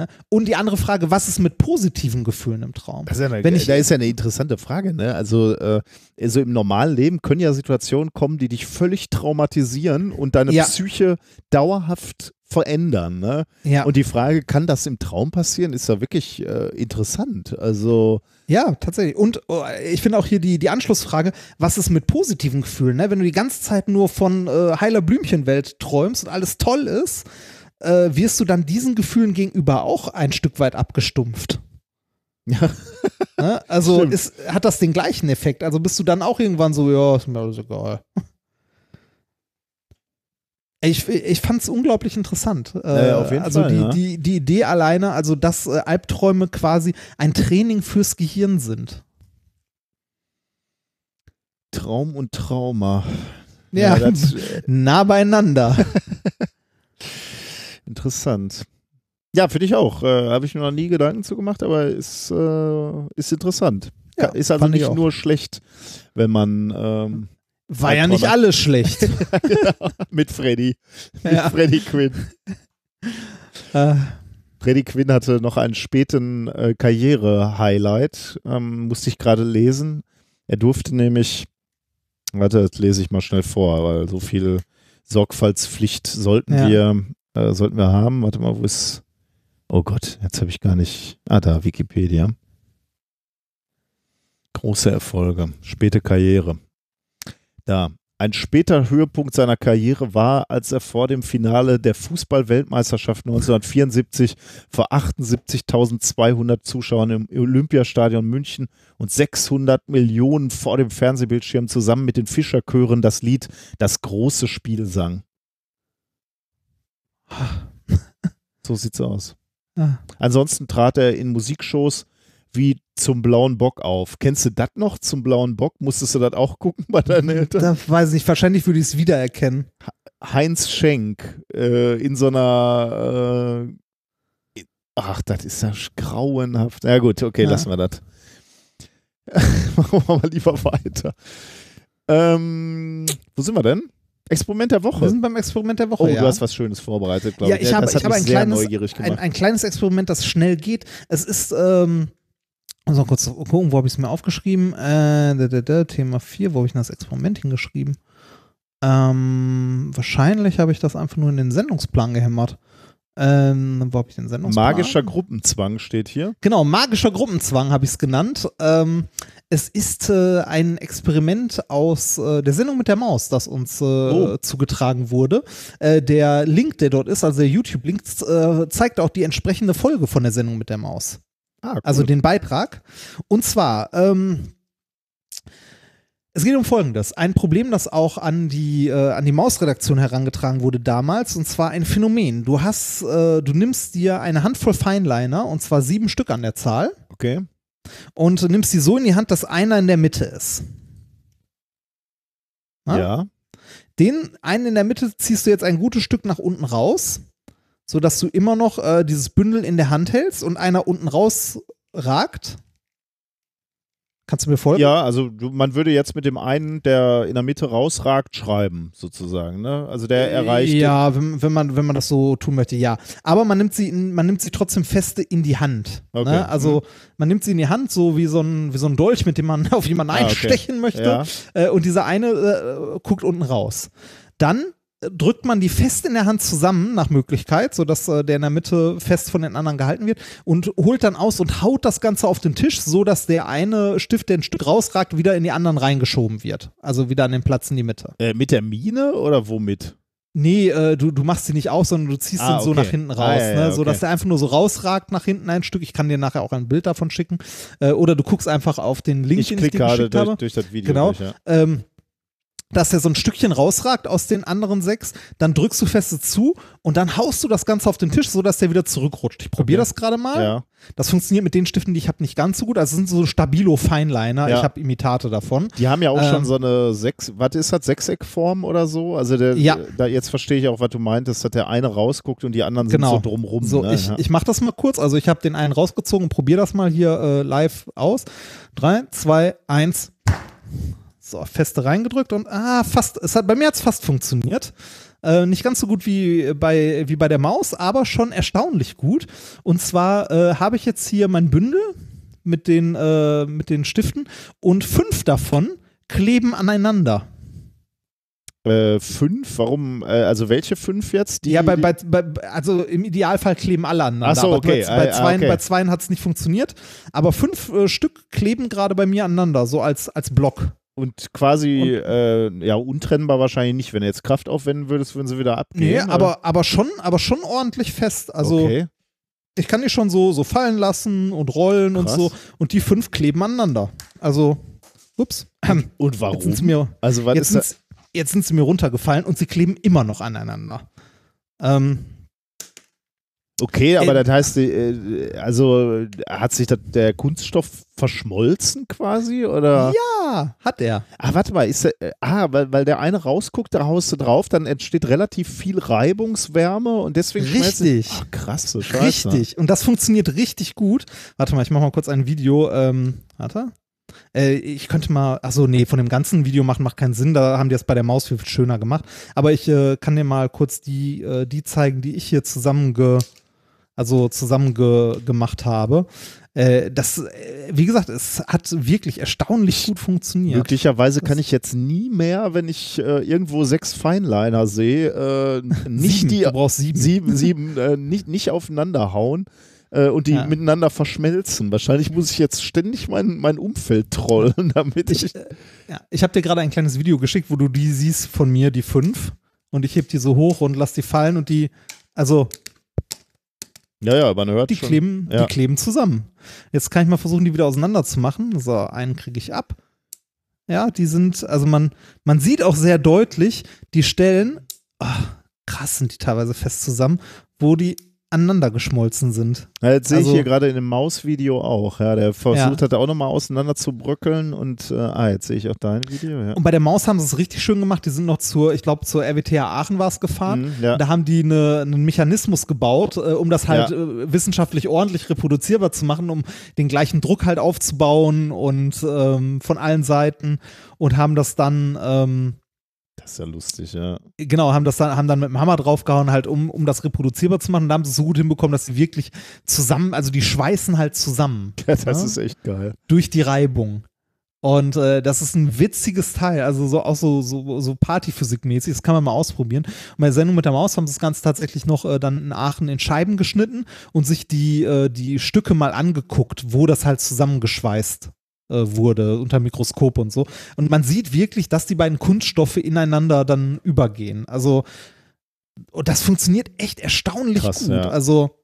Ne? Und die andere Frage, was ist mit positiven Gefühlen im Traum? Das ist ja eine, Wenn ich- da ist ja eine interessante Frage. Ne? Also, äh, also im normalen Leben können ja Situationen kommen, die dich völlig traumatisieren und deine Ja. Psyche dauerhaft verändern. Ne? Ja. Und die Frage, kann das im Traum passieren, ist ja wirklich äh, interessant. Also Ja, tatsächlich. Und oh, ich finde auch hier die, die Anschlussfrage, was ist mit positiven Gefühlen? Ne? Wenn du die ganze Zeit nur von äh, heiler Blümchenwelt träumst und alles toll ist, äh, wirst du dann diesen Gefühlen gegenüber auch ein Stück weit abgestumpft. Ja. Ne? Also ist, hat das den gleichen Effekt? Also bist du dann auch irgendwann so, ja, ist mir alles egal. Ich, ich fand es unglaublich interessant. Äh, Ja, auf jeden also Fall, die, ja. die, die Idee alleine, also dass äh, Albträume quasi ein Training fürs Gehirn sind. Traum und Trauma. Ja, das, äh, nah beieinander. interessant. Ja, finde ich auch. Äh, Habe ich mir noch nie Gedanken zu gemacht, aber ist, äh, ist interessant. Ja, ist also nicht nur schlecht, wenn man ähm, War ja nicht alles schlecht. mit Freddy, mit Ja. Freddy Quinn. äh, Freddy Quinn hatte noch einen späten äh, Karriere-Highlight, ähm, musste ich gerade lesen. Er durfte nämlich, warte, das lese ich mal schnell vor, weil so viel Sorgfaltspflicht sollten Ja. wir, äh, sollten wir haben. Warte mal, wo ist, oh Gott, jetzt habe ich gar nicht, ah da, Wikipedia. Große Erfolge, späte Karriere. Da. Ein später Höhepunkt seiner Karriere war, als er vor dem Finale der Fußball-Weltmeisterschaft 1974 vor 78.200 Zuschauern im Olympiastadion München und 600 Millionen vor dem Fernsehbildschirm zusammen mit den Fischerchören das Lied Das große Spiel sang. So sieht's aus. Ah. Ansonsten trat er in Musikshows wie zum Blauen Bock auf. Kennst du das noch zum Blauen Bock? Musstest du das auch gucken bei deinen Eltern? da weiß ich nicht, wahrscheinlich würde ich es wiedererkennen. Heinz Schenk äh, in so einer äh, ach, das ist ja grauenhaft. Ja gut, okay, Ja. lassen wir das. Machen wir mal lieber weiter. Ähm, wo sind wir denn? Experiment der Wir Woche. sind beim Experiment der Woche. Oh, ja. du hast was Schönes vorbereitet, glaube ja, ich. ich habe, das hat ich habe mich ein sehr kleines, neugierig ein, gemacht. ein kleines Experiment, das schnell geht. Es ist, ähm, muss mal kurz gucken, wo habe ich es mir aufgeschrieben? Äh, da, da, da, Thema 4, wo habe ich denn das Experiment hingeschrieben? Ähm, wahrscheinlich habe ich das einfach nur in den Sendungsplan gehämmert. Ähm, wo habe ich den Sendungsplan? Magischer Gruppenzwang steht hier. Genau, magischer Gruppenzwang habe ich es genannt. Ähm, es ist äh, ein Experiment aus äh, der Sendung mit der Maus, das uns äh, Oh. zugetragen wurde. Äh, der Link, der dort ist, also der YouTube-Link, äh, zeigt auch die entsprechende Folge von der Sendung mit der Maus. Ah, cool. Also den Beitrag. Und zwar, ähm, es geht um Folgendes. Ein Problem, das auch an die, äh, an die Mausredaktion herangetragen wurde damals, und zwar ein Phänomen. Du hast, äh, du nimmst dir eine Handvoll Feinliner, und zwar sieben Stück an der Zahl, okay. Und nimmst die so in die Hand, dass einer in der Mitte ist. Ja? Ja. Den einen in der Mitte ziehst du jetzt ein gutes Stück nach unten raus, sodass du immer noch äh, dieses Bündel in der Hand hältst und einer unten raus ragt. Kannst du mir folgen? Ja, also du, man würde jetzt mit dem einen, der in der Mitte rausragt, schreiben, sozusagen. Ne? Also der erreicht. Ja, wenn, wenn, man, wenn man das so tun möchte, ja. Aber man nimmt sie, man nimmt sie trotzdem feste in die Hand. Okay. Ne? Also man nimmt sie in die Hand, so wie so ein, wie so ein Dolch, mit dem man auf jemanden Ah, okay. einstechen möchte. Ja. Äh, und dieser eine äh, guckt unten raus. Dann äh, drückt man die fest in der Hand zusammen, nach Möglichkeit, sodass äh, der in der Mitte fest von den anderen gehalten wird und holt dann aus und haut das Ganze auf den Tisch, sodass der eine Stift, der ein Stück rausragt, wieder in die anderen reingeschoben wird. Also wieder an den Platz in die Mitte. Äh, mit der Mine oder womit? Nee, äh, du, du machst sie nicht aus, sondern du ziehst Ah, ihn so okay. nach hinten raus, Ah, ja, ne? so okay. dass der einfach nur so rausragt nach hinten ein Stück. Ich kann dir nachher auch ein Bild davon schicken. Äh, oder du guckst einfach auf den Link, Ich den ich dir gerade geschickt durch, habe. durch das Video. Genau. Durch, ja. Ähm, dass er so ein Stückchen rausragt aus den anderen sechs, dann drückst du feste zu und dann haust du das Ganze auf den Tisch, sodass der wieder zurückrutscht. Ich probiere Okay. das gerade mal. ja. Das funktioniert mit den Stiften, die ich habe, nicht ganz so gut. Also es sind so Stabilo Feinliner. Ja. Ich habe Imitate davon. Die haben ja auch schon Ähm, so eine sechs, was ist das, Sechseckform oder so? Also der, Ja. da jetzt verstehe ich auch, was du meintest, dass der eine rausguckt und die anderen Genau. sind so drumrum. So, ne? ich, ja. ich mache das mal kurz. Also ich habe den einen rausgezogen und probiere das mal hier äh, live aus. Drei, zwei, eins. So, feste reingedrückt und ah, fast, es hat bei mir hat's fast funktioniert. Äh, nicht ganz so gut wie bei, wie bei der Maus, aber schon erstaunlich gut. Und zwar äh, habe ich jetzt hier mein Bündel mit den, äh, mit den Stiften und fünf davon kleben aneinander. äh, fünf, warum, äh, also welche fünf jetzt? Die, Ja, bei, bei, bei, also im Idealfall kleben alle aneinander. Ach so, aber okay. Bei, bei Ah, zweien, okay. bei zweien hat es nicht funktioniert. Aber fünf äh, Stück kleben gerade bei mir aneinander, so als, als Block. Und quasi, äh, ja, untrennbar wahrscheinlich nicht. Wenn du jetzt Kraft aufwenden würdest, würden sie wieder abgehen. Nee, oder? aber, aber, schon, aber schon ordentlich fest. Also okay. ich kann die schon so, so fallen lassen und rollen und Krass. so. Und die fünf kleben aneinander. Also, ups. Und Jetzt warum? sind sie mir, also was jetzt ist das? sind, jetzt sind sie mir runtergefallen und sie kleben immer noch aneinander. Ähm, Okay, aber Äh, das heißt, äh, also hat sich der Kunststoff verschmolzen quasi oder? ja, hat er. Ah, warte mal, ist der, äh, ah, weil, weil der eine rausguckt, da haust du drauf, dann entsteht relativ viel Reibungswärme und deswegen Richtig. Ach, krass, so Scheiße. Richtig. Und das funktioniert richtig gut. Warte mal, ich mache mal kurz ein Video. Ähm, warte. Äh, ich könnte mal, achso, nee, von dem ganzen Video machen macht keinen Sinn. Da haben die das bei der Maus viel schöner gemacht. Aber ich äh, kann dir mal kurz die, äh, die zeigen, die ich hier zusammen ge, also zusammen ge, gemacht habe. Äh, das, äh, wie gesagt, es hat wirklich erstaunlich gut funktioniert. Möglicherweise kann ich jetzt nie mehr, wenn ich äh, irgendwo sechs Feinliner sehe, äh, nicht Sieben. die du brauchst sieben. sieben, sieben äh, nicht, nicht aufeinander hauen äh, und die Ja. miteinander verschmelzen. Wahrscheinlich muss ich jetzt ständig mein, mein Umfeld trollen, damit ich. Ich, ja, ich habe dir gerade ein kleines Video geschickt, wo du die siehst von mir, die fünf. Und ich heb die so hoch und lass die fallen und die, also ja, ja, man hört die schon. kleben, ja. die kleben zusammen. Jetzt kann ich mal versuchen, die wieder auseinander zu machen. So, einen kriege ich ab. Ja, die sind, also man, man sieht auch sehr deutlich die Stellen, ah, krass sind die teilweise fest zusammen, wo die aneinander geschmolzen sind. Ja, jetzt sehe ich Also- hier gerade in dem Mausvideo auch. Ja, der versucht hat auch nochmal auseinander zu bröckeln und äh, ah, jetzt sehe ich auch dein Video. Ja. Und bei der Maus haben sie es richtig schön gemacht. Die sind noch zur, ich glaube, zur RWTH Aachen war es gefahren. Mhm, ja. Da haben die eine, einen Mechanismus gebaut, äh, um das halt Ja. äh, wissenschaftlich ordentlich reproduzierbar zu machen, um den gleichen Druck halt aufzubauen und ähm, von allen Seiten und haben das dann ähm, Das ist ja lustig, ja. genau, haben das dann, haben dann mit dem Hammer draufgehauen, halt, um, um das reproduzierbar zu machen. Und da haben sie es so gut hinbekommen, dass sie wirklich zusammen, also die schweißen halt zusammen. Das Ja? ist echt geil. durch die Reibung. Und äh, das ist ein witziges Teil, also so auch so, so, so Partyphysik-mäßig, das kann man mal ausprobieren. Und bei der Sendung mit der Maus haben sie das Ganze tatsächlich noch äh, dann in Aachen in Scheiben geschnitten und sich die, äh, die Stücke mal angeguckt, wo das halt zusammengeschweißt wurde unter Mikroskop und so. Und man sieht wirklich, dass die beiden Kunststoffe ineinander dann übergehen. Also und das funktioniert echt erstaunlich Krass, gut. ja. Also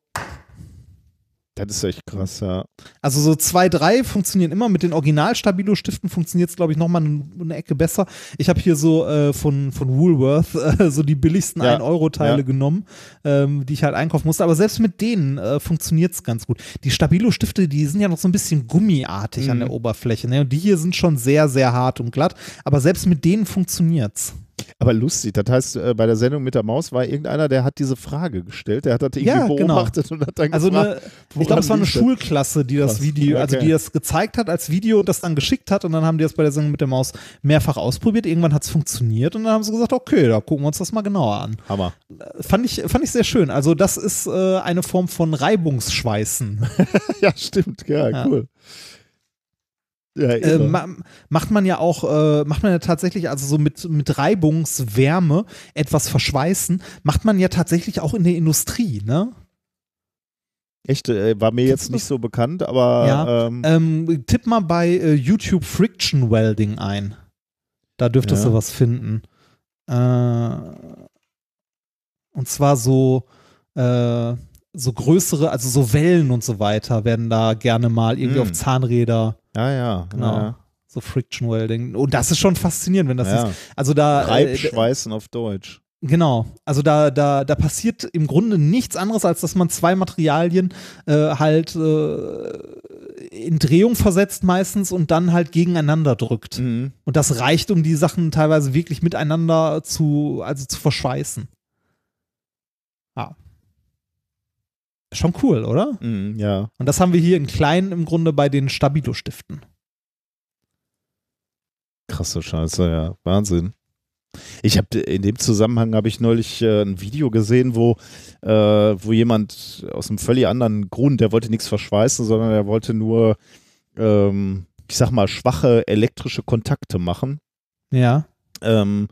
Das ist echt krass, ja. also so zwei, drei funktionieren immer. Mit den Original-Stabilo-Stiften funktioniert es, glaube ich, nochmal eine, eine Ecke besser. Ich habe hier so äh, von, von Woolworth äh, so die billigsten Ja, 1-Euro-Teile ja. genommen, ähm, die ich halt einkaufen musste. Aber selbst mit denen äh, funktioniert es ganz gut. Die Stabilo-Stifte, die sind ja noch so ein bisschen gummiartig an Mhm. der Oberfläche. Ne? Und die hier sind schon sehr, sehr hart und glatt. Aber selbst mit denen funktioniert's. Aber lustig, das heißt, äh, bei der Sendung mit der Maus war irgendeiner, der hat diese Frage gestellt, der hat das irgendwie Ja, genau. beobachtet und hat dann Also gefragt, eine, ich glaube, es war eine? Schulklasse, die das Krass. Video, also Okay. die das gezeigt hat als Video und das dann geschickt hat und dann haben die das bei der Sendung mit der Maus mehrfach ausprobiert. Irgendwann hat es funktioniert und dann haben sie gesagt, okay, da gucken wir uns das mal genauer an. Hammer. Fand ich, fand ich sehr schön. Also das ist äh, eine Form von Reibungsschweißen. ja, stimmt, ja, Ja. cool. Ja, äh, ma macht man ja auch, äh, macht man ja tatsächlich, also so mit, mit Reibungswärme etwas verschweißen, macht man ja tatsächlich auch in der Industrie, ne? Echt, äh, war mir jetzt nicht so bekannt, aber Ja, ähm, Ähm, tipp mal bei äh, YouTube Friction Welding ein. Da dürftest Ja. du was finden. Äh, Und zwar so, äh, so größere, also so Wellen und so weiter werden da gerne mal irgendwie Hm. auf Zahnräder, Ja, ja. genau. Ja. So Friction Welding. Und das ist schon faszinierend, wenn das Ja. ist. Also da. äh, Reibschweißen auf Deutsch. Genau, also da, da, da passiert im Grunde nichts anderes, als dass man zwei Materialien äh, halt äh, in Drehung versetzt meistens und dann halt gegeneinander drückt. Mhm. Und das reicht, um die Sachen teilweise wirklich miteinander zu, also zu verschweißen. Schon cool, oder? Mhm, ja. Und das haben wir hier in klein im Grunde bei den Stabilo-Stiften. Krasse Scheiße, ja. Wahnsinn. Ich habe in dem Zusammenhang habe ich neulich äh, ein Video gesehen, wo, äh, wo jemand aus einem völlig anderen Grund, der wollte nichts verschweißen, sondern er wollte nur, ähm, ich sag mal, schwache elektrische Kontakte machen. Ja. Ähm,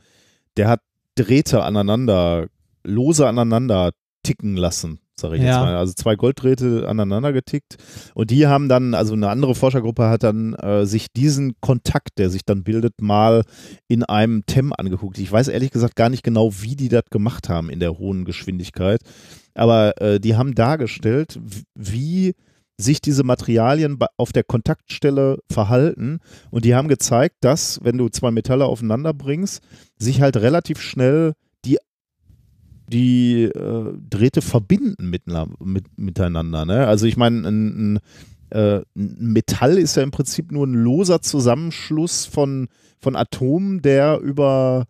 der hat Drähte aneinander, lose aneinander ticken lassen, sage ich Ja. jetzt mal. Also zwei Golddrähte aneinander getickt. Und die haben dann, also eine andere Forschergruppe hat dann äh, sich diesen Kontakt, der sich dann bildet, mal in einem TEM angeguckt. Ich weiß ehrlich gesagt gar nicht genau, wie die das gemacht haben in der hohen Geschwindigkeit. Aber äh, die haben dargestellt, wie sich diese Materialien auf der Kontaktstelle verhalten. Und die haben gezeigt, dass, wenn du zwei Metalle aufeinander bringst, sich halt relativ schnell die, äh, Drähte verbinden mitna- mit, miteinander. Ne? Also ich meine, ein, ein, äh, ein Metall ist ja im Prinzip nur ein loser Zusammenschluss von, von Atomen, der über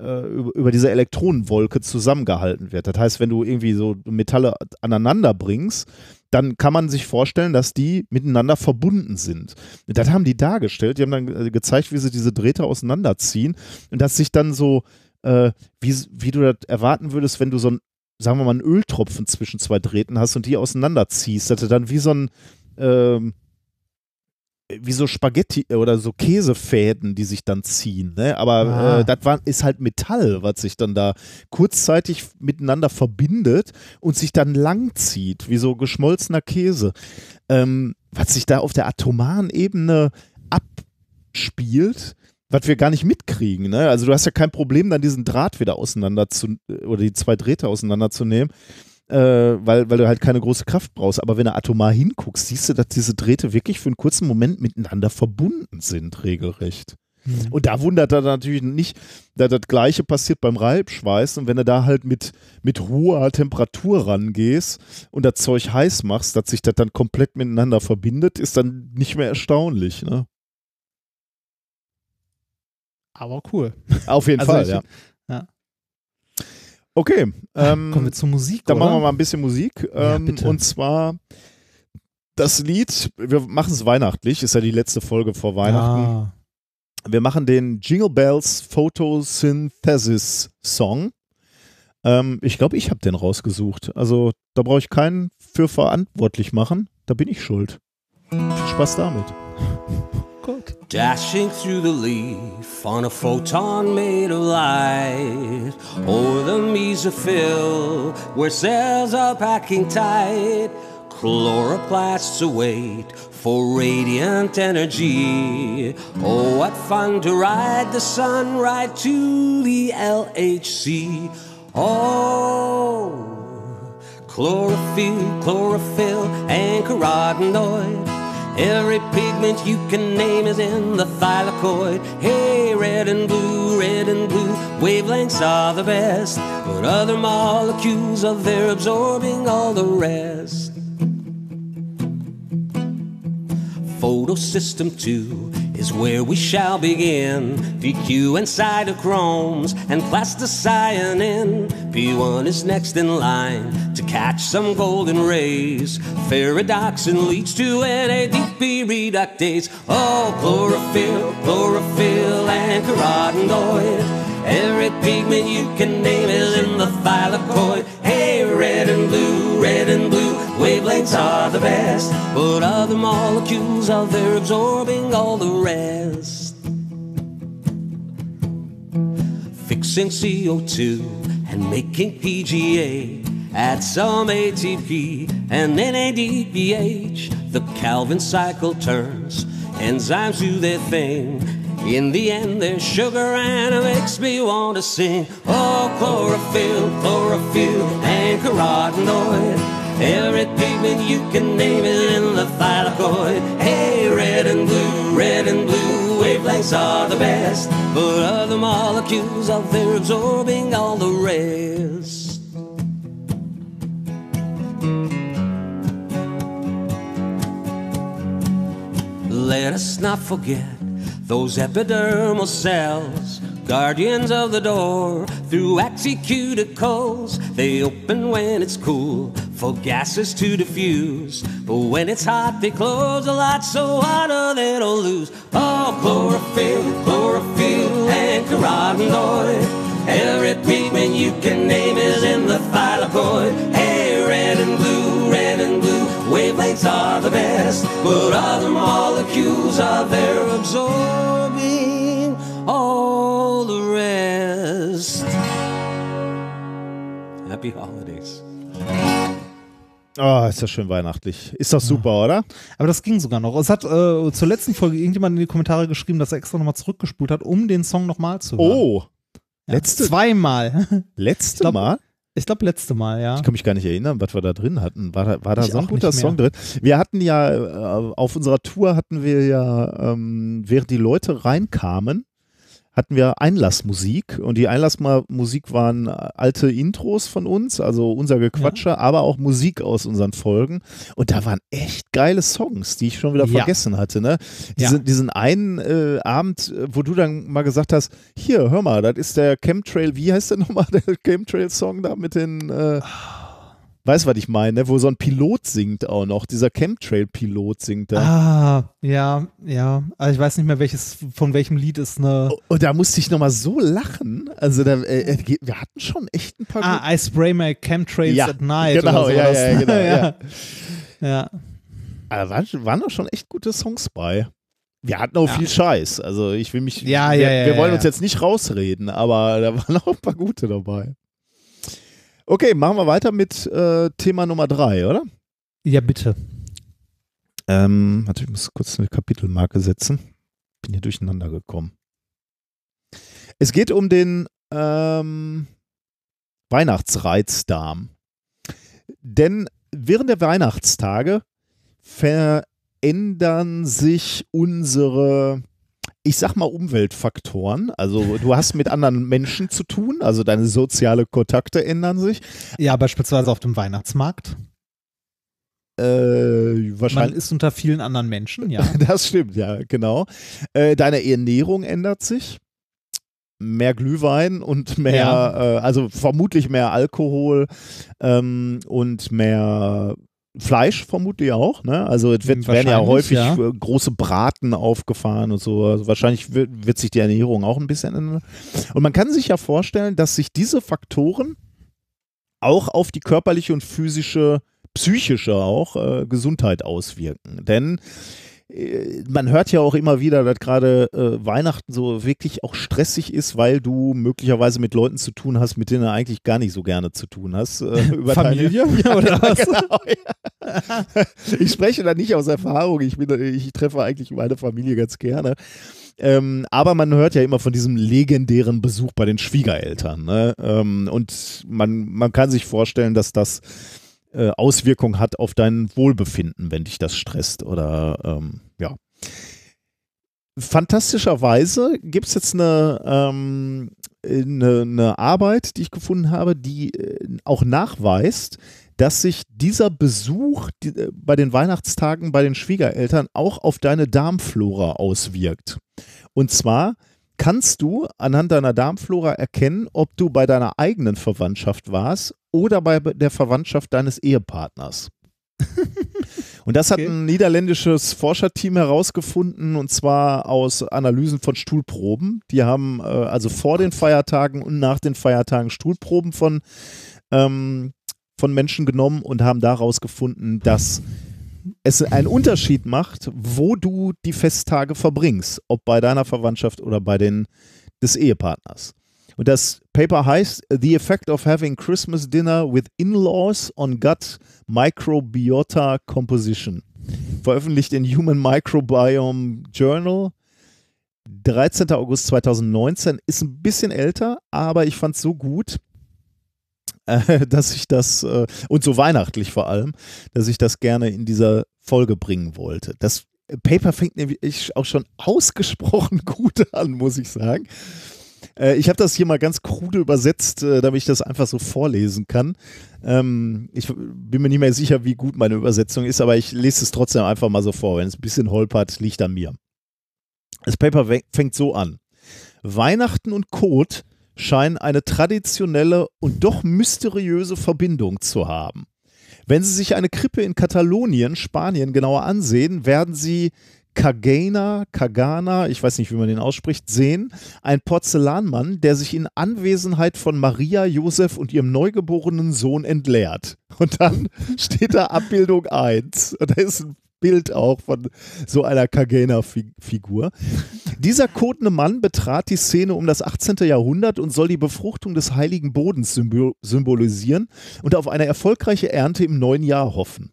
äh, über, über diese Elektronenwolke zusammengehalten wird. Das heißt, wenn du irgendwie so Metalle aneinander bringst, dann kann man sich vorstellen, dass die miteinander verbunden sind. Das haben die dargestellt. Die haben dann äh, gezeigt, wie sie diese Drähte auseinanderziehen und dass sich dann so, äh, wie, wie du das erwarten würdest, wenn du so ein, sagen wir mal, einen Öltropfen zwischen zwei Drähten hast und die auseinanderziehst, dass du dann wie so ein, ähm, wie so Spaghetti oder so Käsefäden, die sich dann ziehen. Ne? Aber Ah. äh, das war, ist halt Metall, was sich dann da kurzzeitig miteinander verbindet und sich dann langzieht, wie so geschmolzener Käse. Ähm, was sich da auf der atomaren Ebene abspielt, was wir gar nicht mitkriegen. Ne? Also du hast ja kein Problem, dann diesen Draht wieder auseinander zu, oder die zwei Drähte auseinanderzunehmen äh, weil, weil du halt keine große Kraft brauchst. Aber wenn du atomar hinguckst, siehst du, dass diese Drähte wirklich für einen kurzen Moment miteinander verbunden sind, regelrecht. Mhm. Und da wundert er natürlich nicht, dass das Gleiche passiert beim Reibschweiß. Und wenn du da halt mit, mit hoher Temperatur rangehst und das Zeug heiß machst, dass sich das dann komplett miteinander verbindet, ist dann nicht mehr erstaunlich. Ne? Aber cool. Auf jeden Also Fall, ich- ja. ja. Okay. Ähm, Kommen wir zur Musik, Dann oder? machen wir mal ein bisschen Musik. Ja, Ähm, bitte. und zwar das Lied, wir machen es weihnachtlich, ist ja die letzte Folge vor Weihnachten. Ah. Wir machen den Jingle Bells Photosynthesis Song. Ähm, ich glaube, ich habe den rausgesucht. Also da brauche ich keinen für verantwortlich machen. Da bin ich schuld. Viel Spaß damit. Gut. Dashing through the leaf on a photon made of light. Over the mesophyll, where cells are packing tight. Chloroplasts await for radiant energy. Oh, what fun to ride the sun right to the LHC. Oh, chlorophyll, chlorophyll, and carotenoid. Every pigment you can name is in the thylakoid. Hey, red and blue, red and blue, wavelengths are the best. But other molecules are there absorbing all the rest. Photosystem 2 is where we shall begin. PQ and cytochromes and plasticyanin. P1 is next in line to catch some golden rays. Ferredoxin leads to NADP reductase. Oh, chlorophyll, chlorophyll, and carotenoid. Every pigment you can name is in the thylakoid. Hey, red and blue, red and blue, wavelengths are the best. But other molecules are there absorbing all the rest. Fixing CO2 and making PGA. Add some ATP and NADPH. The Calvin cycle turns. Enzymes do their thing. In the end, there's sugar and it makes me want to sing. Oh, chlorophyll, chlorophyll, and carotenoid. Every pigment you can name is in the thylakoid. Hey, red and blue, red and blue, wavelengths are the best. But other molecules out there absorbing all the rest. Let us not forget those epidermal cells, guardians of the door, through waxy cuticles. They open when it's cool for gases to diffuse. But when it's hot, they close a lot so hotter they don't lose. Oh, chlorophyll, chlorophyll, and carotenoid. Every pigment you can name is in the thylakoid. Hey, red and blue, red and blue, wavelengths are the best. But other molecules are there absorbing all the rest. Happy holidays. Oh, ist das schön weihnachtlich. Ist doch super, oder? Aber das ging sogar noch. Es hat äh, zur letzten Folge irgendjemand in die Kommentare geschrieben, dass er extra nochmal zurückgespult hat, um den Song nochmal zu hören. Oh, Ja, letzte- Zweimal. letzte glaub- Mal? Ich glaube, letzte Mal, ja. Ich kann mich gar nicht erinnern, was wir da drin hatten. War da, war da so ein guter. Song drin? Wir hatten ja, äh, auf unserer Tour hatten wir ja, ähm, während die Leute reinkamen, hatten wir Einlassmusik und die Einlassmusik waren alte Intros von uns, also unser Gequatsche, aber auch Musik aus unseren Folgen und da waren echt geile Songs, die ich schon wieder Ja. vergessen hatte. Ne? Diese, Ja. Diesen einen äh, Abend, äh, wo du dann mal gesagt hast, hier, hör mal, das ist der Chemtrail, wie heißt der nochmal, der Chemtrail-Song da mit den äh, Weißt du, was ich meine? ne? Wo so ein Pilot singt auch noch. Dieser Chemtrail-Pilot singt da. Ah, ja, ja. Also ich weiß nicht mehr, welches, von welchem Lied ist eine. Und da musste ich nochmal so lachen. Also da, äh, äh, wir hatten schon echt ein paar. Ah, I spray my chemtrails Ja, at night. genau, oder ja, ja, genau, ja. ja. Da waren, waren doch schon echt gute Songs bei. Wir hatten auch Ja. viel Scheiß. Also ich will mich. Ja, wir, ja, ja, Wir wollen ja, uns ja. jetzt nicht rausreden, aber da waren auch ein paar gute dabei. Okay, machen wir weiter mit äh, Thema Nummer drei, oder? ja, bitte. Ähm, warte, ich muss kurz eine Kapitelmarke setzen. Bin hier durcheinander gekommen. Es geht um den ähm, Weihnachtsreizdarm. Denn während der Weihnachtstage verändern sich unsere, ich sag mal, Umweltfaktoren. Also du hast mit anderen Menschen zu tun, also deine soziale Kontakte ändern sich. Ja, beispielsweise auf dem Weihnachtsmarkt. Äh, Man wahrscheinlich. ist unter vielen anderen Menschen, ja. Das stimmt, ja, genau. Äh, deine Ernährung ändert sich. Mehr Glühwein und mehr, Ja. äh, also vermutlich mehr Alkohol ähm, und mehr Fleisch vermutlich auch. Ne? Also es wird, werden ja häufig ja. äh, große Braten aufgefahren und so. Also wahrscheinlich wird, wird sich die Ernährung auch ein bisschen ändern. Und man kann sich ja vorstellen, dass sich diese Faktoren auch auf die körperliche und physische, psychische auch äh, Gesundheit auswirken. Denn man hört ja auch immer wieder, dass gerade äh, Weihnachten so wirklich auch stressig ist, weil du möglicherweise mit Leuten zu tun hast, mit denen du eigentlich gar nicht so gerne zu tun hast. Äh, über Familie Deine, oder was? Genau, ja. Ich spreche da nicht aus Erfahrung. Ich, bin, ich treffe eigentlich meine Familie ganz gerne. Ähm, aber man hört ja immer von diesem legendären Besuch bei den Schwiegereltern. Ne? Ähm, und man, man kann sich vorstellen, dass das äh, Auswirkungen hat auf dein Wohlbefinden, wenn dich das stresst oder ähm, ja. Fantastischerweise gibt es jetzt eine, ähm, eine, eine Arbeit, die ich gefunden habe, die äh, auch nachweist, dass sich dieser Besuch äh, bei den Weihnachtstagen bei den Schwiegereltern auch auf deine Darmflora auswirkt. Und zwar kannst du anhand deiner Darmflora erkennen, ob du bei deiner eigenen Verwandtschaft warst oder bei der Verwandtschaft deines Ehepartners. Und das hat Okay. ein niederländisches Forscherteam herausgefunden und zwar aus Analysen von Stuhlproben. Die haben äh, also vor den Feiertagen und nach den Feiertagen Stuhlproben von, ähm, von Menschen genommen und haben daraus gefunden, dass es einen Unterschied macht, wo du die Festtage verbringst, ob bei deiner Verwandtschaft oder bei den des Ehepartners. Und das Paper heißt The Effect of Having Christmas Dinner with In-Laws on Gut Microbiota Composition. Veröffentlicht in Human Microbiome Journal. 13. August 2019 ist ein bisschen älter, aber ich fand es so gut, äh, dass ich das, äh, und so weihnachtlich vor allem, dass ich das gerne in dieser Folge bringen wollte. Das Paper fängt nämlich auch schon ausgesprochen gut an, muss ich sagen. Äh, ich habe das hier mal ganz krude übersetzt, äh, damit ich das einfach so vorlesen kann. Ähm, ich bin mir nicht mehr sicher, wie gut meine Übersetzung ist, aber ich lese es trotzdem einfach mal so vor. Wenn es ein bisschen holpert, liegt an mir. Das Paper fängt so an. Weihnachten und Kot scheinen eine traditionelle und doch mysteriöse Verbindung zu haben. Wenn Sie sich eine Krippe in Katalonien, Spanien genauer ansehen, werden Sie Kagana, Kagana, ich weiß nicht, wie man den ausspricht, sehen, ein Porzellanmann, der sich in Anwesenheit von Maria, Josef und ihrem neugeborenen Sohn entleert. Und dann steht da Abbildung 1. Und da ist ein Bild auch von so einer Kagena-Figur. Dieser kodene Mann betrat die Szene um das 18. Jahrhundert und soll die Befruchtung des heiligen Bodens symbolisieren und auf eine erfolgreiche Ernte im neuen Jahr hoffen.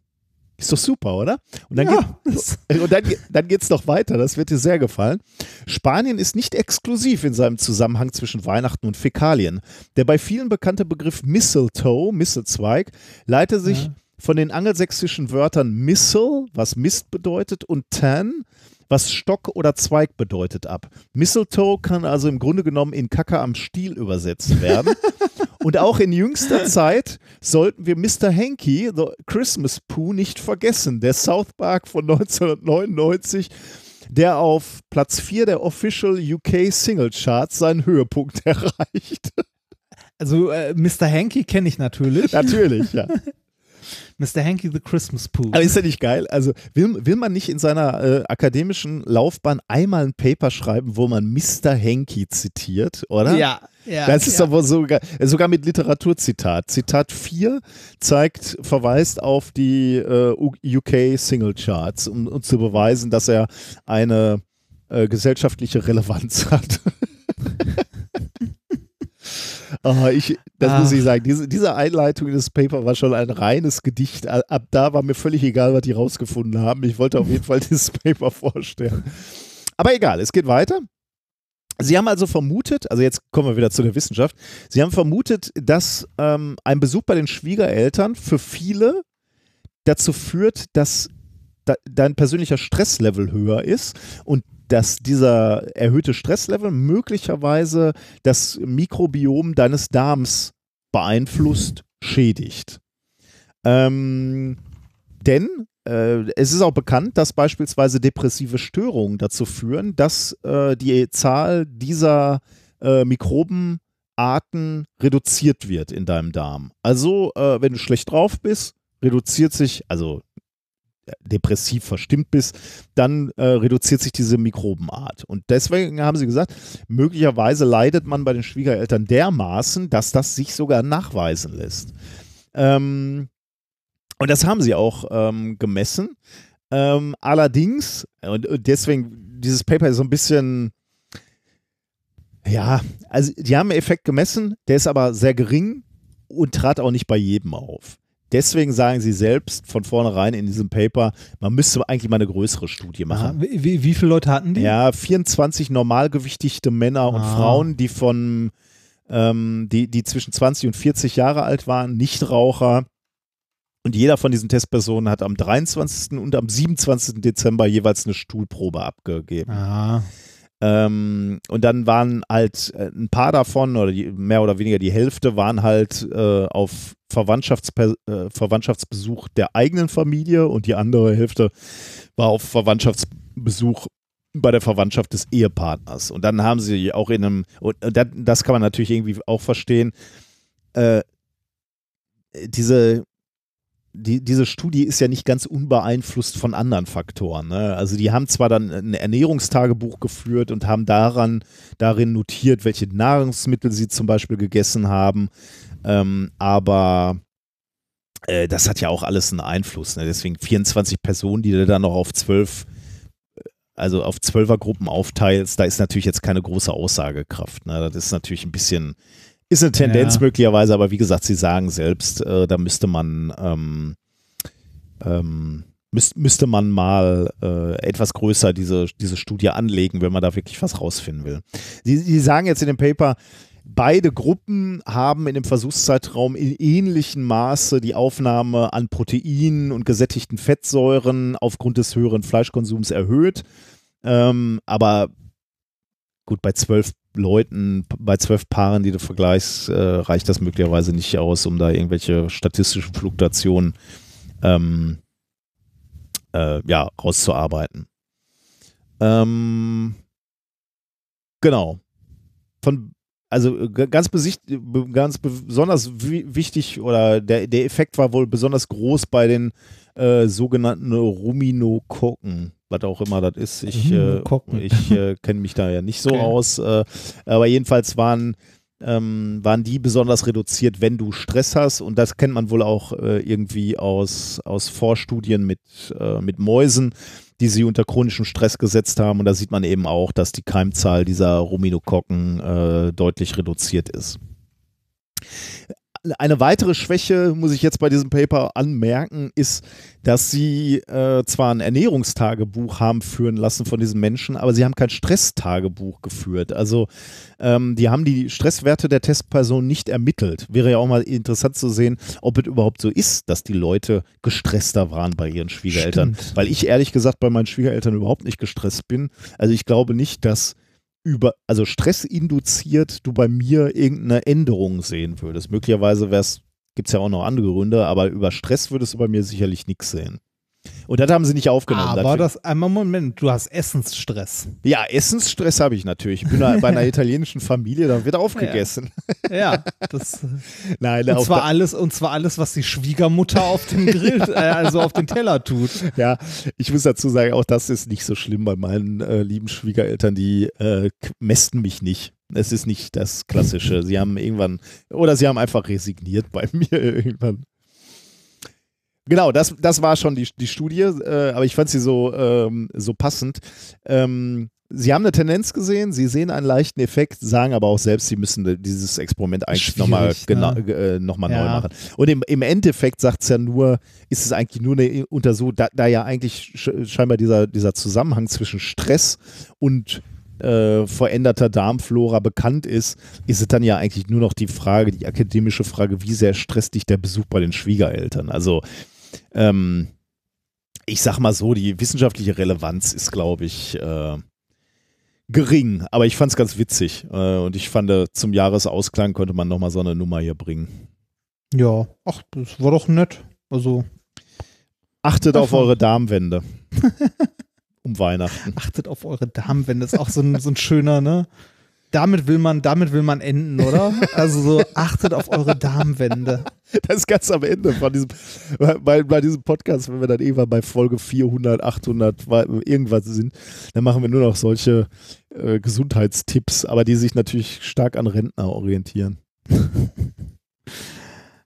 Ist doch super, oder? Und dann, ja, geht, und dann, dann geht es noch weiter, das wird dir sehr gefallen. Spanien ist nicht exklusiv in seinem Zusammenhang zwischen Weihnachten und Fäkalien. Der bei vielen bekannte Begriff Mistletoe, Mistelzweig, leitet sich ja. von den angelsächsischen Wörtern Missel, was Mist bedeutet, und Tan, was Stock oder Zweig bedeutet, ab. Mistletoe kann also im Grunde genommen in Kacke am Stiel übersetzt werden. Und auch in jüngster Zeit sollten wir Mr. Hanky, The Christmas Pooh, nicht vergessen. Der South Park von 1999, der auf Platz 4 der Official UK Single Charts seinen Höhepunkt erreicht. Also äh, Mr. Hanky kenne ich natürlich. Natürlich, ja. Mr. Hanky the Christmas Pooh. Aber ist ja nicht geil? Also will, will man nicht in seiner äh, akademischen Laufbahn einmal ein Paper schreiben, wo man Mr. Hanky zitiert, oder? Ja. Ja, das ist ja. aber sogar, sogar mit Literaturzitat. Zitat 4 zeigt, verweist auf die äh, UK Single Charts, um, um, zu beweisen, dass er eine äh, gesellschaftliche Relevanz hat. Oh, ich, das Ach. muss ich sagen, diese, diese Einleitung in das Paper war schon ein reines Gedicht. Ab da war mir völlig egal, was die rausgefunden haben. Ich wollte auf jeden Fall dieses Paper vorstellen. Aber egal, es geht weiter. Sie haben also vermutet, also jetzt kommen wir wieder zu der Wissenschaft, Sie haben vermutet, dass ähm, ein Besuch bei den Schwiegereltern für viele dazu führt, dass dein persönlicher Stresslevel höher ist und dass dieser erhöhte Stresslevel möglicherweise das Mikrobiom deines Darms beeinflusst, schädigt. Ähm, denn äh, es ist auch bekannt, dass beispielsweise depressive Störungen dazu führen, dass äh, die Zahl dieser äh, Mikrobenarten reduziert wird in deinem Darm. Also, äh, wenn du schlecht drauf bist, reduziert sich, also depressiv verstimmt bist, dann äh, reduziert sich diese Mikrobenart. Und deswegen haben sie gesagt, möglicherweise leidet man bei den Schwiegereltern dermaßen, dass das sich sogar nachweisen lässt. Ähm, und das haben sie auch ähm, gemessen. Ähm, allerdings, und, deswegen, dieses Paper ist so ein bisschen, ja, also die haben einen Effekt gemessen, der ist aber sehr gering und trat auch nicht bei jedem auf. Deswegen sagen sie selbst von vornherein in diesem Paper, man müsste eigentlich mal eine größere Studie machen. Wie, wie, wie viele Leute hatten die? Ja, 24 normalgewichtigte Männer und ah. Frauen, die von ähm, die, die zwischen 20 und 40 Jahre alt waren, Nichtraucher. Und jeder von diesen Testpersonen hat am 23. und am 27. Dezember jeweils eine Stuhlprobe abgegeben. Ah. Ähm, und dann waren halt äh, ein paar davon, oder die, mehr oder weniger die Hälfte, waren halt äh, auf Verwandtschaftspe äh, Verwandtschaftsbesuch der eigenen Familie und die andere Hälfte war auf Verwandtschaftsbesuch bei der Verwandtschaft des Ehepartners. Und dann haben sie auch in einem, und das kann man natürlich irgendwie auch verstehen, äh, diese die, diese Studie ist ja nicht ganz unbeeinflusst von anderen Faktoren. Ne? Also die haben zwar dann ein Ernährungstagebuch geführt und haben daran, darin notiert, welche Nahrungsmittel sie zum Beispiel gegessen haben, ähm, aber äh, das hat ja auch alles einen Einfluss. Ne? Deswegen 24 Personen, die du dann noch auf zwölf, äh, also auf Zwölfergruppen aufteilst, da ist natürlich jetzt keine große Aussagekraft. Ne? Das ist natürlich ein bisschen ist eine Tendenz ja. möglicherweise, aber wie gesagt, Sie sagen selbst, äh, da müsste man ähm, ähm, müß, müsste man mal äh, etwas größer diese, diese Studie anlegen, wenn man da wirklich was rausfinden will. Sie, Sie sagen jetzt in dem Paper, beide Gruppen haben in dem Versuchszeitraum in ähnlichem Maße die Aufnahme an Proteinen und gesättigten Fettsäuren aufgrund des höheren Fleischkonsums erhöht. Ähm, aber gut, bei zwölf Leuten, bei zwölf Paaren, die du vergleichst, äh, reicht das möglicherweise nicht aus, um da irgendwelche statistischen Fluktuationen ähm, äh, ja, rauszuarbeiten. Ähm, genau. Von, also ganz, besicht, ganz besonders wichtig oder der, der Effekt war wohl besonders groß bei den äh, sogenannten Ruminokokken was auch immer das ist. Ich, äh, ich äh, kenne mich da ja nicht so okay. aus. Äh, aber jedenfalls waren, ähm, waren die besonders reduziert, wenn du Stress hast. Und das kennt man wohl auch äh, irgendwie aus, aus Vorstudien mit, äh, mit Mäusen, die sie unter chronischem Stress gesetzt haben. Und da sieht man eben auch, dass die Keimzahl dieser Ruminokokken äh, deutlich reduziert ist. Eine weitere Schwäche, muss ich jetzt bei diesem Paper anmerken, ist, dass sie äh, zwar ein Ernährungstagebuch haben führen lassen von diesen Menschen, aber sie haben kein Stresstagebuch geführt. Also ähm, die haben die Stresswerte der Testperson nicht ermittelt. Wäre ja auch mal interessant zu sehen, ob es überhaupt so ist, dass die Leute gestresster waren bei ihren Schwiegereltern. Stimmt. Weil ich ehrlich gesagt bei meinen Schwiegereltern überhaupt nicht gestresst bin. Also ich glaube nicht, dass über, also Stress induziert, du bei mir irgendeine Änderung sehen würdest. Möglicherweise gibt es ja auch noch andere Gründe, aber über Stress würdest du bei mir sicherlich nichts sehen. Und das haben sie nicht aufgenommen. Aber das, einmal Moment, du hast Essensstress. Ja, Essensstress habe ich natürlich. Ich bin bei einer italienischen Familie, da wird aufgegessen. Ja, ja das. Nein, und zwar alles und zwar alles, was die Schwiegermutter auf den Grill, äh, also auf den Teller tut. Ja, ich muss dazu sagen, auch das ist nicht so schlimm bei meinen äh, lieben Schwiegereltern, die äh, mästen mich nicht. Es ist nicht das Klassische. Sie haben irgendwann, oder sie haben einfach resigniert bei mir irgendwann. Genau, das, das war schon die, die Studie, äh, aber ich fand sie so, ähm, so passend. Ähm, sie haben eine Tendenz gesehen, sie sehen einen leichten Effekt, sagen aber auch selbst, sie müssen dieses Experiment eigentlich nochmal ne? äh, noch ja. neu machen. Und im, im Endeffekt sagt es ja nur, ist es eigentlich nur eine Untersuchung, da, da ja eigentlich scheinbar dieser, dieser Zusammenhang zwischen Stress und äh, veränderter Darmflora bekannt ist, ist es dann ja eigentlich nur noch die Frage, die akademische Frage, wie sehr stresst dich der Besuch bei den Schwiegereltern? Also ähm, ich sag mal so, die wissenschaftliche Relevanz ist, glaube ich, äh, gering, aber ich fand es ganz witzig äh, und ich fand, äh, zum Jahresausklang könnte man nochmal so eine Nummer hier bringen. Ja, ach, das war doch nett. Also. Achtet auf eure Darmwände. um Weihnachten. Achtet auf eure Darmwände, ist auch so ein, so ein schöner, ne? Damit will man, damit will man enden, oder? Also so, achtet auf eure Darmwände. Das ist ganz am Ende von diesem, bei, bei diesem Podcast, wenn wir dann irgendwann bei Folge 400, 800 irgendwas sind, dann machen wir nur noch solche äh, Gesundheitstipps, aber die sich natürlich stark an Rentner orientieren.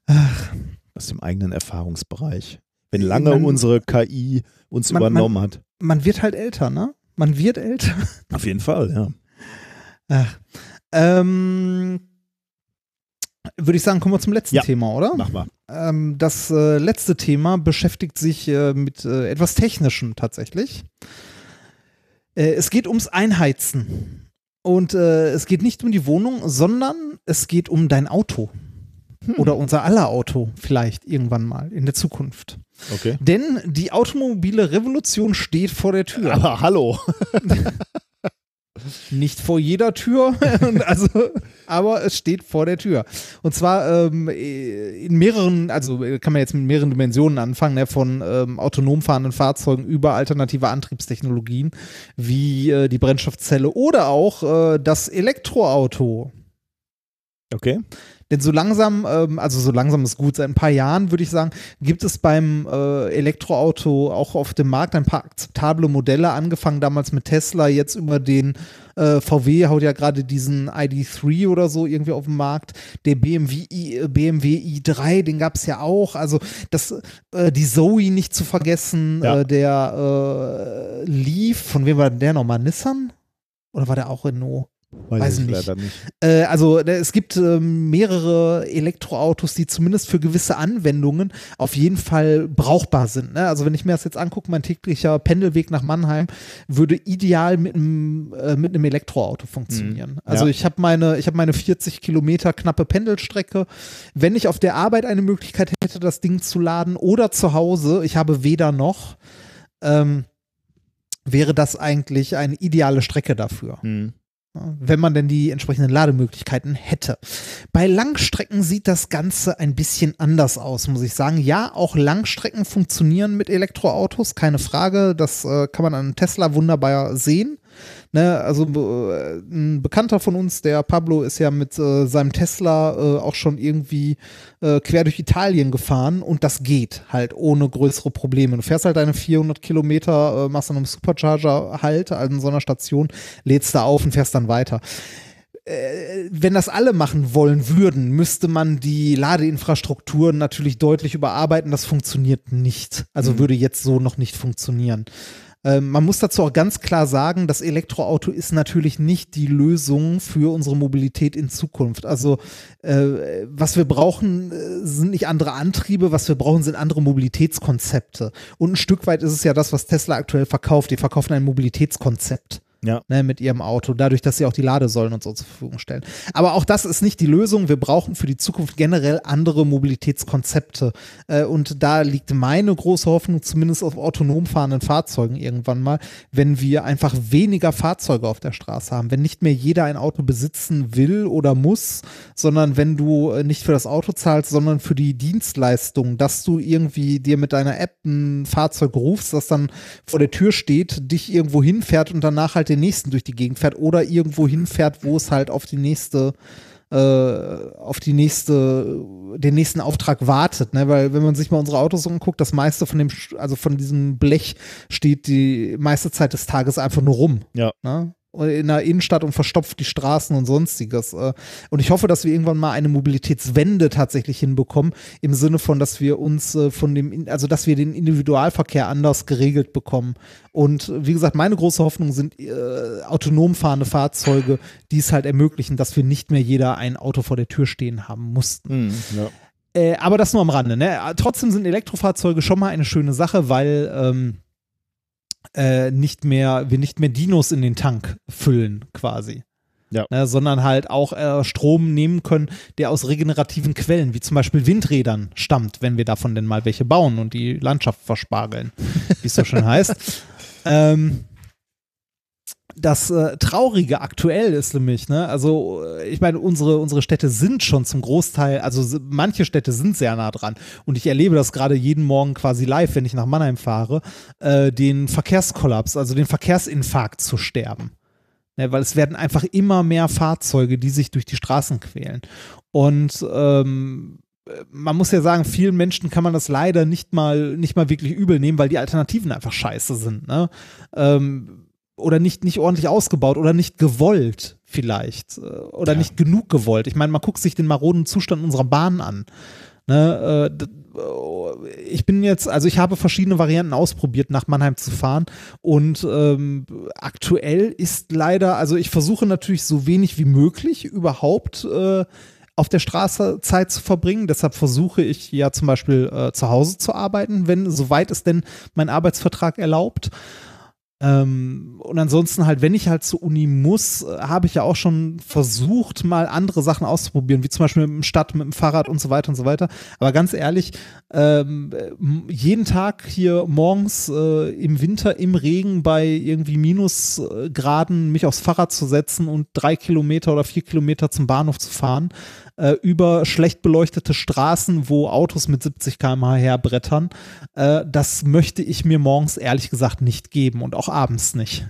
Ach. Aus dem eigenen Erfahrungsbereich. Wenn lange man, unsere KI uns man, übernommen man, hat. Man wird halt älter, ne? Man wird älter. Auf jeden Fall, ja. Ach. Ähm, würde ich sagen, kommen wir zum letzten ja, Thema, oder? Mach mal. Ähm, das äh, letzte Thema beschäftigt sich äh, mit äh, etwas Technischem tatsächlich. Äh, es geht ums Einheizen. Und äh, es geht nicht um die Wohnung, sondern es geht um dein Auto. Hm. Oder unser aller Auto vielleicht irgendwann mal in der Zukunft. Okay. Denn die automobile Revolution steht vor der Tür. Aber hallo. Nicht vor jeder Tür, also, aber es steht vor der Tür. Und zwar ähm, in mehreren, also kann man jetzt mit mehreren Dimensionen anfangen, ne, von ähm, autonom fahrenden Fahrzeugen über alternative Antriebstechnologien wie äh, die Brennstoffzelle oder auch äh, das Elektroauto. Okay. Denn so langsam, ähm, also so langsam ist gut, seit ein paar Jahren würde ich sagen, gibt es beim äh, Elektroauto auch auf dem Markt ein paar akzeptable Modelle, angefangen damals mit Tesla, jetzt über den äh, VW haut ja gerade diesen ID3 oder so irgendwie auf den Markt. Der BMW, I, BMW i3, den gab es ja auch. Also das, äh, die Zoe nicht zu vergessen, ja. Äh, der äh, Leaf, von wem war der nochmal? Nissan? Oder war der auch Renault? Weiß, Weiß ich nicht. leider nicht. Äh, also äh, es gibt äh, mehrere Elektroautos, die zumindest für gewisse Anwendungen auf jeden Fall brauchbar sind. Ne? Also wenn ich mir das jetzt angucke, mein täglicher Pendelweg nach Mannheim würde ideal mit einem, äh, mit einem Elektroauto funktionieren. Mhm. Also ja. ich habe meine, ich meine 40 Kilometer knappe Pendelstrecke. Wenn ich auf der Arbeit eine Möglichkeit hätte, das Ding zu laden oder zu Hause, ich habe weder noch, ähm, wäre das eigentlich eine ideale Strecke dafür. Mhm wenn man denn die entsprechenden Lademöglichkeiten hätte. Bei Langstrecken sieht das Ganze ein bisschen anders aus, muss ich sagen. Ja, auch Langstrecken funktionieren mit Elektroautos, keine Frage. Das äh, kann man an Tesla wunderbar sehen. Ne, also äh, ein Bekannter von uns, der Pablo, ist ja mit äh, seinem Tesla äh, auch schon irgendwie äh, quer durch Italien gefahren und das geht halt ohne größere Probleme. Du fährst halt deine 400 Kilometer, äh, machst dann einem Supercharger halt, also in so einer Station, lädst da auf und fährst dann weiter äh, wenn das alle machen wollen würden, müsste man die Ladeinfrastruktur natürlich deutlich überarbeiten. Das funktioniert nicht. Also mhm. würde jetzt so noch nicht funktionieren. Ähm, man muss dazu auch ganz klar sagen, das Elektroauto ist natürlich nicht die Lösung für unsere Mobilität in Zukunft. Also äh, was wir brauchen, äh, sind nicht andere Antriebe, was wir brauchen, sind andere Mobilitätskonzepte. Und ein Stück weit ist es ja das, was Tesla aktuell verkauft. Die verkaufen ein Mobilitätskonzept ja. ne, mit ihrem Auto, dadurch, dass sie auch die Ladesäulen und so zur Verfügung stellen. Aber auch das ist nicht die Lösung. Wir brauchen für die Zukunft generell andere Mobilitätskonzepte. Äh, und da liegt meine große Hoffnung zumindest auf autonom fahrenden Fahrzeugen irgendwann mal, wenn wir einfach weniger Fahrzeuge auf der Straße haben. Wenn nicht mehr jeder ein Auto besitzen will oder muss, sondern wenn du äh, nicht für das Auto zahlst, sondern für die Dienstleistung, dass du irgendwie dir mit deiner App ein Fahrzeug rufst, das dann vor der Tür steht, dich irgendwo hinfährt und danach halt den nächsten durch die Gegend fährt oder irgendwo hinfährt, wo es halt auf die nächste äh, auf die nächste, den nächsten Auftrag wartet, ne? Weil wenn man sich mal unsere Autos anguckt, das meiste von dem, also von diesem Blech steht die meiste Zeit des Tages einfach nur rum. Ja. Ne? In der Innenstadt und verstopft die Straßen und sonstiges. Äh. Und ich hoffe, dass wir irgendwann mal eine Mobilitätswende tatsächlich hinbekommen, im Sinne von, dass wir uns äh, von dem, also dass wir den Individualverkehr anders geregelt bekommen. Und wie gesagt, meine große Hoffnung sind äh, autonom fahrende Fahrzeuge, die es halt ermöglichen, dass wir nicht mehr jeder ein Auto vor der Tür stehen haben mussten. Mm, ja. äh, aber das nur am Rande. Ne? Trotzdem sind Elektrofahrzeuge schon mal eine schöne Sache, weil ähm, äh, nicht mehr, wir nicht mehr Dinos in den Tank füllen, quasi. Ja. Ne, sondern halt auch äh, Strom nehmen können, der aus regenerativen Quellen, wie zum Beispiel Windrädern, stammt, wenn wir davon denn mal welche bauen und die Landschaft verspargeln, wie es so schön heißt. Ähm, das äh, Traurige aktuell ist nämlich, ne, also äh, ich meine, unsere, unsere Städte sind schon zum Großteil, also manche Städte sind sehr nah dran und ich erlebe das gerade jeden Morgen quasi live, wenn ich nach Mannheim fahre, äh, den Verkehrskollaps, also den Verkehrsinfarkt zu sterben. Ne, weil es werden einfach immer mehr Fahrzeuge, die sich durch die Straßen quälen. Und ähm, man muss ja sagen, vielen Menschen kann man das leider nicht mal, nicht mal wirklich übel nehmen, weil die Alternativen einfach scheiße sind. Ne? Ähm, oder nicht, nicht ordentlich ausgebaut oder nicht gewollt vielleicht äh, oder ja. nicht genug gewollt. Ich meine, man guckt sich den maroden Zustand unserer Bahn an. Ne, äh, ich bin jetzt, also ich habe verschiedene Varianten ausprobiert, nach Mannheim zu fahren und ähm, aktuell ist leider, also ich versuche natürlich so wenig wie möglich überhaupt äh, auf der Straße Zeit zu verbringen. Deshalb versuche ich ja zum Beispiel äh, zu Hause zu arbeiten, wenn soweit es denn mein Arbeitsvertrag erlaubt. Ähm, und ansonsten halt, wenn ich halt zur Uni muss, habe ich ja auch schon versucht, mal andere Sachen auszuprobieren, wie zum Beispiel mit dem Stadt, mit dem Fahrrad und so weiter und so weiter. Aber ganz ehrlich, ähm, jeden Tag hier morgens äh, im Winter im Regen bei irgendwie Minusgraden mich aufs Fahrrad zu setzen und drei Kilometer oder vier Kilometer zum Bahnhof zu fahren, äh, über schlecht beleuchtete Straßen, wo Autos mit 70 km/h herbrettern. Äh, das möchte ich mir morgens ehrlich gesagt nicht geben und auch abends nicht.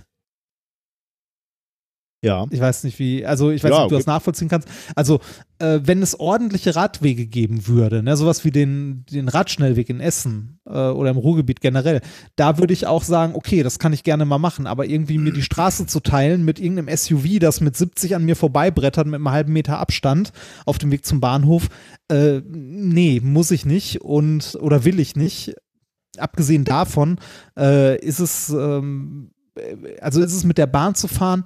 Ja. Ich weiß nicht, wie, also ich weiß ja, nicht, ob du okay. das nachvollziehen kannst. Also, äh, wenn es ordentliche Radwege geben würde, ne, sowas wie den, den Radschnellweg in Essen äh, oder im Ruhrgebiet generell, da würde ich auch sagen, okay, das kann ich gerne mal machen, aber irgendwie mir die Straße zu teilen mit irgendeinem SUV, das mit 70 an mir vorbeibrettert mit einem halben Meter Abstand auf dem Weg zum Bahnhof, äh, nee, muss ich nicht und oder will ich nicht. Abgesehen davon äh, ist es ähm, also ist es mit der Bahn zu fahren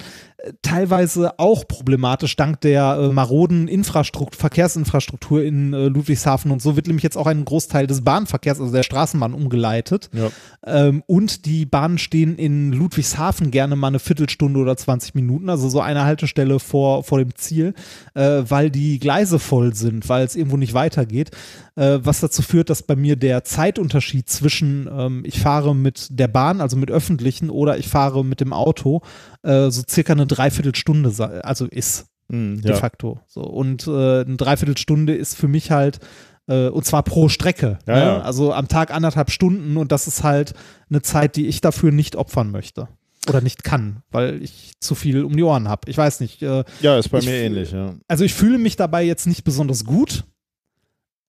teilweise auch problematisch dank der äh, maroden Infrastruktur, Verkehrsinfrastruktur in äh, Ludwigshafen und so wird nämlich jetzt auch ein Großteil des Bahnverkehrs, also der Straßenbahn umgeleitet. Ja. Ähm, und die Bahnen stehen in Ludwigshafen gerne mal eine Viertelstunde oder 20 Minuten, also so eine Haltestelle vor, vor dem Ziel, äh, weil die Gleise voll sind, weil es irgendwo nicht weitergeht. Äh, was dazu führt, dass bei mir der Zeitunterschied zwischen ähm, ich fahre mit der Bahn, also mit öffentlichen, oder ich fahre mit dem Auto, äh, so circa eine Dreiviertelstunde, also ist Mhm, de ja. facto. So. Und äh, eine Dreiviertelstunde ist für mich halt, äh, und zwar pro Strecke. Ja, ne? ja. Also am Tag anderthalb Stunden und das ist halt eine Zeit, die ich dafür nicht opfern möchte. Oder nicht kann, weil ich zu viel um die Ohren habe. Ich weiß nicht. Äh, ja, ist bei Ich mir ähnlich, ja. also ich fühle mich dabei jetzt nicht besonders gut,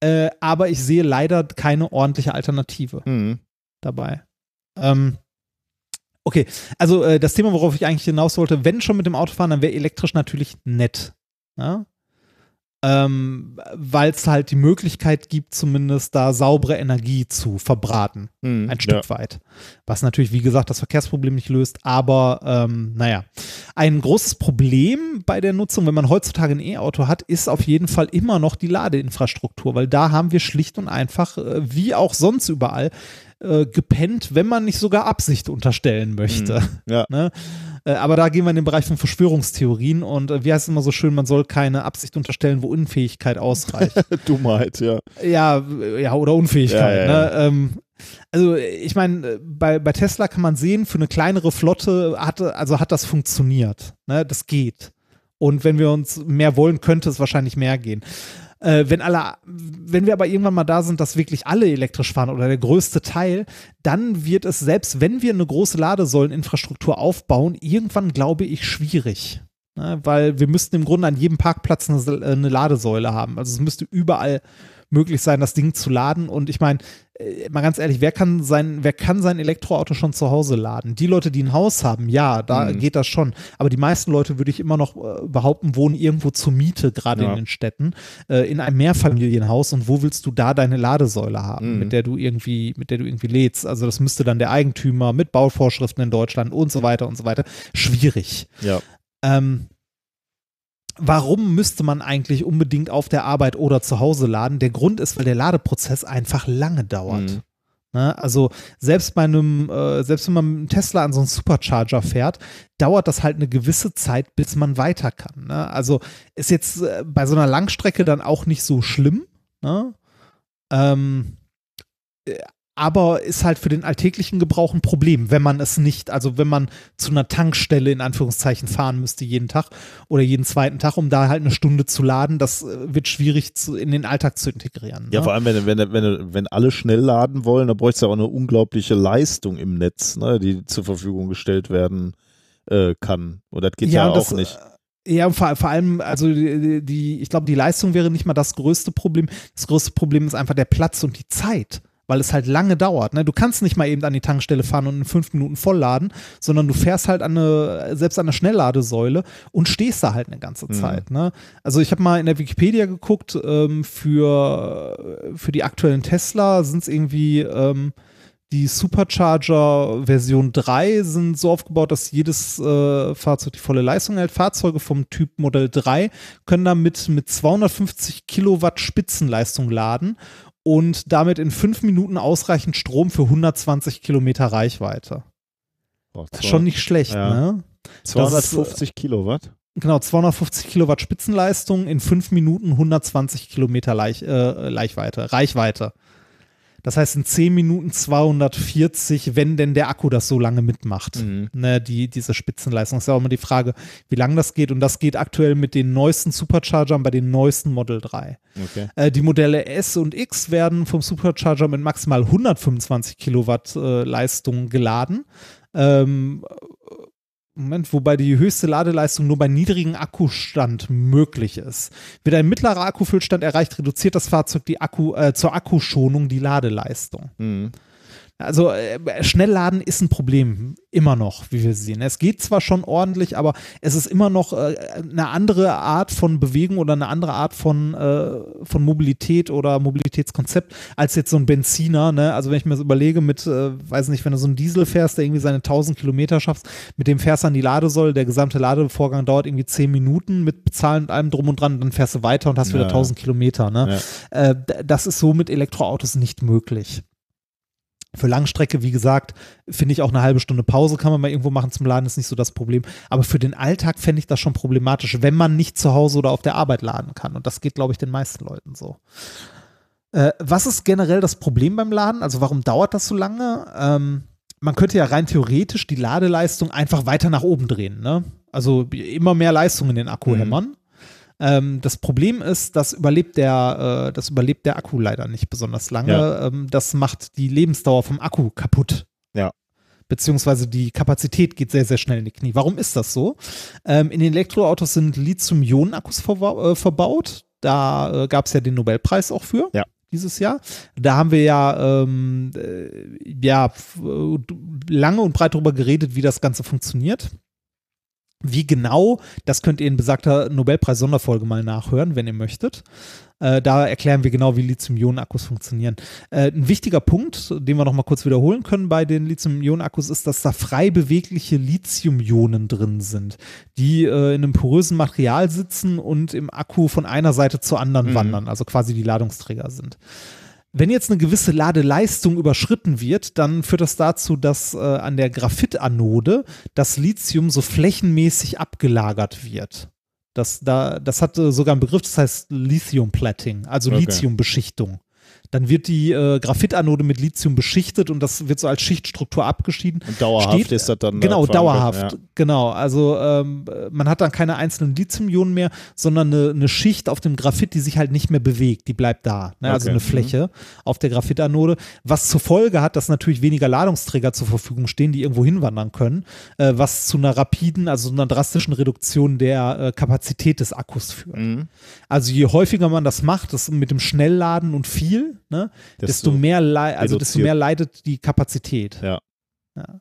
äh, aber ich sehe leider keine ordentliche Alternative Mhm. dabei. Ähm, okay, also äh, das Thema, worauf ich eigentlich hinaus wollte, wenn schon mit dem Auto fahren, dann wäre elektrisch natürlich nett. Ja? Ähm, Weil es halt die Möglichkeit gibt, zumindest da saubere Energie zu verbraten Mhm. ein Stück weit. Was natürlich, wie gesagt, das Verkehrsproblem nicht löst, aber ähm, naja. Ein großes Problem bei der Nutzung, wenn man heutzutage ein E-Auto hat, ist auf jeden Fall immer noch die Ladeinfrastruktur, weil da haben wir schlicht und einfach, äh, wie auch sonst überall, äh, gepennt, wenn man nicht sogar Absicht unterstellen möchte. Ja. Ne? Äh, aber da gehen wir in den Bereich von Verschwörungstheorien und äh, wie heißt es immer so schön, man soll keine Absicht unterstellen, wo Unfähigkeit ausreicht. Dummheit, ja. Ja, äh, ja, oder Unfähigkeit. Ja, ja, Ne? Ähm, also ich meine, bei, bei Tesla kann man sehen, für eine kleinere Flotte hat, also hat das funktioniert. Ne? Das geht. Und wenn wir uns mehr wollen, könnte es wahrscheinlich mehr gehen. Äh, wenn alle, wenn wir aber irgendwann mal da sind, dass wirklich alle elektrisch fahren oder der größte Teil, dann wird es, selbst wenn wir eine große Ladesäuleninfrastruktur aufbauen, irgendwann glaube ich schwierig. Ne? Weil wir müssten im Grunde an jedem Parkplatz eine, eine Ladesäule haben. Also es müsste überall möglich sein, das Ding zu laden. Und ich meine, äh, mal ganz ehrlich, wer kann sein, wer kann sein Elektroauto schon zu Hause laden? Die Leute, die ein Haus haben, ja, da Mhm. geht das schon. Aber die meisten Leute, würde ich immer noch äh, behaupten, wohnen irgendwo zur Miete, gerade Ja. in den Städten, äh, in einem Mehrfamilienhaus. Und wo willst du da deine Ladesäule haben, Mhm. mit der du irgendwie, mit der du irgendwie lädst? Also das müsste dann der Eigentümer mit Bauvorschriften in Deutschland und so weiter und so weiter. Schwierig. Ja. Ähm, warum müsste man eigentlich unbedingt auf der Arbeit oder zu Hause laden? Der Grund ist, weil der Ladeprozess einfach lange dauert. Mhm. Ne? Also selbst bei einem, äh, selbst wenn man mit einem Tesla an so einen Supercharger fährt, dauert das halt eine gewisse Zeit, bis man weiter kann. Ne? Also ist jetzt äh, bei so einer Langstrecke dann auch nicht so schlimm. Ne? Ähm, äh, aber ist halt für den alltäglichen Gebrauch ein Problem, wenn man es nicht, also wenn man zu einer Tankstelle in Anführungszeichen fahren müsste jeden Tag oder jeden zweiten Tag, um da halt eine Stunde zu laden, das äh, wird schwierig zu, in den Alltag zu integrieren. Ja, ne? vor allem, wenn, wenn, wenn, wenn alle schnell laden wollen, dann bräuchte es ja auch eine unglaubliche Leistung im Netz, ne, die zur Verfügung gestellt werden äh, kann. Und das geht ja, auch das, nicht. äh, Ja, vor, vor allem, also die, die ich glaube, die Leistung wäre nicht mal das größte Problem. Das größte Problem ist einfach der Platz und die Zeit, weil es halt lange dauert. Ne? Du kannst nicht mal eben an die Tankstelle fahren und in fünf Minuten vollladen, sondern du fährst halt an eine, selbst an eine Schnellladesäule und stehst da halt eine ganze Mhm. Zeit. Ne? Also ich habe mal in der Wikipedia geguckt, ähm, für, für die aktuellen Tesla sind es irgendwie ähm, die Supercharger Version 3 sind so aufgebaut, dass jedes äh, Fahrzeug die volle Leistung hält. Fahrzeuge vom Typ Modell 3 können damit mit 250 Kilowatt Spitzenleistung laden und damit in fünf Minuten ausreichend Strom für 120 Kilometer Reichweite. Ist schon nicht schlecht, Ja. ne? 250 Kilowatt. Genau, 250 Kilowatt Spitzenleistung in fünf Minuten 120 Kilometer Leich, äh, Leichweite, Reichweite. Das heißt in zehn Minuten 240, wenn denn der Akku das so lange mitmacht. Mhm. Ne, die, diese Spitzenleistung. Ist ja auch immer die Frage, wie lange das geht. Und das geht aktuell mit den neuesten Superchargern bei den neuesten Model 3. Okay. Äh, die Modelle S und X werden vom Supercharger mit maximal 125 Kilowatt äh, Leistung geladen. Ähm, Moment, wobei die höchste Ladeleistung nur bei niedrigem Akkustand möglich ist. Wird ein mittlerer Akkufüllstand erreicht, reduziert das Fahrzeug die Akku, äh, zur Akkuschonung die Ladeleistung. Mhm. Also äh, Schnellladen ist ein Problem, immer noch, wie wir sehen. Es geht zwar schon ordentlich, aber es ist immer noch äh, eine andere Art von Bewegung oder eine andere Art von, äh, von Mobilität oder Mobilitätskonzept als jetzt so ein Benziner. Ne? Also wenn ich mir das überlege mit, äh, weiß nicht, wenn du so einen Diesel fährst, der irgendwie seine 1000 Kilometer schaffst, mit dem fährst du an die Ladesäule, der gesamte Ladevorgang dauert irgendwie 10 Minuten mit Bezahlen und allem drum und dran, dann fährst du weiter und hast wieder Ja. 1000 Kilometer. Ne? Ja. Äh, das ist so mit Elektroautos nicht möglich. Für Langstrecke, wie gesagt, finde ich auch eine halbe Stunde Pause kann man mal irgendwo machen zum Laden, ist nicht so das Problem. Aber für den Alltag fände ich das schon problematisch, wenn man nicht zu Hause oder auf der Arbeit laden kann. Und das geht, glaube ich, den meisten Leuten so. Äh, was ist generell das Problem beim Laden? Also warum dauert das so lange? Ähm, man könnte ja rein theoretisch die Ladeleistung einfach weiter nach oben drehen. Ne? Also immer mehr Leistung in den Akku Mhm. hämmern. Ähm, das Problem ist, das überlebt der, äh, das überlebt der Akku leider nicht besonders lange. Ja. Ähm, das macht die Lebensdauer vom Akku kaputt. Ja. Beziehungsweise die Kapazität geht sehr, sehr schnell in die Knie. Warum ist das so? Ähm, in den Elektroautos sind Lithium-Ionen-Akkus verba äh, verbaut. Da äh, gab es ja den Nobelpreis auch für. Ja. Dieses Jahr. Da haben wir ja, ähm, äh, ja äh, lange und breit darüber geredet, wie das Ganze funktioniert. Wie genau, das könnt ihr in besagter Nobelpreis-Sonderfolge mal nachhören, wenn ihr möchtet. Äh, da erklären wir genau, wie Lithium-Ionen-Akkus funktionieren. Äh, ein wichtiger Punkt, den wir noch mal kurz wiederholen können bei den Lithium-Ionen-Akkus, ist, dass da frei bewegliche Lithium-Ionen drin sind, die äh, in einem porösen Material sitzen und im Akku von einer Seite zur anderen Mhm. wandern, also quasi die Ladungsträger sind. Wenn jetzt eine gewisse Ladeleistung überschritten wird, dann führt das dazu, dass äh, an der Graphitanode das Lithium so flächenmäßig abgelagert wird. Das, da, das hat äh, sogar einen Begriff, das heißt Lithium-Platting, also Okay. Lithiumbeschichtung. Dann wird die äh, Graphitanode mit Lithium beschichtet und das wird so als Schichtstruktur abgeschieden. Und dauerhaft Steht- ist das dann. Genau, äh, verankert, dauerhaft. Ja. Genau. Also ähm, man hat dann keine einzelnen Lithium-Ionen mehr, sondern eine, eine Schicht auf dem Graphit, die sich halt nicht mehr bewegt. Die bleibt da. Ne? Also Okay. eine Mhm. Fläche auf der Graphitanode. Was zur Folge hat, dass natürlich weniger Ladungsträger zur Verfügung stehen, die irgendwo hinwandern können. Äh, was zu einer rapiden, also einer drastischen Reduktion der äh, Kapazität des Akkus führt. Mhm. Also je häufiger man das macht, das mit dem Schnellladen und viel, ne, desto, Desto mehr, also desto mehr leidet die Kapazität. Ja. ja.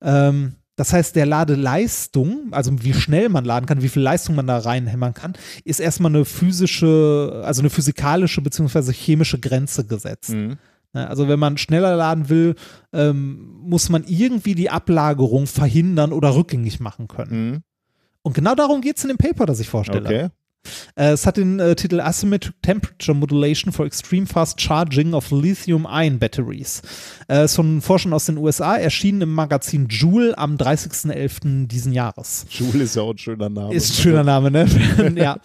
Ähm, das heißt, der Ladeleistung, also wie schnell man laden kann, wie viel Leistung man da reinhämmern kann, ist erstmal eine physische, also eine physikalische beziehungsweise chemische Grenze gesetzt. Mhm. Ne, Also wenn man schneller laden will, ähm, muss man irgendwie die Ablagerung verhindern oder rückgängig machen können. Mhm. Und genau darum geht es in dem Paper, das ich vorstelle. Okay. Äh, es hat den äh, Titel Asymmetric Temperature Modulation for Extreme Fast Charging of Lithium-Ion Batteries. Äh, ist von Forschern aus den USA, erschienen im Magazin Joule am 30.11. diesen Jahres. Joule ist ja auch ein schöner Name. Ist ein schöner Name, ne? ja.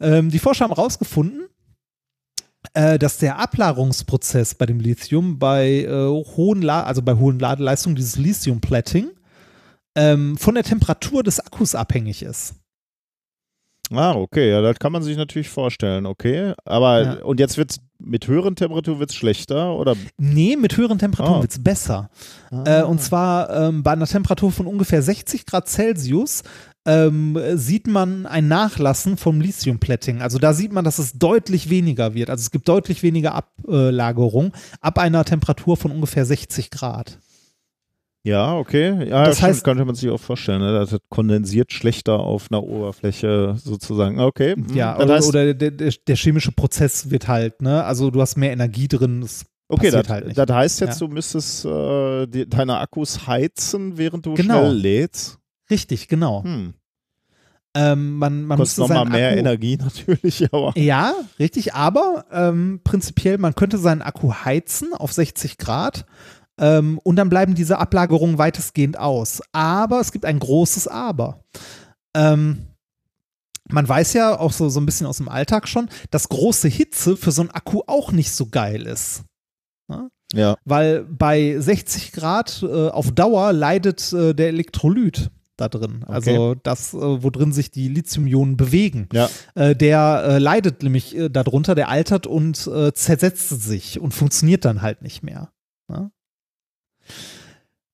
Ähm, die Forscher haben herausgefunden, äh, dass der Ablagerungsprozess bei dem Lithium bei äh, hohen, La also bei hohen Ladeleistungen, dieses Lithium-Platting, ähm, von der Temperatur des Akkus abhängig ist. Ah, okay, ja, das kann man sich natürlich vorstellen, okay. Aber Ja. und jetzt wird mit höheren Temperaturen wird's schlechter oder? Nee, mit höheren Temperaturen Ah. wird es besser. Äh, und zwar ähm, bei einer Temperatur von ungefähr 60 Grad Celsius ähm, sieht man ein Nachlassen vom Lithium-Platting. Also da sieht man, dass es deutlich weniger wird. Also es gibt deutlich weniger Ablagerung ab einer Temperatur von ungefähr 60 Grad. Ja, okay. Ja, Das heißt- könnte man sich auch vorstellen, ne? Das kondensiert schlechter auf einer Oberfläche sozusagen. Okay. mhm. Ja, das oder, heißt, oder der, der, chemische Prozess wird halt, ne? Also du hast mehr Energie drin. Es okay, das, halt das heißt jetzt, Ja. du müsstest äh, die, deine Akkus heizen, während du Genau. schnell lädst. Richtig, genau. Hm. Ähm, man man Kostet nochmal mehr Akku, Energie natürlich, aber. Ja, richtig, aber ähm, prinzipiell, man könnte seinen Akku heizen auf 60 Grad ähm, und dann bleiben diese Ablagerungen weitestgehend aus. Aber es gibt ein großes Aber. Ähm, man weiß ja auch so, so ein bisschen aus dem Alltag schon, dass große Hitze für so einen Akku auch nicht so geil ist. Ja. Weil bei 60 Grad äh, auf Dauer leidet äh, der Elektrolyt da drin. Also das, äh, wo drin sich die Lithium-Ionen bewegen. Ja. Äh, der äh, leidet nämlich äh, darunter, der altert und äh, zersetzt sich und funktioniert dann halt nicht mehr. Ne?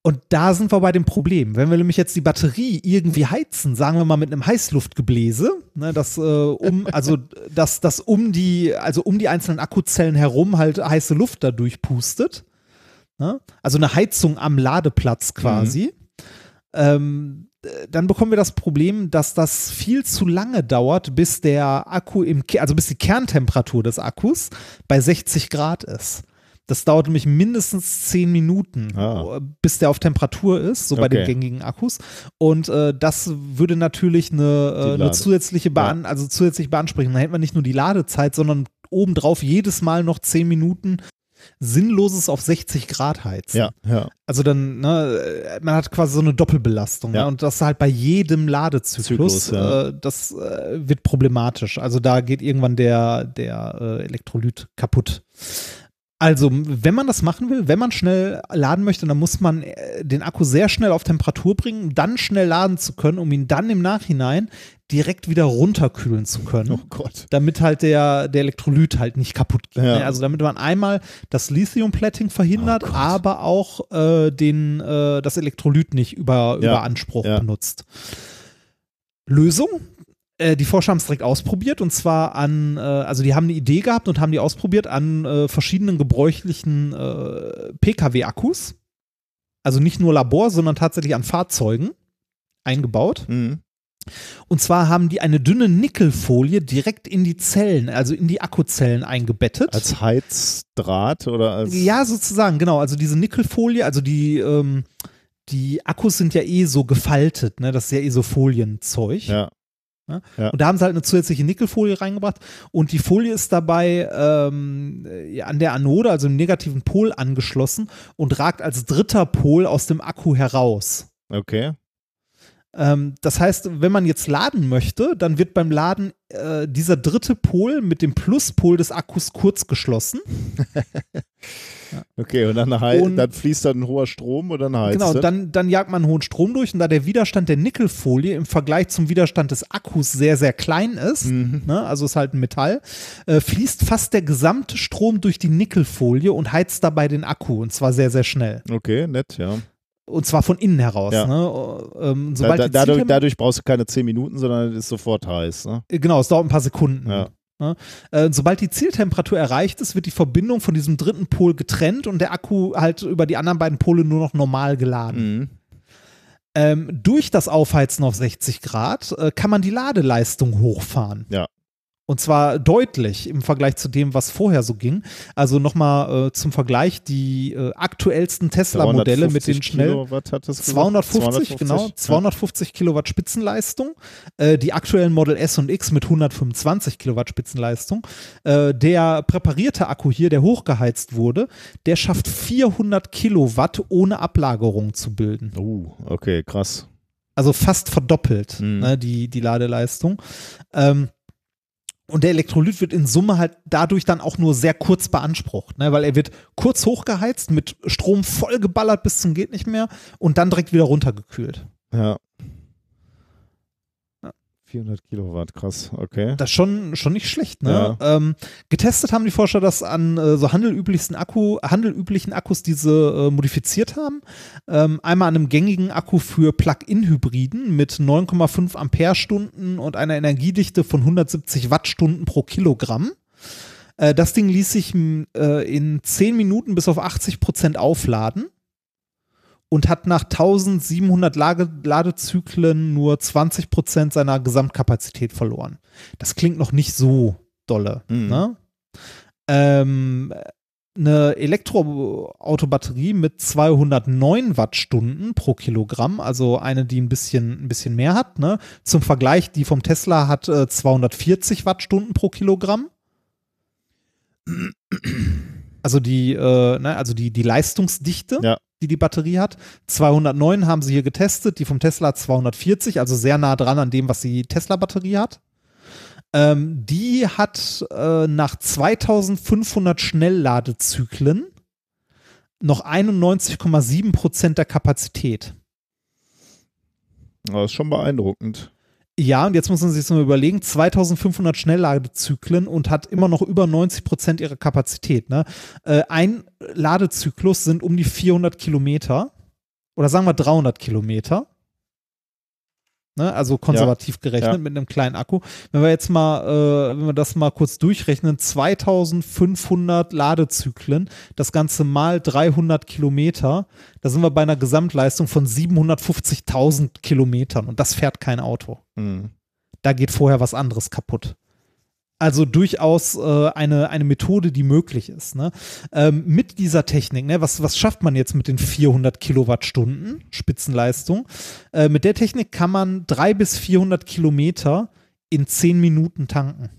Und da sind wir bei dem Problem. Wenn wir nämlich jetzt die Batterie irgendwie heizen, sagen wir mal mit einem Heißluftgebläse, ne, das äh, um, also dass das um die, also um die einzelnen Akkuzellen herum halt heiße Luft da durchpustet, Ne? Also eine Heizung am Ladeplatz quasi. Ähm, äh, dann bekommen wir das Problem, dass das viel zu lange dauert, bis der Akku im, also bis die Kerntemperatur des Akkus bei 60 Grad ist. Das dauert nämlich mindestens 10 Minuten, Ah. bis der auf Temperatur ist, so bei den gängigen Akkus. Und äh, das würde natürlich eine, äh, eine zusätzliche Bahn, also zusätzlich beanspringen. Dann hätten wir nicht nur die Ladezeit, sondern obendrauf jedes Mal noch 10 Minuten sinnloses auf 60 Grad heizen. Ja, ja. Also dann, ne, man hat quasi so eine Doppelbelastung. Ja. Ne? Und das halt bei jedem Ladezyklus. Zyklus, ja. äh, das äh, wird problematisch. Also da geht irgendwann der, der äh, Elektrolyt kaputt. Also, wenn man das machen will, wenn man schnell laden möchte, dann muss man äh, den Akku sehr schnell auf Temperatur bringen, um dann schnell laden zu können, um ihn dann im Nachhinein direkt wieder runterkühlen zu können Oh Gott. damit halt der, der Elektrolyt halt nicht kaputt geht. Ja. ne? Also damit man einmal das Lithium-Pletting verhindert, Oh aber auch äh, den, äh, das Elektrolyt nicht über, Ja. über Anspruch Ja. benutzt. Lösung? Äh, die Forscher haben es direkt ausprobiert und zwar an, äh, also die haben eine Idee gehabt und haben die ausprobiert an äh, verschiedenen gebräuchlichen Pkw-Akkus. Also nicht nur Labor, sondern tatsächlich an Fahrzeugen eingebaut. Mhm. Und zwar haben die eine dünne Nickelfolie direkt in die Zellen, also in die Akkuzellen eingebettet. Als Heizdraht oder als. ja, sozusagen, genau. Also diese Nickelfolie, also die, ähm, die Akkus sind ja eh so gefaltet, ne? Das ist ja eh so Folienzeug. Ja. Und da haben sie halt eine zusätzliche Nickelfolie reingebracht und die Folie ist dabei ähm, ja, an der Anode, also im negativen Pol angeschlossen und ragt als dritter Pol aus dem Akku heraus. Okay. Ähm, das heißt, wenn man jetzt laden möchte, dann wird beim Laden äh, dieser dritte Pol mit dem Pluspol des Akkus kurz geschlossen. Okay, und dann, Und- dann fließt dann ein hoher Strom und dann heizt genau, es. dann, dann jagt man einen hohen Strom durch und da der Widerstand der Nickelfolie im Vergleich zum Widerstand des Akkus sehr, sehr klein ist, Mhm. ne, also ist halt ein Metall, äh, fließt fast der gesamte Strom durch die Nickelfolie und heizt dabei den Akku und zwar sehr, sehr schnell. Okay, nett, ja. Und zwar von innen heraus. Ja. Ne? Ähm, Da, sobald da, die dadurch, dadurch brauchst du keine 10 Minuten, sondern es ist sofort heiß. Ne? Genau, es dauert ein paar Sekunden. Ja. Ne? Äh, sobald die Zieltemperatur erreicht ist, wird die Verbindung von diesem dritten Pol getrennt und der Akku halt über die anderen beiden Pole nur noch normal geladen. Mhm. Ähm, durch das Aufheizen auf 60 Grad äh, kann man die Ladeleistung hochfahren. Ja. Und zwar deutlich im Vergleich zu dem, was vorher so ging. Also nochmal äh, zum Vergleich, die äh, aktuellsten Tesla-Modelle mit den 250 schnell Kilowatt hat das gesagt? 250, genau, 250 Kilowatt Spitzenleistung. Äh, die aktuellen Model S und X mit 125 Kilowatt Spitzenleistung. Äh, der präparierte Akku hier, der hochgeheizt wurde, der schafft 400 Kilowatt ohne Ablagerung zu bilden. Ja. Uh, okay, krass. Also fast verdoppelt Mhm. ne, die, die Ladeleistung. Ähm, und der Elektrolyt wird in Summe halt dadurch dann auch nur sehr kurz beansprucht, ne? weil er wird kurz hochgeheizt, mit Strom vollgeballert bis zum geht nicht mehr und dann direkt wieder runtergekühlt. Ja. Ja. 400 Kilowatt, krass, okay. Das ist schon, schon nicht schlecht, ne? Ähm, getestet haben die Forscher das an äh, so handelüblichsten Akku, handelüblichen Akkus, die sie äh, modifiziert haben. Ähm, einmal an einem gängigen Akku für Plug-in-Hybriden mit 9,5 Ampere-Stunden und einer Energiedichte von 170 Wattstunden pro Kilogramm. Äh, das Ding ließ sich äh, in 10 Minuten bis auf 80 Prozent aufladen und hat nach 1700 Lage Ladezyklen nur 20 Prozent seiner Gesamtkapazität verloren. Das klingt noch nicht so dolle. Mhm. Ne? Ähm, eine Elektroautobatterie mit 209 Wattstunden pro Kilogramm, also eine, die ein bisschen, ein bisschen mehr hat. Ne? Zum Vergleich, die vom Tesla hat äh, 240 Wattstunden pro Kilogramm. Also die, äh, ne, also die, die Leistungsdichte, Ja. Die die Batterie hat. 209 haben sie hier getestet, die vom Tesla hat 240, also sehr nah dran an dem, was die Tesla-Batterie hat. Ähm, die hat äh, nach 2500 Schnellladezyklen noch 91,7 Prozent der Kapazität. Das ist schon beeindruckend. Ja, und jetzt muss man sich das mal überlegen, 2500 Schnellladezyklen und hat immer noch über 90 Prozent ihrer Kapazität. Ne? Äh, ein Ladezyklus sind um die 400 Kilometer oder sagen wir 300 Kilometer. Ne? Also konservativ gerechnet Ja. mit einem kleinen Akku. Wenn wir jetzt mal, äh, wenn wir das mal kurz durchrechnen, 2500 Ladezyklen, das Ganze mal 300 Kilometer, da sind wir bei einer Gesamtleistung von 750.000 Kilometern und das fährt kein Auto. Mhm. Da geht vorher was anderes kaputt. Also durchaus äh, eine, eine Methode, die möglich ist. Ne? Ähm, mit dieser Technik, ne, was, was schafft man jetzt mit den 400 Kilowattstunden Spitzenleistung? Äh, mit der Technik kann man 300 bis 400 Kilometer in 10 Minuten tanken.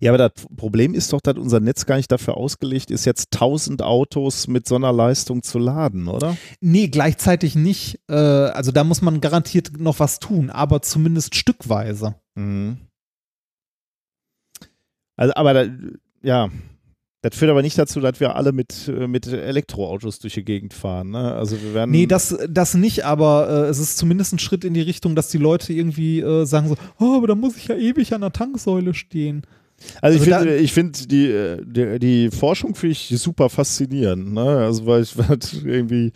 Ja, aber das Problem ist doch, dass unser Netz gar nicht dafür ausgelegt ist, jetzt 1000 Autos mit so einer Leistung zu laden, oder? Nee, gleichzeitig nicht. Äh, also da muss man garantiert noch was tun, aber zumindest stückweise. Mhm. Also, aber da, ja, das führt aber nicht dazu, dass wir alle mit, äh, mit Elektroautos durch die Gegend fahren. Ne? Also wir werden. Nee, das, das nicht, aber äh, es ist zumindest ein Schritt in die Richtung, dass die Leute irgendwie äh, sagen so, oh, aber da muss ich ja ewig an der Tanksäule stehen. Also ich Also finde, ich finde die, äh, die, die Forschung finde ich super faszinierend, ne? Also weil ich irgendwie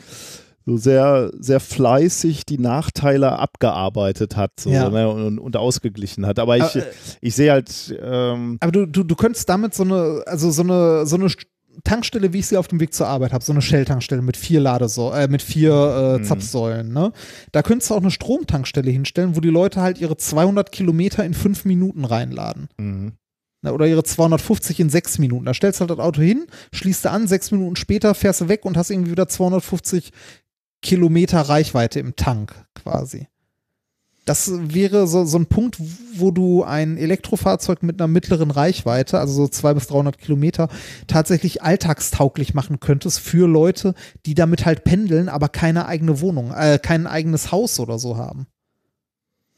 so sehr, sehr fleißig die Nachteile abgearbeitet hat so, Ja. ne? und, und ausgeglichen hat. Aber ich, Aber, äh, ich sehe halt, ähm, Aber du, du, du könntest damit so eine, also so eine, so eine St- Tankstelle, wie ich sie auf dem Weg zur Arbeit habe, so eine Shell-Tankstelle mit vier Ladesäulen, äh, mit vier äh, Mhm. Zapfsäulen, ne? Da könntest du auch eine Stromtankstelle hinstellen, wo die Leute halt ihre 200 Kilometer in fünf Minuten reinladen. mhm. Oder ihre 250 in sechs Minuten. Da stellst du halt das Auto hin, schließt du an, sechs Minuten später fährst du weg und hast irgendwie wieder 250 Kilometer Reichweite im Tank quasi. Das wäre so, so ein Punkt, wo du ein Elektrofahrzeug mit einer mittleren Reichweite, also so 200 bis 300 Kilometer, tatsächlich alltagstauglich machen könntest für Leute, die damit halt pendeln, aber keine eigene Wohnung, äh, kein eigenes Haus oder so haben.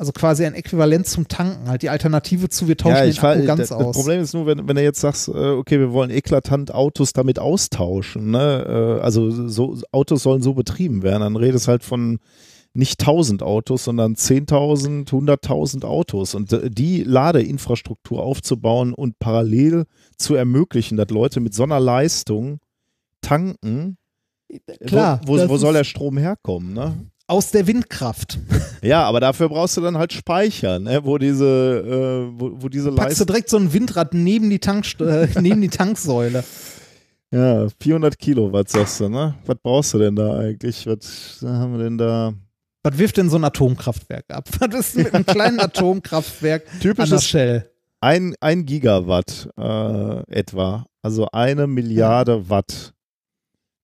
Also quasi ein Äquivalent zum Tanken, halt die Alternative zu, wir tauschen ja, den Akku ganz das, das aus. Problem ist nur, wenn, wenn du jetzt sagst, äh, okay, wir wollen eklatant Autos damit austauschen, ne? äh, also so, Autos sollen so betrieben werden, dann redest halt von nicht 1000 Autos, sondern 10.000, 100.000 Autos und äh, die Ladeinfrastruktur aufzubauen und parallel zu ermöglichen, dass Leute mit so einer Leistung tanken, Klar, wo, wo, wo soll der Strom herkommen, ne? Aus der Windkraft. Ja, aber dafür brauchst du dann halt Speicher, ne? wo diese, äh, wo, wo diese Packst du direkt so ein Windrad neben die, Tank, äh, neben die Tanksäule. Ja, 400 Kilowatt sagst du, ne? Was brauchst du denn da eigentlich? Was haben wir denn da? Was wirft denn so ein Atomkraftwerk ab? Was ist mit einem kleinen Atomkraftwerk an der Typisches Shell? ein, ein Gigawatt äh, etwa, also eine Milliarde Watt.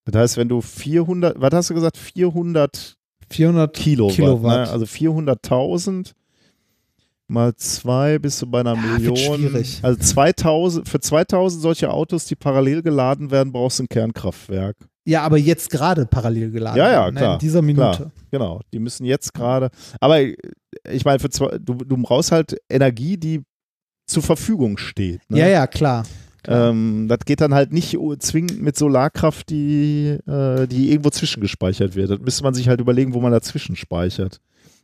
Das heißt, wenn du 400, was hast du gesagt? 400 400 Kilowatt, Kilowatt. Ne? also 400.000 mal zwei bist du bei einer Ja, Million. schwierig. Also 2000, für 2000 solche Autos, die parallel geladen werden, brauchst du ein Kernkraftwerk. Ja, aber jetzt gerade parallel geladen. Ja, ja, werden, ne? klar, In dieser Minute. Klar, genau. Die müssen jetzt gerade. Aber ich meine, für zwei, du, du brauchst halt Energie, die zur Verfügung steht. Ne? Ja, ja, klar. Ähm, das geht dann halt nicht zwingend mit Solarkraft, die, äh, die irgendwo zwischengespeichert wird. Das müsste man sich halt überlegen, wo man dazwischen speichert.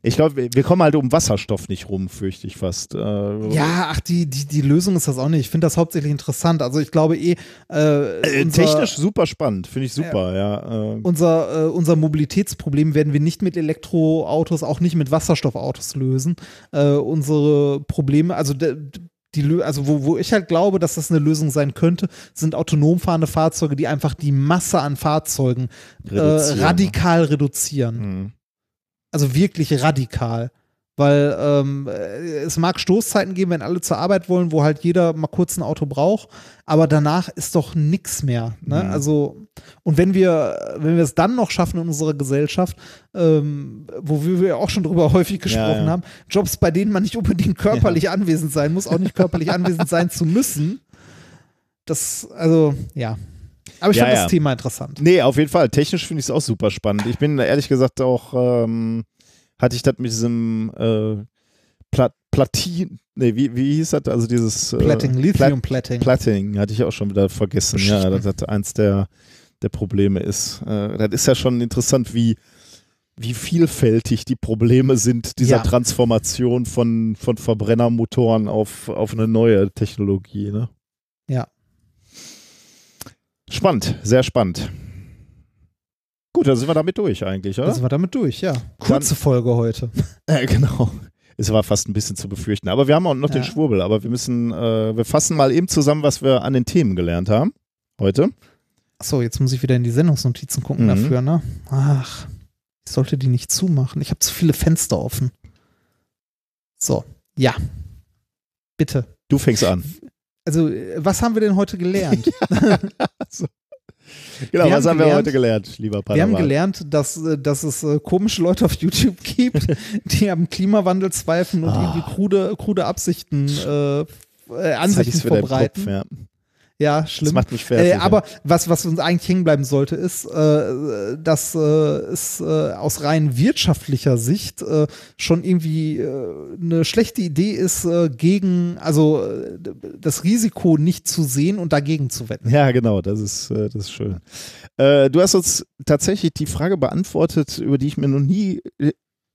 Ich glaube, wir, kommen halt um Wasserstoff nicht rum, fürchte ich fast. Äh, Ja, ach, die, die, die Lösung ist das auch nicht. Ich finde das hauptsächlich interessant. Also ich glaube eh, äh, äh, unser, technisch super spannend, finde ich super, ja. äh, unser, äh, unser Mobilitätsproblem werden wir nicht mit Elektroautos, auch nicht mit Wasserstoffautos lösen. Äh, unsere Probleme, also die, also wo, wo ich halt glaube, dass das eine Lösung sein könnte, sind autonom fahrende Fahrzeuge, die einfach die Masse an Fahrzeugen äh, Reduzieren. radikal reduzieren. hm. Also wirklich radikal. Weil ähm, äh, es mag Stoßzeiten geben, wenn alle zur Arbeit wollen, wo halt jeder mal kurz ein Auto braucht, aber danach ist doch nichts mehr. Ne? Mhm. Also, und wenn wir, wenn wir es dann noch schaffen in unserer Gesellschaft, ähm, wo wir ja auch schon drüber häufig gesprochen ja. haben, Jobs, bei denen man nicht unbedingt körperlich anwesend sein muss, auch nicht körperlich anwesend sein zu müssen. Das, also, ja. Aber ich Ja, fand ja. das Thema interessant. Nee, auf jeden Fall. Technisch finde ich es auch super spannend. Ich bin ehrlich gesagt auch, ähm, hatte ich das mit diesem äh, Pla Platin, nee, wie, wie hieß das? Also dieses äh, Platting, Plat- Lithium-Platting. Platting hatte ich auch schon wieder vergessen. Ja, dass das eins der, der Probleme ist. Äh, das ist ja schon interessant, wie, wie vielfältig die Probleme sind dieser Ja. Transformation von, von Verbrennermotoren auf, auf eine neue Technologie. Ne? Ja. Spannend, sehr spannend. Gut. dann sind wir damit durch eigentlich, oder? Da sind wir damit durch, ja. Kurze Folge heute. Äh, genau. Es war fast ein bisschen zu befürchten. Aber wir haben auch noch den Ja. Schwurbel. Aber wir müssen, äh, wir fassen mal eben zusammen, was wir an den Themen gelernt haben heute. Achso, jetzt muss ich wieder in die Sendungsnotizen gucken Mhm. dafür, ne? Ach, ich sollte die nicht zumachen. Ich habe zu viele Fenster offen. So, ja. Bitte. Du fängst an. Also, äh, was haben wir denn heute gelernt? Genau, Wir was haben haben wir gelernt- heute gelernt, lieber Wir haben Padawan? gelernt, dass, äh, dass es äh, komische Leute auf YouTube gibt, die am Klimawandel zweifeln und Ah. irgendwie krude, krude Absichten, äh, äh, Ansichten verbreiten. Kopf, ja. Ja, Das schlimm. macht mich fertig. Äh, aber was, was uns eigentlich hängen bleiben sollte, ist, äh, dass äh, es äh, aus rein wirtschaftlicher Sicht äh, schon irgendwie äh, eine schlechte Idee ist, gegen, also das Risiko nicht zu sehen und dagegen zu wetten. Ja, genau, das ist, das ist schön. Du hast uns tatsächlich die Frage beantwortet, über die ich mir noch nie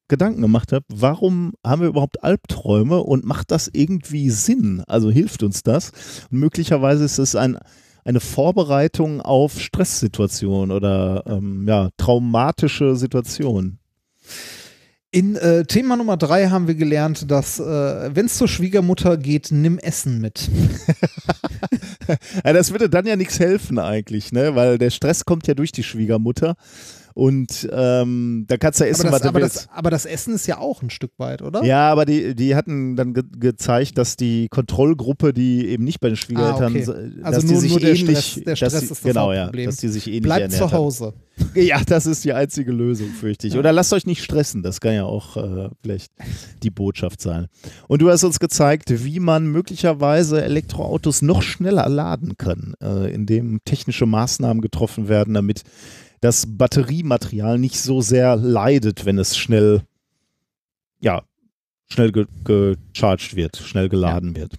Gedanken gemacht habe. Warum haben wir überhaupt Albträume und macht das irgendwie Sinn? Also hilft uns das? Und möglicherweise ist es ein, eine Vorbereitung auf Stresssituationen oder ähm, ja, traumatische Situationen. In äh, Thema Nummer drei haben wir gelernt, dass äh, wenn es zur Schwiegermutter geht, nimm Essen mit. Ja, das würde dann ja nichts helfen eigentlich, ne? Weil der Stress kommt ja durch die Schwiegermutter. Und ähm, da kannst du essen, Aber was das, du aber, das, aber das Essen ist ja auch ein Stück weit, oder? Ja, aber die, die hatten dann ge gezeigt, dass die Kontrollgruppe, die eben nicht bei den Schwiegereltern, Ah, okay. Also dass nur- die sich nur der ähnlich, Stress- der dass Stress die, ist das genau, ja, dass die sich ähnlich Bleibt zu haben. Hause. Ja, das ist die einzige Lösung, fürchte ich. Oder lasst euch nicht stressen, das kann ja auch äh, vielleicht die Botschaft sein. Und du hast uns gezeigt, wie man möglicherweise Elektroautos noch schneller laden kann, äh, indem technische Maßnahmen getroffen werden, damit das Batteriematerial nicht so sehr leidet, wenn es schnell, ja, schnell ge gecharged wird, schnell geladen wird.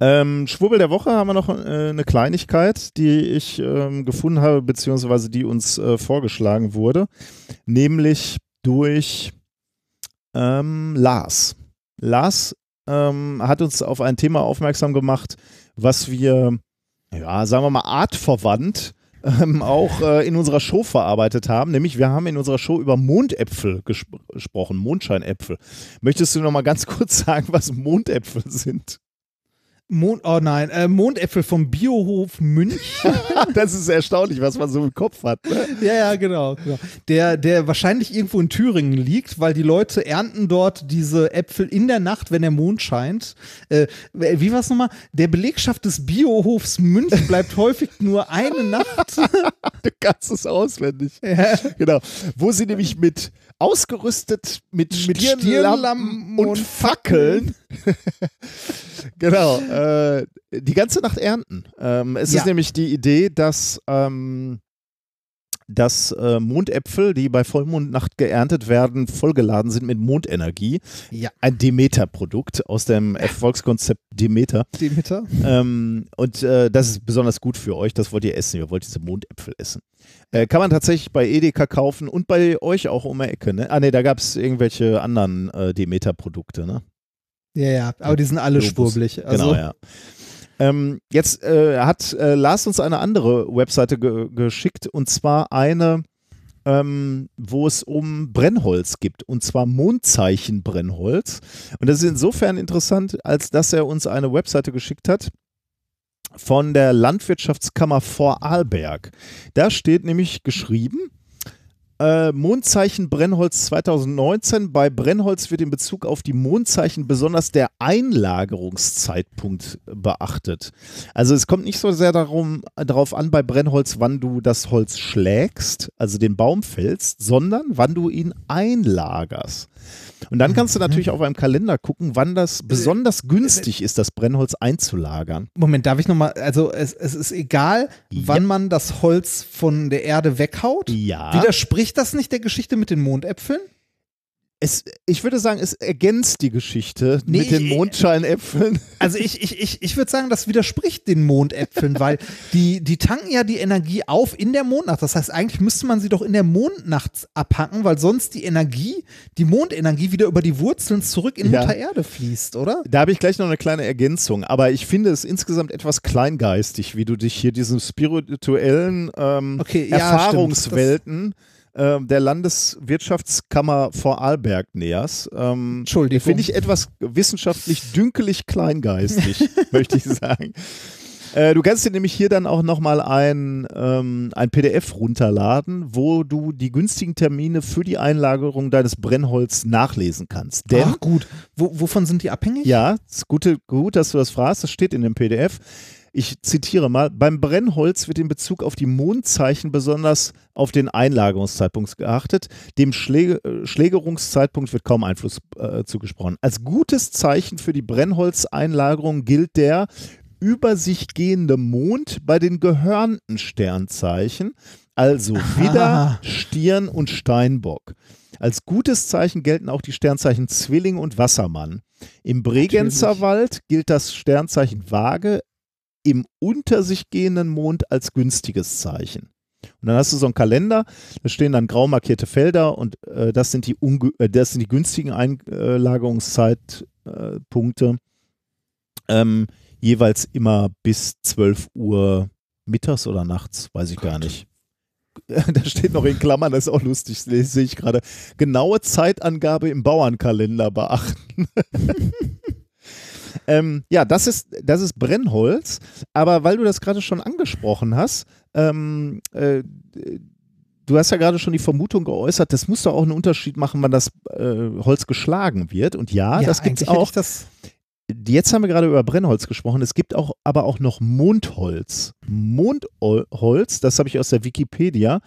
Ähm, Schwurbel der Woche haben wir noch äh, eine Kleinigkeit, die ich ähm, gefunden habe, beziehungsweise die uns äh, vorgeschlagen wurde, nämlich durch ähm, Lars. Lars ähm, hat uns auf ein Thema aufmerksam gemacht, was wir, ja, sagen wir mal, artverwandt ähm, auch äh, in unserer Show verarbeitet haben. Nämlich, wir haben in unserer Show über Mondäpfel gespr gesprochen, Mondscheinäpfel. Möchtest du noch mal ganz kurz sagen, was Mondäpfel sind? Mond, oh nein, äh, Mondäpfel vom Biohof München. das ist erstaunlich, was man so im Kopf hat. Ne? ja, ja, genau. genau. Der, der wahrscheinlich irgendwo in Thüringen liegt, weil die Leute ernten dort diese Äpfel in der Nacht, wenn der Mond scheint. Äh, wie war es nochmal? Der Belegschaft des Biohofs München bleibt häufig nur eine Nacht. Du kannst es auswendig. Ja. Genau. Wo sie nämlich mit ausgerüstet mit, Mit Stirnlampen und, und Fackeln. genau. Äh, die ganze Nacht ernten. Ähm, es Ja. ist nämlich die Idee, dass, ähm, dass äh, Mondäpfel, die bei Vollmondnacht geerntet werden, vollgeladen sind mit Mondenergie. Ja. Ein Demeter-Produkt aus dem Erfolgskonzept Demeter. Demeter. Ähm, und äh, das ist besonders gut für euch. Das wollt ihr essen. Ihr wollt diese Mondäpfel essen. Äh, kann man tatsächlich bei Edeka kaufen und bei euch auch um die Ecke. Ne? Ah, ne, da gab es irgendwelche anderen äh, Demeter-Produkte. Ne? Ja, ja, aber die sind alle Globus. schwurblig. Also, genau, ja. Ähm, jetzt äh, hat äh, Lars uns eine andere Webseite ge geschickt und zwar eine, ähm, wo es um Brennholz gibt und zwar Mondzeichen-Brennholz. Und das ist insofern interessant, als dass er uns eine Webseite geschickt hat von der Landwirtschaftskammer Vorarlberg. Da steht nämlich geschrieben, äh, Mondzeichen Brennholz 2019. Bei Brennholz wird in Bezug auf die Mondzeichen besonders der Einlagerungszeitpunkt beachtet. Also es kommt nicht so sehr darum, darauf an bei Brennholz, wann du das Holz schlägst, also den Baum fällst, sondern wann du ihn einlagerst. Und dann kannst du natürlich auf einem Kalender gucken, wann das besonders günstig ist, das Brennholz einzulagern. Moment, darf ich nochmal, also es, es ist egal, Ja. wann man das Holz von der Erde weghaut? Ja. Widerspricht das nicht der Geschichte mit den Mondäpfeln? Es, ich würde sagen, es ergänzt die Geschichte Nee, mit den Mondscheinäpfeln. Also ich, ich, ich, ich würde sagen, das widerspricht den Mondäpfeln, weil die, die tanken ja die Energie auf in der Mondnacht. Das heißt, eigentlich müsste man sie doch in der Mondnacht abhacken, weil sonst die Energie, die Mondenergie wieder über die Wurzeln zurück in Ja. Mutter Erde fließt, oder? Da habe ich gleich noch eine kleine Ergänzung, aber ich finde es insgesamt etwas kleingeistig, wie du dich hier diesen spirituellen ähm, Okay, ja, Erfahrungswelten ähm, der Landeswirtschaftskammer Vorarlberg näherst. Ähm, Entschuldigung. Finde ich etwas wissenschaftlich dünkelig kleingeistig, möchte ich sagen. Äh, Du kannst dir nämlich hier dann auch nochmal ein, ähm, ein PDF runterladen, wo du die günstigen Termine für die Einlagerung deines Brennholz nachlesen kannst. Denn Ach gut. Wo, wovon sind die abhängig? ja, es ist gute, gut, dass du das fragst. Das steht in dem PDF. Ich zitiere mal: Beim Brennholz wird in Bezug auf die Mondzeichen besonders auf den Einlagerungszeitpunkt geachtet. Dem Schläge, Schlägerungszeitpunkt wird kaum Einfluss äh, zugesprochen. Als gutes Zeichen für die Brennholzeinlagerung gilt der über sich gehende Mond bei den gehörnten Sternzeichen, also Widder, Stirn und Steinbock. Als gutes Zeichen gelten auch die Sternzeichen Zwilling und Wassermann. Im Bregenzerwald gilt das Sternzeichen Waage im unter sich gehenden Mond als günstiges Zeichen. Und dann hast du so einen Kalender, da stehen dann grau markierte Felder und äh, das, sind die äh, das sind die günstigen Einlagerungszeitpunkte. Ähm, jeweils immer bis 12 Uhr mittags oder nachts, weiß ich gar nicht. Da steht noch in Klammern, das ist auch lustig, sehe ich gerade. Genaue Zeitangabe im Bauernkalender beachten. ähm, ja, das ist, das ist Brennholz, aber weil du das gerade schon angesprochen hast, ähm, äh, du hast ja gerade schon die Vermutung geäußert, das muss doch auch einen Unterschied machen, wann das äh, Holz geschlagen wird. Und ja, das gibt es auch. Jetzt haben wir gerade über Brennholz gesprochen. Es gibt auch aber auch noch Mondholz. Mondholz, das habe ich aus der Wikipedia.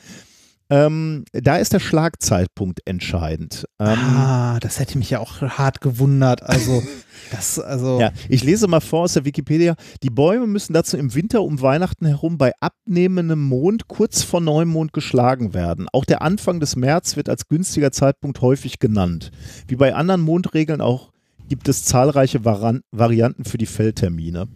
Ähm, da ist der Schlagzeitpunkt entscheidend. Ähm, ah, das hätte mich ja auch hart gewundert. Also, das, also. Ja, ich lese mal vor aus der Wikipedia. Die Bäume müssen dazu im Winter um Weihnachten herum bei abnehmendem Mond kurz vor Neumond geschlagen werden. Auch der Anfang des März wird als günstiger Zeitpunkt häufig genannt. Wie bei anderen Mondregeln auch gibt es zahlreiche Varan Varianten für die Feldtermine.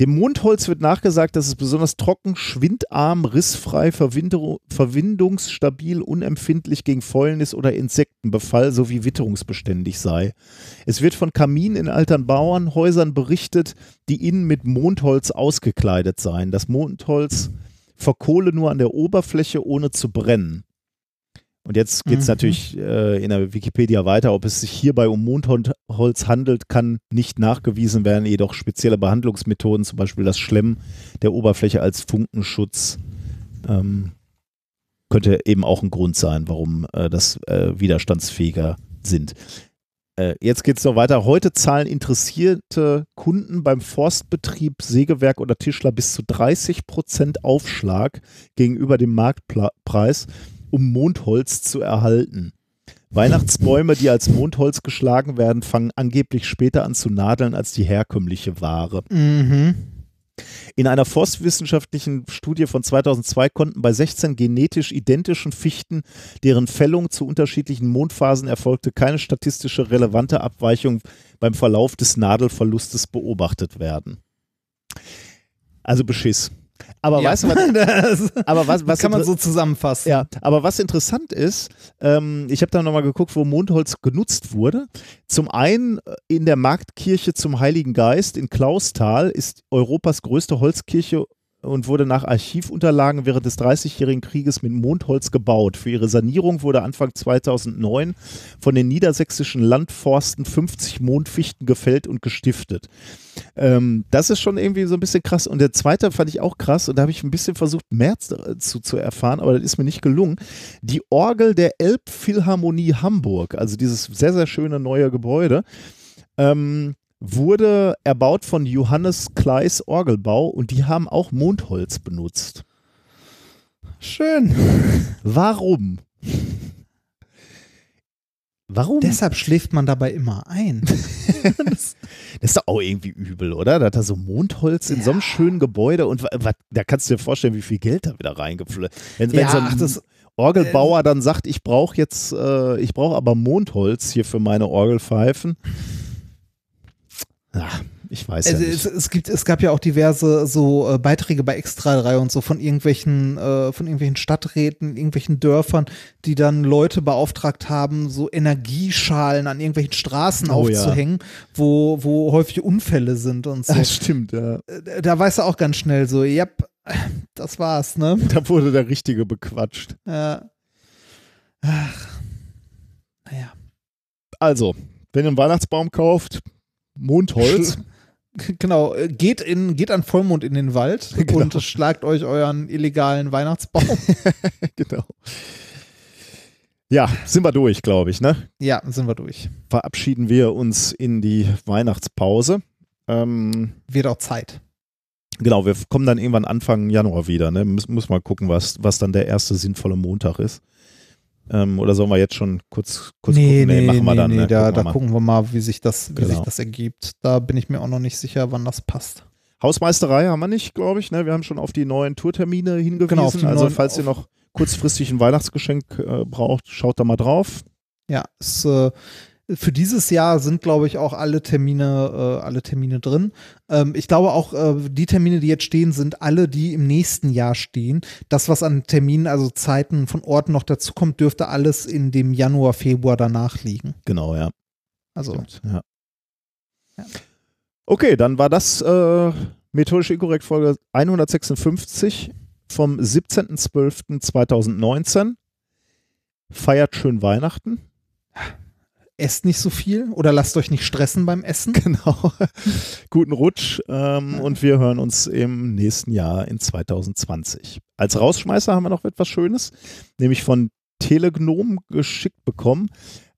Dem Mondholz wird nachgesagt, dass es besonders trocken, schwindarm, rissfrei, verwindungsstabil, unempfindlich gegen Fäulnis oder Insektenbefall sowie witterungsbeständig sei. Es wird von Kaminen in alten Bauernhäusern berichtet, die innen mit Mondholz ausgekleidet seien. Das Mondholz verkohle nur an der Oberfläche, ohne zu brennen. Und jetzt geht es Mhm. natürlich äh, in der Wikipedia weiter. Ob es sich hierbei um Mondholz handelt, kann nicht nachgewiesen werden, jedoch spezielle Behandlungsmethoden, zum Beispiel das Schlemmen der Oberfläche als Funkenschutz, ähm, könnte eben auch ein Grund sein, warum äh, das äh, widerstandsfähiger sind. Äh, jetzt geht es noch weiter. Heute zahlen interessierte Kunden beim Forstbetrieb, Sägewerk oder Tischler bis zu 30 Prozent Aufschlag gegenüber dem Marktpreis, um Mondholz zu erhalten. Weihnachtsbäume, die als Mondholz geschlagen werden, fangen angeblich später an zu nadeln als die herkömmliche Ware. Mhm. In einer forstwissenschaftlichen Studie von 2002 konnten bei 16 genetisch identischen Fichten, deren Fällung zu unterschiedlichen Mondphasen erfolgte, keine statistische relevante Abweichung beim Verlauf des Nadelverlustes beobachtet werden. Also Beschiss. Aber Ja. weißt du, was, das, aber was, was kann man so zusammenfassen. ja, aber was interessant ist, ähm, ich habe da nochmal geguckt, wo Mondholz genutzt wurde. Zum einen äh, in der Marktkirche zum Heiligen Geist in Klausthal ist Europas größte Holzkirche und wurde nach Archivunterlagen während des Dreißigjährigen Krieges mit Mondholz gebaut. Für ihre Sanierung wurde Anfang 2009 von den niedersächsischen Landforsten 50 Mondfichten gefällt und gestiftet. Ähm, das ist schon irgendwie so ein bisschen krass. Und der zweite fand ich auch krass und da habe ich ein bisschen versucht, mehr zu, zu erfahren, aber das ist mir nicht gelungen. Die Orgel der Elbphilharmonie Hamburg, also dieses sehr, sehr schöne neue Gebäude, ähm, wurde erbaut von Johannes Kleis Orgelbau und die haben auch Mondholz benutzt. Schön. Warum? Warum? Deshalb schläft man dabei immer ein. Das ist doch auch irgendwie übel, oder? Da hat er so Mondholz in so einem schönen Gebäude und wa- wa- da kannst du dir vorstellen, wie viel Geld da wieder reingeflossen Wenn, wenn Ja, so ach, ein das- Orgelbauer dann sagt, ich brauche jetzt, äh, ich brauche aber Mondholz hier für meine Orgelpfeifen. Ja, ich weiß Also ja es, nicht. es gibt, es gab ja auch diverse so äh, Beiträge bei Extra 3 und so von irgendwelchen, äh, von irgendwelchen Stadträten, irgendwelchen Dörfern, die dann Leute beauftragt haben, so Energieschalen an irgendwelchen Straßen Oh ja. aufzuhängen, wo, wo häufig Unfälle sind und so. Das stimmt, ja. Äh, da weißt du auch ganz schnell so, yep, das war's, ne? Da wurde der Richtige bequatscht. Ja. Ach. Naja. Also, wenn ihr einen Weihnachtsbaum kauft, Mondholz. Genau, äh, geht, in, geht an Vollmond in den Wald Genau. und schlagt euch euren illegalen Weihnachtsbaum. genau. Ja, sind wir durch, glaube ich, ne? ja, sind wir durch. Verabschieden wir uns in die Weihnachtspause. Ähm, Wird auch Zeit. genau, wir kommen dann irgendwann Anfang Januar wieder, ne? Muss, muss mal gucken, was, was dann der erste sinnvolle Montag ist. Ähm, oder sollen wir jetzt schon kurz, kurz gucken? machen wir dann. nee, ne? da, Gucken wir da mal. gucken wir mal, wie sich das, wie Genau. sich das ergibt. Da bin ich mir auch noch nicht sicher, wann das passt. Hausmeisterei haben wir nicht, glaube ich. Ne? Wir haben schon auf die neuen Tourtermine hingewiesen. Genau, also neuen- falls ihr noch kurzfristig ein Weihnachtsgeschenk äh, braucht, schaut da mal drauf. Ja, es, äh, für dieses Jahr sind, glaube ich, auch alle Termine, äh, alle Termine drin. Ähm, ich glaube auch, äh, die Termine, die jetzt stehen, sind alle, die im nächsten Jahr stehen. Das, was an Terminen, also Zeiten von Orten noch dazukommt, dürfte alles in dem Januar, Februar danach liegen. Genau, ja. Also, Stimmt, ja. Ja. Okay, dann war das äh, Methodisch Inkorrekt Folge 156 vom 17.12.2019. Feiert schön Weihnachten. Esst nicht so viel oder lasst euch nicht stressen beim Essen. Genau. Guten Rutsch ähm, und wir hören uns im nächsten Jahr in 2020. Als Rausschmeißer haben wir noch etwas Schönes, nämlich von Telegnom geschickt bekommen.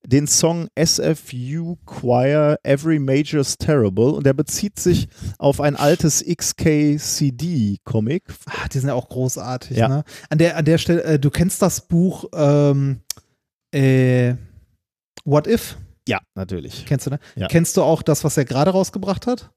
Den Song SFU Choir Every Major's Terrible und der bezieht sich auf ein altes XKCD-Comic. Ah, die sind ja auch großartig. Ja. Ne? An, der, an der Stelle, äh, du kennst das Buch ähm, äh, What If? Ja, natürlich. Kennst du, ne? Ja. Kennst du auch das, was er gerade rausgebracht hat?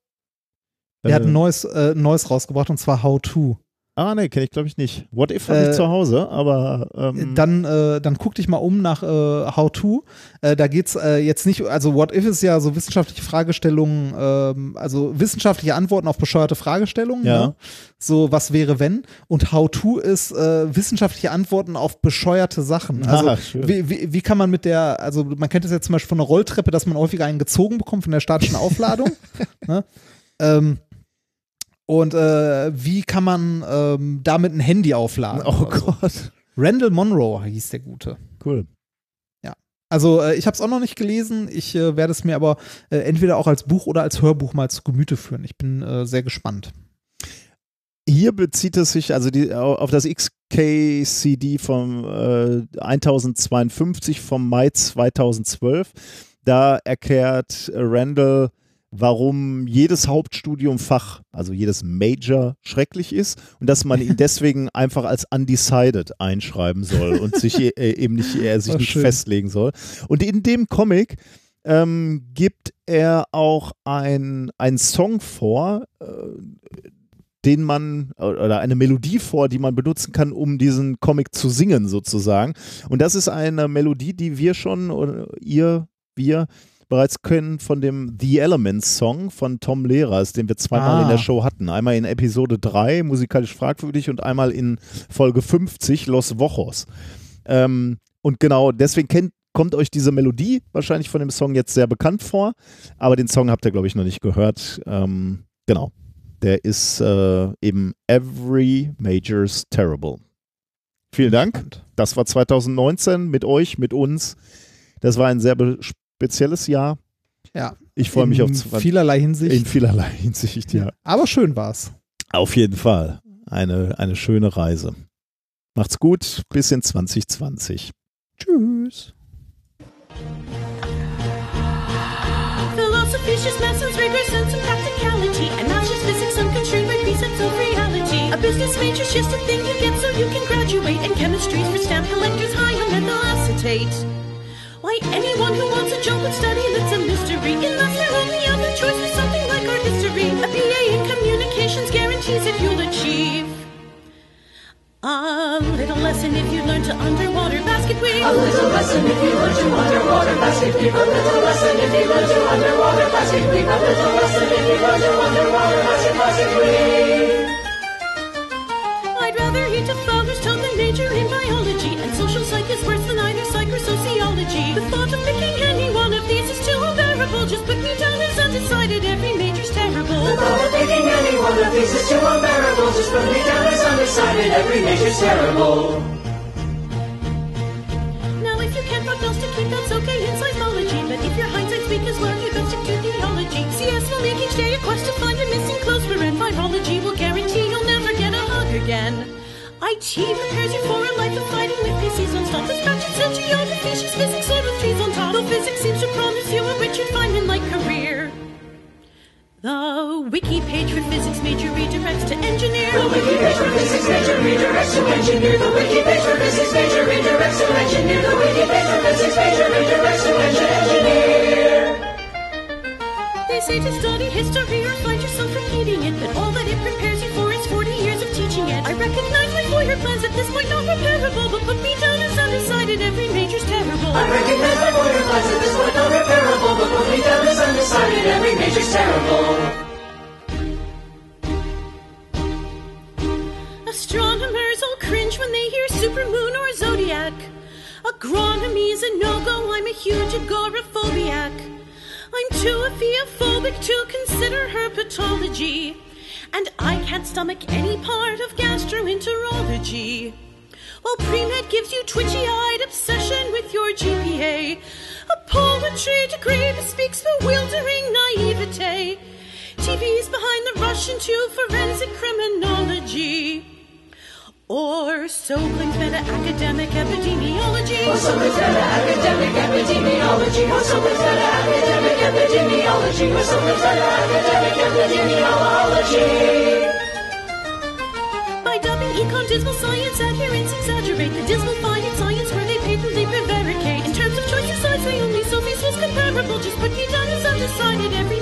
Er hat Äh, ein neues, äh, neues rausgebracht und zwar How To. Ah, nee, kenne ich glaube ich nicht. What If habe Äh, ich zu Hause, aber ähm, Dann, äh, dann guck dich mal um nach äh, How To. Äh, da geht's äh, jetzt nicht, also What If ist ja so wissenschaftliche Fragestellungen, ähm, also wissenschaftliche Antworten auf bescheuerte Fragestellungen. Ja. Ne? So, was wäre wenn? Und How To ist äh, wissenschaftliche Antworten auf bescheuerte Sachen. Also, Ah, schön. wie, wie, wie kann man mit der, also man kennt es jetzt zum Beispiel von einer Rolltreppe, dass man häufiger einen gezogen bekommt von der statischen Aufladung. ne? ähm, und äh, wie kann man ähm, damit ein Handy aufladen? oh oder so. Gott, Randall Monroe hieß der Gute. cool. Also äh, ich habe es auch noch nicht gelesen. Ich äh, werde es mir aber äh, entweder auch als Buch oder als Hörbuch mal zu Gemüte führen. Ich bin äh, sehr gespannt. Hier bezieht es sich also die, auf das XKCD vom äh, 1052 vom Mai 2012. Da erklärt äh, Randall, warum jedes Hauptstudiumfach, also jedes Major, schrecklich ist und dass man ihn deswegen einfach als undecided einschreiben soll und sich äh, eben nicht, er sich nicht schön. festlegen soll. Und in dem Comic ähm, gibt er auch ein, einen Song vor, äh, den man oder eine Melodie vor, die man benutzen kann, um diesen Comic zu singen sozusagen. Und das ist eine Melodie, die wir schon oder ihr, wir bereits kennen von dem The Elements Song von Tom Lehrers, den wir zweimal Ah. in der Show hatten. Einmal in Episode 3, musikalisch fragwürdig, und einmal in Folge 50, Los Wochos. Ähm, und genau deswegen kennt, kommt euch diese Melodie wahrscheinlich von dem Song jetzt sehr bekannt vor, aber den Song habt ihr, glaube ich, noch nicht gehört. Ähm, genau. Der ist äh, eben Every Major's Terrible. Vielen Dank. Das war 2019 mit euch, mit uns. Das war ein sehr spezielles Jahr. Ja. Ich freue mich In auf 20 vielerlei Hinsicht. in vielerlei Hinsicht, ja. Aber schön war's. Auf jeden Fall. Eine, eine schöne Reise. Macht's gut. Bis in 2020. Tschüss. Science, rigorous sense, and practicality. Just physics, unconstrained by precepts of reality. A business major's just a thing you get so you can graduate. And chemistry's for stamp collectors high on methyl acetate. Why, anyone who wants a job would study that's a mystery. Unless their only other choice was something like art history. A BA in communications guarantees that you'll achieve. A little lesson if you learn to underwater basket weave. A little lesson if you learn to underwater basket weave. A little lesson if you learn to underwater basket weave. A little lesson if you learn to underwater basket basket weave. I'd rather eat a father's toad than major in biology. The thought of picking any one of these is too unbearable. Just put me down as undecided. Every major's terrible. The thought of picking any one of these is too unbearable. Just put me down as undecided. Every nature's terrible. Now, if you can't prognosticate, that's okay in seismology. But if your hindsight's weak as well, you best stick to theology. CS will make each day a quest to find a missing clothes for and virology will guarantee you'll never get a hug again. IT prepares you for a life of fighting with PCs non-stop. With spreadsheets and geography, she's physics or with trees on top. Though physics seems to promise you a Richard Feynman-like career. The wiki page for physics major redirects to engineer. The wiki page for physics major redirects to engineer. The wiki page for physics major redirects to engineer. The wiki page for physics major redirects to engineer. They say to study history or find yourself repeating it, but all that it prepares you recognize my four-year plans at this point not repairable, but put me down as undecided. Every major's terrible. I recognize my border plans at this point not repairable, but put me down as undecided. Every major's terrible. Astronomers all cringe when they hear supermoon or zodiac. Agronomy is a no-go. I'm a huge agoraphobiac. I'm too aphiophobic to consider herpetology. And I can't stomach any part of gastroenterology. While pre-med gives you twitchy-eyed obsession with your GPA. A poetry degree bespeaks bewildering naivete. TV's behind the rush into forensic criminology. Or so claims meta-academic epidemiology. Or so claims meta-academic epidemiology. Or so claims meta-academic epidemiology. Or so claims meta-academic epidemiology. By dubbing econ dismal science, adherents exaggerate the dismal finding science where they patently prevaricate. In terms of choice decides they only Sophie's was comparable. Just put me down as undecided, every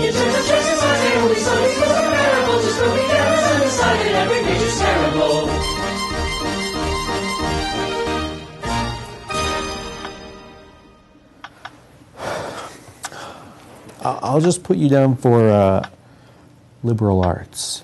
major's terrible. In terms of choice decides they only Sophie's was comparable. Just put me down as undecided, every major's terrible. I- I'll just put you down for uh, liberal arts.